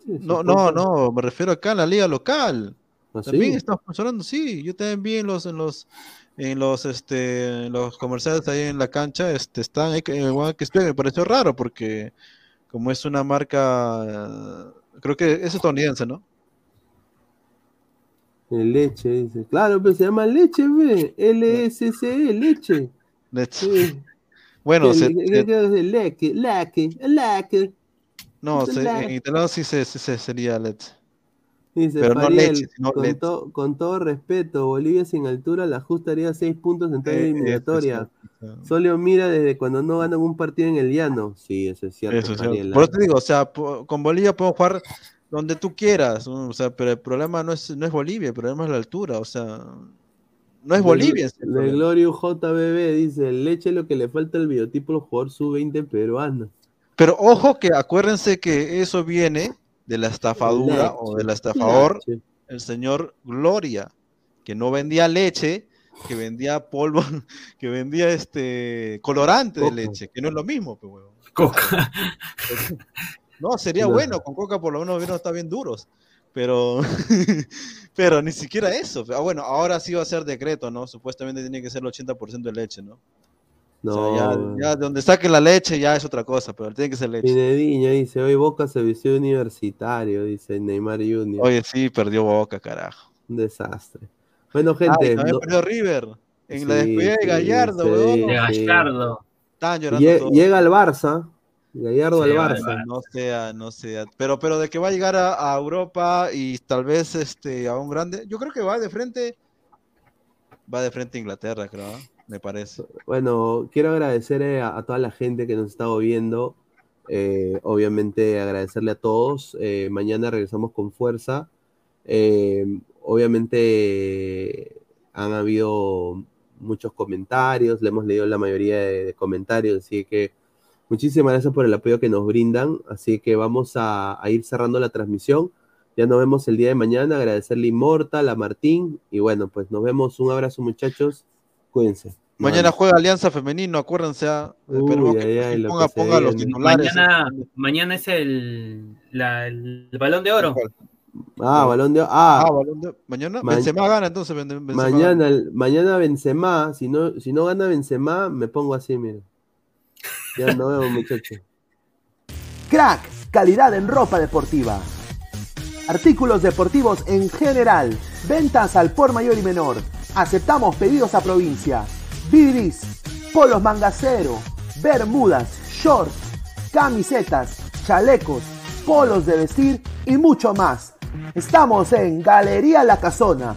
Sí, No, no, sponsor. no, me refiero acá en la liga local. ¿Ah, sí? También está funcionando, sí. Yo también vi en los, en los, en los, este, en los comerciales ahí en la cancha, este, están en OneXBet. Me pareció raro porque como es una marca, eh, creo que es estadounidense, ¿no? Leche, dice. Claro, pero se llama leche, ve. L-S-C-E, leche. Sí. (laughs) Bueno, ¿Qué- se- leche, leche, leche. no, en italiano sí, se, sería leche. Dice Pero no leche, sino con, leche. con todo respeto, Bolivia sin altura, la justa haría seis puntos en toda Eh, eliminatoria. Solo mira desde cuando no ganan un partido en el llano. Sí, eso es cierto. Por eso te digo, o sea, con Bolivia podemos jugar donde tú quieras, ¿no? o sea, pero el problema no es, no es Bolivia, el problema es la altura, o sea, no es De- Bolivia. De problema. Glorio JBB dice, leche lo que le falta al biotipo al jugador sub-20 peruano. Pero ojo que acuérdense que eso viene de la estafadura o del estafador, Leche. el señor Gloria, que no vendía leche, que vendía polvo, (laughs) que vendía este colorante de leche, que no es lo mismo, pues, huevón. Coca. No, sería No. bueno, con coca por lo menos hubieran estado bien duros. Pero, (laughs) pero ni siquiera eso. Ah, bueno, ahora sí va a ser decreto, ¿no? Supuestamente tiene que ser el 80% de leche, ¿no? No, O sea, ya, ya de donde saque la leche ya es otra cosa, pero tiene que ser leche. Pinediño dice, hoy Boca se vistió universitario, dice Neymar Junior. Oye, sí, perdió Boca, carajo. Un desastre. Bueno, gente. también no- perdió River. En la Sí, despedida de Gallardo, sí, weón. De sí. Gallardo. Estaban llorando Lle- todos. Llega al Barça, Gallardo Sí, al Barça. No sea, no sea. Pero, pero de que va a llegar a, a Europa y tal vez este, a un grande. Yo creo que va de frente. Va de frente a Inglaterra, creo. ¿ah? Me parece. Bueno, quiero agradecer eh, a, a toda la gente que nos ha estado viendo. Eh, obviamente agradecerle a todos. Eh, mañana regresamos con fuerza. Eh, obviamente eh, han habido muchos comentarios, le hemos leído la mayoría de, de comentarios, así que muchísimas gracias por el apoyo que nos brindan. Así que vamos a, a ir cerrando la transmisión. Ya nos vemos el día de mañana. Agradecerle a Immortal, a Martín. Y bueno, pues nos vemos. Un abrazo, muchachos. Cuídense. Mañana juega Alianza Femenino, acuérdense. ah, Uy, esperemos que ay, ay, lo ponga, ponga los titulares. Mañana, mañana es el, la- el balón de oro. Ah, balón de ah, Ah, balón de- mañana Ma- Benzema gana, entonces Ben- Benzema mañana, gana. el- mañana Benzema, si no, si no gana Benzema, me pongo así, mira. Ya nos vemos, muchachos. Crack, calidad en ropa deportiva. Artículos deportivos en general. Ventas al por mayor y menor. Aceptamos pedidos a provincia. Bidris, polos mangacero, bermudas, shorts, camisetas, chalecos, polos de vestir y mucho más. Estamos en Galería La Casona.